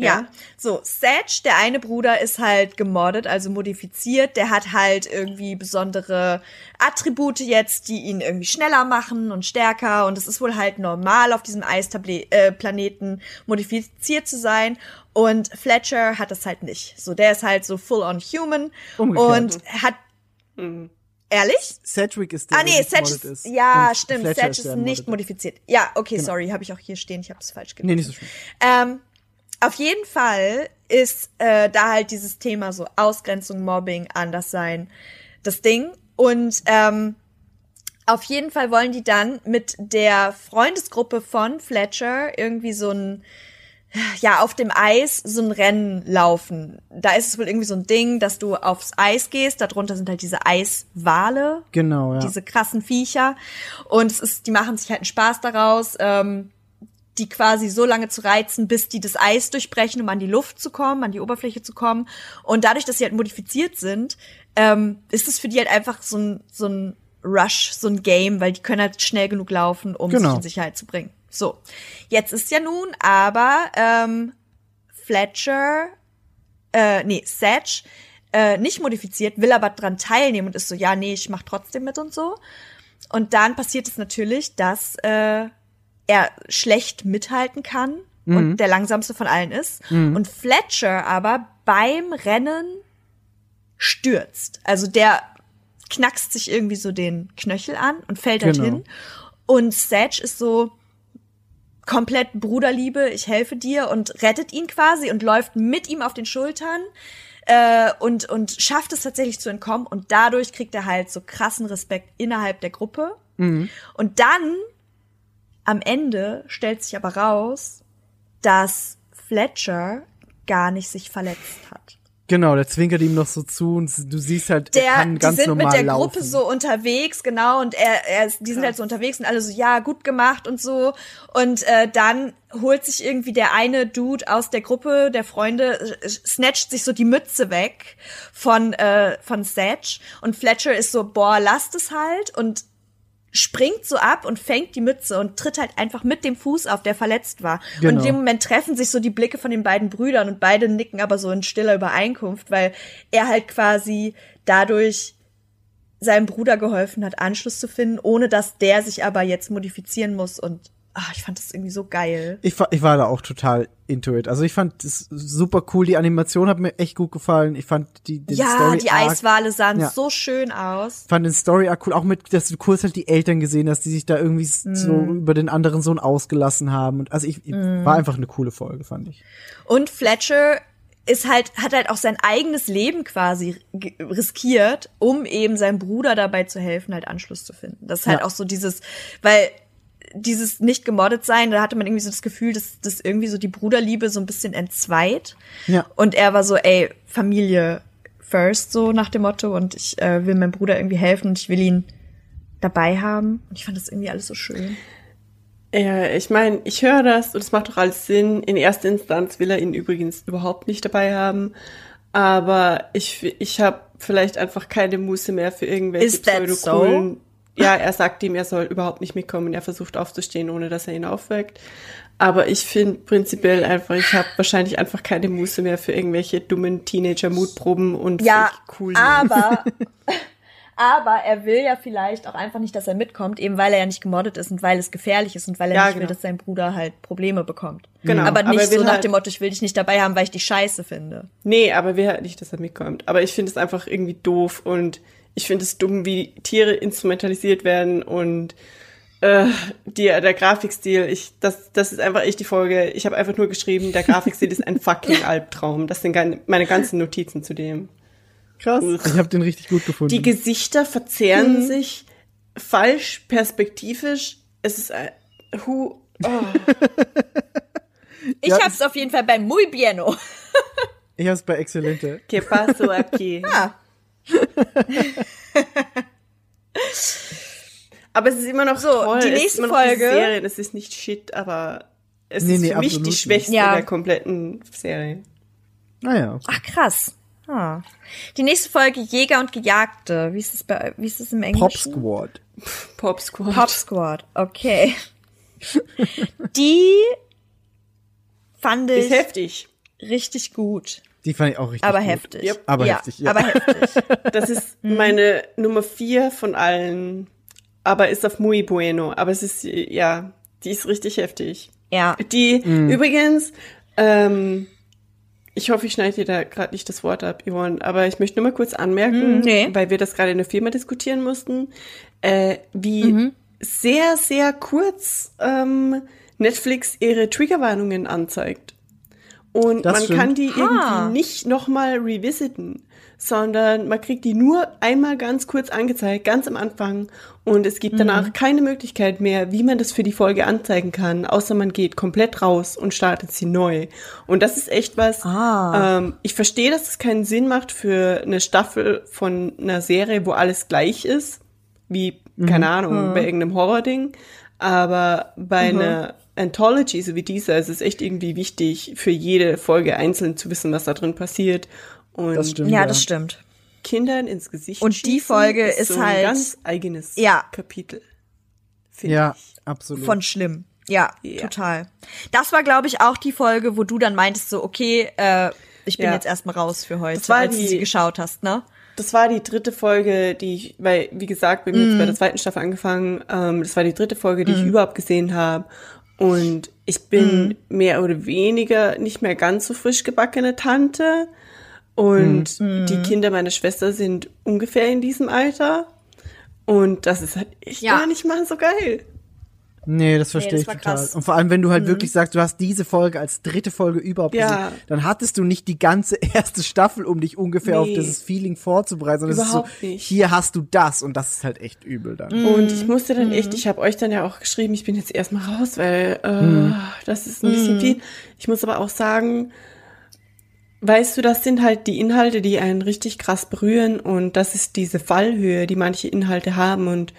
Speaker 2: Ja.
Speaker 3: Ja.
Speaker 2: so Sedge, der eine Bruder ist halt gemoddet, also modifiziert. Der hat halt irgendwie besondere Attribute jetzt, die ihn irgendwie schneller machen und stärker. Und es ist wohl halt normal, auf diesem Eisplaneten äh, Planeten modifiziert zu sein. Und Fletcher hat das halt nicht. So, der ist halt so full on human
Speaker 4: Umgekehrt.
Speaker 2: und hat
Speaker 3: Mhm.
Speaker 2: ehrlich?
Speaker 4: Cedric ist der,
Speaker 2: Ah nee,
Speaker 4: der
Speaker 2: Sedge
Speaker 4: gemoddet
Speaker 2: ist,
Speaker 4: ist.
Speaker 2: ja,
Speaker 4: Und
Speaker 2: stimmt,
Speaker 4: Fletcher
Speaker 2: Sedge ist
Speaker 4: der
Speaker 2: nicht modifiziert. Ja, okay,
Speaker 4: Genau.
Speaker 2: sorry, habe ich auch hier stehen, ich habe es falsch gelesen.
Speaker 4: Nee, nicht so schlimm.
Speaker 2: Ähm, auf jeden Fall ist äh, da halt dieses Thema so Ausgrenzung, Mobbing, Anderssein, das Ding. Und ähm, auf jeden Fall wollen die dann mit der Freundesgruppe von Fletcher irgendwie so ein ja, auf dem Eis so ein Rennen laufen. Da ist es wohl irgendwie so ein Ding, dass du aufs Eis gehst. Darunter sind halt diese Eiswale,
Speaker 4: Genau, ja.
Speaker 2: diese krassen Viecher. Und es ist, die machen sich halt einen Spaß daraus, ähm, die quasi so lange zu reizen, bis die das Eis durchbrechen, um an die Luft zu kommen, an die Oberfläche zu kommen. Und dadurch, dass sie halt modifiziert sind, ähm, ist es für die halt einfach so ein, so ein Rush, so ein Game, weil die können halt schnell genug laufen, um
Speaker 4: Genau.
Speaker 2: sich in Sicherheit zu bringen. So, jetzt ist ja nun aber ähm, Fletcher, äh, nee, Sedge, äh, nicht modifiziert, will aber dran teilnehmen und ist so, ja, nee, ich mach trotzdem mit und so. Und dann passiert es natürlich, dass äh, er schlecht mithalten kann und der langsamste von allen ist. Und Fletcher aber beim Rennen stürzt. Also der knackst sich irgendwie so den Knöchel an und fällt
Speaker 4: Genau.
Speaker 2: hin. Und Sedge ist so komplett Bruderliebe, ich helfe dir und rettet ihn quasi und läuft mit ihm auf den Schultern äh, und, und schafft es tatsächlich zu entkommen. Und dadurch kriegt er halt so krassen Respekt innerhalb der Gruppe. Und dann am Ende stellt sich aber raus, dass Fletcher gar nicht sich verletzt hat.
Speaker 4: Genau, der zwinkert ihm noch so zu und du siehst halt, er
Speaker 2: Der,
Speaker 4: kann
Speaker 2: die
Speaker 4: ganz
Speaker 2: sind
Speaker 4: normal
Speaker 2: mit der
Speaker 4: laufen.
Speaker 2: Gruppe so unterwegs, genau, und er, er ist- die sind halt so unterwegs und alle so, ja, gut gemacht und so. Und äh, dann holt sich irgendwie der eine Dude aus der Gruppe, der Freunde, äh, snatcht sich so die Mütze weg von, äh, von Sedge. Und Fletcher ist so, boah, lasst es halt. Und springt so ab und fängt die Mütze und tritt halt einfach mit dem Fuß auf, der verletzt war. Und
Speaker 4: Genau.
Speaker 2: in dem Moment treffen sich so die Blicke von den beiden Brüdern und beide nicken aber so in stiller Übereinkunft, weil er halt quasi dadurch seinem Bruder geholfen hat, Anschluss zu finden, ohne dass der sich aber jetzt modifizieren muss und ach, ich fand das irgendwie so geil.
Speaker 4: Ich, war- ich war da auch total into it. Also ich fand es super cool. Die Animation hat mir echt gut gefallen. Ich fand die, den
Speaker 2: ja,
Speaker 4: Story
Speaker 2: die Eiswale sahen
Speaker 4: Ja.
Speaker 2: so schön aus.
Speaker 4: fand den Story Arc cool. Auch mit, dass du kurz halt die Eltern gesehen hast, die sich da irgendwie s- so über den anderen Sohn ausgelassen haben. Und also ich, ich war einfach eine coole Folge, fand ich.
Speaker 2: Und Fletcher ist halt, hat halt auch sein eigenes Leben quasi riskiert, um eben seinem Bruder dabei zu helfen, halt Anschluss zu finden. Das ist halt
Speaker 4: Ja.
Speaker 2: auch so dieses, weil dieses nicht gemoddet sein, da hatte man irgendwie so das Gefühl, dass, dass irgendwie so die Bruderliebe so ein bisschen entzweit.
Speaker 4: Ja.
Speaker 2: Und er war so, ey, Familie first, so nach dem Motto. Und ich äh, will meinem Bruder irgendwie helfen und ich will ihn dabei haben. Und ich fand das irgendwie alles so schön.
Speaker 3: Ja, ich meine, ich höre das und es macht doch alles Sinn. In erster Instanz will er ihn übrigens überhaupt nicht dabei haben. Aber ich, ich habe vielleicht einfach keine Muße mehr für irgendwelche pseudocoolen. Ja, er sagt ihm, er soll überhaupt nicht mitkommen. Er versucht aufzustehen, ohne dass er ihn aufweckt. Aber ich finde prinzipiell einfach, ich habe wahrscheinlich einfach keine Muße mehr für irgendwelche dummen Teenager-Mutproben und
Speaker 2: Ja,
Speaker 3: cool.
Speaker 2: aber, aber er will ja vielleicht auch einfach nicht, dass er mitkommt, eben weil er ja nicht gemoddet ist und weil es gefährlich ist und weil er
Speaker 3: Ja,
Speaker 2: nicht will,
Speaker 3: genau.
Speaker 2: dass sein Bruder halt Probleme bekommt.
Speaker 3: Genau,
Speaker 2: Aber
Speaker 3: aber
Speaker 2: nicht
Speaker 3: er will
Speaker 2: so nach
Speaker 3: halt-
Speaker 2: dem Motto, ich will dich nicht dabei haben, weil ich dich scheiße finde.
Speaker 3: Nee, aber wir halt nicht, dass er mitkommt. Aber ich finde es einfach irgendwie doof und ich finde es dumm, wie Tiere instrumentalisiert werden und äh, die, der Grafikstil, ich, das, das ist einfach echt die Folge. Ich habe einfach nur geschrieben, der Grafikstil ist ein fucking Albtraum. Das sind meine ganzen Notizen zu dem.
Speaker 4: Krass. Ich habe den richtig gut gefunden.
Speaker 3: Die Gesichter verzehren sich falsch, perspektivisch. Es ist ein, hu, oh.
Speaker 2: Ich
Speaker 4: Ja,
Speaker 2: hab's auf jeden Fall bei Muy Bieno.
Speaker 4: ich habe es bei Exzellente.
Speaker 3: que paso aquí?
Speaker 2: Ah.
Speaker 3: Aber es ist immer noch
Speaker 2: So,
Speaker 3: toll.
Speaker 2: die
Speaker 3: ist
Speaker 2: nächste Folge-
Speaker 3: Serie. Es ist nicht shit, aber es
Speaker 4: Nee,
Speaker 3: ist
Speaker 4: nee,
Speaker 3: für mich die schwächste
Speaker 2: Ja.
Speaker 3: der kompletten Serie.
Speaker 4: Naja, okay.
Speaker 2: Ach, krass. Ah. Die nächste Folge Jäger und Gejagte. Wie ist es bei, wie ist es im Englischen?
Speaker 4: Pop Squad.
Speaker 3: Pop Squad.
Speaker 2: Pop Squad. Okay. Die fand
Speaker 3: ist
Speaker 2: ich
Speaker 3: heftig.
Speaker 2: richtig gut.
Speaker 4: Die fand ich auch richtig
Speaker 2: Aber
Speaker 4: gut.
Speaker 2: heftig.
Speaker 3: Yep.
Speaker 4: Aber
Speaker 2: ja,
Speaker 4: heftig, ja.
Speaker 2: Aber heftig.
Speaker 3: Das ist
Speaker 2: Mhm.
Speaker 3: meine Nummer vier von allen. Aber ist auf muy bueno. Aber es ist, ja, die ist richtig heftig.
Speaker 2: Ja.
Speaker 3: Die,
Speaker 4: Mhm.
Speaker 3: übrigens, ähm, ich hoffe, ich schneide dir da gerade nicht das Wort ab, Yvonne, aber ich möchte nur mal kurz anmerken,
Speaker 2: Mm, nee.
Speaker 3: weil wir das gerade in der Firma diskutieren mussten, äh, wie
Speaker 2: Mhm.
Speaker 3: sehr, sehr kurz ähm, Netflix ihre Triggerwarnungen anzeigt. Und
Speaker 4: Das
Speaker 3: man
Speaker 4: stimmt.
Speaker 3: kann die
Speaker 2: Ha.
Speaker 3: irgendwie nicht nochmal revisiten, sondern man kriegt die nur einmal ganz kurz angezeigt, ganz am Anfang. Und es gibt
Speaker 2: Mhm.
Speaker 3: danach keine Möglichkeit mehr, wie man das für die Folge anzeigen kann, außer man geht komplett raus und startet sie neu. Und das ist echt was.
Speaker 2: Ah.
Speaker 3: Ähm, ich verstehe, dass es keinen Sinn macht für eine Staffel von einer Serie, wo alles gleich ist, wie, keine Ahnung, bei irgendeinem Horror-Ding. Aber bei einer Anthology, so wie dieser, ist es echt irgendwie wichtig, für jede Folge einzeln zu wissen, was da drin passiert. Und
Speaker 4: Das stimmt.
Speaker 2: Ja,
Speaker 4: Ja.
Speaker 2: das stimmt.
Speaker 3: Kindern ins Gesicht
Speaker 2: Und die Folge ist
Speaker 3: so ein
Speaker 2: halt-
Speaker 3: ganz eigenes
Speaker 2: Ja.
Speaker 3: Kapitel. finde
Speaker 4: Ja,
Speaker 3: ich.
Speaker 4: absolut.
Speaker 2: Von schlimm. Ja,
Speaker 3: Ja.
Speaker 2: total. Das war, glaube ich, auch die Folge, wo du dann meintest, so, okay, äh, ich bin
Speaker 3: Ja.
Speaker 2: jetzt erstmal raus für heute,
Speaker 3: Das war
Speaker 2: als du sie geschaut hast, ne?
Speaker 3: Das war die dritte Folge, die ich, weil, wie gesagt, wir haben jetzt bei der zweiten Staffel angefangen, ähm, das war die dritte Folge, die ich überhaupt gesehen habe. Und ich bin mehr oder weniger nicht mehr ganz so frisch gebackene Tante. Und die Kinder meiner Schwester sind ungefähr in diesem Alter. Und das ist halt echt
Speaker 2: Ja.
Speaker 3: gar nicht mal so geil.
Speaker 4: Nee, das verstehe
Speaker 2: das
Speaker 4: ich total.
Speaker 2: krass.
Speaker 4: Und vor allem, wenn du halt wirklich sagst, du hast diese Folge als dritte Folge überhaupt
Speaker 3: Ja.
Speaker 4: gesehen, dann hattest du nicht die ganze erste Staffel, um dich ungefähr auf
Speaker 3: Nee.
Speaker 4: dieses Feeling vorzubereiten, sondern
Speaker 3: Überhaupt
Speaker 4: es ist so,
Speaker 3: nicht.
Speaker 4: hier hast du das und das ist halt echt übel dann.
Speaker 3: Und ich musste dann echt, ich habe euch dann ja auch geschrieben, ich bin jetzt erstmal raus, weil äh, das ist ein bisschen viel. Ich muss aber auch sagen, weißt du, das sind halt die Inhalte, die einen richtig krass berühren und das ist diese Fallhöhe, die manche Inhalte haben und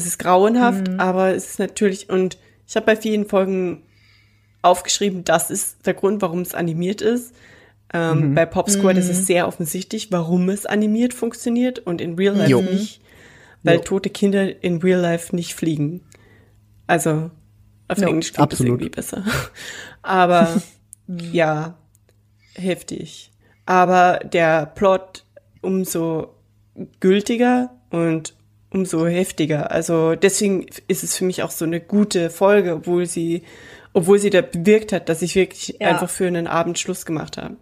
Speaker 3: es ist grauenhaft, aber es ist natürlich und ich habe bei vielen Folgen aufgeschrieben, das ist der Grund, warum es animiert ist. Ähm, Bei Pop Squad ist es sehr offensichtlich, warum es animiert funktioniert und in Real Life
Speaker 4: Jo.
Speaker 3: nicht, weil
Speaker 4: Jo.
Speaker 3: tote Kinder in Real Life nicht fliegen. Also auf
Speaker 2: Ja,
Speaker 3: Englisch klingt das
Speaker 4: absolut.
Speaker 3: irgendwie besser. Aber ja, heftig. Aber der Plot umso gültiger und umso heftiger. Also deswegen ist es für mich auch so eine gute Folge, obwohl sie, obwohl sie da bewirkt hat, dass ich wirklich
Speaker 2: Ja.
Speaker 3: einfach für einen Abend Schluss gemacht habe.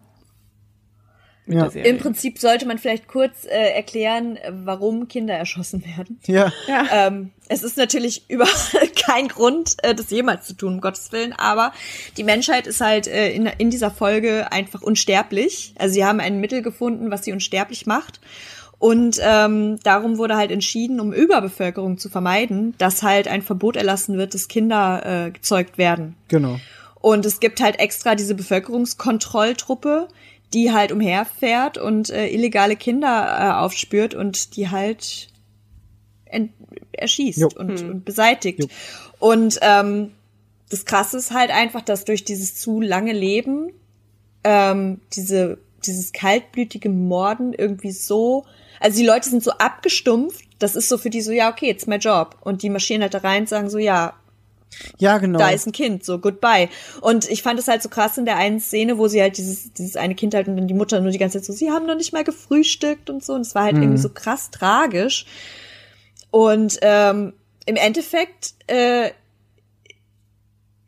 Speaker 4: Ja.
Speaker 2: Im Prinzip sollte man vielleicht kurz äh, erklären, warum Kinder erschossen werden.
Speaker 4: Ja.
Speaker 2: Ähm, es ist natürlich überhaupt kein Grund, äh, das jemals zu tun, um Gottes Willen, aber die Menschheit ist halt äh, in, in dieser Folge einfach unsterblich. Also sie haben ein Mittel gefunden, was sie unsterblich macht. Und ähm, darum wurde halt entschieden, um Überbevölkerung zu vermeiden, dass halt ein Verbot erlassen wird, dass Kinder äh, gezeugt werden.
Speaker 4: Genau.
Speaker 2: Und es gibt halt extra diese Bevölkerungskontrolltruppe, die halt umherfährt und äh, illegale Kinder äh, aufspürt und die halt erschießt und, und beseitigt.
Speaker 4: Jo.
Speaker 2: Und ähm, das Krasse ist halt einfach, dass durch dieses zu lange Leben ähm, diese dieses kaltblütige Morden irgendwie so, also die Leute sind so abgestumpft, das ist so für die so, ja, okay, it's my job. Und die marschieren halt da rein und sagen so, ja,
Speaker 4: Ja, genau.
Speaker 2: da ist ein Kind, so goodbye. Und ich fand es halt so krass in der einen Szene, wo sie halt dieses, dieses eine Kind halt und dann die Mutter nur die ganze Zeit so, sie haben noch nicht mal gefrühstückt und so. Und es war halt irgendwie so krass tragisch. Und ähm, im Endeffekt äh,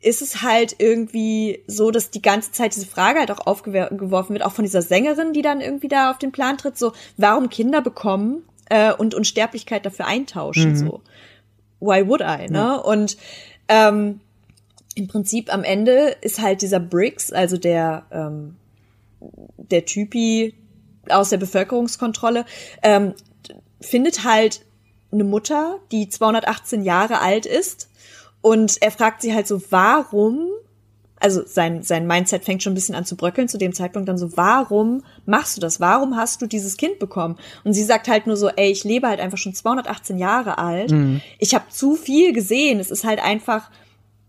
Speaker 2: ist es halt irgendwie so, dass die ganze Zeit diese Frage halt auch aufgeworfen wird, auch von dieser Sängerin, die dann irgendwie da auf den Plan tritt, so, warum Kinder bekommen äh, und Unsterblichkeit dafür eintauschen, so. Why would I, ne? Und ähm, im Prinzip am Ende ist halt dieser Briggs, also der, ähm, der Typi aus der Bevölkerungskontrolle, ähm, findet halt eine Mutter, die 218 Jahre alt ist und er fragt sie halt so, warum, also sein, sein Mindset fängt schon ein bisschen an zu bröckeln zu dem Zeitpunkt dann so, warum machst du das? Warum hast du dieses Kind bekommen? Und sie sagt halt nur so, ey, ich lebe halt einfach schon 218 Jahre alt. Ich habe zu viel gesehen. Es ist halt einfach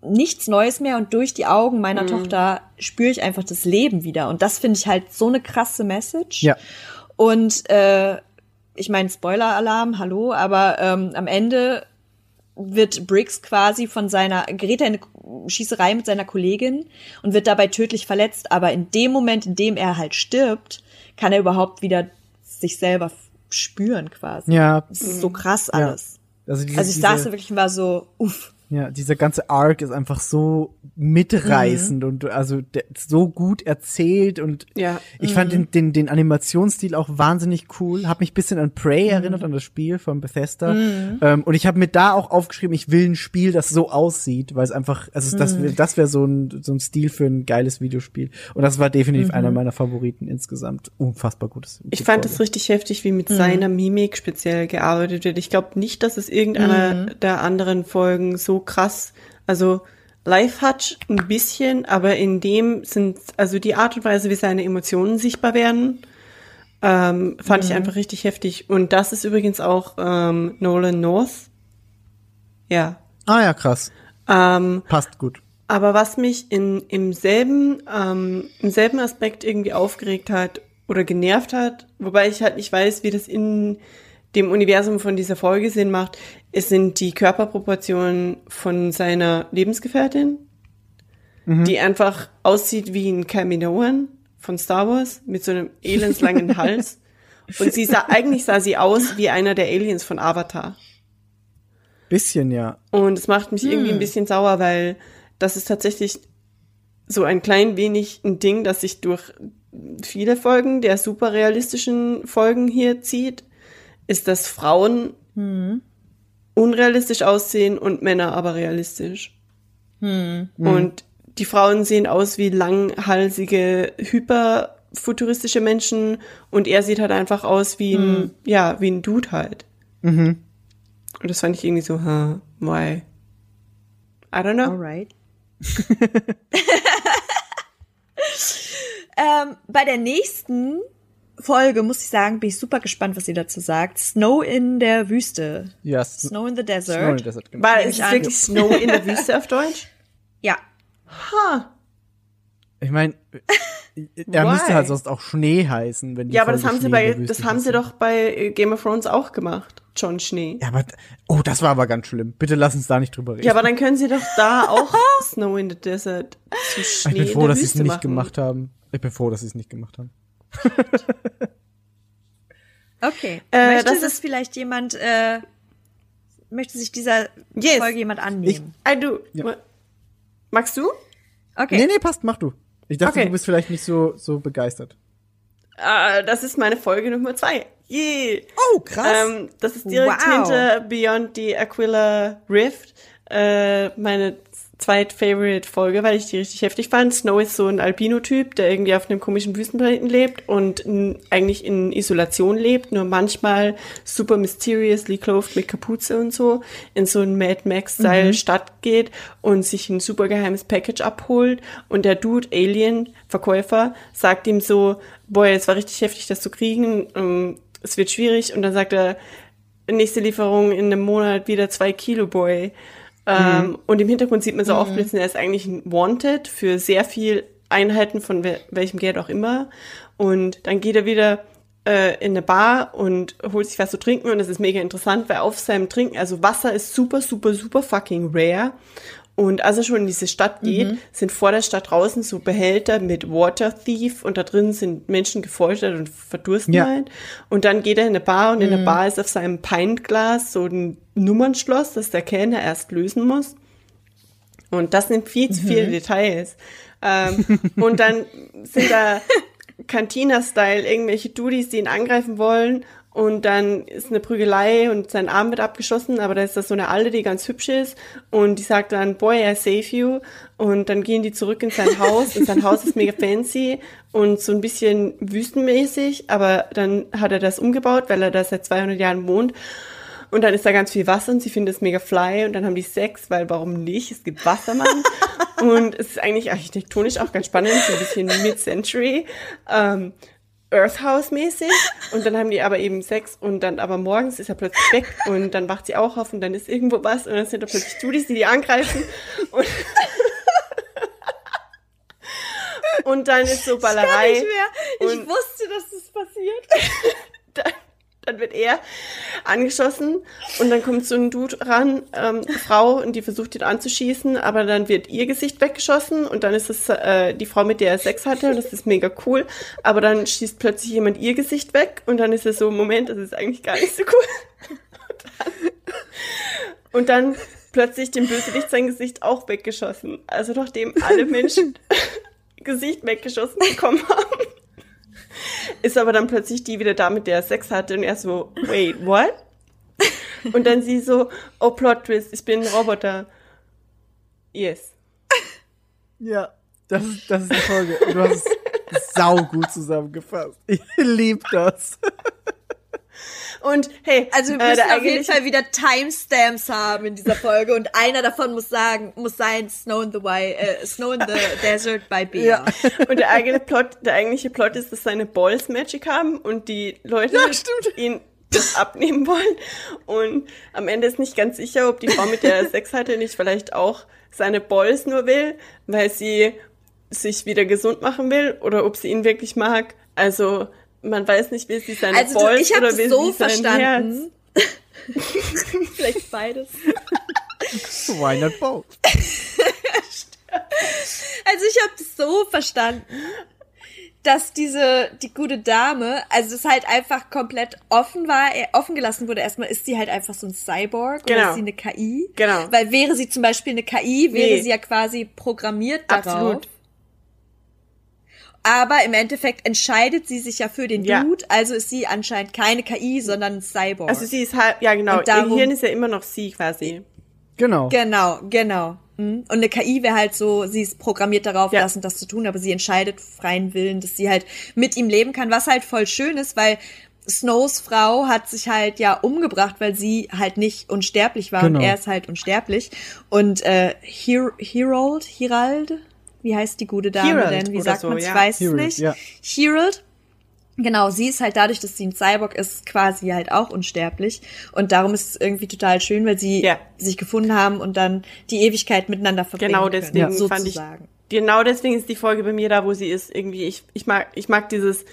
Speaker 2: nichts Neues mehr und durch die Augen meiner Tochter spüre ich einfach das Leben wieder. Und das finde ich halt so eine krasse Message.
Speaker 4: Ja.
Speaker 2: Und äh, ich meine, Spoiler-Alarm, hallo, aber ähm, am Ende wird Briggs quasi von seiner, gerät er in eine Schießerei mit seiner Kollegin und wird dabei tödlich verletzt. Aber in dem Moment, in dem er halt stirbt, kann er überhaupt wieder sich selber spüren quasi.
Speaker 4: Ja.
Speaker 2: Das ist so krass
Speaker 4: Ja.
Speaker 2: alles.
Speaker 4: Also, diese,
Speaker 2: Also ich saß da
Speaker 4: diese,
Speaker 2: wirklich und war so, uff.
Speaker 4: Ja, dieser ganze Arc ist einfach so mitreißend und also so gut erzählt und
Speaker 3: Ja.
Speaker 4: ich fand den, den, den Animationsstil auch wahnsinnig cool. Hab mich ein bisschen an Prey erinnert, an das Spiel von Bethesda. Ähm, und ich habe mir da auch aufgeschrieben, ich will ein Spiel, das so aussieht, weil es einfach, also das, wär- das wäre so ein, so ein Stil für ein geiles Videospiel. Und das war definitiv einer meiner Favoriten insgesamt. Unfassbar gutes.
Speaker 3: Ich fand es richtig heftig, wie mit seiner Mimik speziell gearbeitet wird. Ich glaube nicht, dass es irgendeiner der anderen Folgen so krass, also Live hat ein bisschen, aber in dem sind, also die Art und Weise, wie seine Emotionen sichtbar werden, ähm, fand ich einfach richtig heftig. Und das ist übrigens auch ähm, Nolan North. Ja.
Speaker 4: Ah ja, krass.
Speaker 3: Ähm,
Speaker 4: Passt gut.
Speaker 3: aber was mich in, im, selben, ähm, im selben Aspekt irgendwie aufgeregt hat oder genervt hat, wobei ich halt nicht weiß, wie das in dem Universum von dieser Folge Sinn macht, es sind die Körperproportionen von seiner Lebensgefährtin, die einfach aussieht wie ein Kaminoan von Star Wars mit so einem elendslangen Hals. Und sie sah, eigentlich sah sie aus wie einer der Aliens von Avatar.
Speaker 4: Bisschen, ja.
Speaker 3: Und es macht mich irgendwie ein bisschen sauer, weil das ist tatsächlich so ein klein wenig ein Ding, das sich durch viele Folgen der super realistischen Folgen hier zieht, ist, dass Frauen unrealistisch aussehen und Männer aber realistisch. Und die Frauen sehen aus wie langhalsige, hyperfuturistische Menschen und er sieht halt einfach aus wie ein, ja, wie ein Dude halt. Und das fand ich irgendwie so, huh, why? I don't know.
Speaker 2: Alright. ähm, bei der nächsten Folge, muss ich sagen, bin ich super gespannt, was ihr dazu sagt. Snow in der Wüste.
Speaker 4: Ja, S-
Speaker 2: Snow in the Desert.
Speaker 4: Snow in the Desert, genau.
Speaker 3: Weil es
Speaker 2: ich
Speaker 3: ist
Speaker 2: an.
Speaker 3: wirklich Snow in der Wüste auf Deutsch.
Speaker 2: Ja.
Speaker 3: Ha.
Speaker 4: Ich meine, er müsste halt sonst auch Schnee heißen, wenn die
Speaker 3: Ja, aber das
Speaker 4: Folge
Speaker 3: haben sie
Speaker 4: Schnee
Speaker 3: bei,
Speaker 4: in der Wüste
Speaker 3: das haben sie doch bei äh, Game of Thrones auch gemacht. John Schnee.
Speaker 4: Ja, aber, oh, das war aber ganz schlimm. Bitte lass uns da nicht drüber reden.
Speaker 3: Ja, aber dann können sie doch da auch Snow in the Desert zu
Speaker 4: ich
Speaker 3: Schnee
Speaker 4: bin
Speaker 3: in
Speaker 4: froh,
Speaker 3: der
Speaker 4: dass sie es nicht
Speaker 3: machen.
Speaker 4: gemacht haben. Ich bin froh, dass sie es nicht gemacht haben.
Speaker 2: Okay.
Speaker 3: Äh,
Speaker 2: möchte
Speaker 3: das
Speaker 2: das,
Speaker 3: ist-
Speaker 2: vielleicht jemand, äh, möchte sich dieser
Speaker 3: Yes.
Speaker 2: Folge jemand annehmen?
Speaker 3: I do.
Speaker 4: Ja.
Speaker 3: Magst du?
Speaker 2: okay.
Speaker 4: Nee, nee, passt, mach du. Ich dachte,
Speaker 3: Okay.
Speaker 4: du bist vielleicht nicht so, so begeistert.
Speaker 3: Äh, das ist meine Folge Nummer zwei. Yay.
Speaker 4: Oh, krass.
Speaker 3: Ähm, das ist direkt
Speaker 2: Wow.
Speaker 3: hinter Beyond the Aquila Rift. Äh, meine Zweit-Favorite-Folge, weil ich die richtig heftig fand. Snow ist so ein Albino-Typ, der irgendwie auf einem komischen Wüstenplaneten lebt und eigentlich in Isolation lebt, nur manchmal super mysteriously clothed mit Kapuze und so, in so ein Mad Max-Style
Speaker 2: Mhm.
Speaker 3: Stadt geht und sich ein super geheimes Package abholt und der Dude, Alien, Verkäufer, sagt ihm so, boah, es war richtig heftig, das zu kriegen, ähm, es wird schwierig und dann sagt er, nächste Lieferung in einem Monat wieder zwei Kilo, Boy. Ähm, und im Hintergrund sieht man so aufblitzen, er ist eigentlich ein Wanted für sehr viel Einheiten von wel welchem Geld auch immer. Und dann geht er wieder äh, in eine Bar und holt sich was zu trinken und das ist mega interessant, weil auf seinem Trinken, also Wasser ist super, super, super fucking rare. Und als er schon in diese Stadt geht, sind vor der Stadt draußen so Behälter mit Water Thief und da drin sind Menschen gefoltert und verdursten
Speaker 4: Ja.
Speaker 3: halt. Und dann geht er in eine Bar und in der Bar ist auf seinem Pintglas so ein Nummernschloss, das der Kellner erst lösen muss. Und das sind viel zu viele Details. Ähm, und dann sind da Cantina-Style irgendwelche Dudis, die ihn angreifen wollen. Und dann ist eine Prügelei und sein Arm wird abgeschossen, aber da ist das so eine Alte, die ganz hübsch ist. Und die sagt dann, boy, I save you. Und dann gehen die zurück in sein Haus. Und sein Haus ist mega fancy und so ein bisschen wüstenmäßig. Aber dann hat er das umgebaut, weil er da seit 200 Jahren wohnt. Und dann ist da ganz viel Wasser und sie findet es mega fly und dann haben die Sex, weil warum nicht? Es gibt Wassermann. und es ist eigentlich architektonisch auch ganz spannend, so ein bisschen Mid-Century. Ähm, Earth House mäßig und dann haben die aber eben Sex und dann aber morgens ist er plötzlich weg und dann wacht sie auch auf und dann ist irgendwo was und dann sind da plötzlich Studis, die die angreifen und, und dann ist so Ballerei
Speaker 2: Nicht mehr. Ich wusste, dass das passiert.
Speaker 3: dann, dann wird er angeschossen und dann kommt so ein Dude ran, ähm, Frau, und die versucht ihn anzuschießen, aber dann wird ihr Gesicht weggeschossen und dann ist es äh, die Frau, mit der er Sex hatte und das ist mega cool, aber dann schießt plötzlich jemand ihr Gesicht weg und dann ist es so, Moment, das ist eigentlich gar nicht so cool. Und dann, und dann plötzlich dem Bösewicht sein Gesicht auch weggeschossen. Also nachdem alle Menschen Gesicht weggeschossen bekommen haben ist aber dann plötzlich die wieder da, mit der er Sex hatte und er so, wait, what? Und dann sie so, oh, Plot Twist, ich bin ein Roboter. Yes.
Speaker 4: Ja, das ist, das ist die Folge. Du hast es sau gut zusammengefasst. Ich lieb das.
Speaker 3: Und hey,
Speaker 2: Also wir
Speaker 3: äh,
Speaker 2: müssen
Speaker 3: der
Speaker 2: auf jeden
Speaker 3: eigentliche-
Speaker 2: Fall wieder Timestamps haben in dieser Folge und einer davon muss sagen, muss sein Snow in the Wild, äh, Snow in the Desert bei Bea.
Speaker 4: Ja.
Speaker 3: Und der eigene Plot, der eigentliche Plot ist, dass seine Balls Magic haben und die Leute
Speaker 4: Ja,
Speaker 3: ihn das abnehmen wollen. Und am Ende ist nicht ganz sicher, ob die Frau, mit der er Sex hatte, nicht vielleicht auch seine Balls nur will, weil sie sich wieder gesund machen will oder ob sie ihn wirklich mag. Also man weiß nicht, will sie seine
Speaker 2: Also
Speaker 3: Balls
Speaker 2: ich habe
Speaker 3: oder will
Speaker 2: so
Speaker 3: sie sein
Speaker 2: verstanden. Vielleicht beides.
Speaker 4: Why not both?
Speaker 2: Also ich habe so verstanden, dass diese die gute Dame, also es halt einfach komplett offen war, äh, offen gelassen wurde. Erstmal ist sie halt einfach so ein Cyborg oder
Speaker 3: Genau.
Speaker 2: ist sie eine KI?
Speaker 3: Genau.
Speaker 2: Weil wäre sie zum Beispiel eine KI, wäre
Speaker 3: Nee.
Speaker 2: sie ja quasi programmiert darauf.
Speaker 3: Absolut.
Speaker 2: Aber im Endeffekt entscheidet sie sich ja für den
Speaker 3: Ja.
Speaker 2: Dude, also ist sie anscheinend keine KI, sondern ein Cyborg.
Speaker 3: Also sie ist halt, ja genau,
Speaker 2: Und darum-
Speaker 3: ihr Gehirn ist ja immer noch sie quasi.
Speaker 4: Genau.
Speaker 2: Genau, genau. Mhm. Und eine KI wäre halt so, sie ist programmiert darauf,
Speaker 3: Ja.
Speaker 2: das und das zu tun, aber sie entscheidet freien Willen, dass sie halt mit ihm leben kann, was halt voll schön ist, weil Snows Frau hat sich halt ja umgebracht, weil sie halt nicht unsterblich war
Speaker 4: Genau.
Speaker 2: und er ist halt unsterblich. Und äh, Her Herold, Herald, wie heißt die gute Dame
Speaker 3: Herald
Speaker 2: denn? Wie sagt
Speaker 3: so,
Speaker 2: man Ich
Speaker 3: ja.
Speaker 2: weiß es nicht.
Speaker 4: ja.
Speaker 2: Herald. Genau, sie ist halt dadurch, dass sie ein Cyborg ist, quasi halt auch unsterblich. Und darum ist es irgendwie total schön, weil sie
Speaker 3: Ja.
Speaker 2: sich gefunden haben und dann die Ewigkeit miteinander verbringen
Speaker 3: Genau
Speaker 2: können,
Speaker 3: deswegen fand ich, genau deswegen ist die Folge bei mir da, wo sie ist. Irgendwie, ich, ich mag, ich mag dieses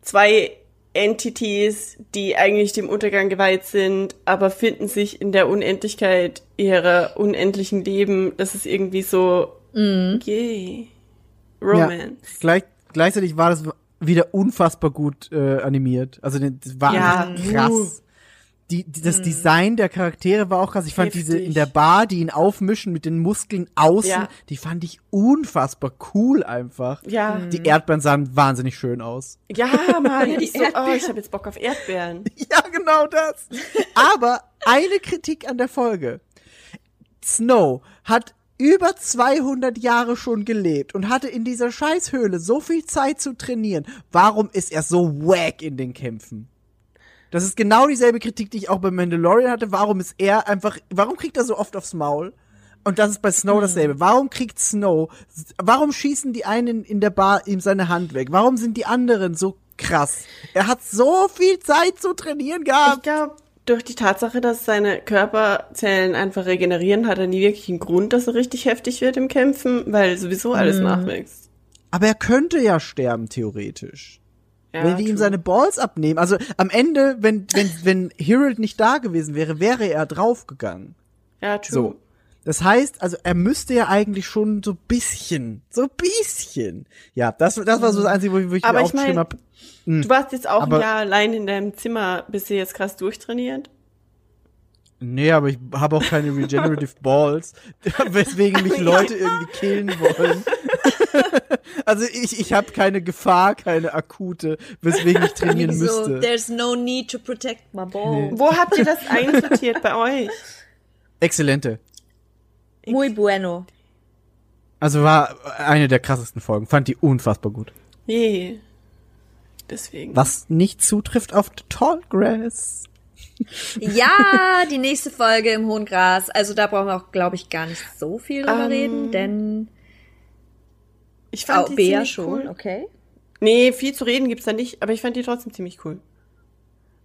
Speaker 3: zwei Entities, die eigentlich dem Untergang geweiht sind, aber finden sich in der Unendlichkeit ihrer unendlichen Leben. Das ist irgendwie so,
Speaker 2: Mhm.
Speaker 3: yay.
Speaker 4: Ja.
Speaker 3: Romance.
Speaker 4: Gleich, gleichzeitig war das wieder unfassbar gut äh, animiert. Also das war
Speaker 3: Ja.
Speaker 4: einfach krass. Die, die, das Design der Charaktere war auch krass. Ich fand
Speaker 3: Heftig.
Speaker 4: diese in der Bar, die ihn aufmischen mit den Muskeln außen,
Speaker 3: Ja.
Speaker 4: die fand ich unfassbar cool einfach.
Speaker 3: Ja.
Speaker 4: Die Erdbeeren sahen wahnsinnig schön aus.
Speaker 3: Ja, Mann.
Speaker 2: Ja, die
Speaker 3: so, oh, ich habe jetzt Bock auf Erdbeeren.
Speaker 4: Ja, genau das. Aber eine Kritik an der Folge. Snow hat über 200 Jahre schon gelebt und hatte in dieser Scheißhöhle so viel Zeit zu trainieren. Warum ist er so wack in den Kämpfen? Das ist genau dieselbe Kritik, die ich auch bei Mandalorian hatte. Warum ist er einfach, warum kriegt er so oft aufs Maul? Und das ist bei Snow dasselbe. Warum kriegt Snow, warum schießen die einen in der Bar ihm seine Hand weg? Warum sind die anderen so krass? Er hat so viel Zeit zu trainieren
Speaker 3: Ich
Speaker 4: gehabt.
Speaker 3: glaube, durch die Tatsache, dass seine Körperzellen einfach regenerieren, hat er nie wirklich einen Grund, dass er richtig heftig wird im Kämpfen, weil sowieso alles nachwächst.
Speaker 4: Aber er könnte ja sterben, theoretisch.
Speaker 3: Ja,
Speaker 4: wenn die ihm
Speaker 3: true.
Speaker 4: seine Balls abnehmen. Also am Ende, wenn, wenn, wenn Harold nicht da gewesen wäre, wäre er draufgegangen.
Speaker 3: Ja, true.
Speaker 4: So. Das heißt, also er müsste ja eigentlich schon so bisschen, so bisschen. Ja, das, das war so das Einzige, wo ich, wo ich
Speaker 3: Aber
Speaker 4: mir
Speaker 3: ich
Speaker 4: aufgeschrieben habe.
Speaker 3: Du warst jetzt auch
Speaker 4: Aber-
Speaker 3: ein Jahr allein in deinem Zimmer, bist du jetzt krass durchtrainiert?
Speaker 4: Nee, aber ich habe auch keine Regenerative Balls, weswegen mich Leute irgendwie killen wollen. also ich, ich habe keine Gefahr, keine akute, weswegen ich trainieren
Speaker 2: So,
Speaker 4: müsste.
Speaker 2: there's no need to protect my ball.
Speaker 3: Wo habt ihr das einsortiert bei euch?
Speaker 4: Exzellente.
Speaker 2: Muy bueno.
Speaker 4: Also war eine der krassesten Folgen. Fand die unfassbar gut.
Speaker 3: Je. Deswegen.
Speaker 4: Was nicht zutrifft auf The Tall Grass.
Speaker 2: Ja, die nächste Folge im Hohen Gras. Also da brauchen wir auch, glaube ich, gar nicht so viel drüber
Speaker 3: Ähm,
Speaker 2: reden, denn
Speaker 3: Ich fand
Speaker 2: oh,
Speaker 3: die
Speaker 2: Bea
Speaker 3: ziemlich
Speaker 2: schon,
Speaker 3: cool.
Speaker 2: okay.
Speaker 3: Nee, viel zu reden gibt's da nicht, aber ich fand die trotzdem ziemlich cool.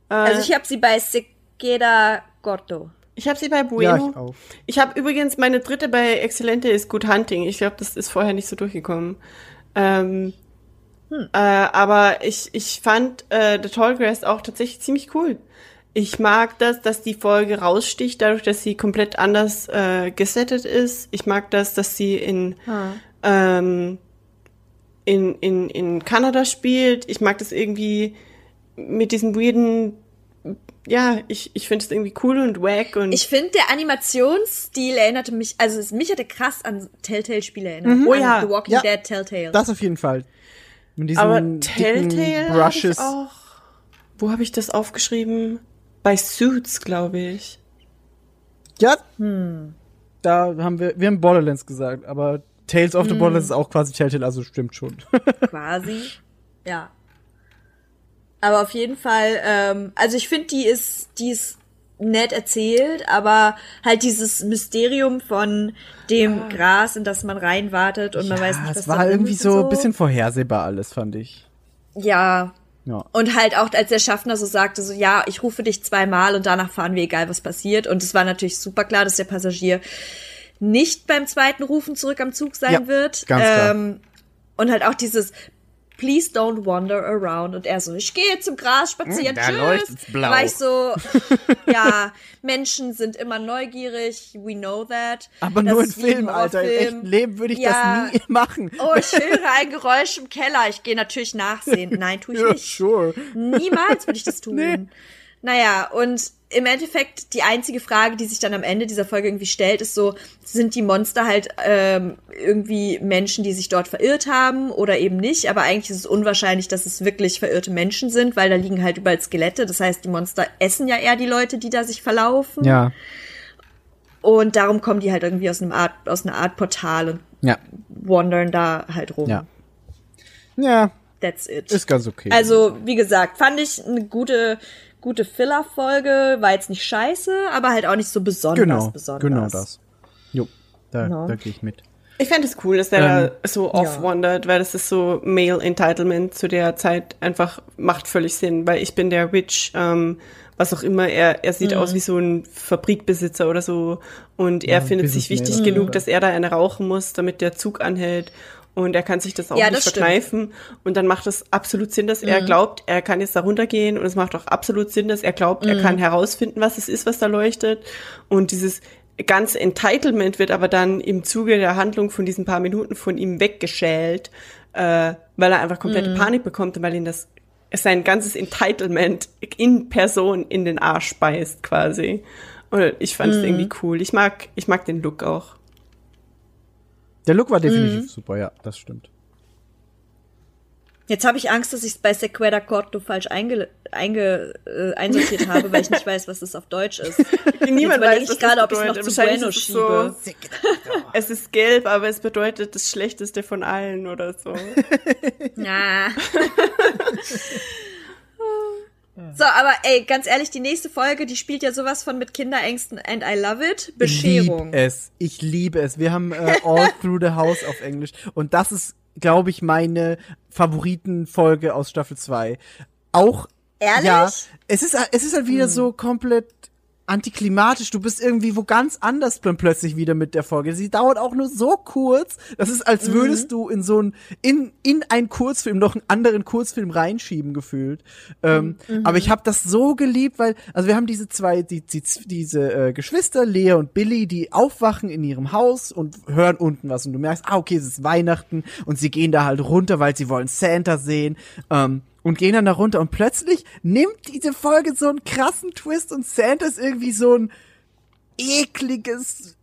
Speaker 3: Äh,
Speaker 2: Also ich habe sie bei Sequeda Gordo.
Speaker 3: Ich habe sie bei
Speaker 4: Ja,
Speaker 3: Bueno.
Speaker 4: ich auch.
Speaker 3: Ich habe übrigens meine dritte bei Exzellente ist Good Hunting. Ich glaube, das ist vorher nicht so durchgekommen. Ähm, äh, aber ich, ich fand äh, The Tall Grass auch tatsächlich ziemlich cool. Ich mag das, dass die Folge raussticht, dadurch, dass sie komplett anders äh, gesettet ist. Ich mag das, dass sie in, ähm, in, in, in Kanada spielt. Ich mag das irgendwie mit diesem weirden, ja, ich, ich finde es irgendwie cool und wack und
Speaker 2: Ich finde, der Animationsstil erinnerte mich, also es- mich hatte krass an Telltale-Spiele erinnert.
Speaker 3: Oh
Speaker 2: an
Speaker 3: ja.
Speaker 2: The Walking
Speaker 4: Ja.
Speaker 2: Dead Telltale.
Speaker 4: Das auf jeden Fall. Mit diesen
Speaker 3: Aber Telltale
Speaker 4: Brushes.
Speaker 3: auch. Wo habe ich das aufgeschrieben? Bei Suits, glaube ich.
Speaker 4: Ja. Da haben wir, wir haben Borderlands gesagt, aber Tales of the Borderlands ist auch quasi Telltale, also stimmt schon.
Speaker 2: quasi. Ja. Aber auf jeden Fall, ähm, also ich finde, die ist, die ist nett erzählt, aber halt dieses Mysterium von dem Gras, in das man reinwartet und man weiß nicht, was
Speaker 4: es war irgendwie so ein bisschen vorhersehbar alles, fand ich.
Speaker 2: Ja.
Speaker 4: Ja.
Speaker 2: Und halt auch, als der Schaffner so sagte, so, ja, ich rufe dich zweimal und danach fahren wir, egal was passiert. Und es war natürlich super klar, dass der Passagier nicht beim zweiten Rufen zurück am Zug sein
Speaker 4: Ja,
Speaker 2: wird.
Speaker 4: ganz klar.
Speaker 2: Ähm, und halt auch dieses Please don't wander around. Und er so, ich gehe zum Gras spazieren.
Speaker 4: Da
Speaker 2: Tschüss.
Speaker 4: blau.
Speaker 2: War ich so, ja, Menschen sind immer neugierig. We know that.
Speaker 4: Aber
Speaker 2: Das
Speaker 4: nur in Film, Alter. Im
Speaker 2: Horrorfilm.
Speaker 4: echten Leben würde ich
Speaker 2: Ja.
Speaker 4: das nie machen.
Speaker 2: Oh, ich höre ein Geräusch im Keller. Ich gehe natürlich nachsehen. Nein, tue ich
Speaker 4: ja,
Speaker 2: nicht.
Speaker 4: sure.
Speaker 2: Niemals würde ich das tun.
Speaker 4: Nee.
Speaker 2: Naja, und im Endeffekt die einzige Frage, die sich dann am Ende dieser Folge irgendwie stellt, ist so, sind die Monster halt ähm, irgendwie Menschen, die sich dort verirrt haben oder eben nicht? Aber eigentlich ist es unwahrscheinlich, dass es wirklich verirrte Menschen sind, weil da liegen halt überall Skelette. Das heißt, die Monster essen ja eher die Leute, die da sich verlaufen.
Speaker 4: Ja.
Speaker 2: Und darum kommen die halt irgendwie aus einem Art, aus einer Art Portal und
Speaker 4: Ja.
Speaker 2: wandern da halt rum.
Speaker 4: Ja. Ja,
Speaker 2: That's it.
Speaker 4: ist ganz okay.
Speaker 2: Also, wie gesagt, fand ich eine gute, gute Filler-Folge. War jetzt nicht scheiße, aber halt auch nicht so besonders
Speaker 4: genau,
Speaker 2: besonders.
Speaker 4: genau das. Jo, da,
Speaker 2: No.
Speaker 4: da gehe ich mit.
Speaker 3: Ich fände es cool, dass der
Speaker 4: Ähm,
Speaker 3: da so off-wandert, weil das ist so Male Entitlement zu der Zeit einfach macht völlig Sinn, weil ich bin der Rich, ähm, was auch immer, er, er
Speaker 2: Mhm.
Speaker 3: sieht aus wie so ein Fabrikbesitzer oder so und er
Speaker 4: Ja,
Speaker 3: findet sich wichtig genug, dass er da eine rauchen muss, damit der Zug anhält und er kann sich das auch
Speaker 2: Ja,
Speaker 3: nicht
Speaker 2: das stimmt. Mhm.
Speaker 3: verkneifen und dann macht es absolut Sinn, dass er glaubt, er kann jetzt da runtergehen und es macht auch absolut Sinn, dass er glaubt, er
Speaker 2: Mhm.
Speaker 3: kann herausfinden, was es ist, was da leuchtet und dieses ganze Entitlement wird aber dann im Zuge der Handlung von diesen paar Minuten von ihm weggeschält, äh, weil er einfach komplette
Speaker 2: Mhm.
Speaker 3: Panik bekommt und weil ihn das sein ganzes Entitlement in Person in den Arsch beißt quasi. Und ich fand
Speaker 2: Mhm.
Speaker 3: es irgendwie cool. Ich mag, ich mag den Look auch.
Speaker 4: Der Look war
Speaker 2: Mhm.
Speaker 4: definitiv super, ja, das stimmt.
Speaker 2: Jetzt habe ich Angst, dass ich es bei Sequeda Corto falsch einge, einge, äh, einsortiert habe, weil ich nicht weiß, was das auf Deutsch ist.
Speaker 3: Niemand weiß,
Speaker 2: überlege
Speaker 3: was
Speaker 2: ich gerade, ob ich es noch zu Bueno
Speaker 3: ist es so-
Speaker 2: schiebe.
Speaker 3: Es ist gelb, aber es bedeutet das Schlechteste von allen oder so.
Speaker 2: Na. So, aber ey, ganz ehrlich, die nächste Folge, die spielt ja sowas von mit Kinderängsten and I love it. Bescherung.
Speaker 4: Ich liebe es. Ich liebe es. Wir haben äh, All Through the House auf Englisch. Und das ist, glaube ich, meine Favoritenfolge aus Staffel 2. Auch.
Speaker 2: Ehrlich?
Speaker 4: Ja. Es ist, es ist halt wieder
Speaker 3: Hm.
Speaker 4: so komplett antiklimatisch. Du bist irgendwie wo ganz anders dann plötzlich wieder mit der Folge. Sie dauert auch nur so kurz. Das ist, als
Speaker 3: Mhm.
Speaker 4: würdest du in so ein, in, in einen Kurzfilm noch einen anderen Kurzfilm reinschieben gefühlt. Ähm,
Speaker 3: Mhm.
Speaker 4: Aber ich habe das so geliebt, weil, also wir haben diese zwei, die, die, diese äh, Geschwister, Lea und Billy, die aufwachen in ihrem Haus und hören unten was und du merkst, ah, okay, es ist Weihnachten und sie gehen da halt runter, weil sie wollen Santa sehen. Ähm, und gehen dann da runter und plötzlich nimmt diese Folge so einen krassen Twist und Santa ist irgendwie so ein ekliges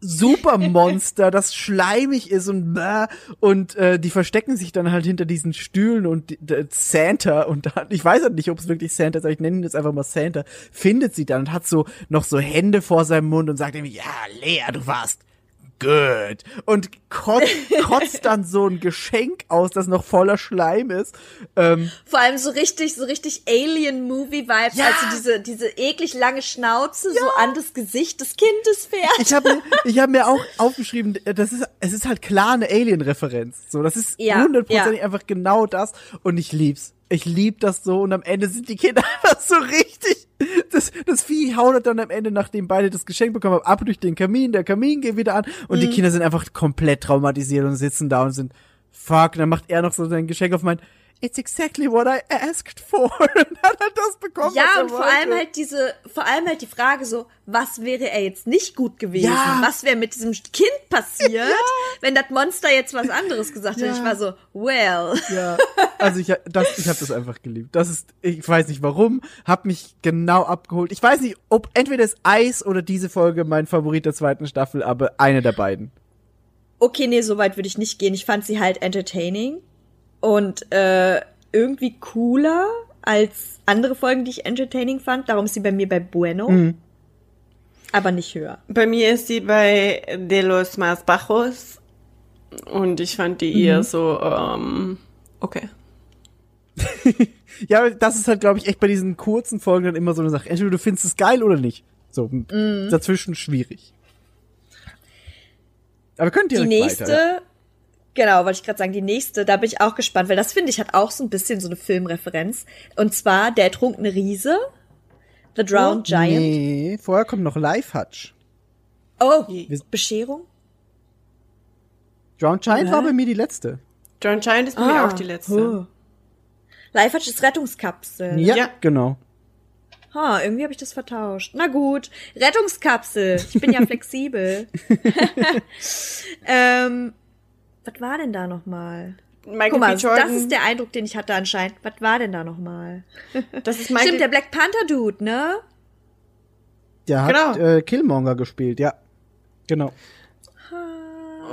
Speaker 4: Supermonster, das schleimig ist und bäh, und äh, die verstecken sich dann halt hinter diesen Stühlen und Santa und dann, ich weiß halt nicht, ob es wirklich Santa ist, aber ich nenne ihn jetzt einfach mal Santa, findet sie dann und hat so noch so Hände vor seinem Mund und sagt irgendwie, ja, Lea, du warst good und kotzt, kotzt dann so ein Geschenk aus, das noch voller Schleim ist. Ähm,
Speaker 2: Vor allem so richtig, so richtig Alien-Movie-Vibes,
Speaker 4: Ja.
Speaker 2: also diese, diese eklig lange Schnauze so an das Gesicht des Kindes fährt.
Speaker 4: ich habe mir, ich hab mir auch aufgeschrieben, das ist, es ist halt klar eine Alien-Referenz. So, das ist
Speaker 2: Ja,
Speaker 4: hundertprozentig
Speaker 2: ja.
Speaker 4: einfach genau das. Und ich lieb's. Ich lieb das so. Und am Ende sind die Kinder einfach so richtig. Das, das Vieh haut dann am Ende, nachdem beide das Geschenk bekommen haben, ab durch den Kamin. Der Kamin geht wieder an. Und
Speaker 2: Mhm.
Speaker 4: die Kinder sind einfach komplett traumatisiert und sitzen da und sind, fuck. Und dann macht er noch so sein Geschenk auf mein, it's exactly what I asked for. Und dann hat er das bekommen. was
Speaker 2: Ja,
Speaker 4: er
Speaker 2: und vor
Speaker 4: wollte.
Speaker 2: allem halt diese, vor allem halt die Frage so, was wäre er jetzt nicht gut gewesen?
Speaker 4: Ja.
Speaker 2: Was wäre mit diesem Kind passiert, wenn das Monster jetzt was anderes gesagt hätte?
Speaker 4: Ja.
Speaker 2: Ich war so, well.
Speaker 4: Ja, also ich, das, ich habe das einfach geliebt. Das ist, ich weiß nicht warum, hab mich genau abgeholt. Ich weiß nicht, ob entweder das Eis oder diese Folge mein Favorit der zweiten Staffel, aber eine der beiden.
Speaker 2: Okay, nee, so weit würde ich nicht gehen. Ich fand sie halt entertaining und äh, irgendwie cooler als andere Folgen, die ich entertaining fand. Darum ist sie bei mir bei Bueno.
Speaker 4: Mhm.
Speaker 2: Aber nicht höher.
Speaker 3: Bei mir ist sie bei De los Más Bajos und ich fand die eher so, ähm, okay.
Speaker 4: Ja, das ist halt, glaube ich, echt bei diesen kurzen Folgen dann immer so eine Sache. Entweder du findest es geil oder nicht. So, dazwischen schwierig. Aber wir können
Speaker 2: Die nächste,
Speaker 4: weiter. ja.
Speaker 2: Genau, wollte ich gerade sagen, die nächste, da bin ich auch gespannt, weil das finde ich hat auch so ein bisschen so eine Filmreferenz. Und zwar Der ertrunkene Riese, The Drowned Giant.
Speaker 4: Nee, vorher kommt noch Live Hutch.
Speaker 2: Oh,
Speaker 4: Wir-
Speaker 2: Bescherung?
Speaker 4: Drowned Giant
Speaker 3: Hä?
Speaker 4: war bei mir die letzte.
Speaker 3: John Giant ist bei mir auch die letzte.
Speaker 2: Oh. Life Hatch ist Rettungskapsel.
Speaker 4: Ja,
Speaker 3: Ja.
Speaker 4: genau.
Speaker 2: Ha, irgendwie habe ich das vertauscht. Na gut, Rettungskapsel. Ich bin ja flexibel. ähm, was war denn da nochmal?
Speaker 3: Michael
Speaker 2: Guck mal, das ist der Eindruck, den ich hatte anscheinend. Was war denn da nochmal?
Speaker 3: das ist Michael,
Speaker 2: Stimmt, der Black Panther Dude, ne?
Speaker 4: Der hat
Speaker 3: Genau.
Speaker 4: äh, Killmonger gespielt, ja. Genau.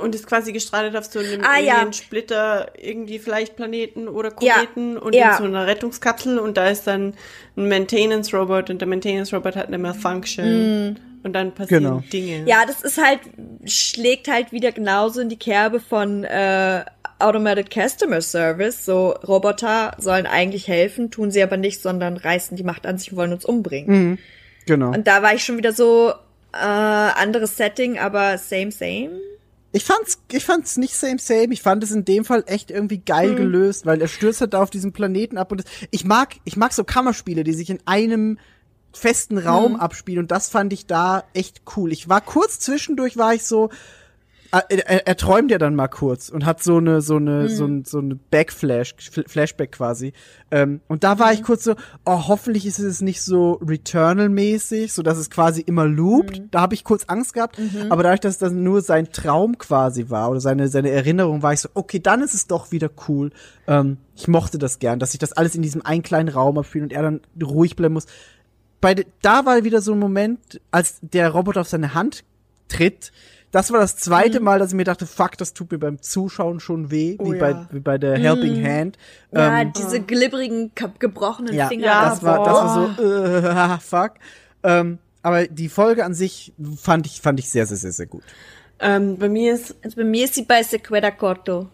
Speaker 3: und ist quasi gestrandet auf so einem
Speaker 2: Ah, ja.
Speaker 3: Alien-Splitter, irgendwie vielleicht Planeten oder
Speaker 2: Ja,
Speaker 3: Kometen und
Speaker 2: ja.
Speaker 3: in so einer Rettungskapsel und da ist dann ein Maintenance-Robot und der Maintenance-Robot hat eine Malfunction und dann passieren
Speaker 4: Genau.
Speaker 3: Dinge.
Speaker 2: Ja, das ist halt, schlägt halt wieder genauso in die Kerbe von äh, Automated Customer Service. So, Roboter sollen eigentlich helfen, tun sie aber nicht, sondern reißen die Macht an sich und wollen uns umbringen.
Speaker 4: Genau.
Speaker 2: Und da war ich schon wieder so, äh, anderes Setting, aber same, same.
Speaker 4: Ich fand's, ich fand's nicht same same. Ich fand es in dem Fall echt irgendwie geil
Speaker 2: Hm.
Speaker 4: gelöst, weil er stürzt halt da auf diesen Planeten ab und das, ich mag, ich mag so Kammerspiele, die sich in einem festen Raum
Speaker 2: Hm.
Speaker 4: abspielen und das fand ich da echt cool. Ich war kurz zwischendurch, war ich so, äh, er, er träumt ja dann mal kurz und hat so eine, so eine, so,
Speaker 2: Hm.
Speaker 4: ein, so eine Backflash, Fl- Flashback quasi. Ähm, und da war ich
Speaker 2: Hm.
Speaker 4: kurz so, oh, hoffentlich ist es nicht so Returnal-mäßig, so dass es quasi immer loopt.
Speaker 2: Hm.
Speaker 4: Da habe ich kurz Angst gehabt, aber dadurch, dass das nur sein Traum quasi war oder seine, seine Erinnerung, war ich so, okay, dann ist es doch wieder cool. Ähm, ich mochte das gern, dass sich das alles in diesem einen kleinen Raum abspielt und er dann ruhig bleiben muss. Bei, da war wieder so ein Moment, als der Roboter auf seine Hand tritt. Das war das zweite Mal, dass ich mir dachte, fuck, das tut mir beim Zuschauen schon weh,
Speaker 3: Oh
Speaker 4: wie, bei,
Speaker 3: ja.
Speaker 4: wie bei der Helping Hand.
Speaker 2: Ja,
Speaker 4: Ähm,
Speaker 2: diese glibberigen, gebrochenen
Speaker 4: ja,
Speaker 2: Finger.
Speaker 3: Ja,
Speaker 4: das war, das war so, äh, fuck. Ähm, aber die Folge an sich fand ich, fand ich sehr, sehr, sehr, sehr gut.
Speaker 3: Ähm, bei mir ist,
Speaker 2: Also bei mir ist sie bei Sequeda Corto.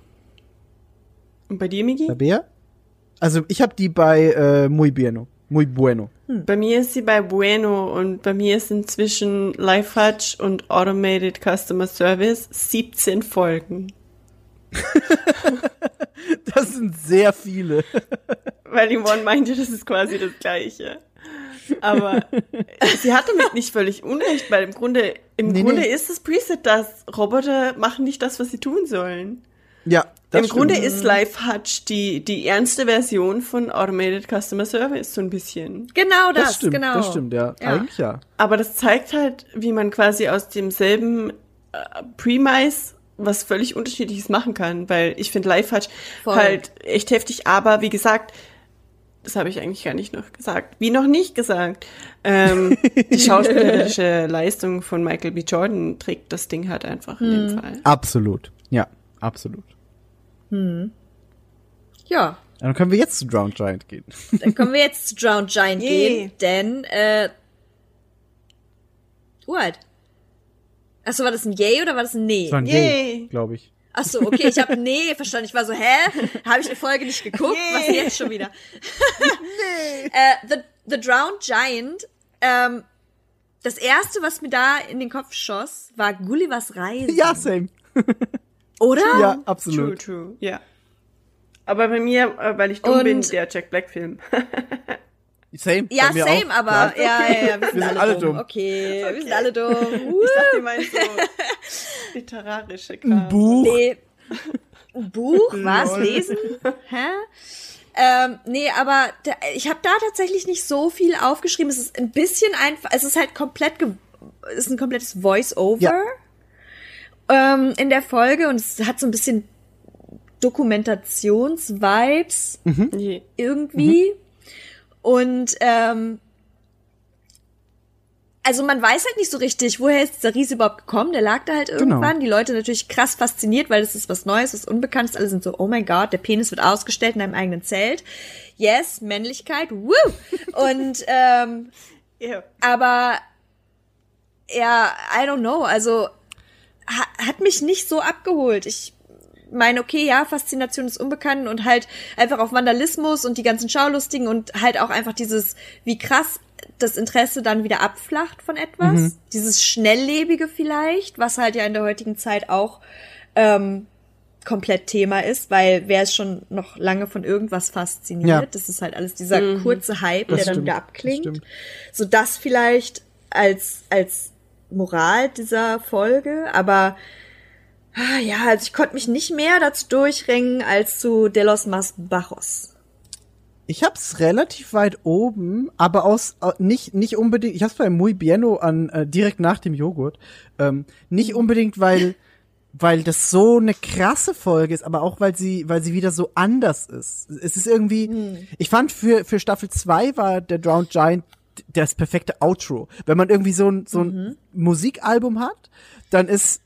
Speaker 3: und bei dir, Migi?
Speaker 4: Bei Bea? Also ich habe die bei äh, Muy Bueno. Muy Bueno.
Speaker 3: Bei mir ist sie bei Bueno und bei mir ist inzwischen Life Hutch und Automated Customer Service 17 Folgen.
Speaker 4: Das sind sehr viele.
Speaker 3: Weil Yvonne meinte, das ist quasi das Gleiche. Aber sie hat damit nicht völlig unrecht, weil im Grunde, im
Speaker 4: Nee,
Speaker 3: Grunde
Speaker 4: nee.
Speaker 3: ist das Preset das. Roboter machen nicht das, was sie tun sollen.
Speaker 4: Ja, das
Speaker 3: Im Grunde
Speaker 4: stimmt.
Speaker 3: ist Life Hutch die, die ernste Version von Automated Customer Service, so ein bisschen.
Speaker 2: Genau das,
Speaker 4: das stimmt,
Speaker 2: genau.
Speaker 4: das stimmt, ja.
Speaker 2: Ja.
Speaker 4: Eigentlich ja.
Speaker 3: Aber das zeigt halt, wie man quasi aus demselben äh, Premise was völlig unterschiedliches machen kann, weil ich finde Life Hutch
Speaker 2: Voll.
Speaker 3: halt echt heftig, aber wie gesagt, das habe ich eigentlich gar nicht noch gesagt, wie noch nicht gesagt. Ähm, die schauspielerische Leistung von Michael B. Jordan trägt das Ding halt einfach in dem Fall.
Speaker 4: Absolut. Ja, absolut.
Speaker 2: Ja,
Speaker 4: Dann können wir jetzt zu Drowned Giant gehen.
Speaker 2: dann können wir jetzt zu Drowned Giant
Speaker 3: Yay.
Speaker 2: gehen, denn, äh, What? Achso, war das ein Yay oder war das ein Nee?
Speaker 4: Das war ein
Speaker 3: Yay.
Speaker 4: Glaube ich.
Speaker 2: Ach so, okay, ich habe nee verstanden. Ich war so, hä? Habe ich die Folge nicht geguckt? Was denn jetzt schon wieder? nee. äh, The, The Drowned Giant. Ähm, das erste, was mir da in den Kopf schoss, war Gullivers Reise.
Speaker 4: Ja, same.
Speaker 2: Oder?
Speaker 4: Ja,
Speaker 3: True,
Speaker 4: absolut.
Speaker 3: true, ja. Aber bei mir, äh, weil ich dumm
Speaker 2: Und-
Speaker 3: bin, der Jack Black Film.
Speaker 4: Same.
Speaker 2: Ja,
Speaker 4: bei mir
Speaker 2: same,
Speaker 4: auch.
Speaker 2: aber ja, ja, ja, wir sind, alle, dumm.
Speaker 4: dumm.
Speaker 2: Okay, wir sind alle dumm.
Speaker 3: Ich dachte, du meinst so literarische Kram.
Speaker 4: Ein Buch.
Speaker 2: Nee. Ein Buch? Was? Lesen? Hä? Ähm, nee, aber da, ich habe da tatsächlich nicht so viel aufgeschrieben. Es ist ein bisschen einfach, es ist halt komplett, ge es ist ein komplettes Voice-Over
Speaker 4: Ja.
Speaker 2: Ähm, in der Folge und es hat so ein bisschen Dokumentations-Vibes
Speaker 3: Nee.
Speaker 2: irgendwie. Und ähm, also man weiß halt nicht so richtig, woher ist dieser Riese überhaupt gekommen. Der lag da halt irgendwann. Die Leute natürlich krass fasziniert, weil das ist was Neues, was Unbekanntes. Alle sind so, oh mein Gott, der Penis wird ausgestellt in einem eigenen Zelt. Yes, Männlichkeit, woo! Und ähm,
Speaker 3: Ja.
Speaker 2: aber ja, I don't know. Also hat mich nicht so abgeholt. Ich meine, okay, ja, Faszination des Unbekannten und halt einfach auf Vandalismus und die ganzen Schaulustigen und halt auch einfach dieses, wie krass das Interesse dann wieder abflacht von etwas. Dieses Schnelllebige vielleicht, was halt ja in der heutigen Zeit auch ähm, komplett Thema ist, weil wer ist schon noch lange von irgendwas fasziniert?
Speaker 4: Ja.
Speaker 2: Das ist halt alles dieser kurze Hype, der
Speaker 4: Das
Speaker 2: dann
Speaker 4: stimmt,
Speaker 2: wieder
Speaker 4: das
Speaker 2: abklingt.
Speaker 4: stimmt.
Speaker 2: So das vielleicht als, als Moral dieser Folge, aber ah, ja, also ich konnte mich nicht mehr dazu durchringen als zu De los Mas Bajos.
Speaker 4: Ich hab's relativ weit oben, aber aus äh, nicht nicht unbedingt. Ich hab's bei Muy Bieno an äh, direkt nach dem Joghurt. Ähm, nicht unbedingt, weil weil das so eine krasse Folge ist, aber auch weil sie weil sie wieder so anders ist. Es ist irgendwie. Ich fand für für Staffel 2 war der Drowned Giant das perfekte Outro. Wenn man irgendwie so ein so ein Musikalbum hat, dann ist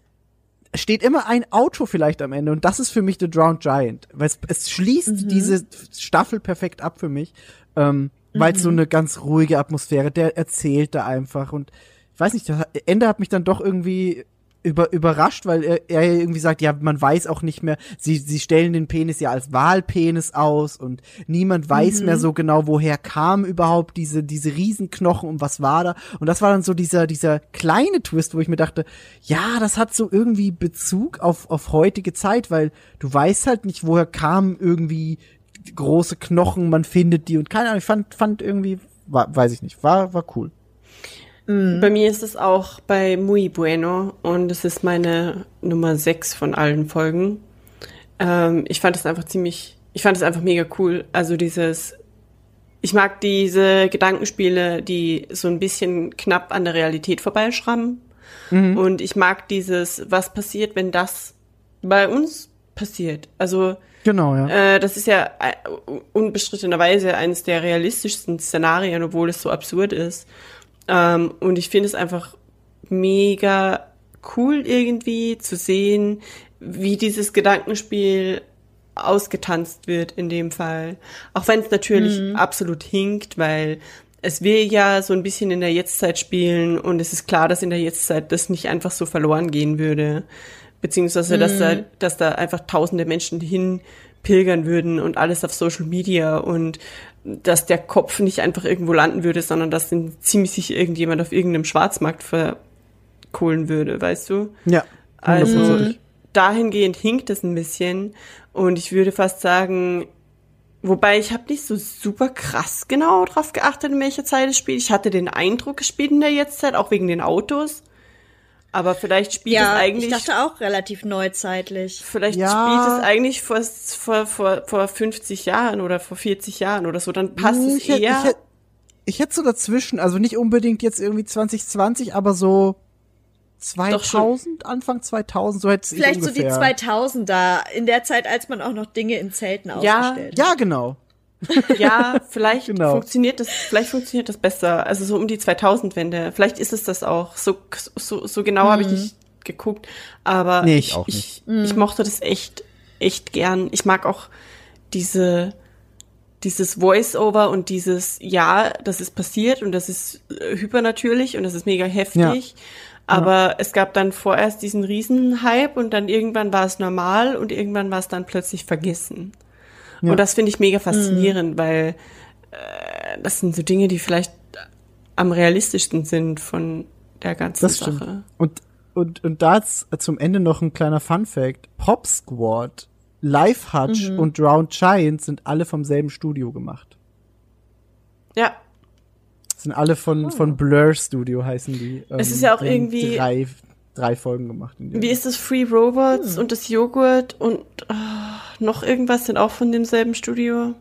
Speaker 4: steht immer ein Outro vielleicht am Ende und das ist für mich The Drowned Giant, weil es, es schließt diese Staffel perfekt ab für mich, ähm, weil es so eine ganz ruhige Atmosphäre, der erzählt da einfach und ich weiß nicht, das Ende hat mich dann doch irgendwie über, überrascht, weil er, er irgendwie sagt, ja, man weiß auch nicht mehr, sie, sie stellen den Penis ja als Wahlpenis aus und niemand weiß mehr so genau, woher kam überhaupt diese, diese Riesenknochen und was war da. Und das war dann so dieser, dieser kleine Twist, wo ich mir dachte, ja, das hat so irgendwie Bezug auf, auf heutige Zeit, weil du weißt halt nicht, woher kamen irgendwie große Knochen, man findet die und keine Ahnung, ich fand, fand irgendwie, war, weiß ich nicht, war, war cool.
Speaker 3: Bei mir ist es auch bei Muy Bueno und es ist meine Nummer 6 von allen Folgen. Ähm, ich fand es einfach ziemlich, ich fand es einfach mega cool. Also dieses, ich mag diese Gedankenspiele, die so ein bisschen knapp an der Realität vorbeischrammen. Und ich mag dieses, was passiert, wenn das bei uns passiert. Also
Speaker 4: Genau, ja.
Speaker 3: äh, das ist ja äh, unbestrittenerweise eines der realistischsten Szenarien, obwohl es so absurd ist. Ähm, und ich finde es einfach mega cool irgendwie zu sehen, wie dieses Gedankenspiel ausgetanzt wird in dem Fall. Auch wenn es natürlich absolut hinkt, weil es will ja so ein bisschen in der Jetztzeit spielen und es ist klar, dass in der Jetztzeit das nicht einfach so verloren gehen würde. Beziehungsweise, dass, da, dass da einfach tausende Menschen hin pilgern würden und alles auf Social Media und dass der Kopf nicht einfach irgendwo landen würde, sondern dass den ziemlich sicher irgendjemand auf irgendeinem Schwarzmarkt verkohlen würde, weißt du?
Speaker 4: Ja.
Speaker 3: Also dahingehend hinkt es ein bisschen und ich würde fast sagen, wobei ich habe nicht so super krass genau drauf geachtet, in welcher Zeit es spielt. Ich hatte den Eindruck, es spielt in der Jetztzeit, auch wegen den Autos. Aber vielleicht spielt es
Speaker 2: Ja,
Speaker 3: eigentlich
Speaker 2: ich dachte auch relativ neuzeitlich.
Speaker 3: Vielleicht
Speaker 4: Ja.
Speaker 3: spielt es eigentlich vor, vor, vor, vor 50 Jahren oder vor 40 Jahren oder so, dann passt
Speaker 4: Hm,
Speaker 3: es
Speaker 4: ich hätt-
Speaker 3: eher.
Speaker 4: Ich hätte ich hätt so dazwischen, also nicht unbedingt jetzt irgendwie 2020, aber so 2000, Anfang 2000, so hätte ich
Speaker 2: Vielleicht so die
Speaker 4: ungefähr.
Speaker 2: 2000er, in der Zeit, als man auch noch Dinge in Zelten
Speaker 3: Ja,
Speaker 2: ausgestellt hat.
Speaker 4: Ja, genau.
Speaker 3: ja, vielleicht
Speaker 4: Genau.
Speaker 3: funktioniert das, vielleicht funktioniert das besser. Also so um die 2000-Wende. Vielleicht ist es das auch. So, so, so genau habe ich nicht geguckt. Aber
Speaker 4: Nee, ich
Speaker 3: ich,
Speaker 4: auch
Speaker 3: ich, ich mochte das echt, echt gern. Ich mag auch diese, dieses Voice-Over und dieses, ja, das ist passiert und das ist äh, hypernatürlich und das ist mega heftig. Aber es gab dann vorerst diesen Riesenhype und dann irgendwann war es normal und irgendwann war es dann plötzlich vergessen. Und das finde ich mega faszinierend, weil äh, das sind so Dinge, die vielleicht am realistischsten sind von der ganzen
Speaker 4: Das
Speaker 3: Sache.
Speaker 4: stimmt. Und, und, und da jetzt zum Ende noch ein kleiner Fun Fact. Pop Squad, Life Hutch
Speaker 3: Mhm.
Speaker 4: und Drowned Giant sind alle vom selben Studio gemacht.
Speaker 3: Ja,
Speaker 4: Sind alle von, von Blur Studio heißen die.
Speaker 3: Oh. Es
Speaker 4: Ähm,
Speaker 3: ist ja auch irgendwie-
Speaker 4: Drei, drei Folgen gemacht.
Speaker 3: Wie ist das Free Robots und das Joghurt und ah, noch irgendwas sind auch von demselben Studio?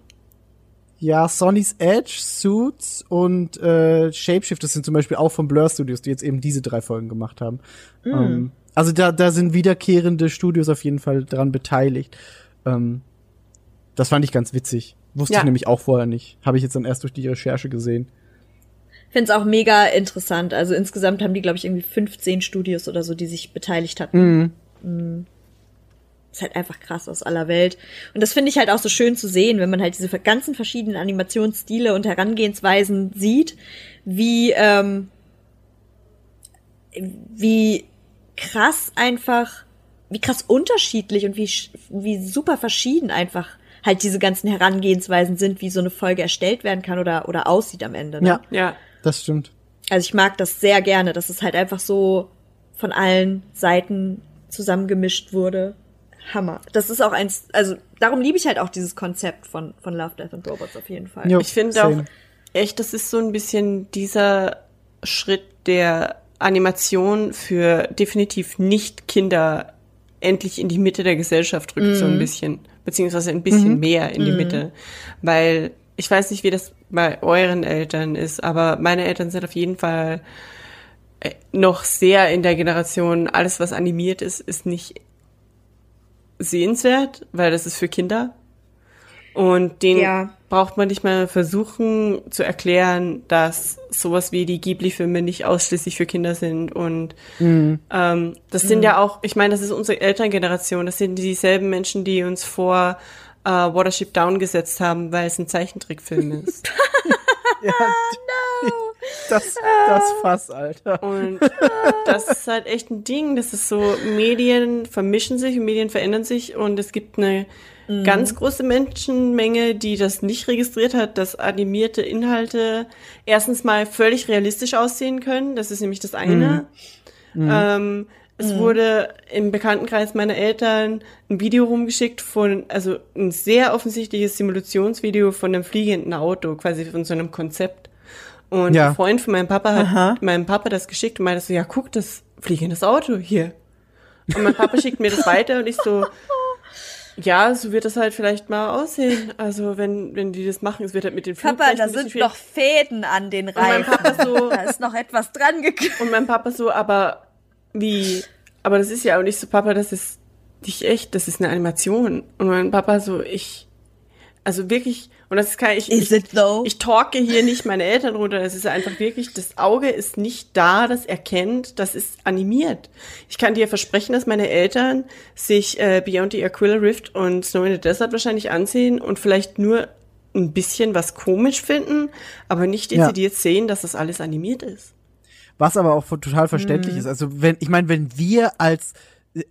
Speaker 4: Ja, Sonny's Edge, Suits und äh, Shapeshift, das sind zum Beispiel auch von Blur Studios, die jetzt eben diese drei Folgen gemacht haben. Ähm, also da, da sind wiederkehrende Studios auf jeden Fall dran beteiligt. Ähm, das fand ich ganz witzig. Wusste
Speaker 3: Ja.
Speaker 4: ich nämlich auch vorher nicht. Habe ich jetzt dann erst durch die Recherche gesehen.
Speaker 2: Finde es auch mega interessant. Also insgesamt haben die, glaube ich, irgendwie 15 Studios oder so, die sich beteiligt hatten. Mm. Ist halt einfach krass aus aller Welt. Und das finde ich halt auch so schön zu sehen, wenn man halt diese ganzen verschiedenen Animationsstile und Herangehensweisen sieht, wie, ähm, wie krass einfach, wie krass unterschiedlich und wie, wie super verschieden einfach halt diese ganzen Herangehensweisen sind, wie so eine Folge erstellt werden kann oder, oder aussieht am Ende. Ne?
Speaker 4: Ja,
Speaker 3: Ja,
Speaker 4: das stimmt.
Speaker 2: Also ich mag das sehr gerne, dass es halt einfach so von allen Seiten zusammengemischt wurde. Hammer. Das ist auch eins, also darum liebe ich halt auch dieses Konzept von, von Love, Death and Robots auf jeden Fall.
Speaker 4: Jo,
Speaker 3: ich finde auch echt, das ist so ein bisschen dieser Schritt der Animation für definitiv nicht Kinder endlich in die Mitte der Gesellschaft rückt, so ein bisschen. Beziehungsweise ein bisschen mehr in die Mitte. Weil ich weiß nicht, wie das bei euren Eltern ist, aber meine Eltern sind auf jeden Fall äh, noch sehr in der Generation, alles was animiert ist, ist nicht sehenswert, weil das ist für Kinder. Und den
Speaker 2: Ja.
Speaker 3: braucht man nicht mal versuchen zu erklären, dass sowas wie die Ghibli-Filme nicht ausschließlich für Kinder sind. Und ähm, das sind ja auch, ich meine, das ist unsere Elterngeneration, das sind dieselben Menschen, die uns vor äh, Watership Down gesetzt haben, weil es ein Zeichentrickfilm ist.
Speaker 4: Ja, Das, das Fass, Alter.
Speaker 3: Und das ist halt echt ein Ding. Das ist so, Medien vermischen sich und Medien verändern sich und es gibt eine ganz große Menschenmenge, die das nicht registriert hat, dass animierte Inhalte erstens mal völlig realistisch aussehen können. Das ist nämlich das eine. Ähm, es wurde im Bekanntenkreis meiner Eltern ein Video rumgeschickt von, also ein sehr offensichtliches Simulationsvideo von einem fliegenden Auto, quasi von so einem Konzept. Und
Speaker 4: Ja.
Speaker 3: ein Freund von meinem Papa hat meinem Papa das geschickt und meinte so, ja, guck, das fliegendes Auto hier. Und mein Papa schickt mir das weiter und ich so, ja, so wird das halt vielleicht mal aussehen. Also wenn, wenn die das machen, es wird halt mit den
Speaker 2: Papa, da sind
Speaker 3: schwierig.
Speaker 2: noch Fäden an den
Speaker 3: mein
Speaker 2: Reifen.
Speaker 3: Papa so-
Speaker 2: da ist noch etwas dran geknüpft.
Speaker 3: Und mein Papa so, aber wie, aber das ist ja auch nicht so, Papa, das ist nicht echt, das ist eine Animation. Und mein Papa so, ich, Also wirklich, und das ist kein, ich,
Speaker 2: Is
Speaker 3: ich, ich talke hier nicht meine Eltern runter, es ist einfach wirklich, das Auge ist nicht da, das erkennt, das ist animiert. Ich kann dir versprechen, dass meine Eltern sich äh, Beyond the Aquila Rift und Snow in the Desert wahrscheinlich ansehen und vielleicht nur ein bisschen was komisch finden, aber nicht
Speaker 4: Ja.
Speaker 3: dezidiert sehen, dass das alles animiert ist.
Speaker 4: Was aber auch total verständlich ist. Also wenn, ich meine, wenn wir als äh,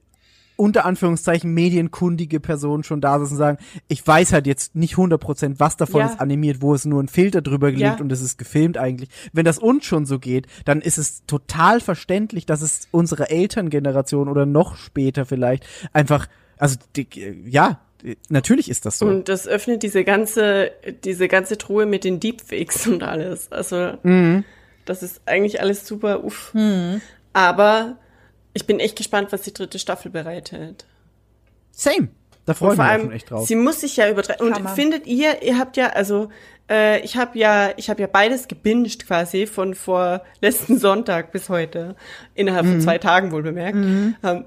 Speaker 4: unter Anführungszeichen medienkundige Personen schon da sitzen und sagen, ich weiß halt jetzt nicht 100% was davon
Speaker 3: Ja.
Speaker 4: ist animiert, wo es nur ein Filter drüber gelegt
Speaker 3: Ja.
Speaker 4: und es ist gefilmt eigentlich. Wenn das uns schon so geht, dann ist es total verständlich, dass es unsere Elterngeneration oder noch später vielleicht einfach, also die, ja, natürlich ist das so.
Speaker 3: Und das öffnet diese ganze, diese ganze Truhe mit den Deepfakes und alles. Also,
Speaker 4: Mhm.
Speaker 3: Das ist eigentlich alles super uff. Aber ich bin echt gespannt, was die dritte Staffel bereitet.
Speaker 4: Same. Da freue
Speaker 3: Und
Speaker 4: ich
Speaker 3: vor
Speaker 4: mich auch
Speaker 3: allem,
Speaker 4: schon echt drauf.
Speaker 3: sie muss sich ja übertreiben. Und findet ihr, ihr habt ja, also, äh, ich habe ja, ich habe ja beides gebinged quasi von vor letzten Sonntag bis heute. Innerhalb
Speaker 4: Mhm.
Speaker 3: von zwei Tagen wohl bemerkt. Ähm,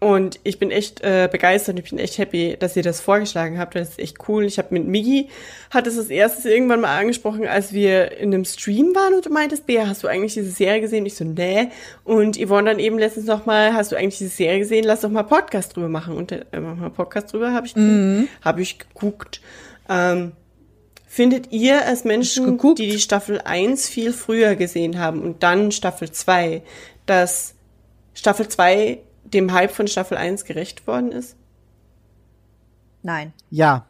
Speaker 3: und ich bin echt äh, begeistert, ich bin echt happy, dass ihr das vorgeschlagen habt. Das ist echt cool. Ich habe mit Migi, hat es als erstes irgendwann mal angesprochen, als wir in einem Stream waren und du meintest, Bea, hast du eigentlich diese Serie gesehen? Ich so, nee. Und Yvonne dann eben letztens noch mal, hast du eigentlich diese Serie gesehen? Lass doch mal Podcast drüber machen. Und äh, mach mal Podcast drüber, habe ich, hab ich geguckt. Ähm, Findet ihr als Menschen,
Speaker 2: geguckt?
Speaker 3: die die Staffel 1 viel früher gesehen haben und dann Staffel 2, dass Staffel 2 dem Hype von Staffel 1 gerecht worden ist?
Speaker 2: Nein.
Speaker 4: Ja.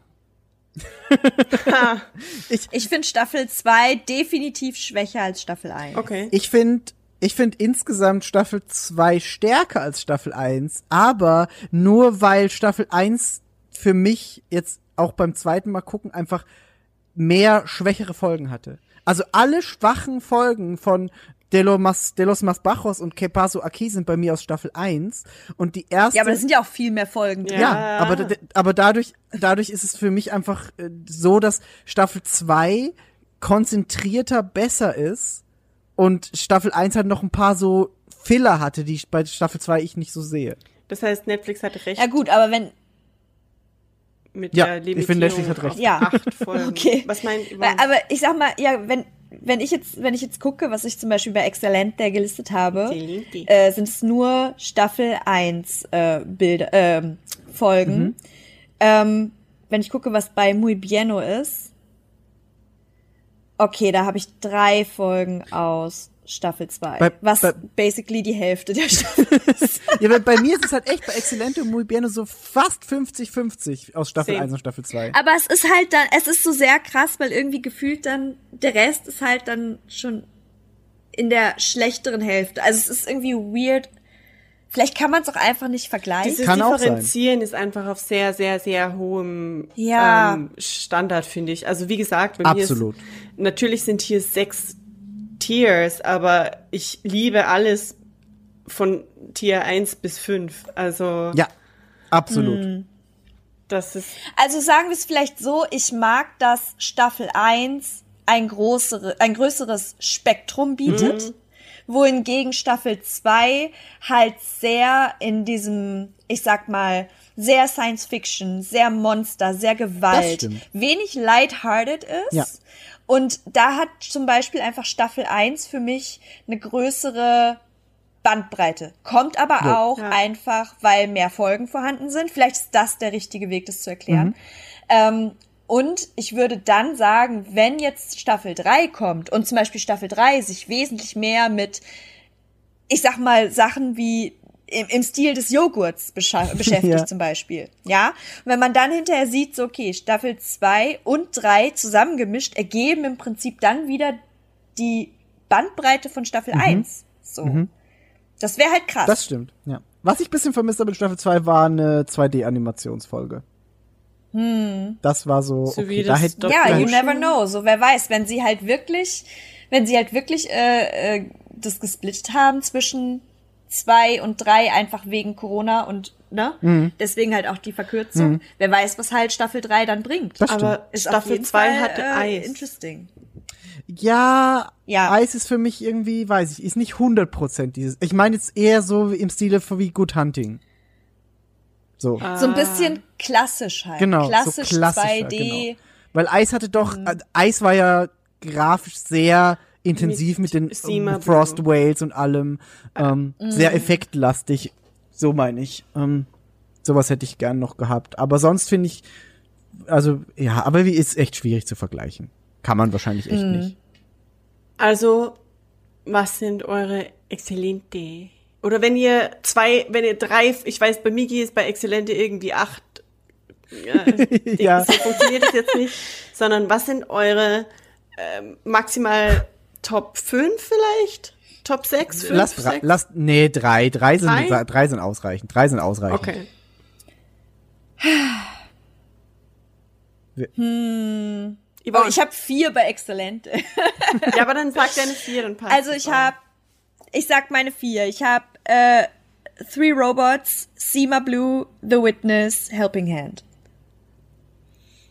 Speaker 2: Ich finde Staffel 2 definitiv schwächer als Staffel 1.
Speaker 3: Okay.
Speaker 4: Ich finde ich finde insgesamt Staffel 2 stärker als Staffel 1, aber nur weil Staffel 1 für mich jetzt auch beim zweiten Mal gucken einfach mehr schwächere Folgen hatte. Also alle schwachen Folgen von De los, Mas, De los Mas Bajos und Que Paso Aquí sind bei mir aus Staffel 1 und die erste
Speaker 2: Ja, aber da sind ja auch viel mehr Folgen drin.
Speaker 4: ja,
Speaker 3: Ja.
Speaker 4: aber, aber dadurch, dadurch ist es für mich einfach äh, so, dass Staffel 2 konzentrierter besser ist und Staffel 1 halt noch ein paar so Filler hatte, die ich bei Staffel 2 ich nicht so sehe.
Speaker 3: Das heißt, Netflix hatte recht
Speaker 2: Ja gut, aber wenn,
Speaker 3: mit
Speaker 4: Ja,
Speaker 3: der
Speaker 4: ich
Speaker 3: Limitierung
Speaker 4: finde, Netflix hat recht.
Speaker 2: Ja.
Speaker 3: acht Folgen.
Speaker 2: Okay.
Speaker 3: Was meint
Speaker 2: Weil, aber ich sag mal, ja, wenn, wenn ich jetzt, wenn ich jetzt gucke, was ich zum Beispiel bei Exzellente gelistet habe, äh, sind es nur Staffel 1 äh, Bilder, ähm, Folgen.
Speaker 4: Mhm.
Speaker 2: Ähm, wenn ich gucke, was bei Muy Bieno ist, okay, da habe ich drei Folgen aus Staffel 2.
Speaker 4: Bei-
Speaker 2: was
Speaker 4: bei-
Speaker 2: basically die Hälfte der Staffel ist.
Speaker 4: Ja, bei, bei mir ist es halt echt bei Excelente und Muy Bien so fast 50-50 aus Staffel
Speaker 3: Same.
Speaker 4: 1 und Staffel 2.
Speaker 2: Aber es ist halt dann, es ist so sehr krass, weil irgendwie gefühlt dann, der Rest ist halt dann schon in der schlechteren Hälfte. Also es ist irgendwie weird. Vielleicht kann man es auch einfach nicht vergleichen.
Speaker 3: Dieses
Speaker 4: Kann.
Speaker 3: Differenzieren ist einfach auf sehr, sehr, sehr hohem
Speaker 2: Ja.
Speaker 3: ähm, Standard, finde ich. Also wie gesagt, bei
Speaker 4: Absolut.
Speaker 3: mir ist, natürlich sind hier sechs Tiers, aber ich liebe alles von Tier 1 bis 5. Also
Speaker 4: Ja, absolut.
Speaker 2: Hm.
Speaker 3: das ist
Speaker 2: Also sagen wir es vielleicht so, ich mag, dass Staffel 1 ein, größere, ein größeres Spektrum bietet, wohingegen Staffel 2 halt sehr in diesem, ich sag mal, sehr Science Fiction, sehr Monster, sehr Gewalt, wenig lighthearted ist.
Speaker 4: Ja.
Speaker 2: Und da hat zum Beispiel einfach Staffel 1 für mich eine größere Bandbreite. Kommt aber
Speaker 4: Jo.
Speaker 2: auch
Speaker 3: Ja.
Speaker 2: einfach, weil mehr Folgen vorhanden sind. Vielleicht ist das der richtige Weg, das zu erklären. Ähm, und ich würde dann sagen, wenn jetzt Staffel 3 kommt und zum Beispiel Staffel 3 sich wesentlich mehr mit, ich sag mal, Sachen wie im, im Stil des Joghurts beschäftigt
Speaker 4: Ja.
Speaker 2: zum Beispiel. Ja. Und wenn man dann hinterher sieht, so, okay, Staffel 2 und 3 zusammengemischt ergeben im Prinzip dann wieder die Bandbreite von Staffel 1. So. Das wäre halt krass.
Speaker 4: Das stimmt, ja. Was ich bisschen vermisst habe in Staffel 2 war eine 2D-Animationsfolge. Hm. Das war so,
Speaker 3: So wie
Speaker 4: okay, da
Speaker 3: das
Speaker 4: hätte,
Speaker 2: Ja, you never know. So, wer weiß, wenn sie halt wirklich, wenn sie halt wirklich äh, äh, das gesplittet haben zwischen zwei und drei, einfach wegen Corona und, ne?
Speaker 4: Mhm.
Speaker 2: Deswegen halt auch die Verkürzung. Wer weiß, was halt Staffel 3 dann bringt.
Speaker 4: Das
Speaker 3: aber
Speaker 2: Ist
Speaker 3: Staffel
Speaker 2: jeden
Speaker 3: 2
Speaker 2: Fall,
Speaker 3: hatte
Speaker 2: äh,
Speaker 3: Eis.
Speaker 2: Interesting.
Speaker 4: Ja,
Speaker 2: Ja.
Speaker 4: Eis ist für mich irgendwie, weiß ich, ist nicht 100% dieses. Ich meine jetzt eher so wie im Stile von wie Good Hunting. So.
Speaker 2: So ein bisschen klassisch halt.
Speaker 4: Genau,
Speaker 2: klassisch,
Speaker 4: so klassischer,
Speaker 2: 2D.
Speaker 4: Genau. Weil Eis hatte doch,
Speaker 2: Mhm.
Speaker 4: Eis war ja grafisch sehr intensiv mit,
Speaker 3: Mit
Speaker 4: den
Speaker 3: Seema
Speaker 4: ähm, Frost. Whales und allem. Ähm,
Speaker 2: Mhm.
Speaker 4: Sehr effektlastig, so meine ich. Ähm, sowas hätte ich gern noch gehabt. Aber sonst finde ich, also ja, aber wie ist echt schwierig zu vergleichen. Kann man wahrscheinlich echt
Speaker 2: Mhm.
Speaker 4: nicht.
Speaker 3: Also, was sind eure Exzellente? Oder wenn ihr zwei, wenn ihr drei, ich weiß, bei Migi ist bei Exzellente irgendwie acht. Ja, ich
Speaker 4: Ja.
Speaker 3: So funktioniert es jetzt nicht. Sondern was sind eure ähm, maximal Top 5 vielleicht? Top 6? 5,
Speaker 4: Lass, drei, lass, nee, drei, drei sind,
Speaker 3: Drei?
Speaker 4: drei sind ausreichend, drei sind ausreichend.
Speaker 3: Okay. Ihr
Speaker 2: Oh, ich habe vier bei Exzellente.
Speaker 3: ja, aber dann sag deine vier, dann passt
Speaker 2: Also ich habe, ich sag meine vier. Ich habe äh, Three Robots, Seema Blue, The Witness, Helping Hand.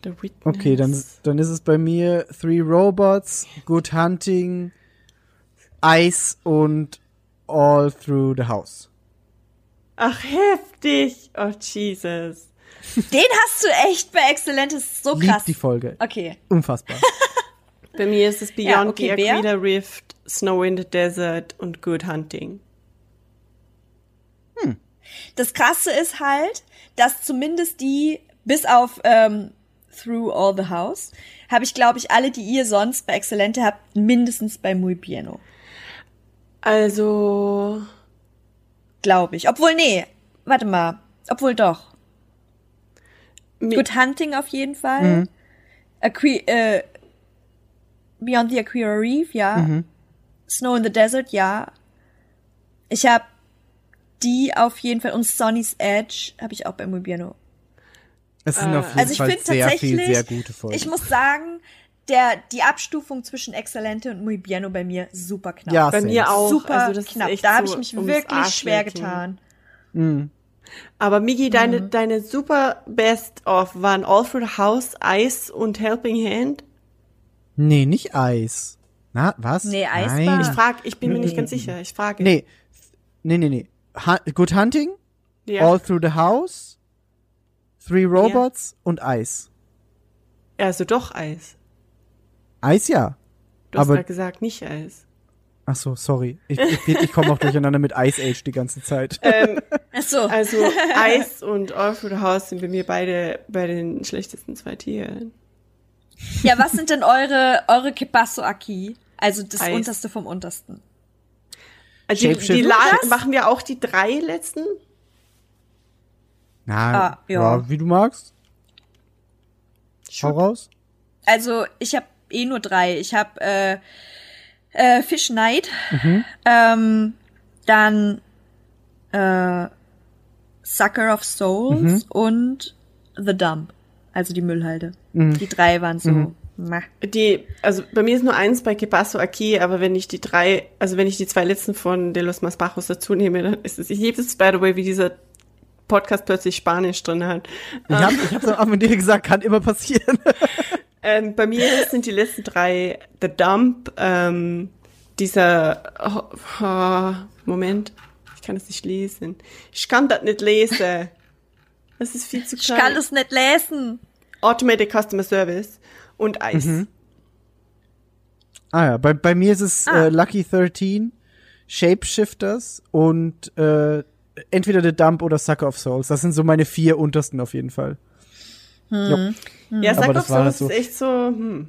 Speaker 3: The Witness.
Speaker 4: Okay, dann, dann ist es bei mir Three Robots, Good Hunting, Ice und All Through the House.
Speaker 3: Ach, heftig. Oh, Jesus.
Speaker 2: Den hast du echt bei Exzellente, das ist so
Speaker 4: Lieb
Speaker 2: krass.
Speaker 4: die Folge.
Speaker 2: Okay.
Speaker 4: Unfassbar.
Speaker 3: Bei mir ist es Beyond
Speaker 2: Ja, okay,
Speaker 3: the? Aquila Rift, Snow in the Desert und Good Hunting.
Speaker 2: Das Krasse ist halt, dass zumindest die, bis auf ähm, Through All the House, habe ich, glaube ich, alle, die ihr sonst bei Exzellente habt, mindestens bei Muy Piano.
Speaker 3: Also,
Speaker 2: Glaube ich. Obwohl, nee, warte mal. Obwohl doch.
Speaker 3: mi-
Speaker 2: Good Hunting auf jeden Fall. Aqui äh, Beyond the Aquila Reef, ja. Snow in the Desert, ja. Ich habe die auf jeden Fall und Sonny's Edge habe ich auch bei Mubiano.
Speaker 4: Es sind auf jeden
Speaker 2: Also ich
Speaker 4: Fall sehr viel,
Speaker 2: tatsächlich,
Speaker 4: sehr gute Folgen.
Speaker 2: ich muss sagen, der die Abstufung zwischen Exzellente und Muy Piano bei mir super knapp.
Speaker 4: ja,
Speaker 3: bei mir auch.
Speaker 2: super
Speaker 3: also das
Speaker 2: knapp. Da habe ich mich wirklich schwer getan.
Speaker 3: Aber Migi, deine,
Speaker 2: Mhm.
Speaker 3: deine super Best of waren All Through the House, Ice und Helping Hand.
Speaker 4: Nee, nicht Eis. Na, was?
Speaker 2: Nee, Eis
Speaker 4: Nein.
Speaker 3: Ich frag, ich bin mir nicht ganz sicher. Ich frage.
Speaker 4: Nee. Nee, nee, nee. Hu Good Hunting,
Speaker 3: Ja.
Speaker 4: All Through the House, Three Robots und Eis.
Speaker 3: Also doch Eis.
Speaker 4: Eis ja.
Speaker 3: Du hast
Speaker 4: Aber-
Speaker 3: gerade gesagt, nicht Eis.
Speaker 4: Ach so, sorry. Ich, ich, ich komme auch durcheinander mit Ice Age die ganze Zeit.
Speaker 2: Ach so.
Speaker 3: Also Eis und All Through the House sind bei mir beide bei den schlechtesten zwei Tieren.
Speaker 2: ja, was sind denn eure eure Kepasso Aki? Also das
Speaker 3: Eis.
Speaker 2: unterste vom untersten.
Speaker 3: Also die, die machen wir auch die drei letzten?
Speaker 4: Na,
Speaker 2: Ah, ja.
Speaker 4: wie du magst. Hau raus.
Speaker 2: Also ich habe eh nur drei. Ich habe äh, äh, Fish Night,
Speaker 4: Mhm.
Speaker 2: ähm, dann äh, Sucker of Souls
Speaker 4: Mhm.
Speaker 2: und The Dump, also die Müllhalde.
Speaker 4: Mhm.
Speaker 2: Die drei waren so. meh.
Speaker 3: Die, also bei mir ist nur eins bei Kepasso Aki, aber wenn ich die drei, also wenn ich die zwei letzten von De Los Masbajos dazu nehme, dann ist es, ich liebe es, by the way, wie dieser Podcast plötzlich Spanisch drin hat.
Speaker 4: Ich habe ich hab's am Anfang dir gesagt, kann immer passieren.
Speaker 3: Ähm, bei mir sind die letzten drei The Dump, ähm, dieser, oh, oh, Moment, ich kann das nicht lesen. Ich kann das nicht lesen. Das ist viel zu
Speaker 2: Ich
Speaker 3: klein.
Speaker 2: kann das nicht lesen.
Speaker 3: Automated Customer Service und Eis.
Speaker 4: Ah ja, bei, bei mir ist es
Speaker 2: Ah.
Speaker 4: äh, Lucky 13, Shapeshifters und äh, entweder The Dump oder Sucker of Souls. Das sind so meine vier untersten auf jeden Fall. Ja.
Speaker 3: Ja,
Speaker 4: Aber
Speaker 3: sag
Speaker 4: das
Speaker 3: doch
Speaker 4: war
Speaker 3: so, ist echt so, hm.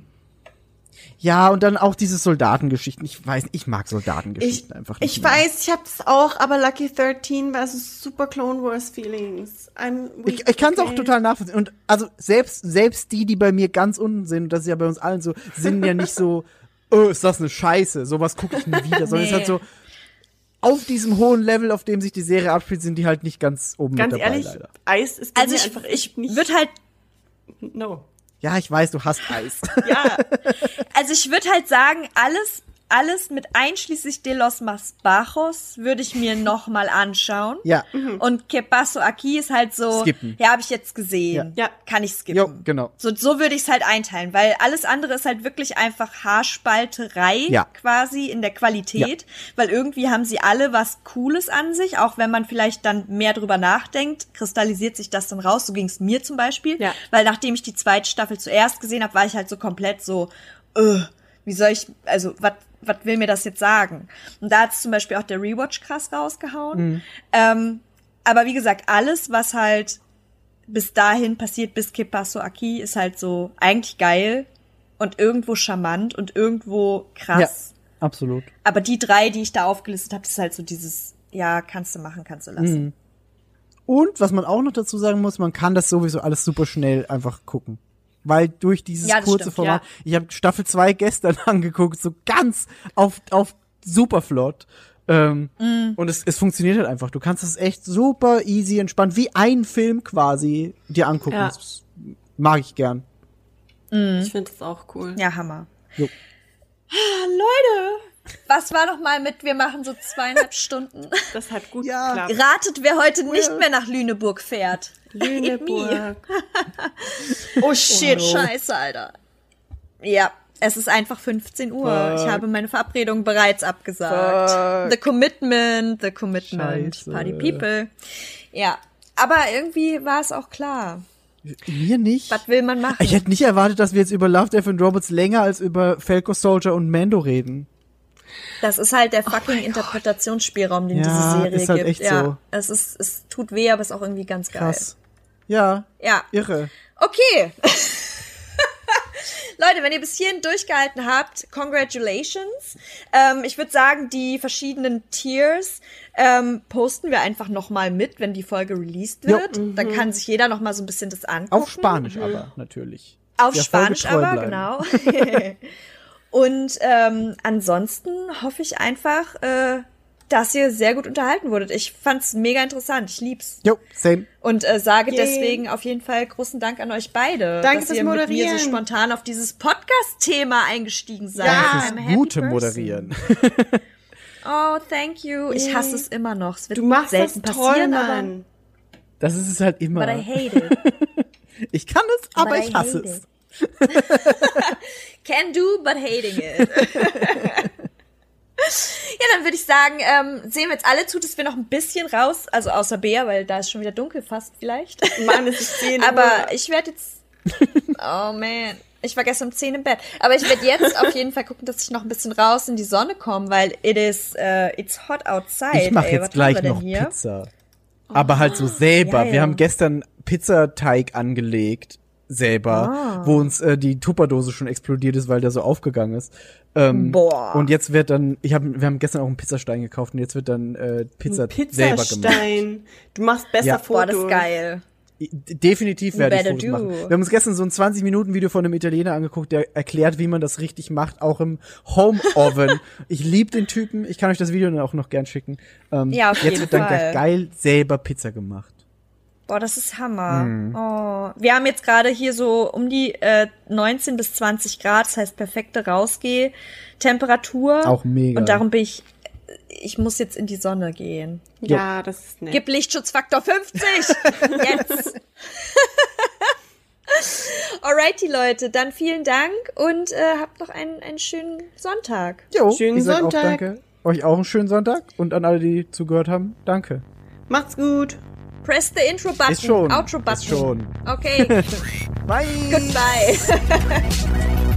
Speaker 4: Ja, und dann auch diese Soldatengeschichten. Ich weiß, ich mag
Speaker 3: Ich,
Speaker 4: Soldatengeschichten einfach nicht.
Speaker 3: ich
Speaker 4: mehr.
Speaker 3: weiß, ich hab's auch, aber Lucky 13 war so super Clone Wars Feelings.
Speaker 4: Ich, ich kann es auch total nachvollziehen. Und also selbst, selbst die, die bei mir ganz unten sind, und das ist ja bei uns allen so, sind ja nicht so, oh, ist das eine Scheiße, sowas gucke ich nie wieder, sondern es ist halt
Speaker 2: Nee.
Speaker 4: so, auf diesem hohen Level, auf dem sich die Serie abspielt, sind die halt nicht ganz oben
Speaker 3: Ganz
Speaker 4: mit dabei,
Speaker 3: ehrlich,
Speaker 4: leider.
Speaker 3: Eis ist
Speaker 2: Also ich,
Speaker 3: einfach
Speaker 2: ich
Speaker 3: nicht.
Speaker 2: würde halt,
Speaker 3: no.
Speaker 4: Ja, ich weiß, du hast Eis.
Speaker 3: Ja,
Speaker 2: also ich würde halt sagen, alles, alles mit einschließlich de los Mas Bajos würde ich mir noch mal anschauen.
Speaker 4: Ja.
Speaker 2: Und Que Paso Aquí ist halt so,
Speaker 4: Skippen.
Speaker 2: ja, habe ich jetzt gesehen.
Speaker 3: Ja.
Speaker 2: Kann ich skippen.
Speaker 4: Jo, genau.
Speaker 2: So, so würde ich es halt einteilen, weil alles andere ist halt wirklich einfach Haarspalterei
Speaker 4: Ja.
Speaker 2: quasi in der Qualität, weil irgendwie haben sie alle was Cooles an sich, auch wenn man vielleicht dann mehr drüber nachdenkt, kristallisiert sich das dann raus. So ging es mir zum Beispiel,
Speaker 3: Ja.
Speaker 2: weil nachdem ich die zweite Staffel zuerst gesehen habe, war ich halt so komplett so, äh, wie soll ich, also was was will mir das jetzt sagen? Und da hat zum Beispiel auch der Rewatch krass rausgehauen. Ähm, aber wie gesagt, alles, was halt bis dahin passiert, bis Que Paso Aquí, ist halt so eigentlich geil und irgendwo charmant und irgendwo krass.
Speaker 4: Ja, absolut.
Speaker 2: Aber die drei, die ich da aufgelistet habe, ist halt so dieses, ja, kannst du machen, kannst du lassen.
Speaker 4: Und was man auch noch dazu sagen muss, man kann das sowieso alles super schnell einfach gucken. Weil durch dieses
Speaker 2: Ja, das
Speaker 4: kurze
Speaker 2: stimmt,
Speaker 4: Format,
Speaker 2: ja.
Speaker 4: ich habe Staffel 2 gestern angeguckt, so ganz auf, auf super flott. Ähm,
Speaker 2: Mm.
Speaker 4: Und es, es funktioniert halt einfach. Du kannst es echt super easy, entspannt, wie ein Film quasi dir angucken.
Speaker 3: Ja.
Speaker 4: Das mag ich gern.
Speaker 3: Ich finde das auch cool.
Speaker 2: Ja, Hammer.
Speaker 4: Jo.
Speaker 2: Leute, was war noch mal mit, wir machen so zweieinhalb Stunden.
Speaker 3: Das hat gut
Speaker 4: Ja.
Speaker 3: geklappt.
Speaker 2: Ratet, wer heute nicht mehr nach Lüneburg fährt.
Speaker 3: Lüneburg.
Speaker 2: Oh shit, scheiße, Alter. Ja, es ist einfach 15 Uhr. Ich habe meine Verabredung bereits abgesagt.
Speaker 4: Fuck.
Speaker 2: The commitment, the commitment.
Speaker 4: Scheiße.
Speaker 2: Party people. Ja, aber irgendwie war es auch klar.
Speaker 4: Mir nicht.
Speaker 2: Was will man machen?
Speaker 4: Ich hätte nicht erwartet, dass wir jetzt über Love, Death and Robots länger als über Falco Soldier und Mando reden.
Speaker 2: Das ist halt der fucking Interpretationsspielraum, den
Speaker 4: Ja,
Speaker 2: diese Serie
Speaker 4: ist halt
Speaker 2: gibt.
Speaker 4: echt
Speaker 2: ja,
Speaker 4: so.
Speaker 2: es ist, es tut weh, aber es ist auch irgendwie ganz geil.
Speaker 4: Ja,
Speaker 2: Ja,
Speaker 4: irre.
Speaker 2: Okay. Leute, wenn ihr bis hierhin durchgehalten habt, congratulations. Ähm, ich würde sagen, die verschiedenen Tiers ähm, posten wir einfach nochmal mit, wenn die Folge released
Speaker 4: Jo.
Speaker 2: wird. Dann kann sich jeder nochmal so ein bisschen das angucken.
Speaker 4: Auf Spanisch aber, natürlich.
Speaker 2: Auf
Speaker 4: Der
Speaker 2: Spanisch aber,
Speaker 4: bleiben.
Speaker 2: genau. Und ähm, ansonsten hoffe ich einfach, äh, dass ihr sehr gut unterhalten wurdet. Ich fand's mega interessant. Ich lieb's.
Speaker 4: Jo, same.
Speaker 2: Und äh, sage
Speaker 3: Yay.
Speaker 2: deswegen auf jeden Fall großen Dank an euch beide,
Speaker 3: Danke
Speaker 2: dass
Speaker 3: fürs
Speaker 2: ihr mit mir
Speaker 3: Moderieren.
Speaker 2: so spontan auf dieses Podcast-Thema eingestiegen seid.
Speaker 3: Ja,
Speaker 4: Das
Speaker 2: happy
Speaker 4: gute
Speaker 2: person.
Speaker 4: Moderieren.
Speaker 2: Oh, thank you. Ich hasse es immer noch. Es wird
Speaker 3: Du machst das
Speaker 2: selten
Speaker 3: toll,
Speaker 2: passieren,
Speaker 3: Mann.
Speaker 4: Das ist es halt immer.
Speaker 2: but I hate it.
Speaker 4: Ich kann es, aber
Speaker 2: But I
Speaker 4: ich hasse es.
Speaker 2: Can do, but hating it. ja, dann würde ich sagen, ähm, sehen wir jetzt alle zu, dass wir noch ein bisschen raus, also außer Bea, weil da ist schon wieder dunkel fast vielleicht.
Speaker 3: Mann, es ist 10 Uhr.
Speaker 2: Aber ich werde jetzt. Oh man. Ich war gestern um 10 im Bett. Aber ich werde jetzt auf jeden Fall gucken, dass ich noch ein bisschen raus in die Sonne komme, weil it is, äh, it's hot outside.
Speaker 4: Ich mache jetzt
Speaker 2: Was
Speaker 4: gleich noch
Speaker 2: hier?
Speaker 4: Pizza. Aber halt so selber.
Speaker 2: geil.
Speaker 4: Wir haben gestern Pizzateig angelegt, selber,
Speaker 2: Ah.
Speaker 4: wo uns äh, die Tupperdose schon explodiert ist, weil der so aufgegangen ist. Ähm,
Speaker 2: Boah.
Speaker 4: Und jetzt wird dann, ich hab, wir haben gestern auch einen Pizzastein gekauft und jetzt wird dann äh, Pizza selber gemacht.
Speaker 3: Pizzastein. Du machst besser
Speaker 4: Ja.
Speaker 3: Fotos.
Speaker 2: Boah, das ist geil.
Speaker 4: Definitiv werde ich Fotos
Speaker 2: do.
Speaker 4: machen. Wir haben uns gestern so ein 20-Minuten-Video von einem Italiener angeguckt, der erklärt, wie man das richtig macht, auch im Home-Oven. ich liebe den Typen. Ich kann euch das Video dann auch noch gern schicken. Ähm,
Speaker 2: Ja, auf
Speaker 4: jetzt
Speaker 2: jeden
Speaker 4: wird dann
Speaker 2: Fall.
Speaker 4: gleich geil selber Pizza gemacht.
Speaker 2: Boah, das ist Hammer.
Speaker 4: Mhm.
Speaker 2: Oh. Wir haben jetzt gerade hier so um die äh, 19 bis 20 Grad, das heißt perfekte Rausgeh-Temperatur.
Speaker 4: Auch mega.
Speaker 2: Und darum bin ich, ich muss jetzt in die Sonne gehen.
Speaker 3: Ja, das ist nett.
Speaker 2: Gib Lichtschutzfaktor 50! Jetzt! Alrighty, Leute, dann vielen Dank und äh, habt noch einen, einen schönen Sonntag.
Speaker 4: Jo,
Speaker 3: Schönen Sonntag.
Speaker 4: Auch danke. Euch auch einen schönen Sonntag und an alle, die zugehört haben, danke.
Speaker 3: Macht's gut.
Speaker 2: Press the Intro-Button.
Speaker 4: Ist schon.
Speaker 2: Outro-Button.
Speaker 4: Ist schon.
Speaker 2: Okay,
Speaker 4: Bye.
Speaker 2: goodbye.